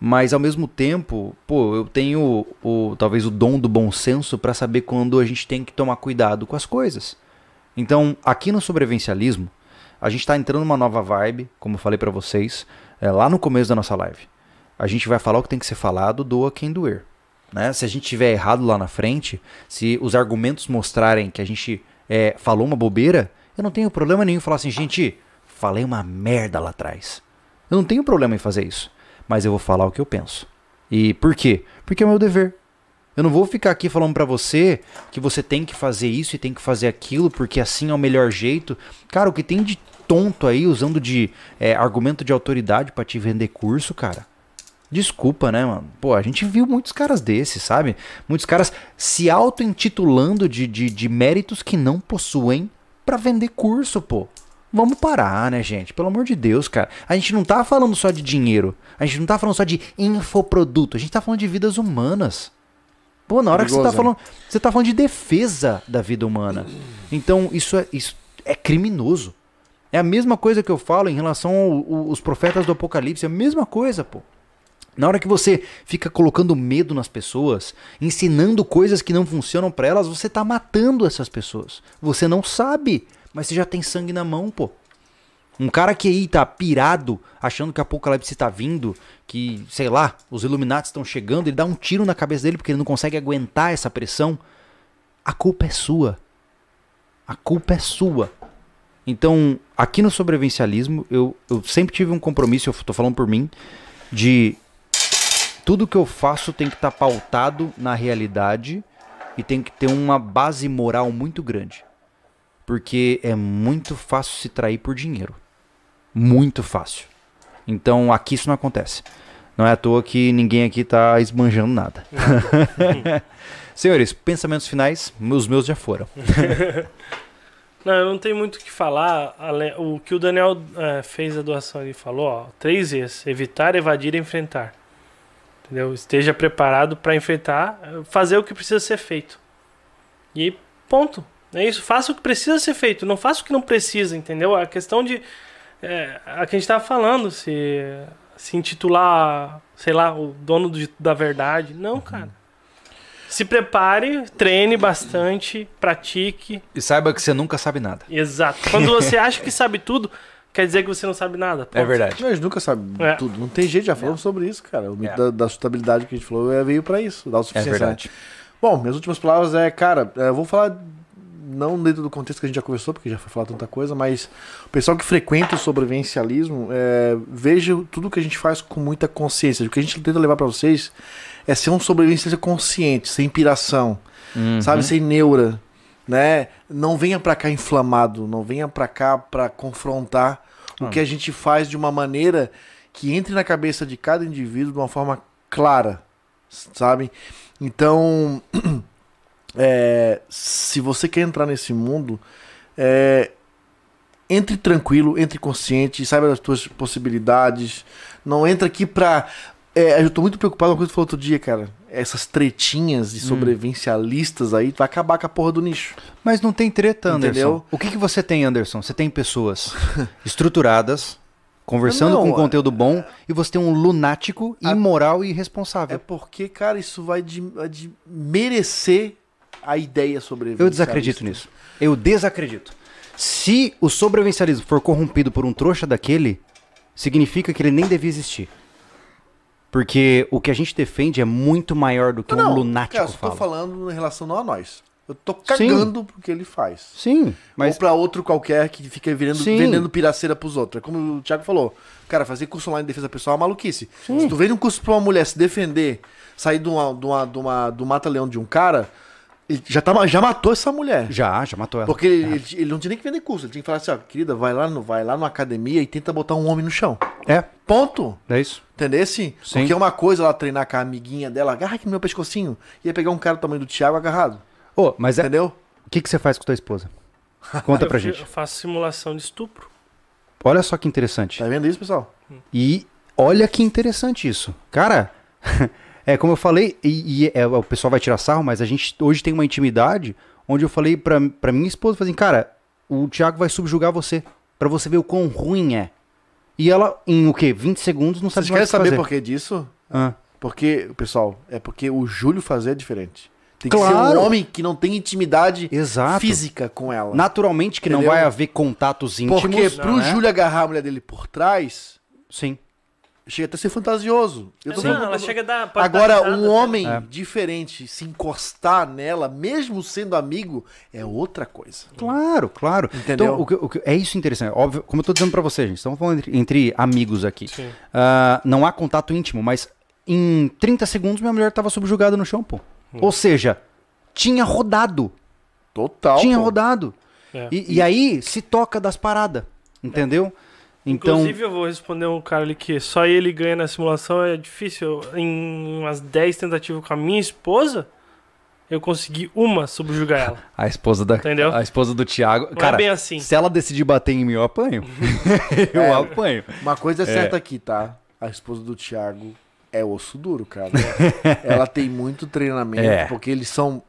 Mas ao mesmo tempo, pô, eu tenho o, talvez o dom do bom senso para saber quando a gente tem que tomar cuidado com as coisas. Então, aqui no sobrevivencialismo, a gente está entrando numa nova vibe, como eu falei para vocês, é, lá no começo da nossa live. A gente vai falar o que tem que ser falado, doa quem doer. Né? Se a gente tiver errado lá na frente, se os argumentos mostrarem que a gente é, falou uma bobeira, eu não tenho problema nenhum em falar assim, gente, falei uma merda lá atrás. Eu não tenho problema em fazer isso. Mas eu vou falar o que eu penso. E por quê? Porque é meu dever. Eu não vou ficar aqui falando para você que você tem que fazer isso e tem que fazer aquilo porque assim é o melhor jeito. Cara, o que tem de tonto aí usando de é, argumento de autoridade para te vender curso, cara. Desculpa, né, mano? Pô, a gente viu muitos caras desses, sabe? Muitos caras se auto-intitulando de, de, de méritos que não possuem para vender curso, pô. Vamos parar, né, gente? Pelo amor de Deus, cara. A gente não tá falando só de dinheiro. A gente não tá falando só de infoproduto. A gente tá falando de vidas humanas. Pô, na hora Perigoso, que você tá falando. Você tá falando de defesa da vida humana. Então, isso é, isso é criminoso. É a mesma coisa que eu falo em relação aos profetas do Apocalipse. É a mesma coisa, pô. Na hora que você fica colocando medo nas pessoas, ensinando coisas que não funcionam para elas, você tá matando essas pessoas. Você não sabe, mas você já tem sangue na mão, pô. Um cara que aí tá pirado, achando que a apocalipse tá vindo, que, sei lá, os Illuminati estão chegando, ele dá um tiro na cabeça dele porque ele não consegue aguentar essa pressão. A culpa é sua. A culpa é sua. Então, aqui no sobrevivencialismo, eu, eu sempre tive um compromisso, eu tô falando por mim, de tudo que eu faço tem que estar tá pautado na realidade e tem que ter uma base moral muito grande. Porque é muito fácil se trair por dinheiro. Muito fácil. Então aqui isso não acontece. Não é à toa que ninguém aqui está esbanjando nada. Senhores, pensamentos finais, os meus já foram. não, eu não tenho muito o que falar. O que o Daniel é, fez a doação ali falou, ó, três vezes: evitar, evadir e enfrentar. Entendeu? Esteja preparado para enfrentar, fazer o que precisa ser feito. E ponto. É isso. Faça o que precisa ser feito. Não faça o que não precisa, entendeu? A questão de. É, a que a gente estava falando, se, se intitular, sei lá, o dono do, da verdade. Não, uhum. cara. Se prepare, treine bastante, pratique. E saiba que você nunca sabe nada. Exato. Quando você acha que sabe tudo, quer dizer que você não sabe nada. ponto. É verdade. Não, a gente nunca sabe É. tudo. Não tem jeito, já falamos sobre isso, cara. O mito É. da, da sustentabilidade que a gente falou é, veio pra isso, da É autossuficiência. né? verdade. Bom, minhas últimas palavras é, cara, é, eu vou falar não dentro do contexto que a gente já conversou, porque já foi falar tanta coisa, mas o pessoal que frequenta o sobrevivencialismo, é, veja tudo que a gente faz com muita consciência. O que a gente tenta levar pra vocês é ser um sobrevivencialista consciente, sem piração, Uhum. sabe, sem neura, né? Não venha pra cá inflamado, não venha pra cá pra confrontar o Ah. que a gente faz de uma maneira que entre na cabeça de cada indivíduo de uma forma clara, sabe? Então, é, se você quer entrar nesse mundo, é, entre tranquilo, entre consciente, saiba das tuas possibilidades. Não entra aqui pra. É, eu tô muito preocupado com uma coisa que tu falou outro dia, cara. Essas tretinhas de sobrevivencialistas aí, vai acabar com a porra do nicho. Mas não tem treta, Anderson. Entendeu? O que, que você tem, Anderson? Você tem pessoas estruturadas, conversando Não, com conteúdo bom, e você tem um lunático, imoral e É irresponsável. porque, cara, isso vai de, vai de merecer a ideia sobre Eu desacredito nisso. Eu desacredito. Se o sobrevivencialismo for corrompido por um trouxa daquele, significa que ele nem devia existir. Porque o que a gente defende é muito maior do que um lunático cara, eu só tô fala. falando em relação não a nós. Eu tô cagando pro que ele faz. Sim, mas Ou pra outro qualquer que fica virando, Sim. vendendo piraceira pros outros. É como o Thiago falou. Cara, fazer curso online de defesa pessoal é uma maluquice. Se tu vende um curso pra uma mulher se defender, sair de uma, de uma, de uma, do mata-leão de um cara, ele já, tá, já matou essa mulher. já, já matou ela. Porque ele, ele- ele não tinha nem que vender curso. Ele tinha que falar assim, ó, querida, vai lá, no, vai lá numa academia e tenta botar um homem no chão. É, Ponto. é isso. Entendeu? Sim. Sim. Porque é uma coisa ela treinar com a amiguinha dela, agarra aqui no meu pescocinho. Ia pegar um cara do tamanho do Thiago agarrado. Ô, mas é, Entendeu? o que, que você faz com tua esposa? Conta pra eu, gente. eu faço simulação de estupro. Olha só que interessante. Tá vendo isso, pessoal? E olha que interessante isso. Cara, é como eu falei, e, e é, o pessoal vai tirar sarro, mas a gente hoje tem uma intimidade onde eu falei pra, pra minha esposa, falei assim, cara, o Thiago vai subjugar você, pra você ver o quão ruim é. E ela, em o quê? 20 segundos não sabe Vocês mais querem saber fazer. por que disso? Ah, Porque, pessoal, é porque o Júlio fazer é diferente. Tem que ser Claro. um homem que não tem intimidade exato. física com ela. Naturalmente que não Entendeu? vai haver contatos íntimos. Porque pro né? Júlio agarrar a mulher dele por trás, Sim. Chega até a ser fantasioso. Eu tô Não, falando- ela chega a dar. Agora, um homem É. diferente se encostar nela, mesmo sendo amigo, é outra coisa. Claro, claro. Entendeu? Então, o que, o que- é isso interessante. Óbvio, como eu tô dizendo pra você, gente, estamos falando entre, entre amigos aqui. Sim. Ah, não há contato íntimo, mas em 30 segundos minha mulher tava subjugada no chão, pô. Ou seja, tinha rodado. Total. tinha pô. rodado. É. E, e aí se toca das paradas. Entendeu? Então. Inclusive, eu vou responder um cara ali que só ele ganha na simulação. É difícil. Em umas 10 tentativas com a minha esposa, eu consegui uma subjugar ela. A esposa da. Entendeu? A esposa do Thiago. Não cara, é bem assim. se ela decidir bater em mim, eu apanho. eu É. apanho. Uma coisa é certa aqui, tá? A esposa do Thiago é osso duro, cara. Ela tem muito treinamento, É. porque eles são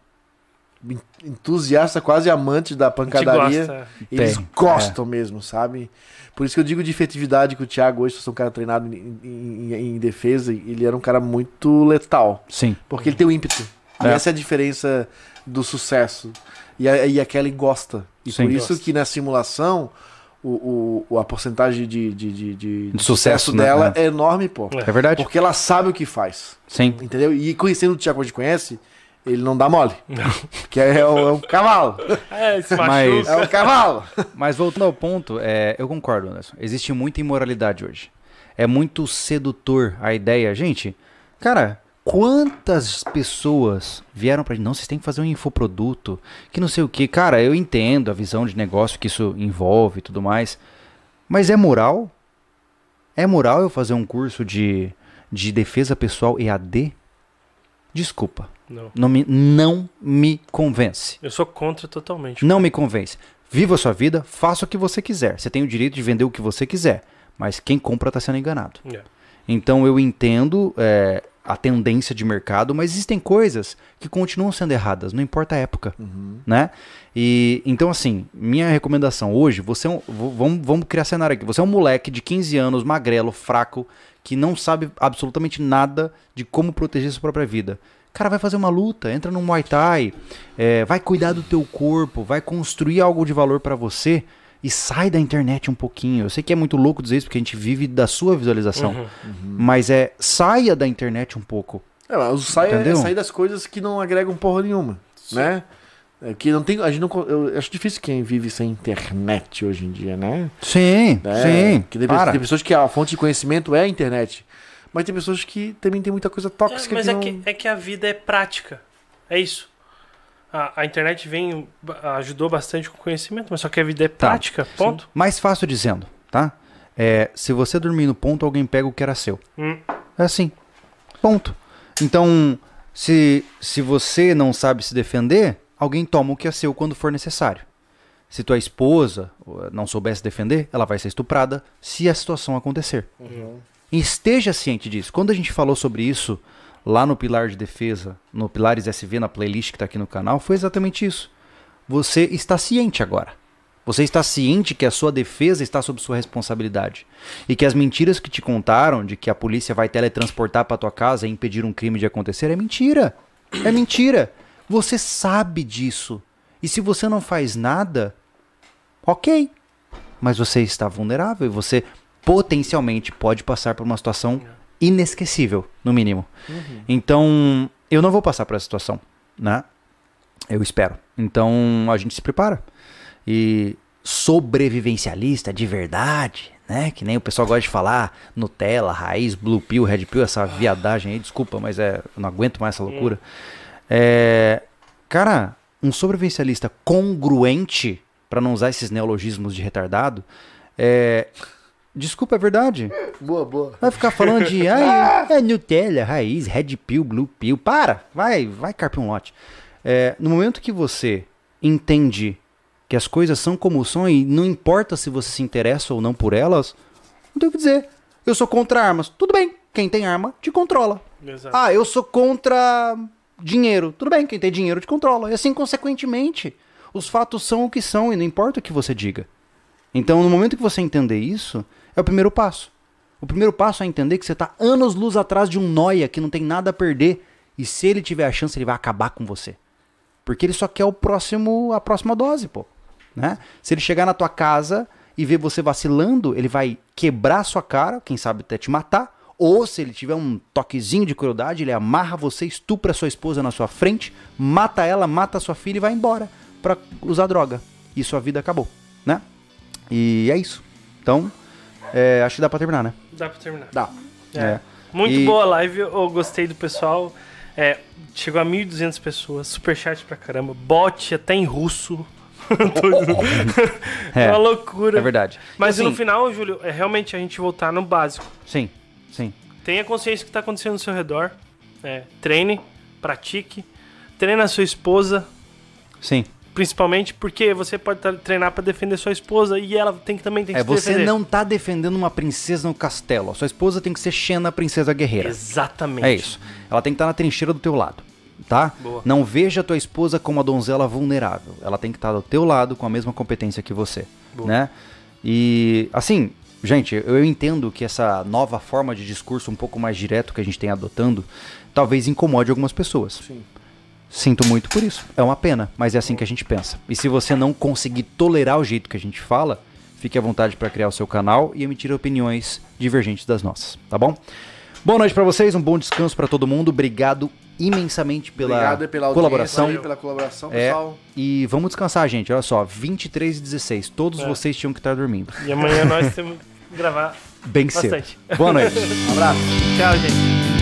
en- entusiastas, quase amantes da pancadaria. gosta. Eles Tem, gostam mesmo, sabe? Por isso que eu digo de efetividade que o Thiago hoje, se fosse um cara treinado em, em- em- defesa, ele era um cara muito letal. Sim. Porque ele tem o ímpeto. E É. essa é a diferença do sucesso. E a, e a Kelly gosta. E Sim. por isso Gosta. que na simulação, o, o- a porcentagem de, de, de, de- de sucesso, né? dela é. enorme, pô. É. É verdade? Porque ela sabe o que faz. Sim. Entendeu? E conhecendo o Thiago que a gente conhece, ele não dá mole. Porque é, o, é o cavalo. É, se Mas-. É o cavalo. Mas voltando ao ponto, é, eu concordo, Anderson. Existe muita imoralidade hoje. É muito sedutor a ideia. Gente, cara, quantas pessoas vieram pra gente? Não, vocês têm que fazer um infoproduto, que não sei o que. Cara, eu entendo a visão de negócio que isso envolve e tudo mais. Mas é moral? É moral eu fazer um curso de, de defesa pessoal EAD? Desculpa. Não. Não me, não me convence. Eu sou contra totalmente. Não me convence. Viva a sua vida, faça o que você quiser. Você tem o direito de vender o que você quiser. Mas quem compra está sendo enganado. É. Então eu entendo é, a tendência de mercado, mas existem coisas que continuam sendo erradas, não importa a época. Né? E então, assim, minha recomendação hoje, você é um, vamos, vamos criar cenário aqui. Você é um moleque de 15 anos, magrelo, fraco, que não sabe absolutamente nada de como proteger sua própria vida. Cara, vai fazer uma luta, entra no Muay Thai, é, vai cuidar do teu corpo, vai construir algo de valor pra você. e sai da internet um pouquinho. Eu sei que é muito louco dizer isso porque a gente vive da sua visualização, Uhum. mas é saia da internet um pouco. É, mas o sai é Entendeu? sair das coisas que não agregam porra nenhuma, né? É, que não tem, a gente não, eu acho difícil quem vive sem internet hoje em dia, né? Sim, É, sim. Que tem, para. tem pessoas que a fonte de conhecimento é a internet, mas tem pessoas que também tem muita coisa É, tóxica mas que é não... que, é que a vida é prática. É isso. A, a internet vem, ajudou bastante com o conhecimento, mas só que a vida é Tá. prática, ponto. Mais fácil dizendo, tá? É, se você dormir no ponto, alguém pega o que era seu. Hum. É assim. Ponto. Então, se, se você não sabe se defender, alguém toma o que é seu quando for necessário. Se tua esposa uh, não souber se defender, ela vai ser estuprada se a situação acontecer. Esteja ciente disso. Quando a gente falou sobre isso lá no Pilar de Defesa, no Pilares SV, na playlist que está aqui no canal, foi exatamente isso. Você está ciente agora. Você está ciente que a sua defesa está sob sua responsabilidade. E que as mentiras que te contaram de que a polícia vai teletransportar para tua casa e impedir um crime de acontecer é mentira. É mentira. Você sabe disso. E se você não faz nada, ok. Mas você está vulnerável e você potencialmente pode passar por uma situação inesquecível, no mínimo. Então, eu não vou passar por essa situação, né? Eu espero. Então, a gente se prepara. E sobrevivencialista de verdade, né? Que nem o pessoal gosta de falar, Nutella, raiz, Blue Pill, Red Pill, essa viadagem aí, desculpa, mas é, eu não aguento mais essa loucura. É, cara, um sobrevivencialista congruente, para não usar esses neologismos de retardado, é, desculpa, é verdade. Boa, boa. Vai ficar falando de ai, é Nutella, raiz, Red Pill, Blue Pill. Para! Vai, vai carpir um lote. É, no momento que você entende que as coisas são como são e não importa se você se interessa ou não por elas, não tem o que dizer. Eu sou contra armas. Tudo bem, quem tem arma te controla. Exato. Ah, eu sou contra dinheiro. Tudo bem, quem tem dinheiro te controla. E assim, consequentemente, os fatos são o que são e não importa o que você diga. Então, no momento que você entender isso, é o primeiro passo. O primeiro passo é entender que você está anos luz atrás de um noia que não tem nada a perder. E se ele tiver a chance, ele vai acabar com você. Porque ele só quer o próximo, a próxima dose, pô. Né? Se ele chegar na tua casa e ver você vacilando, ele vai quebrar sua cara, quem sabe até te matar. Ou se ele tiver um toquezinho de crueldade, ele amarra você, estupra sua esposa na sua frente, mata ela, mata sua filha e vai embora pra usar droga. E sua vida acabou, né? E é isso. Então, é, acho que dá pra terminar, né? Dá pra terminar. Dá. É. É. Muito E- boa a live, eu gostei do pessoal. É, chegou a 1.200 pessoas, superchat pra caramba, bot até em russo. é É, uma loucura. é verdade. Mas E, no assim, final, Júlio, é realmente a gente voltar no básico. Sim, sim. Tenha consciência do que está acontecendo ao seu redor. É, treine, pratique. Treine a sua esposa, Sim. Principalmente porque você pode tá- treinar para defender sua esposa e ela tem que também tem que É, se você defender. não tá defendendo uma princesa no castelo. A sua esposa tem que ser Xena, princesa guerreira. Exatamente. É isso. Ela tem que estar na trincheira do teu lado, tá? Boa. Não veja a tua esposa como uma donzela vulnerável. Ela tem que estar do teu lado com a mesma competência que você, Boa. né? E assim, gente, eu entendo que essa nova forma de discurso um pouco mais direto que a gente tem adotando, talvez incomode algumas pessoas. Sim. Sinto muito por isso. É uma pena, mas é assim que a gente pensa. E se você não conseguir tolerar o jeito que a gente fala, fique à vontade para criar o seu canal e emitir opiniões divergentes das nossas, tá bom? Boa noite para vocês, um bom descanso para todo mundo. Obrigado imensamente pela, Obrigado pela colaboração. aí, pela colaboração, É, pessoal. e vamos descansar, gente. Olha só, 23 e 16. Todos É. vocês tinham que estar dormindo. E amanhã nós temos que gravar Bem cedo. bastante. Boa noite. Um abraço. Tchau, gente.